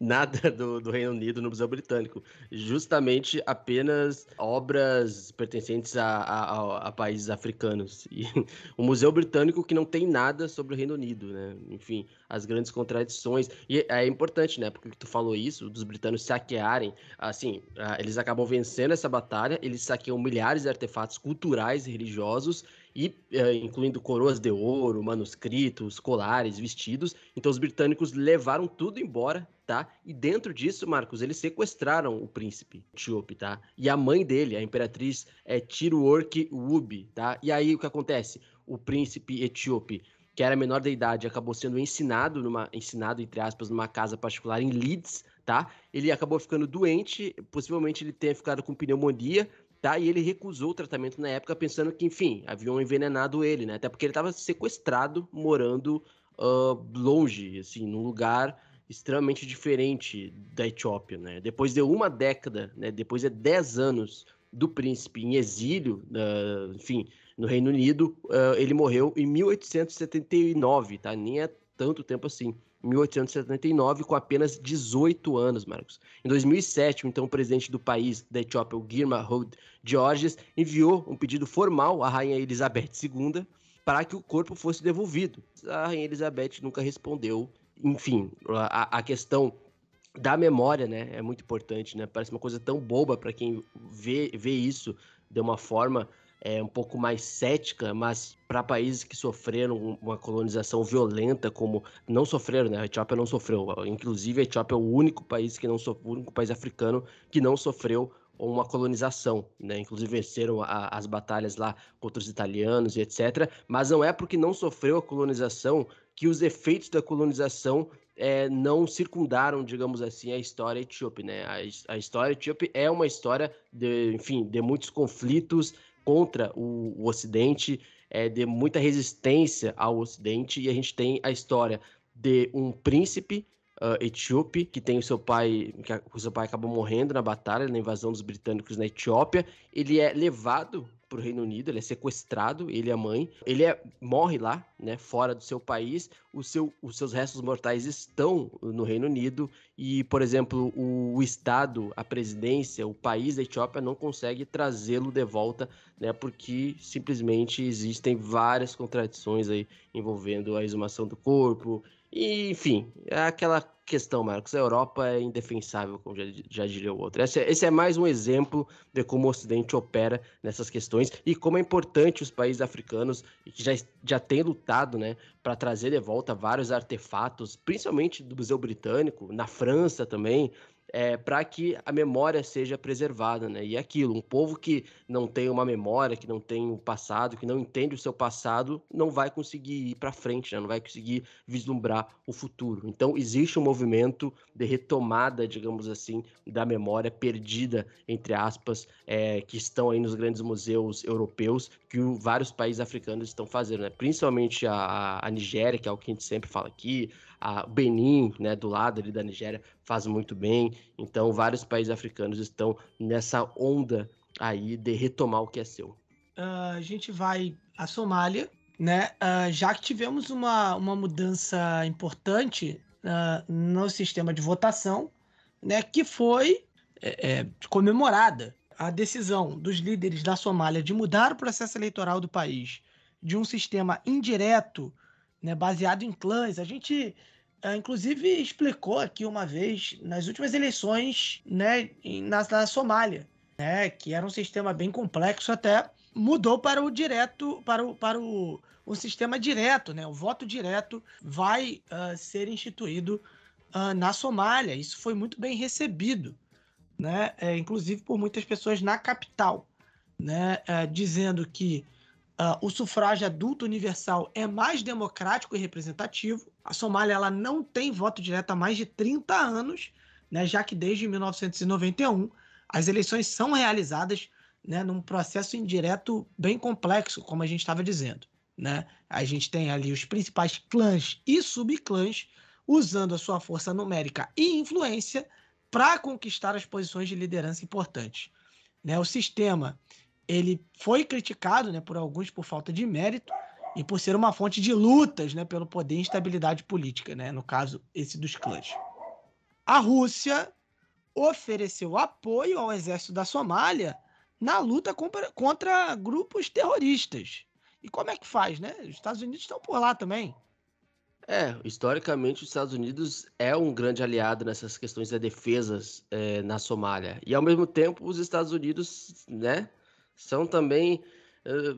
nada do, do, Reino Unido no Museu Britânico. Justamente apenas obras pertencentes a, a, a, países africanos. E *laughs* o Museu Britânico que não tem nada sobre o Reino Unido, né? Enfim, as grandes contradições. E é importante, né? Porque tu falou isso, dos britânicos saquearem. Assim, eles acabam vencendo essa batalha, eles saqueiam milhares de artefatos culturais e religiosos e uh, incluindo coroas de ouro, manuscritos, colares, vestidos. Então os britânicos levaram tudo embora, tá? E dentro disso, Marcos, eles sequestraram o príncipe etíope, tá? E a mãe dele, a imperatriz, é Tiruork Wubi, tá? E aí o que acontece? O príncipe etíope que era menor de idade, acabou sendo ensinado numa ensinado entre aspas numa casa particular em Leeds, tá? Ele acabou ficando doente, possivelmente ele tenha ficado com pneumonia, tá? E ele recusou o tratamento na época, pensando que, enfim, haviam envenenado ele, né? Até porque ele estava sequestrado, morando uh, longe, assim, num lugar extremamente diferente da Etiópia, né? Depois de uma década, né? Depois de 10 anos do príncipe em exílio, uh, enfim, no Reino Unido, uh, ele morreu em 1879, tá? Nem é tanto tempo assim. 1879, com apenas 18 anos, Marcos. Em 2007, então, presidente do país, da Etiópia, o Girma Georges, enviou um pedido formal à rainha Elizabeth II para que o corpo fosse devolvido. A rainha Elizabeth nunca respondeu. Enfim, a, a questão da memória, né, é muito importante, né? Parece uma coisa tão boba para quem vê, vê isso de uma forma é, um pouco mais cética, mas para países que sofreram uma colonização violenta, como não sofreram, né? A Etiópia não sofreu. Inclusive, a Etiópia é o único país que não sofreu, o único país africano que não sofreu uma colonização, né? Inclusive venceram a, as batalhas lá contra os italianos e etc. Mas não é porque não sofreu a colonização que os efeitos da colonização é, não circundaram, digamos assim, a história etíope, né? A, a história etíope é uma história de, enfim, de muitos conflitos, contra o, o Ocidente, é, de muita resistência ao Ocidente, e a gente tem a história de um príncipe uh, etíope que tem o seu pai, que o seu pai acabou morrendo na batalha, na invasão dos britânicos na Etiópia. Ele é levado para o Reino Unido, ele é sequestrado, ele e a mãe. Ele é, morre lá, né, fora do seu país. O seu, os seus restos mortais estão no Reino Unido e, por exemplo, o, o Estado, a presidência, o país da Etiópia não consegue trazê-lo de volta, né, porque simplesmente existem várias contradições aí envolvendo a exumação do corpo. E, enfim, é aquela questão, Marcos. A Europa é indefensável, como já, já diria o outro. Esse é, esse é, mais um exemplo de como o Ocidente opera nessas questões e como é importante os países africanos, que já, já têm lutado né, para trazer de volta vários artefatos, principalmente do Museu Britânico, na França também, é, para que a memória seja preservada, né? E é aquilo, um povo que não tem uma memória, que não tem um passado, que não entende o seu passado, não vai conseguir ir para frente, né? não vai conseguir vislumbrar o futuro. Então existe um movimento de retomada, digamos assim, da memória perdida, entre aspas, é, que estão aí nos grandes museus europeus, que o, vários países africanos estão fazendo, né? Principalmente a, a Nigéria, que é o que a gente sempre fala aqui, a Benin, né, do lado ali da Nigéria, faz muito bem. Então, vários países africanos estão nessa onda aí de retomar o que é seu. Uh, a gente vai à Somália, né? Uh, já que tivemos uma, uma mudança importante uh, no sistema de votação, né? Que foi é, é, comemorada a decisão dos líderes da Somália de mudar o processo eleitoral do país de um sistema indireto, né, baseado em clãs. A gente, inclusive, explicou aqui uma vez nas últimas eleições né, na, na Somália, né, que era um sistema bem complexo até mudou para o direto, para o, para o, o sistema direto, né? O voto direto vai uh, ser instituído uh, na Somália. Isso foi muito bem recebido, né? É, inclusive por muitas pessoas na capital, né? É, dizendo que uh, o sufrágio adulto universal é mais democrático e representativo. A Somália ela não tem voto direto há mais de 30 anos, né? Já que desde 1991 as eleições são realizadas né, num processo indireto bem complexo, como a gente estava dizendo. Né? A gente tem ali os principais clãs e subclãs usando a sua força numérica e influência para conquistar as posições de liderança importantes. Né? O sistema ele foi criticado né, por alguns por falta de mérito e por ser uma fonte de lutas né, pelo poder e instabilidade política, né? no caso, esse dos clãs. A Rússia ofereceu apoio ao exército da Somália na luta contra, contra grupos terroristas. E como é que faz, né? Os Estados Unidos estão por lá também. É, historicamente os Estados Unidos é um grande aliado nessas questões da defesa é, na Somália. E ao mesmo tempo os Estados Unidos, né, são também,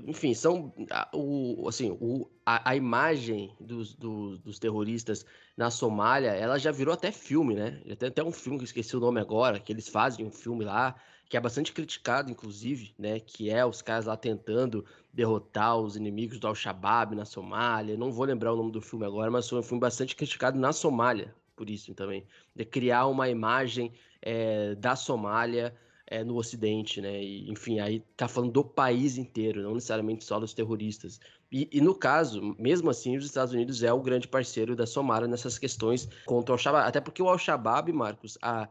enfim, são o, assim, o, a, a imagem dos, dos, dos, terroristas na Somália, ela já virou até filme, né? Tem até um filme que esqueci o nome agora, que eles fazem um filme lá que é bastante criticado, inclusive, né? Que é os caras lá tentando derrotar os inimigos do Al-Shabaab na Somália. Não vou lembrar o nome do filme agora, mas foi um filme bastante criticado na Somália, por isso também. De criar uma imagem é, da Somália é, no Ocidente, né? E, enfim, aí tá falando do país inteiro, não necessariamente só dos terroristas. E, e, no caso, mesmo assim, os Estados Unidos é o grande parceiro da Somália nessas questões contra o Al-Shabaab. Até porque o Al-Shabaab, Marcos, a,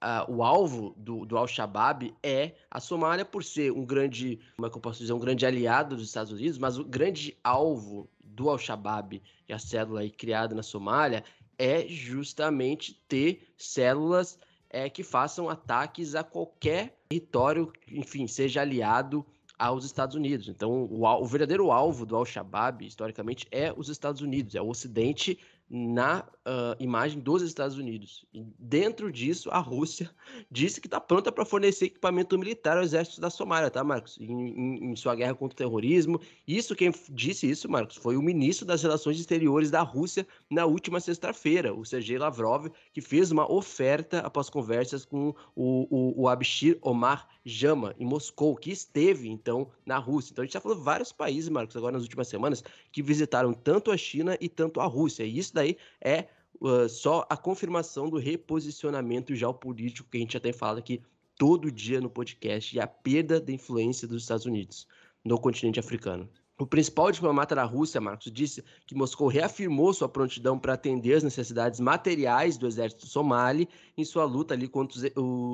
a, o alvo do, do Al-Shabaab é a Somália por ser um grande, como é que eu posso dizer, um grande aliado dos Estados Unidos, mas o grande alvo do Al-Shabaab, é a célula aí criada na Somália, é justamente ter células é, que façam ataques a qualquer território, enfim, seja aliado aos Estados Unidos. Então, o, o verdadeiro alvo do Al-Shabaab, historicamente, é os Estados Unidos, é o Ocidente na uh, imagem dos Estados Unidos. E dentro disso, a Rússia *laughs* disse que está pronta para fornecer equipamento militar ao exército da Somália, tá, Marcos? Em, em, em, sua guerra contra o terrorismo. Isso, quem disse isso, Marcos, foi o ministro das Relações Exteriores da Rússia na última sexta-feira, o Sergei Lavrov, que fez uma oferta após conversas com o, o, o Abshir Omar Jama, em Moscou, que esteve, então, na Rússia. Então, a gente já falou vários países, Marcos, agora nas últimas semanas, que visitaram tanto a China e tanto a Rússia. E isso daí é uh, só a confirmação do reposicionamento geopolítico que a gente já tem falado aqui todo dia no podcast e a perda da influência dos Estados Unidos no continente africano. O principal diplomata da Rússia, Marcos, disse que Moscou reafirmou sua prontidão para atender as necessidades materiais do exército somali em sua luta ali contra os,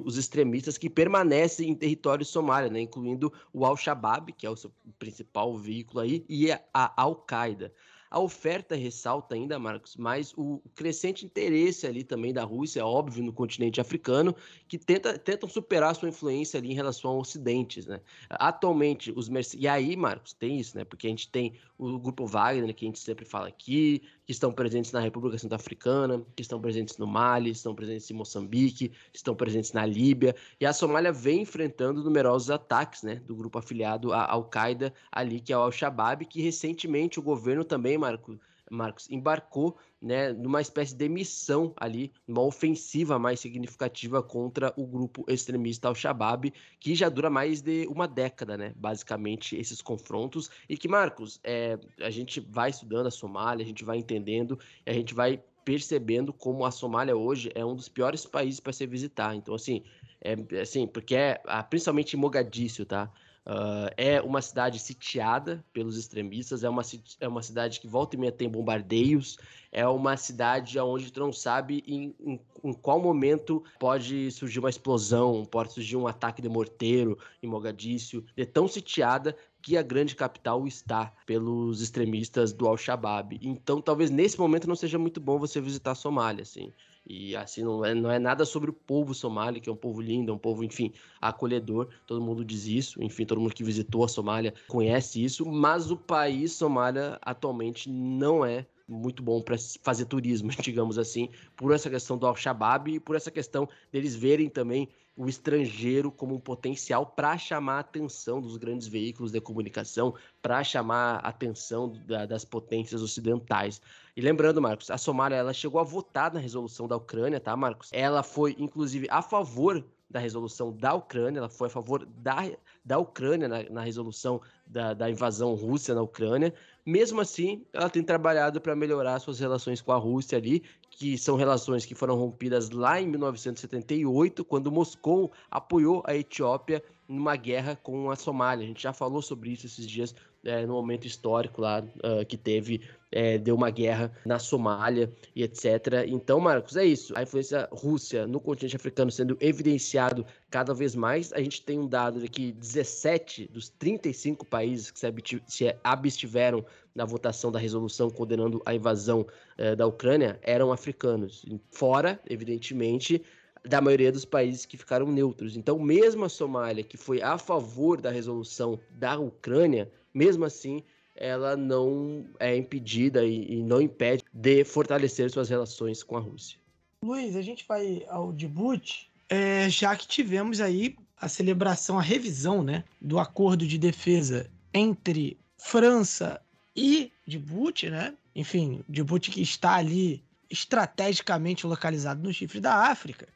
os extremistas que permanecem em território somália, né, incluindo o Al-Shabaab, que é o seu principal veículo aí, e a Al-Qaeda. A oferta ressalta ainda, Marcos, mas o crescente interesse ali também da Rússia, é óbvio, no continente africano, que tenta, tentam superar sua influência ali em relação ao Ocidente, né? Atualmente, os mercenários... E aí, Marcos, tem isso, né? Porque a gente tem o Grupo Wagner, que a gente sempre fala aqui, que estão presentes na República Centro-Africana, que estão presentes no Mali, estão presentes em Moçambique, estão presentes na Líbia, e a Somália vem enfrentando numerosos ataques, né, do grupo afiliado à Al-Qaeda ali, que é o Al-Shabaab, que recentemente o governo também, Marco, Marcos, embarcou né, numa espécie de missão ali, uma ofensiva mais significativa contra o grupo extremista Al-Shabaab, que já dura mais de uma década, né, basicamente, esses confrontos, e que, Marcos, é, a gente vai estudando a Somália, a gente vai entendendo, a gente vai percebendo como a Somália hoje é um dos piores países para se visitar. Então, assim, é, assim porque é, principalmente em Mogadíscio, tá? Uh, é uma cidade sitiada pelos extremistas, é uma, é uma cidade que volta e meia tem bombardeios, é uma cidade onde tu não sabe em, em, em, qual momento pode surgir uma explosão, pode surgir um ataque de morteiro em Mogadíscio. É tão sitiada que a grande capital está pelos extremistas do Al-Shabaab. Então, talvez nesse momento não seja muito bom você visitar a Somália, assim. E assim, não é, não é nada sobre o povo somali, que é um povo lindo, é um povo, enfim, acolhedor. Todo mundo diz isso, enfim, todo mundo que visitou a Somália conhece isso. Mas o país Somália atualmente não é muito bom para fazer turismo, *laughs* digamos assim, por essa questão do Al-Shabaab e por essa questão deles verem também o estrangeiro como um potencial para chamar a atenção dos grandes veículos de comunicação, para chamar a atenção da, das potências ocidentais. E lembrando, Marcos, a Somália ela chegou a votar na resolução da Ucrânia, tá, Marcos? Ela foi, inclusive, a favor da resolução da Ucrânia, ela foi a favor da, da Ucrânia na, na resolução da, da invasão russa na Ucrânia. Mesmo assim, ela tem trabalhado para melhorar suas relações com a Rússia ali, que são relações que foram rompidas lá em 1978, quando Moscou apoiou a Etiópia numa guerra com a Somália. A gente já falou sobre isso esses dias é, no momento histórico lá uh, que teve, é, deu uma guerra na Somália e etc. Então, Marcos, é isso. A influência Rússia no continente africano sendo evidenciado cada vez mais. A gente tem um dado de que 17 dos 35 países que se abstiveram na votação da resolução condenando a invasão uh, da Ucrânia eram africanos. Fora, evidentemente, da maioria dos países que ficaram neutros. Então, mesmo a Somália, que foi a favor da resolução da Ucrânia, mesmo assim, ela não é impedida e, e não impede de fortalecer suas relações com a Rússia. Luiz, a gente vai ao debut, é, já que tivemos aí a celebração, a revisão né, do acordo de defesa entre França e Djibouti, né? Enfim, Djibouti que está ali estrategicamente localizado no chifre da África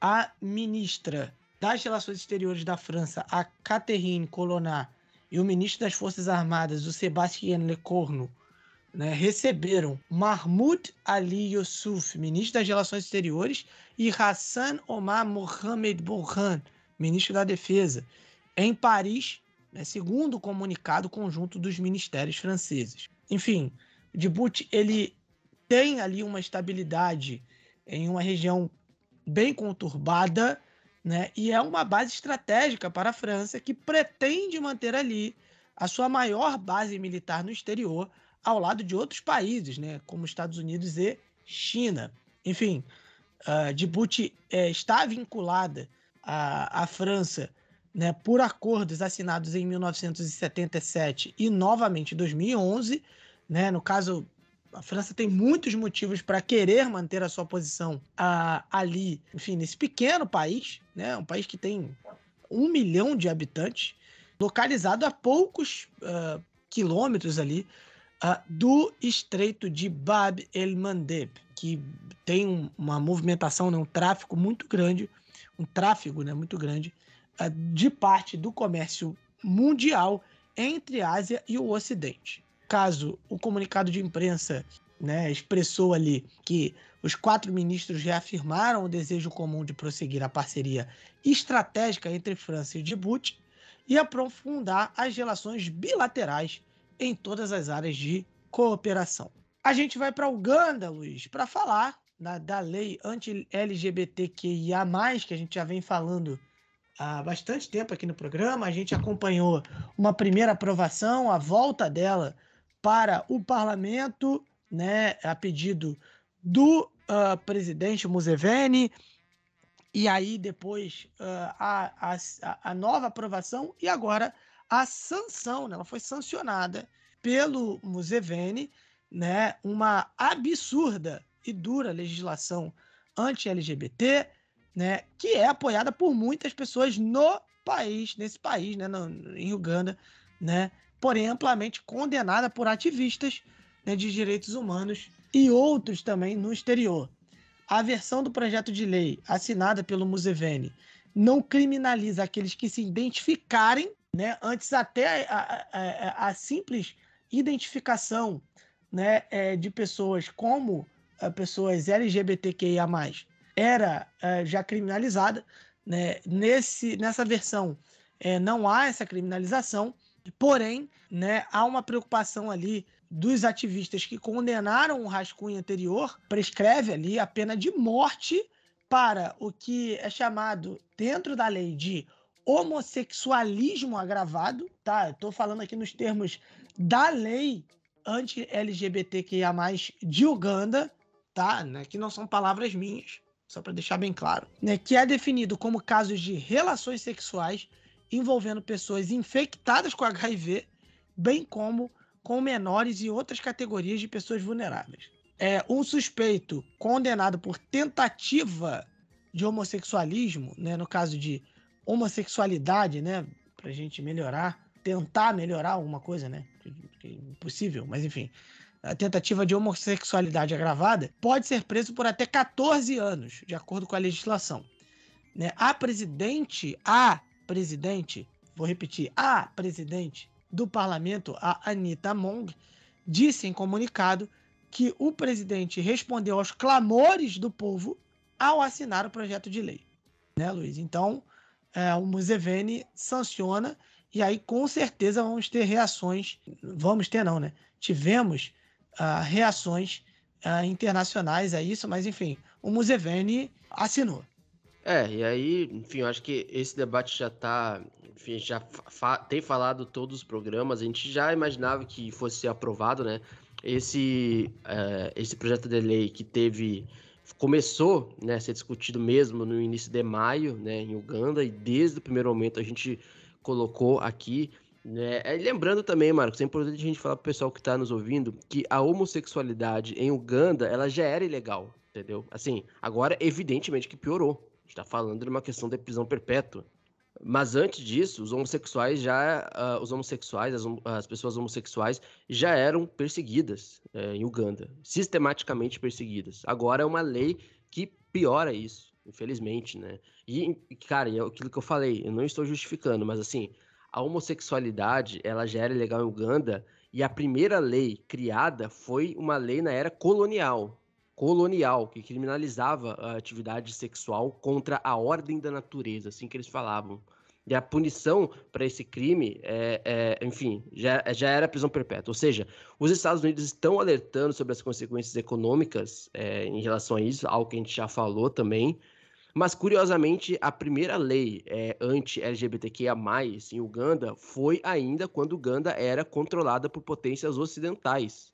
a ministra das Relações Exteriores da França, a Catherine Colonna, e o ministro das Forças Armadas, o Sébastien Lecornu, né, receberam Mahmoud Ali Youssouf, ministro das Relações Exteriores, e Hassan Omar Mohamed Bourhan, ministro da Defesa, em Paris, né, segundo o comunicado conjunto dos ministérios franceses. Enfim, Djibouti ele tem ali uma estabilidade em uma região bem conturbada, né? E é uma base estratégica para a França que pretende manter ali a sua maior base militar no exterior, ao lado de outros países, né? Como Estados Unidos e China. Enfim, uh, Djibouti é, está vinculada à, à França né, por acordos assinados em 1977 e novamente em 2011. Né, no caso, a França tem muitos motivos para querer manter a sua posição a, ali, enfim, nesse pequeno país, né? Um país que tem um milhão de habitantes, localizado a poucos uh, quilômetros ali uh, do Estreito de Bab el-Mandeb, que tem um, uma movimentação, né, um tráfego muito grande, um tráfego né, muito grande de parte do comércio mundial entre a Ásia e o Ocidente caso o comunicado de imprensa né, expressou ali que os quatro ministros reafirmaram o desejo comum de prosseguir a parceria estratégica entre França e Djibouti e aprofundar as relações bilaterais em todas as áreas de cooperação. A gente vai para Uganda, Luiz, para falar da, da lei anti-LGBTQIA, que a gente já vem falando há bastante tempo aqui no programa. A gente acompanhou uma primeira aprovação, a volta dela para o parlamento, né, a pedido do uh, presidente Museveni, e aí depois uh, a, a, a, nova aprovação e agora a sanção, né, ela foi sancionada pelo Museveni, né, uma absurda e dura legislação anti-LGBT, né, que é apoiada por muitas pessoas no país, nesse país, né, no, em Uganda, né, porém amplamente condenada por ativistas né, de direitos humanos e outros também no exterior. A versão do projeto de lei assinada pelo Museveni não criminaliza aqueles que se identificarem, né, antes até a, a, a, simples identificação né, é, de pessoas como é, pessoas LGBTQIA+, era é, já criminalizada. Né, nesse, nessa versão é, não há essa criminalização, Porém, né, há uma preocupação ali dos ativistas que condenaram o rascunho anterior, prescreve ali a pena de morte para o que é chamado dentro da lei de homossexualismo agravado, tá? Estou falando aqui nos termos da lei anti-LGBTQIA+, de Uganda, tá? Né? Que não são palavras minhas, só para deixar bem claro, né? Que é definido como casos de relações sexuais envolvendo pessoas infectadas com HIV, bem como com menores e outras categorias de pessoas vulneráveis. É um suspeito condenado por tentativa de homossexualismo, né, no caso de homossexualidade, né, para a gente melhorar, tentar melhorar alguma coisa, né, é impossível, mas enfim, a tentativa de homossexualidade agravada pode ser preso por até 14 anos, de acordo com a legislação. Né? A presidente, a presidente, vou repetir, a presidente do parlamento, a Anita Mong, disse em comunicado que o presidente respondeu aos clamores do povo ao assinar o projeto de lei. Né, Luiz? Então, é, o Museveni sanciona e aí com certeza vamos ter reações, vamos ter não, né? Tivemos uh, reações uh, internacionais a isso, mas enfim, o Museveni assinou. É, e aí, enfim, eu acho que esse debate já está, enfim, já fa tem falado todos os programas, a gente já imaginava que fosse aprovado, né? Esse, uh, esse projeto de lei que teve começou né, a ser discutido mesmo no início de maio, né, em Uganda, e desde o primeiro momento a gente colocou aqui. Né? É, lembrando também, Marcos, é importante a gente falar para o pessoal que está nos ouvindo que a homossexualidade em Uganda ela já era ilegal, entendeu? Assim, agora evidentemente que piorou. A gente está falando de uma questão de prisão perpétua. Mas antes disso, os homossexuais já, uh, os homossexuais, as, as, pessoas homossexuais já eram perseguidas uh, em Uganda, sistematicamente perseguidas. Agora é uma lei que piora isso, infelizmente, né? E, cara, é aquilo que eu falei, eu não estou justificando, mas assim, a homossexualidade, ela já era legal em Uganda e a primeira lei criada foi uma lei na era colonial, colonial, que criminalizava a atividade sexual contra a ordem da natureza, assim que eles falavam. E a punição para esse crime, é, é, enfim, já, já era prisão perpétua. Ou seja, os Estados Unidos estão alertando sobre as consequências econômicas é, em relação a isso, algo que a gente já falou também. Mas, curiosamente, a primeira lei é, anti-LGBTQIA+, em Uganda, foi ainda quando Uganda era controlada por potências ocidentais.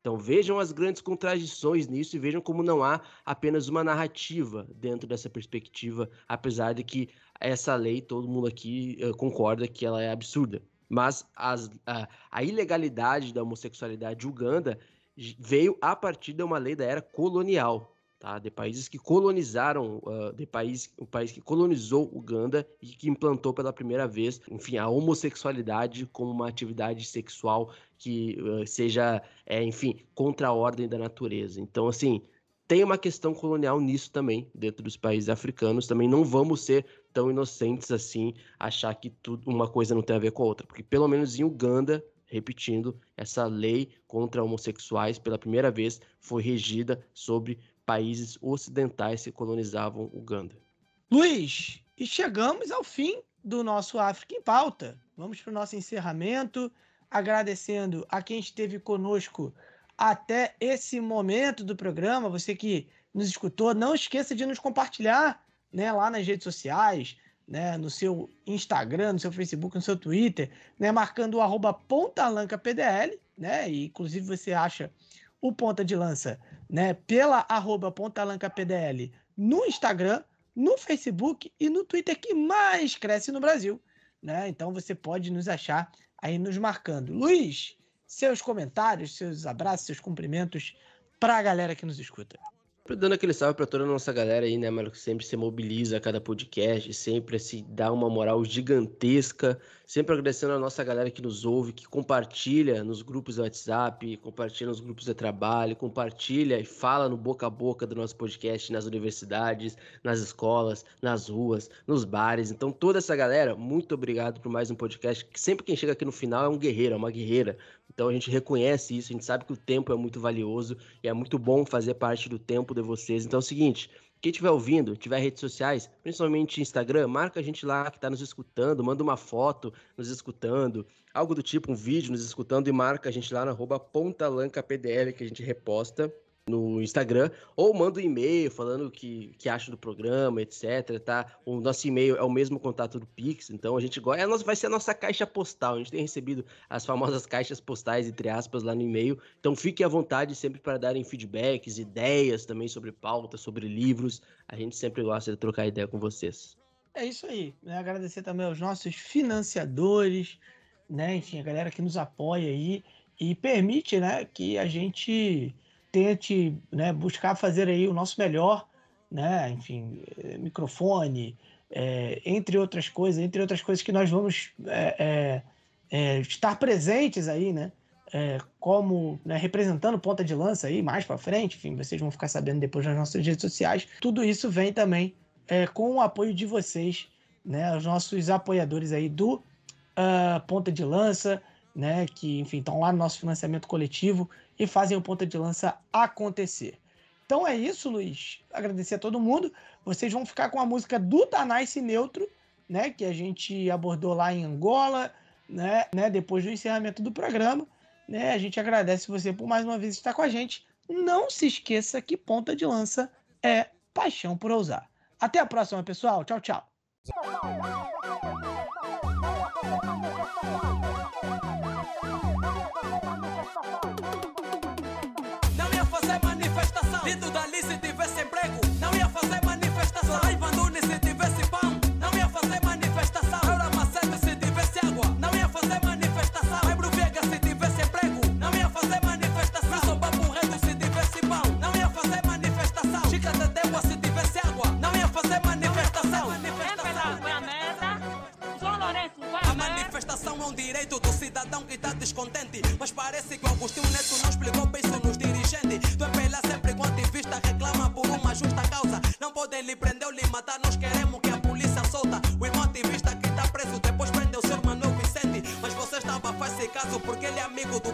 Então vejam as grandes contradições nisso e vejam como não há apenas uma narrativa dentro dessa perspectiva, apesar de que essa lei, todo mundo aqui uh, concorda que ela é absurda. Mas as, uh, a ilegalidade da homossexualidade de Uganda veio a partir de uma lei da era colonial, tá? de países que colonizaram, uh, de país, o país que colonizou Uganda e que implantou pela primeira vez, enfim, a homossexualidade como uma atividade sexual que uh, seja, é, enfim, contra a ordem da natureza. Então, assim, tem uma questão colonial nisso também, dentro dos países africanos. Também não vamos ser tão inocentes assim, achar que tudo, uma coisa não tem a ver com a outra, porque pelo menos em Uganda repetindo, essa lei contra homossexuais pela primeira vez foi regida sobre países ocidentais que colonizavam Uganda. Luiz, e chegamos ao fim do nosso África em Pauta. Vamos para o nosso encerramento, agradecendo a quem esteve conosco até esse momento do programa. Você que nos escutou, não esqueça de nos compartilhar né, lá nas redes sociais, né, no seu Instagram, no seu Facebook, no seu Twitter, né, marcando o arroba pontalancapdl, né, e inclusive você acha o Ponta de Lança né, pela arroba pontalancapdl no Instagram, no Facebook e no Twitter que mais cresce no Brasil. Né? Então você pode nos achar aí nos marcando. Luiz, seus comentários, seus abraços, seus cumprimentos para a galera que nos escuta. Dando aquele salve para toda a nossa galera aí, né, mano, que sempre se mobiliza a cada podcast, sempre se dá uma moral gigantesca, sempre agradecendo a nossa galera que nos ouve, que compartilha nos grupos do WhatsApp, compartilha nos grupos de trabalho, compartilha e fala no boca a boca do nosso podcast nas universidades, nas escolas, nas ruas, nos bares. Então, toda essa galera, muito obrigado por mais um podcast, que sempre quem chega aqui no final é um guerreiro, é uma guerreira, então a gente reconhece isso, a gente sabe que o tempo é muito valioso e é muito bom fazer parte do tempo de vocês. Então é o seguinte, quem estiver ouvindo, tiver redes sociais, principalmente Instagram, marca a gente lá que está nos escutando, manda uma foto nos escutando, algo do tipo, um vídeo nos escutando e marca a gente lá na arroba pontalancapdl que a gente reposta. No Instagram, ou manda um e-mail falando o que, que acha do programa, etc, tá? O nosso e-mail é o mesmo contato do Pix, então a gente gosta, é, vai ser a nossa caixa postal, a gente tem recebido as famosas caixas postais, entre aspas, lá no e-mail, então fique à vontade sempre para darem feedbacks, ideias também sobre pauta, sobre livros, a gente sempre gosta de trocar ideia com vocês. É isso aí, agradecer também aos nossos financiadores, né, enfim, a galera que nos apoia aí. E permite, né, que a gente tente né, buscar fazer aí o nosso melhor, né? Enfim, eh, microfone, é, entre outras coisas, entre outras coisas que nós vamos é, é, estar presentes aí, né? como né, representando ponta de lança aí mais para frente, enfim, vocês vão ficar sabendo depois nas nossas redes sociais. Tudo isso vem também com o apoio de vocês, né? Os nossos apoiadores aí do uh, Ponta de Lança, né? Que, enfim, estão lá no nosso financiamento coletivo e fazem o ponta de lança acontecer. Então é isso, Luiz. Agradecer a todo mundo. Vocês vão ficar com a música do Tanais Neutro, né? Que a gente abordou lá em Angola, né? né depois do encerramento do programa. Né, a gente agradece você por mais uma vez estar com a gente. Não se esqueça que ponta de lança é paixão por ousar. Até a próxima, pessoal. Tchau, tchau. Manifestação. É um direito do cidadão que está descontente, mas parece que o Agostinho Neto não explicou bem porque